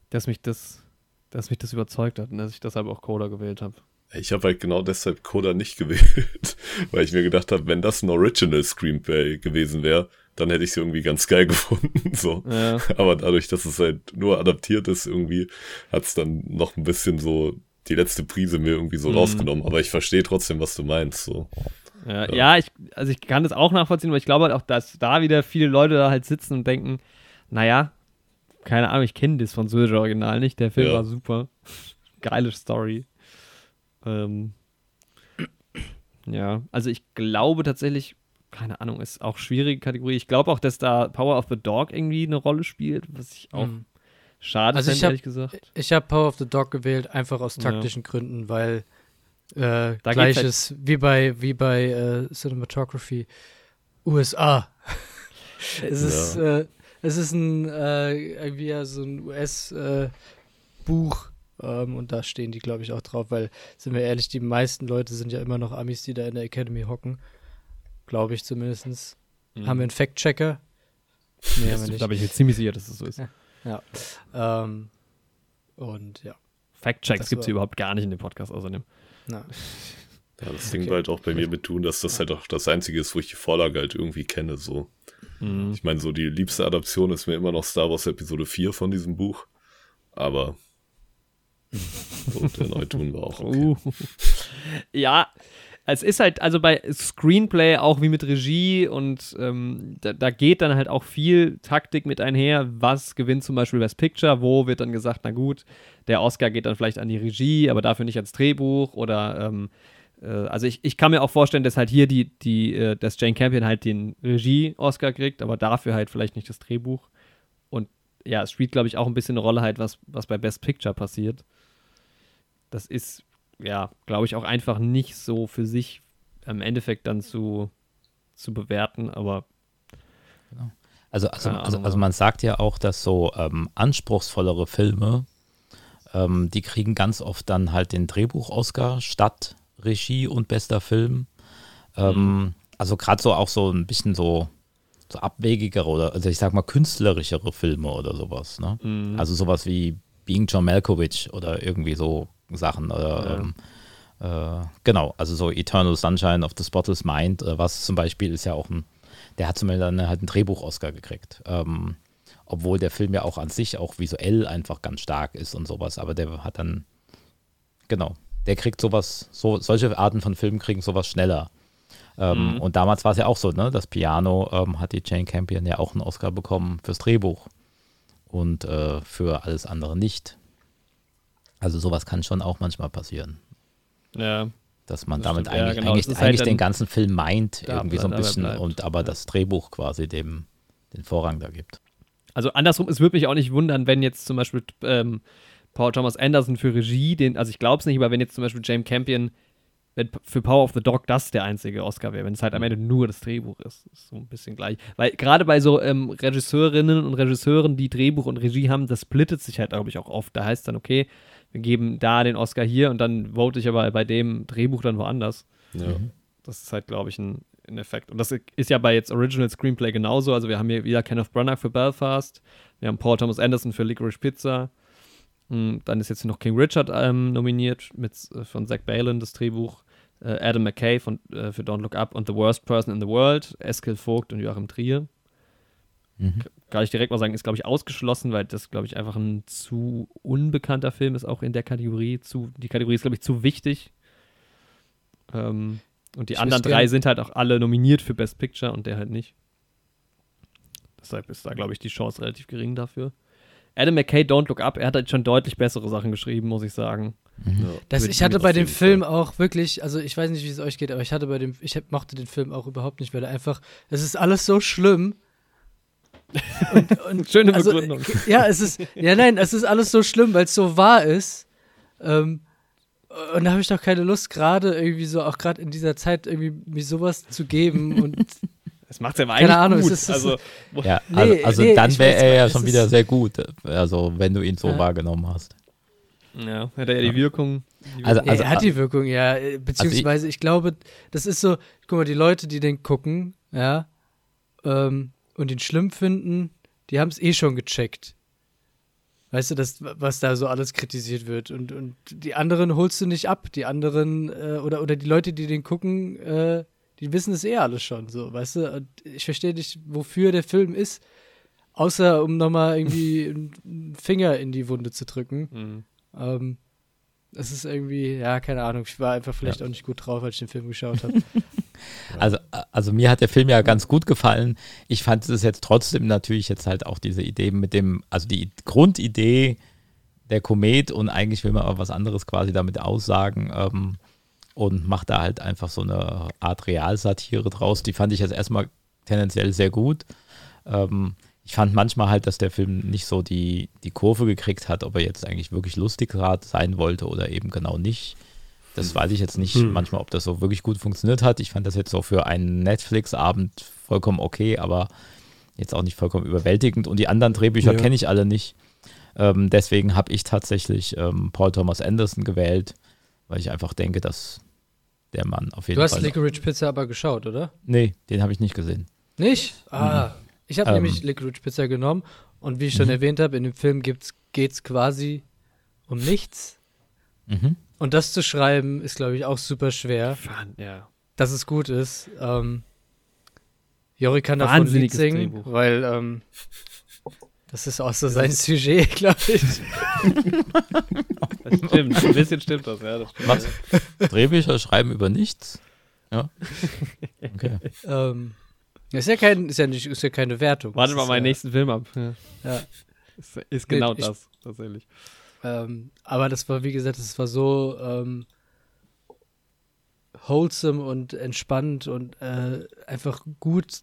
dass mich das, dass mich das überzeugt hat und dass ich deshalb auch Coda gewählt habe. Ich habe halt genau deshalb Coda nicht gewählt, weil ich mir gedacht habe, wenn das ein Original Screenplay gewesen wäre, dann hätte ich es irgendwie ganz geil gefunden. So. Ja. Aber dadurch, dass es halt nur adaptiert ist, irgendwie, hat es dann noch ein bisschen so die letzte Prise mir irgendwie so Mhm. rausgenommen. Aber ich verstehe trotzdem, was du meinst. So. Ja, Ja. ja, ich, also ich kann das auch nachvollziehen, aber ich glaube halt auch, dass da wieder viele Leute da halt sitzen und denken, naja, keine Ahnung, ich kenne das französische Original nicht, der Film Ja. war super. Geile Story. Ähm, ja, also ich glaube tatsächlich, keine Ahnung, ist auch schwierige Kategorie. Ich glaube auch, dass da Power of the Dog irgendwie eine Rolle spielt, was ich auch Mhm. schade Also ich finde, ehrlich gesagt. Ich habe Power of the Dog gewählt, einfach aus Ja. taktischen Gründen, weil äh, geht's gleiches wie bei, wie bei äh, Cinematography USA. es, ist, äh, es ist ein äh, irgendwie ja so ein US-Buch ähm, und da stehen die, glaube ich, auch drauf, weil, sind wir ehrlich, die meisten Leute sind ja immer noch Amis, die da in der Academy hocken. Glaube ich zumindest. Mhm. Haben wir einen Fact-Checker? Nee, haben wir Da nicht. bin ich mir ziemlich sicher, dass es so ist. Ähm, und ja. Fact-Checks Das gibt es überhaupt gar nicht in dem Podcast außerdem. Na. Ja, das Ding Okay. war halt auch bei mir mit tun, dass das halt auch das Einzige ist, wo ich die Vorlage halt irgendwie kenne. So. Mhm. Ich meine, so die liebste Adaption ist mir immer noch Star Wars Episode 4 von diesem Buch. Aber so, der Neutun war auch okay. Uh. Ja, es ist halt, also bei Screenplay auch wie mit Regie und ähm, da, da geht dann halt auch viel Taktik mit einher. Was gewinnt zum Beispiel Best Picture? Wo wird dann gesagt, na gut, der Oscar geht dann vielleicht an die Regie, aber dafür nicht ans Drehbuch oder ähm, äh, also ich, ich kann mir auch vorstellen, dass halt hier die, die, äh, dass Jane Campion halt den Regie-Oscar kriegt, aber dafür halt vielleicht nicht das Drehbuch. Und ja, es spielt, glaube ich, auch ein bisschen eine Rolle halt, was, was bei Best Picture passiert. Das ist, ja, glaube ich, auch einfach nicht so für sich im Endeffekt dann zu, zu bewerten, aber Also, also, also, also ja. man sagt ja auch, dass so ähm, anspruchsvollere Filme, ähm, die kriegen ganz oft dann halt den Drehbuch-Oscar statt Regie und bester Film. Ähm, Also gerade so auch so ein bisschen so, so abwegigere oder also ich sag mal künstlerischere Filme oder sowas. Ne? Mhm. Also sowas wie Being John Malkovich oder irgendwie so Sachen. Oder, ähm, äh, genau, also so Eternal Sunshine of the Spotless Mind, äh, was zum Beispiel ist ja auch ein, der hat zum Beispiel dann halt einen Drehbuch-Oscar gekriegt. Ähm, obwohl der Film ja auch an sich auch visuell einfach ganz stark ist und sowas, aber der hat dann, genau, der kriegt sowas, so, solche Arten von Filmen kriegen sowas schneller. Ähm, Mhm. Und damals war es ja auch so, ne? Das Piano ähm, hat die Jane Campion ja auch einen Oscar bekommen fürs Drehbuch und äh, für alles andere nicht. Also sowas kann schon auch manchmal passieren, Ja. dass man Das damit stimmt, ja, eigentlich, genau, eigentlich, halt eigentlich den dann- ganzen Film meint, irgendwie so ein bisschen, und aber ja. das Drehbuch quasi dem den Vorrang da gibt. Also andersrum, es würde mich auch nicht wundern, wenn jetzt zum Beispiel ähm, Paul Thomas Anderson für Regie, den, also ich glaube es nicht, aber wenn jetzt zum Beispiel James Campion wenn für Power of the Dog das der einzige Oscar wäre, wenn es halt am Ende nur das Drehbuch ist. Ist so ein bisschen gleich. Weil gerade bei so ähm, Regisseurinnen und Regisseuren, die Drehbuch und Regie haben, das splittet sich halt, glaube ich, auch oft. Da heißt dann, okay, wir geben da den Oscar hier und dann vote ich aber bei dem Drehbuch dann woanders. Ja. Das ist halt, glaube ich, ein, ein Effekt. Und das ist ja bei jetzt Original Screenplay genauso. Also wir haben hier wieder Kenneth Branagh für Belfast, wir haben Paul Thomas Anderson für Licorice Pizza. Hm, Dann ist jetzt noch King Richard ähm, nominiert mit, äh, von Zach Balin, das Drehbuch. Äh, Adam McKay von, äh, für Don't Look Up und The Worst Person in the World. Eskil Vogt und Joachim Trier. Mhm. Kann ich direkt mal sagen, ist, glaube ich, ausgeschlossen, weil das, glaube ich, einfach ein zu unbekannter Film ist, auch in der Kategorie. Zu, die Kategorie ist, glaube ich, zu wichtig. Ähm, und die Ich anderen drei sind halt auch alle nominiert für Best Picture und der halt nicht. Deshalb ist da, glaube ich, die Chance relativ gering dafür. Adam McKay, Don't Look Up, er hat halt schon deutlich bessere Sachen geschrieben, muss ich sagen. Ja. Das, ich hatte bei dem Film auch wirklich, also ich weiß nicht, wie es euch geht, aber ich hatte bei dem, ich mochte den Film auch überhaupt nicht, weil er einfach, es ist alles so schlimm. Und, und, Schöne also, Begründung. Ja, es ist, ja nein, es ist alles so schlimm, weil es so wahr ist. Ähm, und da habe ich doch keine Lust, gerade irgendwie so, auch gerade in dieser Zeit irgendwie mir sowas zu geben und Das macht es ja Keine eigentlich Ahnung, es gut. ist- es also, Ja, Nee, also, also nee, dann ich wäre er ja es schon wieder sehr gut, also wenn du ihn so Ja. wahrgenommen hast. ja, hat er ja die Wirkung. Die Also, also er hat die Wirkung, ja. äh, Beziehungsweise, ich, glaube, das ist so, guck mal, die Leute, die den gucken, ja, ähm, und ihn schlimm finden, die haben es eh schon gecheckt. Weißt du, das, was da so alles kritisiert wird. Und, und die anderen holst du nicht ab. Die anderen, äh, oder, oder die Leute, die den gucken, äh, die wissen es eh alles schon, so, weißt du? Und ich verstehe nicht, wofür der Film ist, außer um nochmal irgendwie einen Finger in die Wunde zu drücken. Mhm. Ähm, es ist irgendwie, ja, keine Ahnung, ich war einfach vielleicht Ja. auch nicht gut drauf, als ich den Film geschaut habe. Also, also mir hat der Film ja ganz gut gefallen. Ich fand es jetzt trotzdem natürlich jetzt halt auch diese Idee mit dem, also die Grundidee der Komet und eigentlich will man aber was anderes quasi damit aussagen ähm, und macht da halt einfach so eine Art Realsatire draus. Die fand ich jetzt erstmal tendenziell sehr gut. Ähm, ich fand manchmal halt, dass der Film nicht so die, die Kurve gekriegt hat, ob er jetzt eigentlich wirklich lustig sein wollte oder eben genau nicht. Das weiß ich jetzt nicht Hm. manchmal, ob das so wirklich gut funktioniert hat. Ich fand das jetzt so für einen Netflix-Abend vollkommen okay, aber jetzt auch nicht vollkommen überwältigend. Und die anderen Drehbücher Ja. kenne ich alle nicht. Ähm, deswegen habe ich tatsächlich ähm, Paul Thomas Anderson gewählt, weil ich einfach denke, dass der Mann auf jeden Du hast Fall. Licorice Pizza aber geschaut, oder? nee, den habe ich nicht gesehen. Nicht? Ah, ich habe Ähm. nämlich Licorice Pizza genommen und wie ich schon Mhm. erwähnt habe, in dem Film geht es quasi um nichts. Mhm. Und das zu schreiben, ist, glaube ich, auch super schwer, Fand- Ja. dass es gut ist. Ähm, Jori kann davon Lied singen, Drehbuch. weil ähm, das ist auch so sein Sujet, glaube ich. Das stimmt. Ein bisschen stimmt das, ja. Das stimmt, Was? ja. Drehbücher schreiben über nichts? Ja. Okay. ähm, ist ja kein, ist ja nicht, ist ja keine Wertung. Warte Das mal meinen ja, nächsten Film ab. Ja. Ja. Ist, ist genau ich- das, tatsächlich. Ähm, aber das war, wie gesagt, das war so ähm, wholesome und entspannt und äh, einfach gut,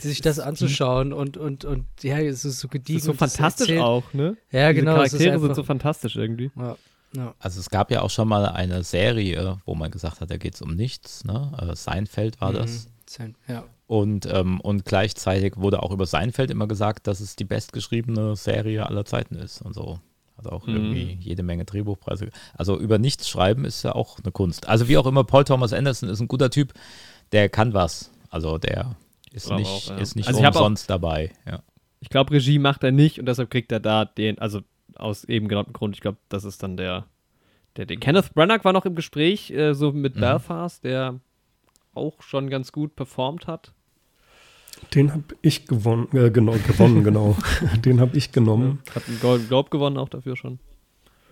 sich das anzuschauen und, und, und ja, es ist so Das gediegen. ist so fantastisch erzählt- auch, ne? Ja, Diese genau. es ist Charaktere sind einfach- so fantastisch irgendwie. ja, ja. Also es gab ja auch schon mal eine Serie, wo man gesagt hat, da geht es um nichts. Ne? Äh, Seinfeld war das. Mhm. Sein- Ja. Und, ähm, und gleichzeitig wurde auch über Seinfeld immer gesagt, dass es die bestgeschriebene Serie aller Zeiten ist und so. Hat auch Mhm. irgendwie jede Menge Drehbuchpreise. Also über nichts schreiben ist ja auch eine Kunst. Also wie auch immer, Paul Thomas Anderson ist ein guter Typ, der kann was. Also der ist Glaube nicht, auch, ja. ist nicht Also ich hab auch- umsonst dabei. Ja. Ich glaube, Regie macht er nicht und deshalb kriegt er da den, also aus eben genannten Grund, ich glaube, das ist dann der, der, der Kenneth Branagh war noch im Gespräch, äh, so mit Mhm. Belfast, der auch schon ganz gut performt hat. Den habe ich gewonnen, äh, genau, gewonnen, genau. Den habe ich genommen. Hat einen Golden Globe gewonnen auch dafür schon.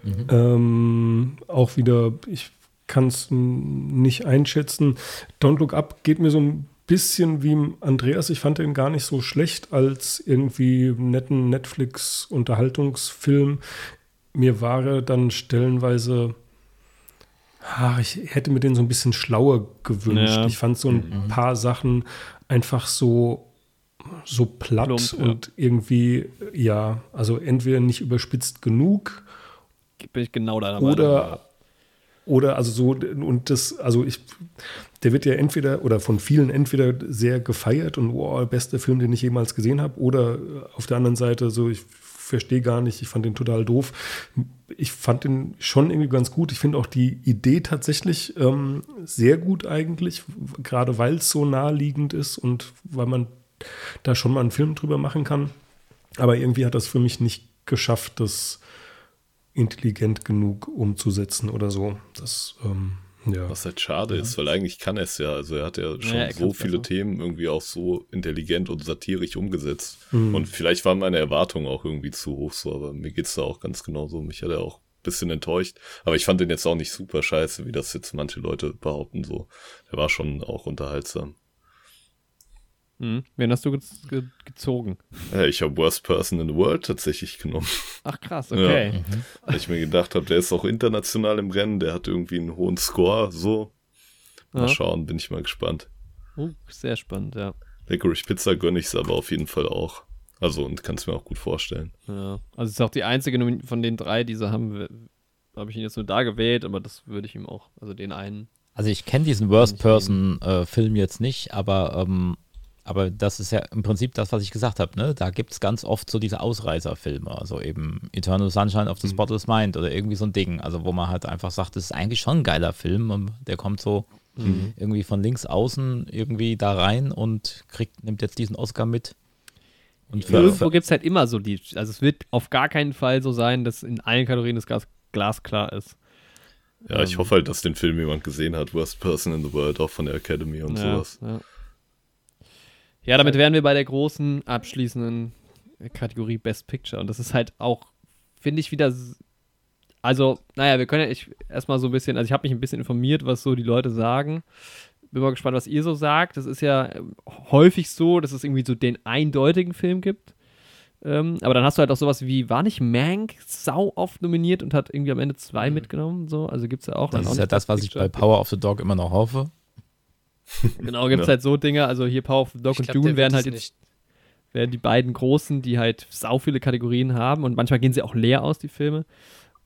Mhm. Ähm, auch wieder, ich kann es nicht einschätzen. Don't Look Up geht mir so ein bisschen wie Andreas. Ich fand den gar nicht so schlecht als irgendwie netten Netflix-Unterhaltungsfilm. Mir war er dann stellenweise, ach, ich hätte mir den so ein bisschen schlauer gewünscht. Ja. Ich fand so ein Mhm. paar Sachen einfach so, so platt Plump, ja. und irgendwie, ja, also entweder nicht überspitzt genug Bin ich genau deiner Meinung. oder, oder also so, und das, also ich, der wird ja entweder oder von vielen entweder sehr gefeiert und wow, bester Film, den ich jemals gesehen habe, oder auf der anderen Seite so, ich verstehe gar nicht, ich fand den total doof. Ich fand den schon irgendwie ganz gut. Ich finde auch die Idee tatsächlich ähm, sehr gut eigentlich, gerade weil es so naheliegend ist und weil man da schon mal einen Film drüber machen kann. Aber irgendwie hat das für mich nicht geschafft, das intelligent genug umzusetzen oder so. Das, ähm, ja. Was halt schade ist, weil eigentlich kann er es ja. Also er hat ja schon Ja, so viele besser. Themen irgendwie auch so intelligent und satirisch umgesetzt. Mhm. Und vielleicht waren meine Erwartungen auch irgendwie zu hoch so, aber mir geht's da auch ganz genauso. Mich hat er auch ein bisschen enttäuscht. Aber ich fand den jetzt auch nicht super scheiße, wie das jetzt manche Leute behaupten. So, der war schon auch unterhaltsam. Mhm. Wen hast du ge ge gezogen? Ja, ich habe Worst Person in the World tatsächlich genommen. Ach krass, okay. Weil ich mir gedacht habe, der ist auch international im Rennen, der hat irgendwie einen hohen Score. So, mal Ja. schauen, bin ich mal gespannt. Uh, sehr spannend, ja. Licorice Pizza gönne ich es aber auf jeden Fall auch. Also, und kann es mir auch gut vorstellen. ja. Also es ist auch die einzige von den drei, die sie haben, habe ich ihn jetzt nur da gewählt, aber das würde ich ihm auch, also den einen. Also ich kenne diesen Worst-Person-Film jetzt nicht, aber, ähm, aber das ist ja im Prinzip das, was ich gesagt habe. Ne? Da gibt es ganz oft so diese Ausreißerfilme, also eben Eternal Sunshine of the Spotless Mind oder irgendwie so ein Ding, also wo man halt einfach sagt, das ist eigentlich schon ein geiler Film und der kommt so irgendwie von links außen irgendwie da rein und kriegt, nimmt jetzt diesen Oscar mit. Und für, Irgendwo gibt es halt immer so die, also es wird auf gar keinen Fall so sein, dass in allen Kategorien das Gas glasklar ist. Ja, ich Ähm. hoffe halt, dass den Film jemand gesehen hat. Worst Person in the World, auch von der Academy und ja, sowas. Ja. Ja, damit wären wir bei der großen abschließenden Kategorie Best Picture. Und das ist halt auch, finde ich, wieder. Also, naja, wir können ja erstmal so ein bisschen, also ich habe mich ein bisschen informiert, was so die Leute sagen. Bin mal gespannt, was ihr so sagt. Das ist ja ähm, häufig so, dass es irgendwie so den eindeutigen Film gibt. Ähm, aber dann hast du halt auch sowas wie, war nicht Mank sau oft nominiert und hat irgendwie am Ende zwei mitgenommen? So? Also gibt es ja auch. dann das auch ist ja nicht das, was ich bei Power of the Dog immer noch hoffe. Genau, gibt es Ja. halt so Dinge, also hier Power of the Dog Ich und glaub, Dune wird halt jetzt werden die beiden großen, die halt sau viele Kategorien haben und manchmal gehen sie auch leer aus, die Filme.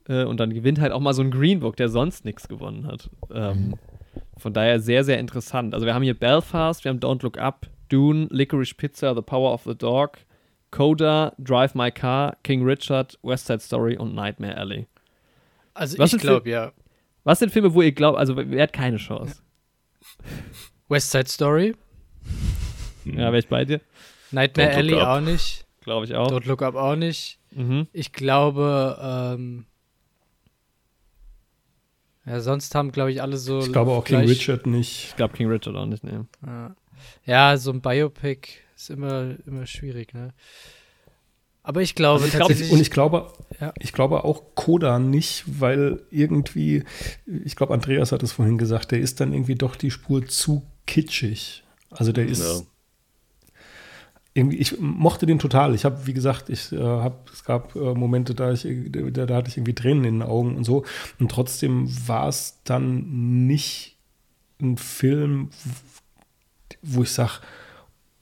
Äh, und dann gewinnt halt auch mal so ein Green Book, der sonst nichts gewonnen hat. Ähm, von daher sehr, sehr interessant. Also wir haben hier Belfast, wir haben Don't Look Up, Dune, Licorice Pizza, The Power of the Dog, Coda, Drive My Car, King Richard, West Side Story und Nightmare Alley. Also Was ich glaube ja. Was sind Filme, wo ihr glaubt, also wer hat keine Chance? West Side Story. Ja, wäre ich bei dir? Nightmare Alley Up. auch nicht, Glaube ich auch. Don't Look Up auch nicht. Mhm. Ich glaube, ähm, ja, sonst haben, glaube ich, alle so. Ich glaube auch King Richard nicht. Ich glaube King Richard auch nicht, ne. Ja. ja, so ein Biopic ist immer, immer schwierig, ne? Aber ich glaube Also ich glaub, tatsächlich. Und ich glaube, Ja. ich glaube auch Koda nicht, weil irgendwie, ich glaube, Andreas hat es vorhin gesagt, der ist dann irgendwie doch die Spur zu kitschig. Also der ist Ja. irgendwie, ich mochte den total. Ich habe, wie gesagt, ich äh, habe, es gab äh, Momente, da ich, da, da hatte ich irgendwie Tränen in den Augen und so. Und trotzdem war es dann nicht ein Film, wo ich sage,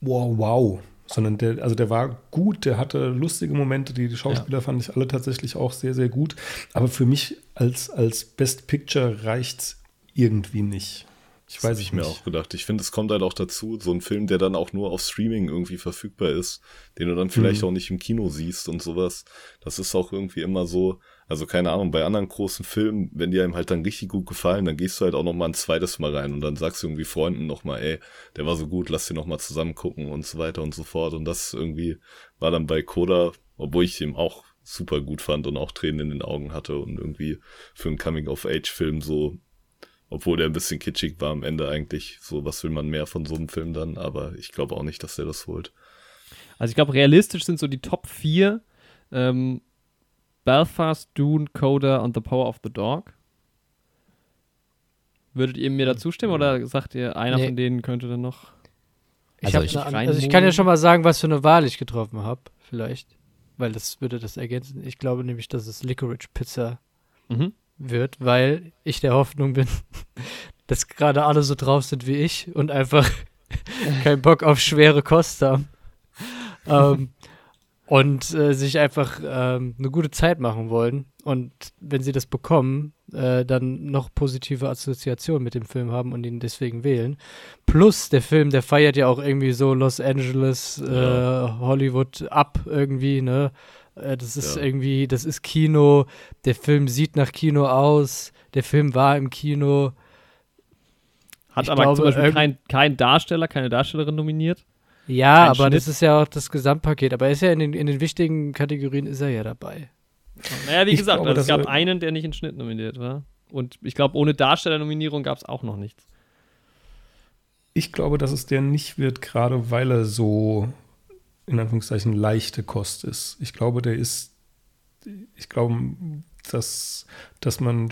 wow, wow. Sondern der, also der war gut, der hatte lustige Momente, die, die Schauspieler fand ich alle tatsächlich auch sehr, sehr gut. Aber für mich als, als Best Picture reicht's irgendwie nicht. Ich Das weiß habe ich ich mir nicht. auch gedacht. Ich finde, es kommt halt auch dazu, so ein Film, der dann auch nur auf Streaming irgendwie verfügbar ist, den du dann vielleicht Mhm. auch nicht im Kino siehst und sowas. Das ist auch irgendwie immer so, also keine Ahnung, bei anderen großen Filmen, wenn die einem halt dann richtig gut gefallen, dann gehst du halt auch noch mal ein zweites Mal rein und dann sagst du irgendwie Freunden noch mal, ey, der war so gut, lass den noch mal zusammen gucken und so weiter und so fort. Und das irgendwie war dann bei Coda, obwohl ich ihn auch super gut fand und auch Tränen in den Augen hatte und irgendwie für einen Coming-of-Age-Film so obwohl der ein bisschen kitschig war am Ende eigentlich. So, was will man mehr von so einem Film dann? Aber ich glaube auch nicht, dass der das holt. Also ich glaube, realistisch sind so die Top 4 ähm, Belfast, Dune, Coda und The Power of the Dog. Würdet ihr mir da zustimmen oder sagt ihr, einer Nee. von denen könnte dann noch. Ich, Also ich- also ich kann ja schon mal sagen, was für eine Wahl ich getroffen habe, vielleicht. Weil das würde das ergänzen. Ich glaube nämlich, dass es Licorice Pizza Mhm. Wird, weil ich der Hoffnung bin, dass gerade alle so drauf sind wie ich und einfach keinen Bock auf schwere Kost haben. ähm, und äh, sich einfach ähm, eine gute Zeit machen wollen. Und wenn sie das bekommen, äh, dann noch positive Assoziationen mit dem Film haben und ihn deswegen wählen. Plus, der Film, der feiert ja auch irgendwie so Los Angeles, äh, Ja. Hollywood ab irgendwie, ne? Äh, Das ist Ja. irgendwie, das ist Kino. Der Film sieht nach Kino aus. Der Film war im Kino. Hat Ich aber glaube, zum Beispiel irgend- kein, kein Darsteller, keine Darstellerin nominiert. Ja, aber Schnitt. das ist ja auch das Gesamtpaket. Aber er ist ja in den, in den wichtigen Kategorien ist er ja dabei. Naja, wie Ich gesagt, glaube, also es gab einen, der nicht in Schnitt nominiert war. Und ich glaube, ohne Darstellernominierung gab es auch noch nichts. Ich glaube, dass es der nicht wird, gerade weil er so in Anführungszeichen leichte Kost ist. Ich glaube, der ist, ich glaube, dass, dass man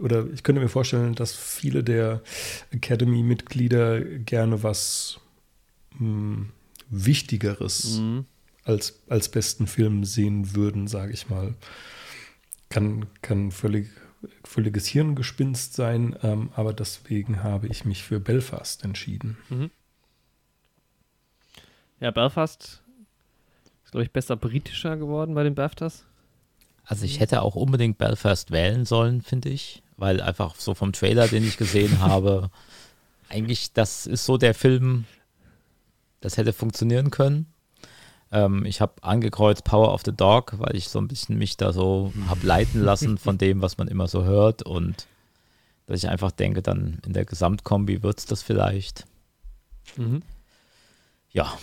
oder ich könnte mir vorstellen, dass viele der Academy-Mitglieder gerne was mh, Wichtigeres Mhm. als, als besten Film sehen würden, sage ich mal. Kann, kann völlig, völliges Hirngespinst sein, ähm, aber deswegen habe ich mich für Belfast entschieden. Ja, Belfast ist, glaube ich, besser britischer geworden bei den BAFTAs. Also ich hätte auch unbedingt Belfast wählen sollen, finde ich, weil einfach so vom Trailer, den ich gesehen habe, eigentlich das ist so der Film, das hätte funktionieren können. Ähm, ich habe angekreuzt Power of the Dog, weil ich so ein bisschen mich da so habe leiten lassen von dem, was man immer so hört und dass ich einfach denke, dann in der Gesamtkombi wird es das vielleicht. Mhm. Ja,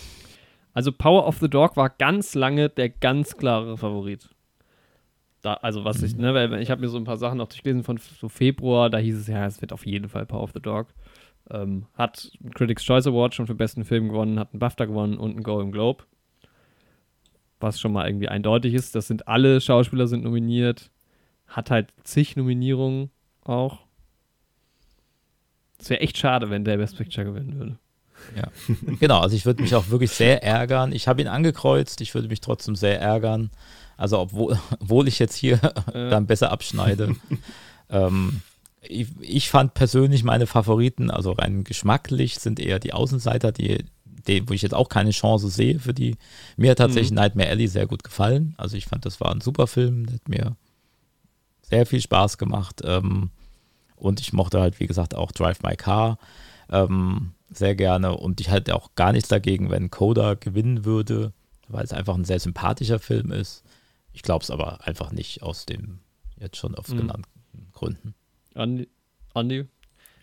Also Power of the Dog war ganz lange der ganz klare Favorit. Da, also was ich, ne, weil ich habe mir so ein paar Sachen noch durchgelesen von so Februar, da hieß es ja, es wird auf jeden Fall Power of the Dog. Ähm, hat einen Critics' Choice Award schon für besten Film gewonnen, hat einen BAFTA gewonnen und einen Golden Globe. Was schon mal irgendwie eindeutig ist. Das sind alle Schauspieler sind nominiert. Hat halt zig Nominierungen auch. Es wäre echt schade, wenn der Best Picture gewinnen würde. Genau, also ich würde mich auch wirklich sehr ärgern. Ich habe ihn angekreuzt, ich würde mich trotzdem sehr ärgern. Also obwohl, obwohl ich jetzt hier dann besser abschneide. ähm, ich, ich fand persönlich meine Favoriten, also rein geschmacklich, sind eher die Außenseiter, die, die, wo ich jetzt auch keine Chance sehe für die. Mir hat tatsächlich Nightmare Alley sehr gut gefallen. Also ich fand, das war ein super Film, der hat mir sehr viel Spaß gemacht. Ähm, und ich mochte halt, wie gesagt, auch Drive My Car ähm, sehr gerne. Und ich hätte auch gar nichts dagegen, wenn Coda gewinnen würde, weil es einfach ein sehr sympathischer Film ist. Ich glaube es aber einfach nicht aus den jetzt schon oft Mhm. genannten Gründen. Andi, Andi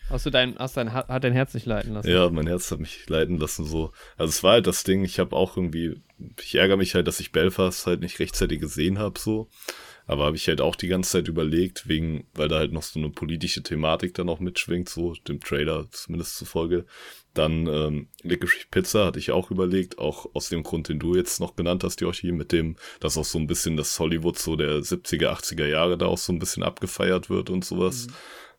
hast du dein, hast dein, hat dein Herz nicht leiten lassen? Ja, mein Herz hat mich leiten lassen so. Also es war halt das Ding, ich habe auch irgendwie, ich ärgere mich halt, dass ich Belfast halt nicht rechtzeitig gesehen habe so. Aber habe ich halt auch die ganze Zeit überlegt, wegen, weil da halt noch so eine politische Thematik dann auch mitschwingt, so dem Trailer zumindest zufolge. Dann ähm, Licorice Pizza hatte ich auch überlegt, auch aus dem Grund, den du jetzt noch genannt hast, Yoshi, mit dem, dass auch so ein bisschen das Hollywood so der 70er, 80er Jahre da auch so ein bisschen abgefeiert wird und sowas.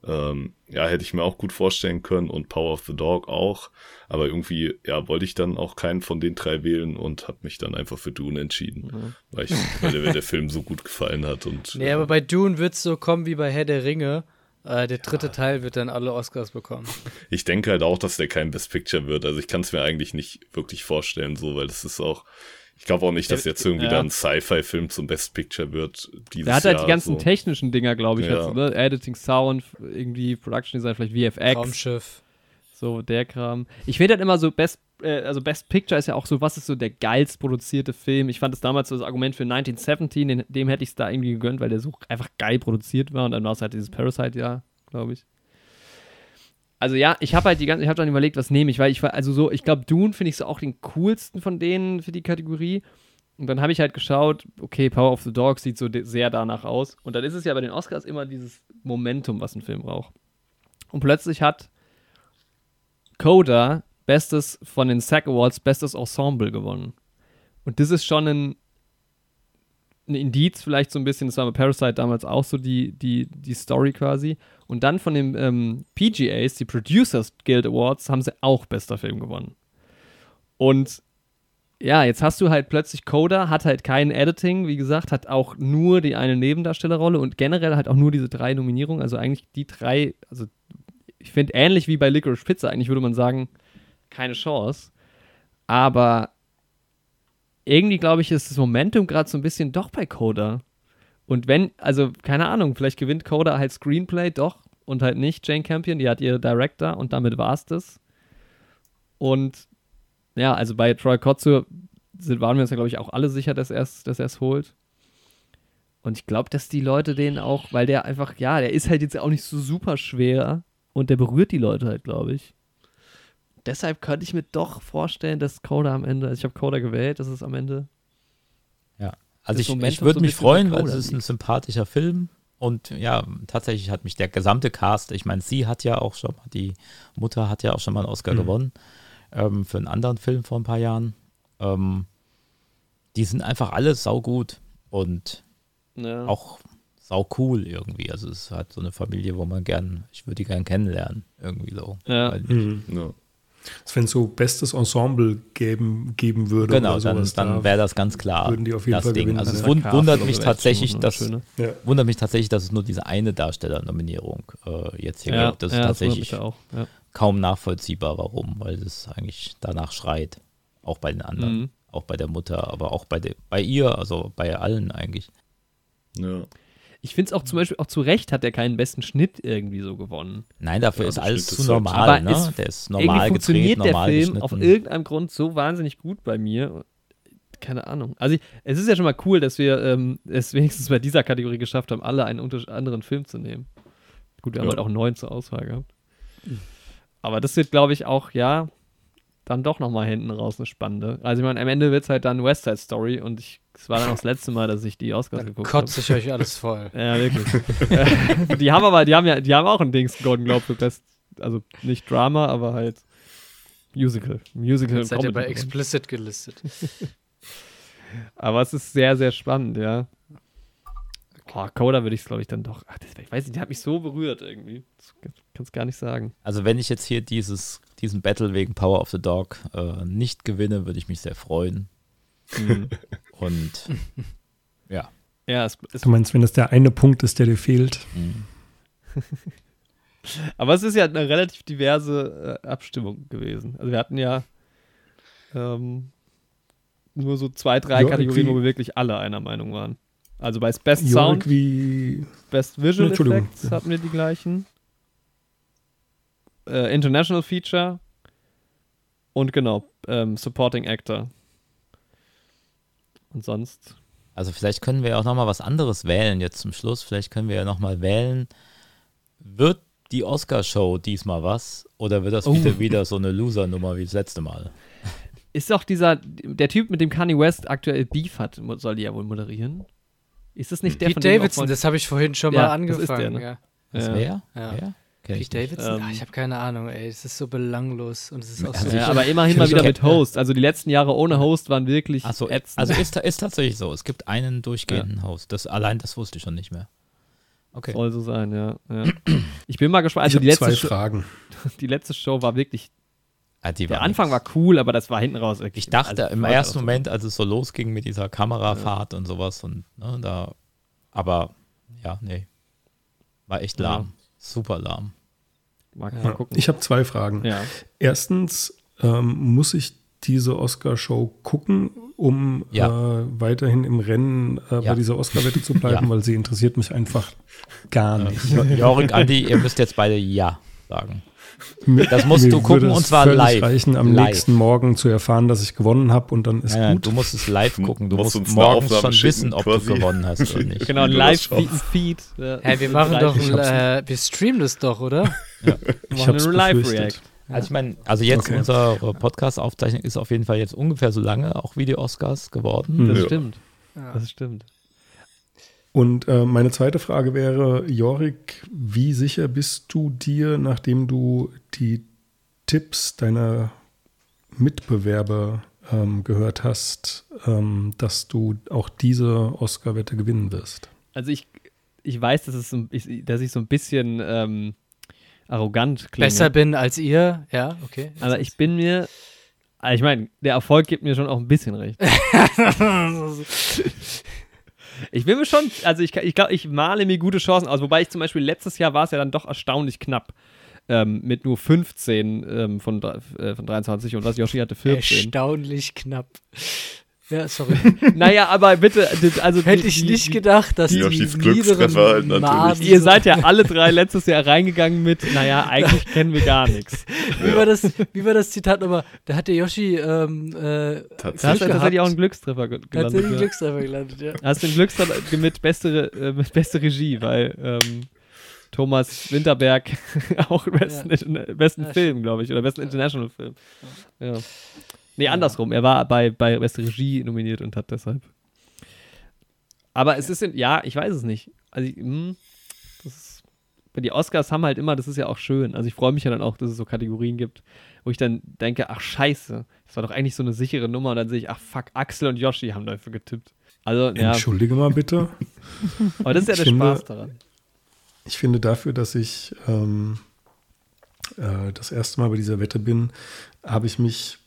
Ähm, ja, hätte ich mir auch gut vorstellen können und Power of the Dog auch. Aber irgendwie, ja, wollte ich dann auch keinen von den drei wählen und habe mich dann einfach für Dune entschieden, weil, ich, weil der, mir der Film so gut gefallen hat. Und, Nee, aber bei Dune wird es so kommen wie bei Herr der Ringe. Äh, der dritte Teil wird dann alle Oscars bekommen. Ich denke halt auch, dass der kein Best Picture wird. Also ich kann es mir eigentlich nicht wirklich vorstellen, so, weil das ist auch. Ich glaube auch nicht, dass jetzt irgendwie Ja. da ein Sci-Fi-Film zum Best Picture wird. Dieses Der hat halt Jahr, die ganzen so. technischen Dinger, glaube ich, Ja. halt so, ne? Editing, Sound, irgendwie Production Design, vielleicht VFX, Raumschiff. so der Kram. Ich finde halt immer so Best, äh, also Best Picture ist ja auch so, was ist so der geilst produzierte Film? Ich fand es damals so das Argument für 1917, den, dem hätte ich es da irgendwie gegönnt, weil der so einfach geil produziert war und dann war es halt dieses Parasite-Jahr, glaube ich. Also ja, ich habe halt die ganze, ich habe dann überlegt, was nehme ich, weil ich war, also so, ich glaube, Dune finde ich so auch den coolsten von denen für die Kategorie. Und dann habe ich halt geschaut, okay, Power of the Dog sieht so sehr danach aus. Und dann ist es ja bei den Oscars immer dieses Momentum, was ein Film braucht. Und plötzlich hat Coda Bestes von den SAG Awards, Bestes Ensemble gewonnen. Und das ist schon ein ein Indiz vielleicht so ein bisschen, das war bei Parasite damals auch so die, die, die Story quasi. Und dann von den ähm, PGAs, die Producers Guild Awards, haben sie auch bester Film gewonnen. Und ja, jetzt hast du halt plötzlich Coda, hat halt kein Editing, wie gesagt, hat auch nur die eine Nebendarstellerrolle und generell halt auch nur diese drei Nominierungen. Also eigentlich die drei, also ich finde ähnlich wie bei Licorice Pizza, eigentlich würde man sagen, keine Chance. Aber irgendwie, glaube ich, ist das Momentum gerade so ein bisschen doch bei Coda. Und wenn, also keine Ahnung, vielleicht gewinnt Coda halt Screenplay doch und halt nicht Jane Campion, die hat ihre Director und damit war es das. Und ja, also bei Troy sind, waren wir uns ja, glaube ich, auch alle sicher, dass er es holt. Und ich glaube, dass die Leute den auch, weil der einfach, ja, der ist halt jetzt auch nicht so super schwer und der berührt die Leute halt, glaube ich. Deshalb könnte ich mir doch vorstellen, dass Coda am Ende, also ich habe Coda gewählt, dass es am Ende. Ja, also ich, ich würde so mich freuen, weil es ist ein sympathischer Film. Und ja, tatsächlich hat mich der gesamte Cast, ich meine, sie hat ja auch schon mal, die Mutter hat ja auch schon mal einen Oscar mhm. gewonnen ähm, für einen anderen Film vor ein paar Jahren. Ähm, die sind einfach alle saugut und ja. auch sau cool irgendwie. Also es ist halt so eine Familie, wo man gern, ich würde die gern kennenlernen, irgendwie so. Ja. Mhm. ja. Wenn es so bestes Ensemble geben, geben würde. Genau, dann, dann wäre das ganz klar. Würden die auf jeden das Fall Ding. gewinnen. Also es wund, wundert mich tatsächlich, dass ja. wundert mich tatsächlich, dass es nur diese eine Darstellernominierung äh, jetzt hier ja, gibt. Das ist tatsächlich das auch. Ja kaum nachvollziehbar, warum, weil es eigentlich danach schreit. Auch bei den anderen, mhm. auch bei der Mutter, aber auch bei, de, bei ihr, also bei allen eigentlich. Ja. Ich finde es auch zum Beispiel auch zu Recht hat er keinen besten Schnitt irgendwie so gewonnen. Nein, dafür ja, ist alles zu ist normal. Halt, ne? Der ist normal funktioniert gedreht, normal der Film auf irgendeinem Grund so wahnsinnig gut bei mir. Keine Ahnung. Also ich, es ist ja schon mal cool, dass wir ähm, es wenigstens bei dieser Kategorie geschafft haben, alle einen anderen Film zu nehmen. Gut, wir ja. haben halt auch neun zur Auswahl gehabt. Mhm. Aber das wird, glaube ich, auch, ja, dann doch nochmal hinten raus eine spannende. Also ich meine, am Ende wird es halt dann West Side Story und ich, es war dann auch das letzte Mal, dass ich die Oscars geguckt habe. Kotze ich euch alles voll. ja, wirklich. die haben aber, die haben ja, die haben auch ein Dings Golden Globe für Best, also nicht Drama, aber halt Musical. Musical Seid ihr bei Explicit gelistet. aber es ist sehr, sehr spannend, ja. Oh, Coda würde ich es, glaube ich, dann doch. Ach, das, ich weiß nicht, der hat mich so berührt irgendwie. Kann es gar nicht sagen. Also, wenn ich jetzt hier dieses, diesen Battle wegen Power of the Dog äh, nicht gewinne, würde ich mich sehr freuen. Mhm. Und ja. Ja, es, es du meinst, wenn das der eine Punkt ist, der dir fehlt? Mhm. Aber es ist ja eine relativ diverse äh, Abstimmung gewesen. Also, wir hatten ja ähm, nur so zwei, drei ja, Kategorien, wo wir wirklich alle einer Meinung waren. Also bei Best Sound, Best Visual Effects hatten wir die gleichen. Äh, International Feature und genau, ähm, Supporting Actor. Und sonst. Also vielleicht können wir auch noch mal was anderes wählen jetzt zum Schluss. Vielleicht können wir ja noch mal wählen. Wird die Oscar-Show diesmal was? Oder wird das oh. wieder, wieder so eine Loser-Nummer wie das letzte Mal? Ist doch dieser, der Typ, mit dem Kanye West aktuell Beef hat, soll die ja wohl moderieren? Ist das nicht der Pete von Davidson, das habe ich vorhin schon ja, mal angefangen. Das ist der, ne? ja. Das ja. wer? Ja. Wer? Pete Davidson? Ähm, Ach, ich habe keine Ahnung, ey. Es ist so belanglos und es ist auch so. Ja, aber immerhin mal wieder mit Host. Also die letzten Jahre ohne Host waren wirklich Ach so, ätzend. Also ist, ist tatsächlich so. Es gibt einen durchgehenden Host. Das, allein das wusste ich schon nicht mehr. Okay. Soll so sein, ja. ja. Ich bin mal gespannt. Also die letzte zwei Fragen. Die letzte Show war wirklich ja, der war Anfang nix. war cool, aber das war hinten raus. Wirklich, ich dachte also, im ersten Moment, als es so losging mit dieser Kamerafahrt ja. und sowas und ne, da, aber ja, nee, war echt lahm, ja. super lahm. Mal, mal gucken. Ich habe zwei Fragen. Erstens, ähm, muss ich diese Oscar-Show gucken, um ja. äh, weiterhin im Rennen äh, ja. bei dieser Oscar-Wette zu bleiben, ja. weil sie interessiert mich einfach gar nicht. Jorik, Andi, ihr müsst jetzt beide Ja sagen. Das musst Mir du gucken und zwar live. reichen, am live. nächsten Morgen zu erfahren, dass ich gewonnen habe und dann ist ja, gut. Du musst es live gucken. Du musst, musst morgens schon wissen, ob quasi. du gewonnen hast oder nicht. Genau, ein Live-Feed. Ja, hey, wir machen doch, äh, wir streamen das doch, oder? Ja. Ich habe Live-React. Also ich meine, also jetzt okay. unsere Podcast-Aufzeichnung ist auf jeden Fall jetzt ungefähr so lange auch wie die Oscars geworden. Das ja. stimmt. Das stimmt. Und äh, meine zweite Frage wäre, Jorik, wie sicher bist du dir, nachdem du die Tipps deiner Mitbewerber ähm, gehört hast, ähm, dass du auch diese Oscar-Wette gewinnen wirst? Also ich, ich weiß, dass, es so, ein- ich, dass ich so ein bisschen ähm, arrogant klinge. Besser bin als ihr, ja, okay. Aber ich bin mir, also ich meine, der Erfolg gibt mir schon auch ein bisschen recht. Ich bin mir schon, also ich, ich glaube, ich male mir gute Chancen aus. Wobei ich zum Beispiel letztes Jahr war es ja dann doch erstaunlich knapp. Ähm, mit nur 15 ähm, von, äh, von 23 und was Yoshi hatte 14. Erstaunlich knapp. Ja, sorry. naja, aber bitte, also Hätte die- ich die- nicht gedacht, dass die Yoshis niederen. Maßen Ihr seid ja alle drei letztes Jahr reingegangen mit, naja, eigentlich kennen wir gar nichts. Wie war das, wie war das Zitat nochmal? Da hat der Yoshi ähm, äh, Da hast du Tatsächlich. tatsächlich auch einen Glückstreffer ge- hat gelandet. den ja. Glückstreffer gelandet, ja. Hast den Glückstreffer mit beste, äh, mit beste Regie, weil ähm, Thomas Winterberg auch besten, besten Ja, Film, glaube ich, oder besten International Film. Ja. Nee, andersrum. Er war bei, bei beste Regie nominiert und hat deshalb. Aber es ist, in, ja, ich weiß es nicht. Also, ich, hm, das ist, die Oscars haben halt immer, das ist ja auch schön. Also, ich freue mich ja dann auch, dass es so Kategorien gibt, wo ich dann denke, ach, scheiße, das war doch eigentlich so eine sichere Nummer. Und dann sehe ich, ach, fuck, Axel und Yoshi haben dafür getippt. Also, ja, Entschuldige mal bitte. aber das ist ja Ich der finde- Spaß daran. Ich finde dafür, dass ich ähm, äh, das erste Mal bei dieser Wette bin, habe ich mich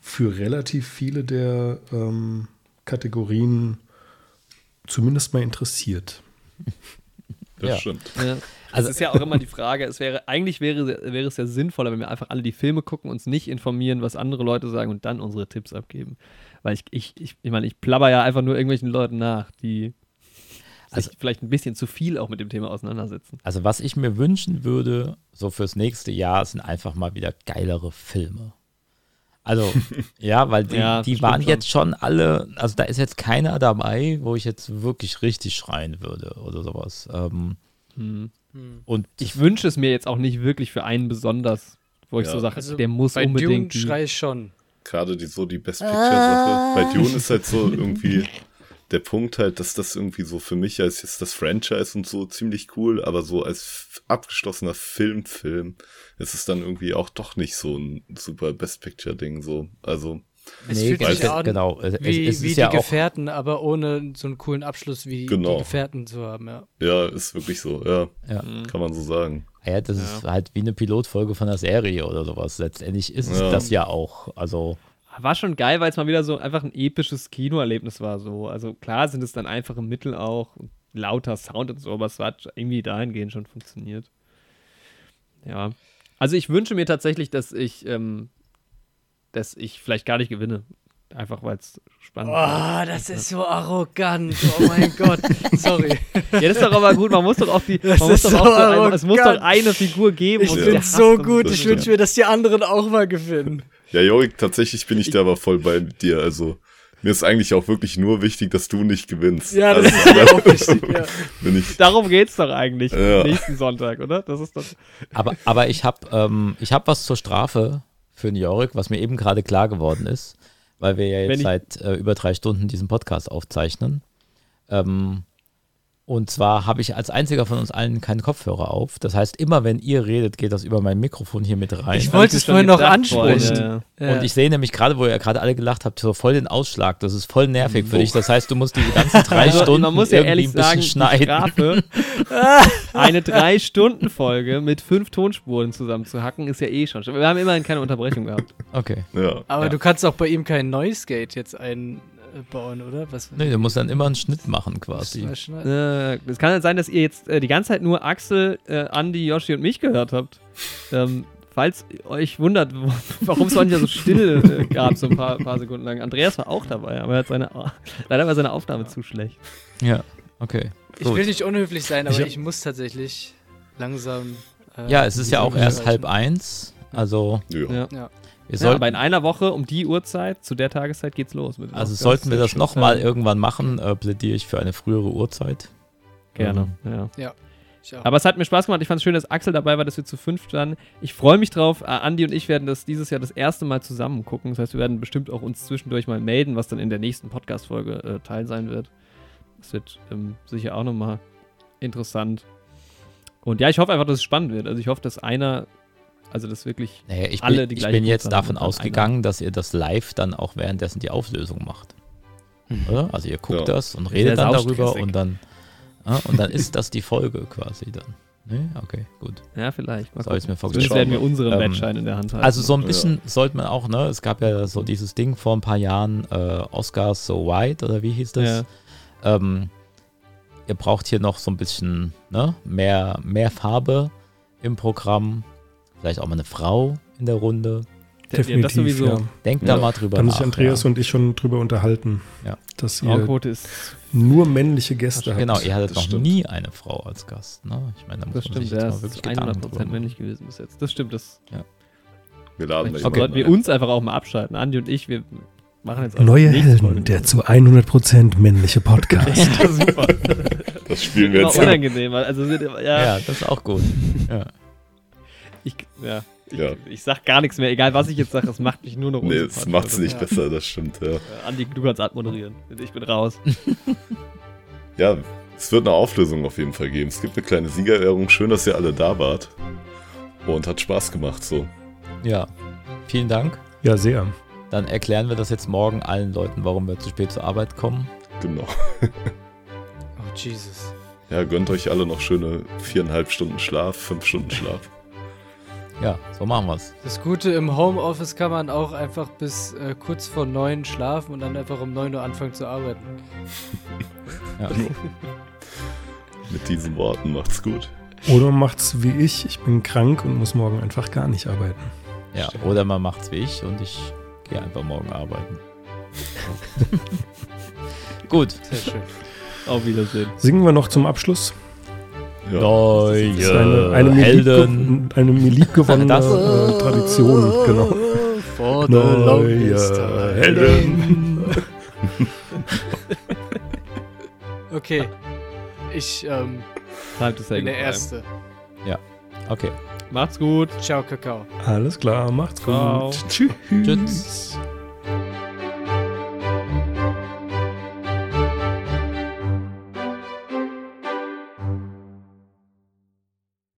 für relativ viele der ähm, Kategorien zumindest mal interessiert. Das Ja. stimmt. Ja. Also- es ist ja auch immer die Frage, es wäre, eigentlich wäre, wäre es ja sinnvoller, wenn wir einfach alle die Filme gucken, uns nicht informieren, was andere Leute sagen und dann unsere Tipps abgeben. Weil ich, ich, ich, ich meine, ich plapper ja einfach nur irgendwelchen Leuten nach, die Also- sich vielleicht ein bisschen zu viel auch mit dem Thema auseinandersetzen. Also was ich mir wünschen würde, so fürs nächste Jahr, sind einfach mal wieder geilere Filme. Also, ja, weil die, Ja, die waren schon. jetzt schon alle, also da ist jetzt keiner dabei, wo ich jetzt wirklich richtig schreien würde oder sowas. Ähm, Hm. und Ich wünsche es mir jetzt auch nicht wirklich für einen besonders, wo ich Ja. so sage, Also der muss Bei Dune unbedingt. die- schrei ich schon. Gerade die, so die Best Picture-Sache. Bei Dune ist halt so irgendwie der Punkt halt, dass das irgendwie so für mich als jetzt das Franchise und so ziemlich cool, aber so als abgeschlossener Filmfilm ist es dann irgendwie auch doch nicht so ein super Best Picture-Ding so. Also, Es nee, fühlt sich an genau. Es, Wie, es wie ist die ja auch, Gefährten, aber ohne so einen coolen Abschluss wie Genau. die Gefährten zu haben, ja. ja, ist wirklich so, ja, ja, kann man so sagen. ja, das ist halt wie eine Pilotfolge von einer Serie oder sowas. Letztendlich ist es Ja. das ja auch. Also, War schon geil, weil es mal wieder so einfach ein episches Kinoerlebnis war. So. Also klar sind es dann einfache Mittel auch, lauter Sound und so, aber es hat irgendwie dahingehend schon funktioniert. Ja. Also ich wünsche mir tatsächlich, dass ich, ähm, dass ich vielleicht gar nicht gewinne. Einfach weil es spannend Oh, das ist so arrogant. Oh mein Gott. Sorry. Ja, das ist doch aber gut. Man muss doch auch die. Man Das muss doch so auch so ein, es muss doch eine Figur geben. Ich hasst so gut. Ich wünsche mir, dass die anderen auch mal gewinnen. Ja, Jorik, tatsächlich bin ich da aber voll bei dir. Also, mir ist eigentlich auch wirklich nur wichtig, dass du nicht gewinnst. Ja, das also, ist mir auch wichtig. Ja. bin ich. Darum geht's doch eigentlich Ja. nächsten Sonntag, oder? Das ist doch. aber, aber ich habe ähm, ich hab was zur Strafe für Jorik, was mir eben gerade klar geworden ist, weil wir ja jetzt seit äh, über drei Stunden diesen Podcast aufzeichnen. Ähm, und zwar habe ich als einziger von uns allen keinen Kopfhörer auf. Das heißt, immer wenn ihr redet, geht das über mein Mikrofon hier mit rein. Ich wollte es vorhin noch ansprechen. Ja. Ja. Und ich sehe nämlich gerade, wo ihr gerade alle gelacht habt, so voll den Ausschlag. Das ist voll nervig für dich. Das heißt, du musst diese ganzen drei Also, Stunden man muss ja irgendwie ehrlich ein bisschen sagen, die schneiden. Strafe, eine Drei-Stunden-Folge mit fünf Tonspuren zusammenzuhacken, ist ja eh schon. Wir haben immerhin keine Unterbrechung gehabt. Okay. Ja. Aber Ja. du kannst auch bei ihm kein Noise Gate jetzt einbauen, oder? Was? Nee, du musst dann immer einen Schnitt machen quasi. Äh, Es kann halt sein, dass ihr jetzt äh, die ganze Zeit nur Axel, äh, Andi, Yoshi und mich gehört habt. Ähm, falls ihr euch wundert, warum es heute ja so still äh, gab, so ein paar, paar Sekunden lang. Andreas war auch dabei, aber er hat seine, leider war seine Aufnahme zu schlecht. Ja, okay. Ich Gut. will nicht unhöflich sein, aber Ich ich, muss tatsächlich langsam. äh, Ja, es ist ja auch erst halb eins. Also Ja. Ja. Ja. wir Ja, aber in einer Woche um die Uhrzeit, zu der Tageszeit geht's los. Also Oscars. sollten wir das nochmal irgendwann machen, äh, plädiere ich für eine frühere Uhrzeit. Gerne, ja. Ich auch. Aber es hat mir Spaß gemacht. Ich fand es schön, dass Axel dabei war, dass wir zu fünf standen. Ich freue mich drauf. Äh, Andi und ich werden das dieses Jahr das erste Mal zusammen gucken. Das heißt, wir werden bestimmt auch uns zwischendurch mal melden, was dann in der nächsten Podcast-Folge äh, Teil sein wird. Das wird ähm, sicher auch nochmal interessant. Und ja, ich hoffe einfach, dass es spannend wird. Also ich hoffe, dass einer Also das wirklich Nee, ich alle bin, die ich gleiche bin jetzt haben davon ausgegangen, dass ihr das live dann auch währenddessen die Auflösung macht. Oder? Also ihr guckt Ja. das und redet Sehr dann darüber und dann, ja, und dann ist das die Folge quasi dann. Nee? Okay, gut. Ja, vielleicht. Mal So ich mir Zumindest vorgestellt. werden wir unseren Ähm, Wettschein in der Hand halten. Also so ein Ja. bisschen sollte man auch, ne? Es gab ja so dieses Ding vor ein paar Jahren, äh, Oscars So White oder wie hieß das? Ja. Ähm, ihr braucht hier noch so ein bisschen ne? mehr, mehr Farbe im Programm. Vielleicht auch mal eine Frau in der Runde. Der- ja, das sowieso. ja. Denkt Ja. da mal drüber Da haben sich Andreas ja. und ich schon drüber unterhalten, Ja. dass ihr Frauenquote ist, nur männliche Gäste habt. Genau, ihr hattet Das noch stimmt. nie eine Frau als Gast. Ne? Ich meine, da muss das man stimmt, sich jetzt der mal ist wirklich Gedanken 100% drüber machen. männlich gewesen bis jetzt. Das stimmt, das Wir laden da okay. sollten wir uns einfach auch mal abschalten. Andi und ich, wir machen jetzt auch Neue Helden, der zu 100% männliche Podcast. Ja, super. Das spielen wir jetzt. unangenehm, weil- also sind- ja, Ja, das ist auch gut. Ja. Ich, ja, ich, Ja. ich sag gar nichts mehr, egal was ich jetzt sage, das macht mich nur noch Nee, es macht's Also, nicht ja. besser, das stimmt, ja. Äh, Andi, du kannst abmoderieren. Ich bin raus. Ja, es wird eine Auflösung auf jeden Fall geben. Es gibt eine kleine Siegerehrung. Schön, dass ihr alle da wart. Und hat Spaß gemacht, so. ja, vielen Dank. ja, sehr. Dann erklären wir das jetzt morgen allen Leuten, warum wir zu spät zur Arbeit kommen. Genau. Oh, Jesus. Ja, gönnt euch alle noch schöne viereinhalb Stunden Schlaf, fünf Stunden Schlaf. Ja, so machen wir's. Das Gute im Homeoffice kann man auch einfach bis äh, kurz vor neun schlafen und dann einfach um neun Uhr anfangen zu arbeiten. Ja. Mit diesen Worten macht's gut. Oder man macht's wie ich, ich bin krank und muss morgen einfach gar nicht arbeiten. Ja, oder man macht's wie ich und ich gehe einfach morgen arbeiten. Gut. Sehr schön. Auf Wiedersehen. Singen wir noch zum Abschluss? Ja. Neue Das ist eine, eine, Helden. eine mir liebgewonnene Das- äh, Tradition. Genau. For the Neue. Helden. Okay. Ich ähm, Time to say bin der. Erste. Okay. Macht's gut. Ciao, Kakao. Alles klar, macht's gut. Ciao. Tschüss. Tschüss.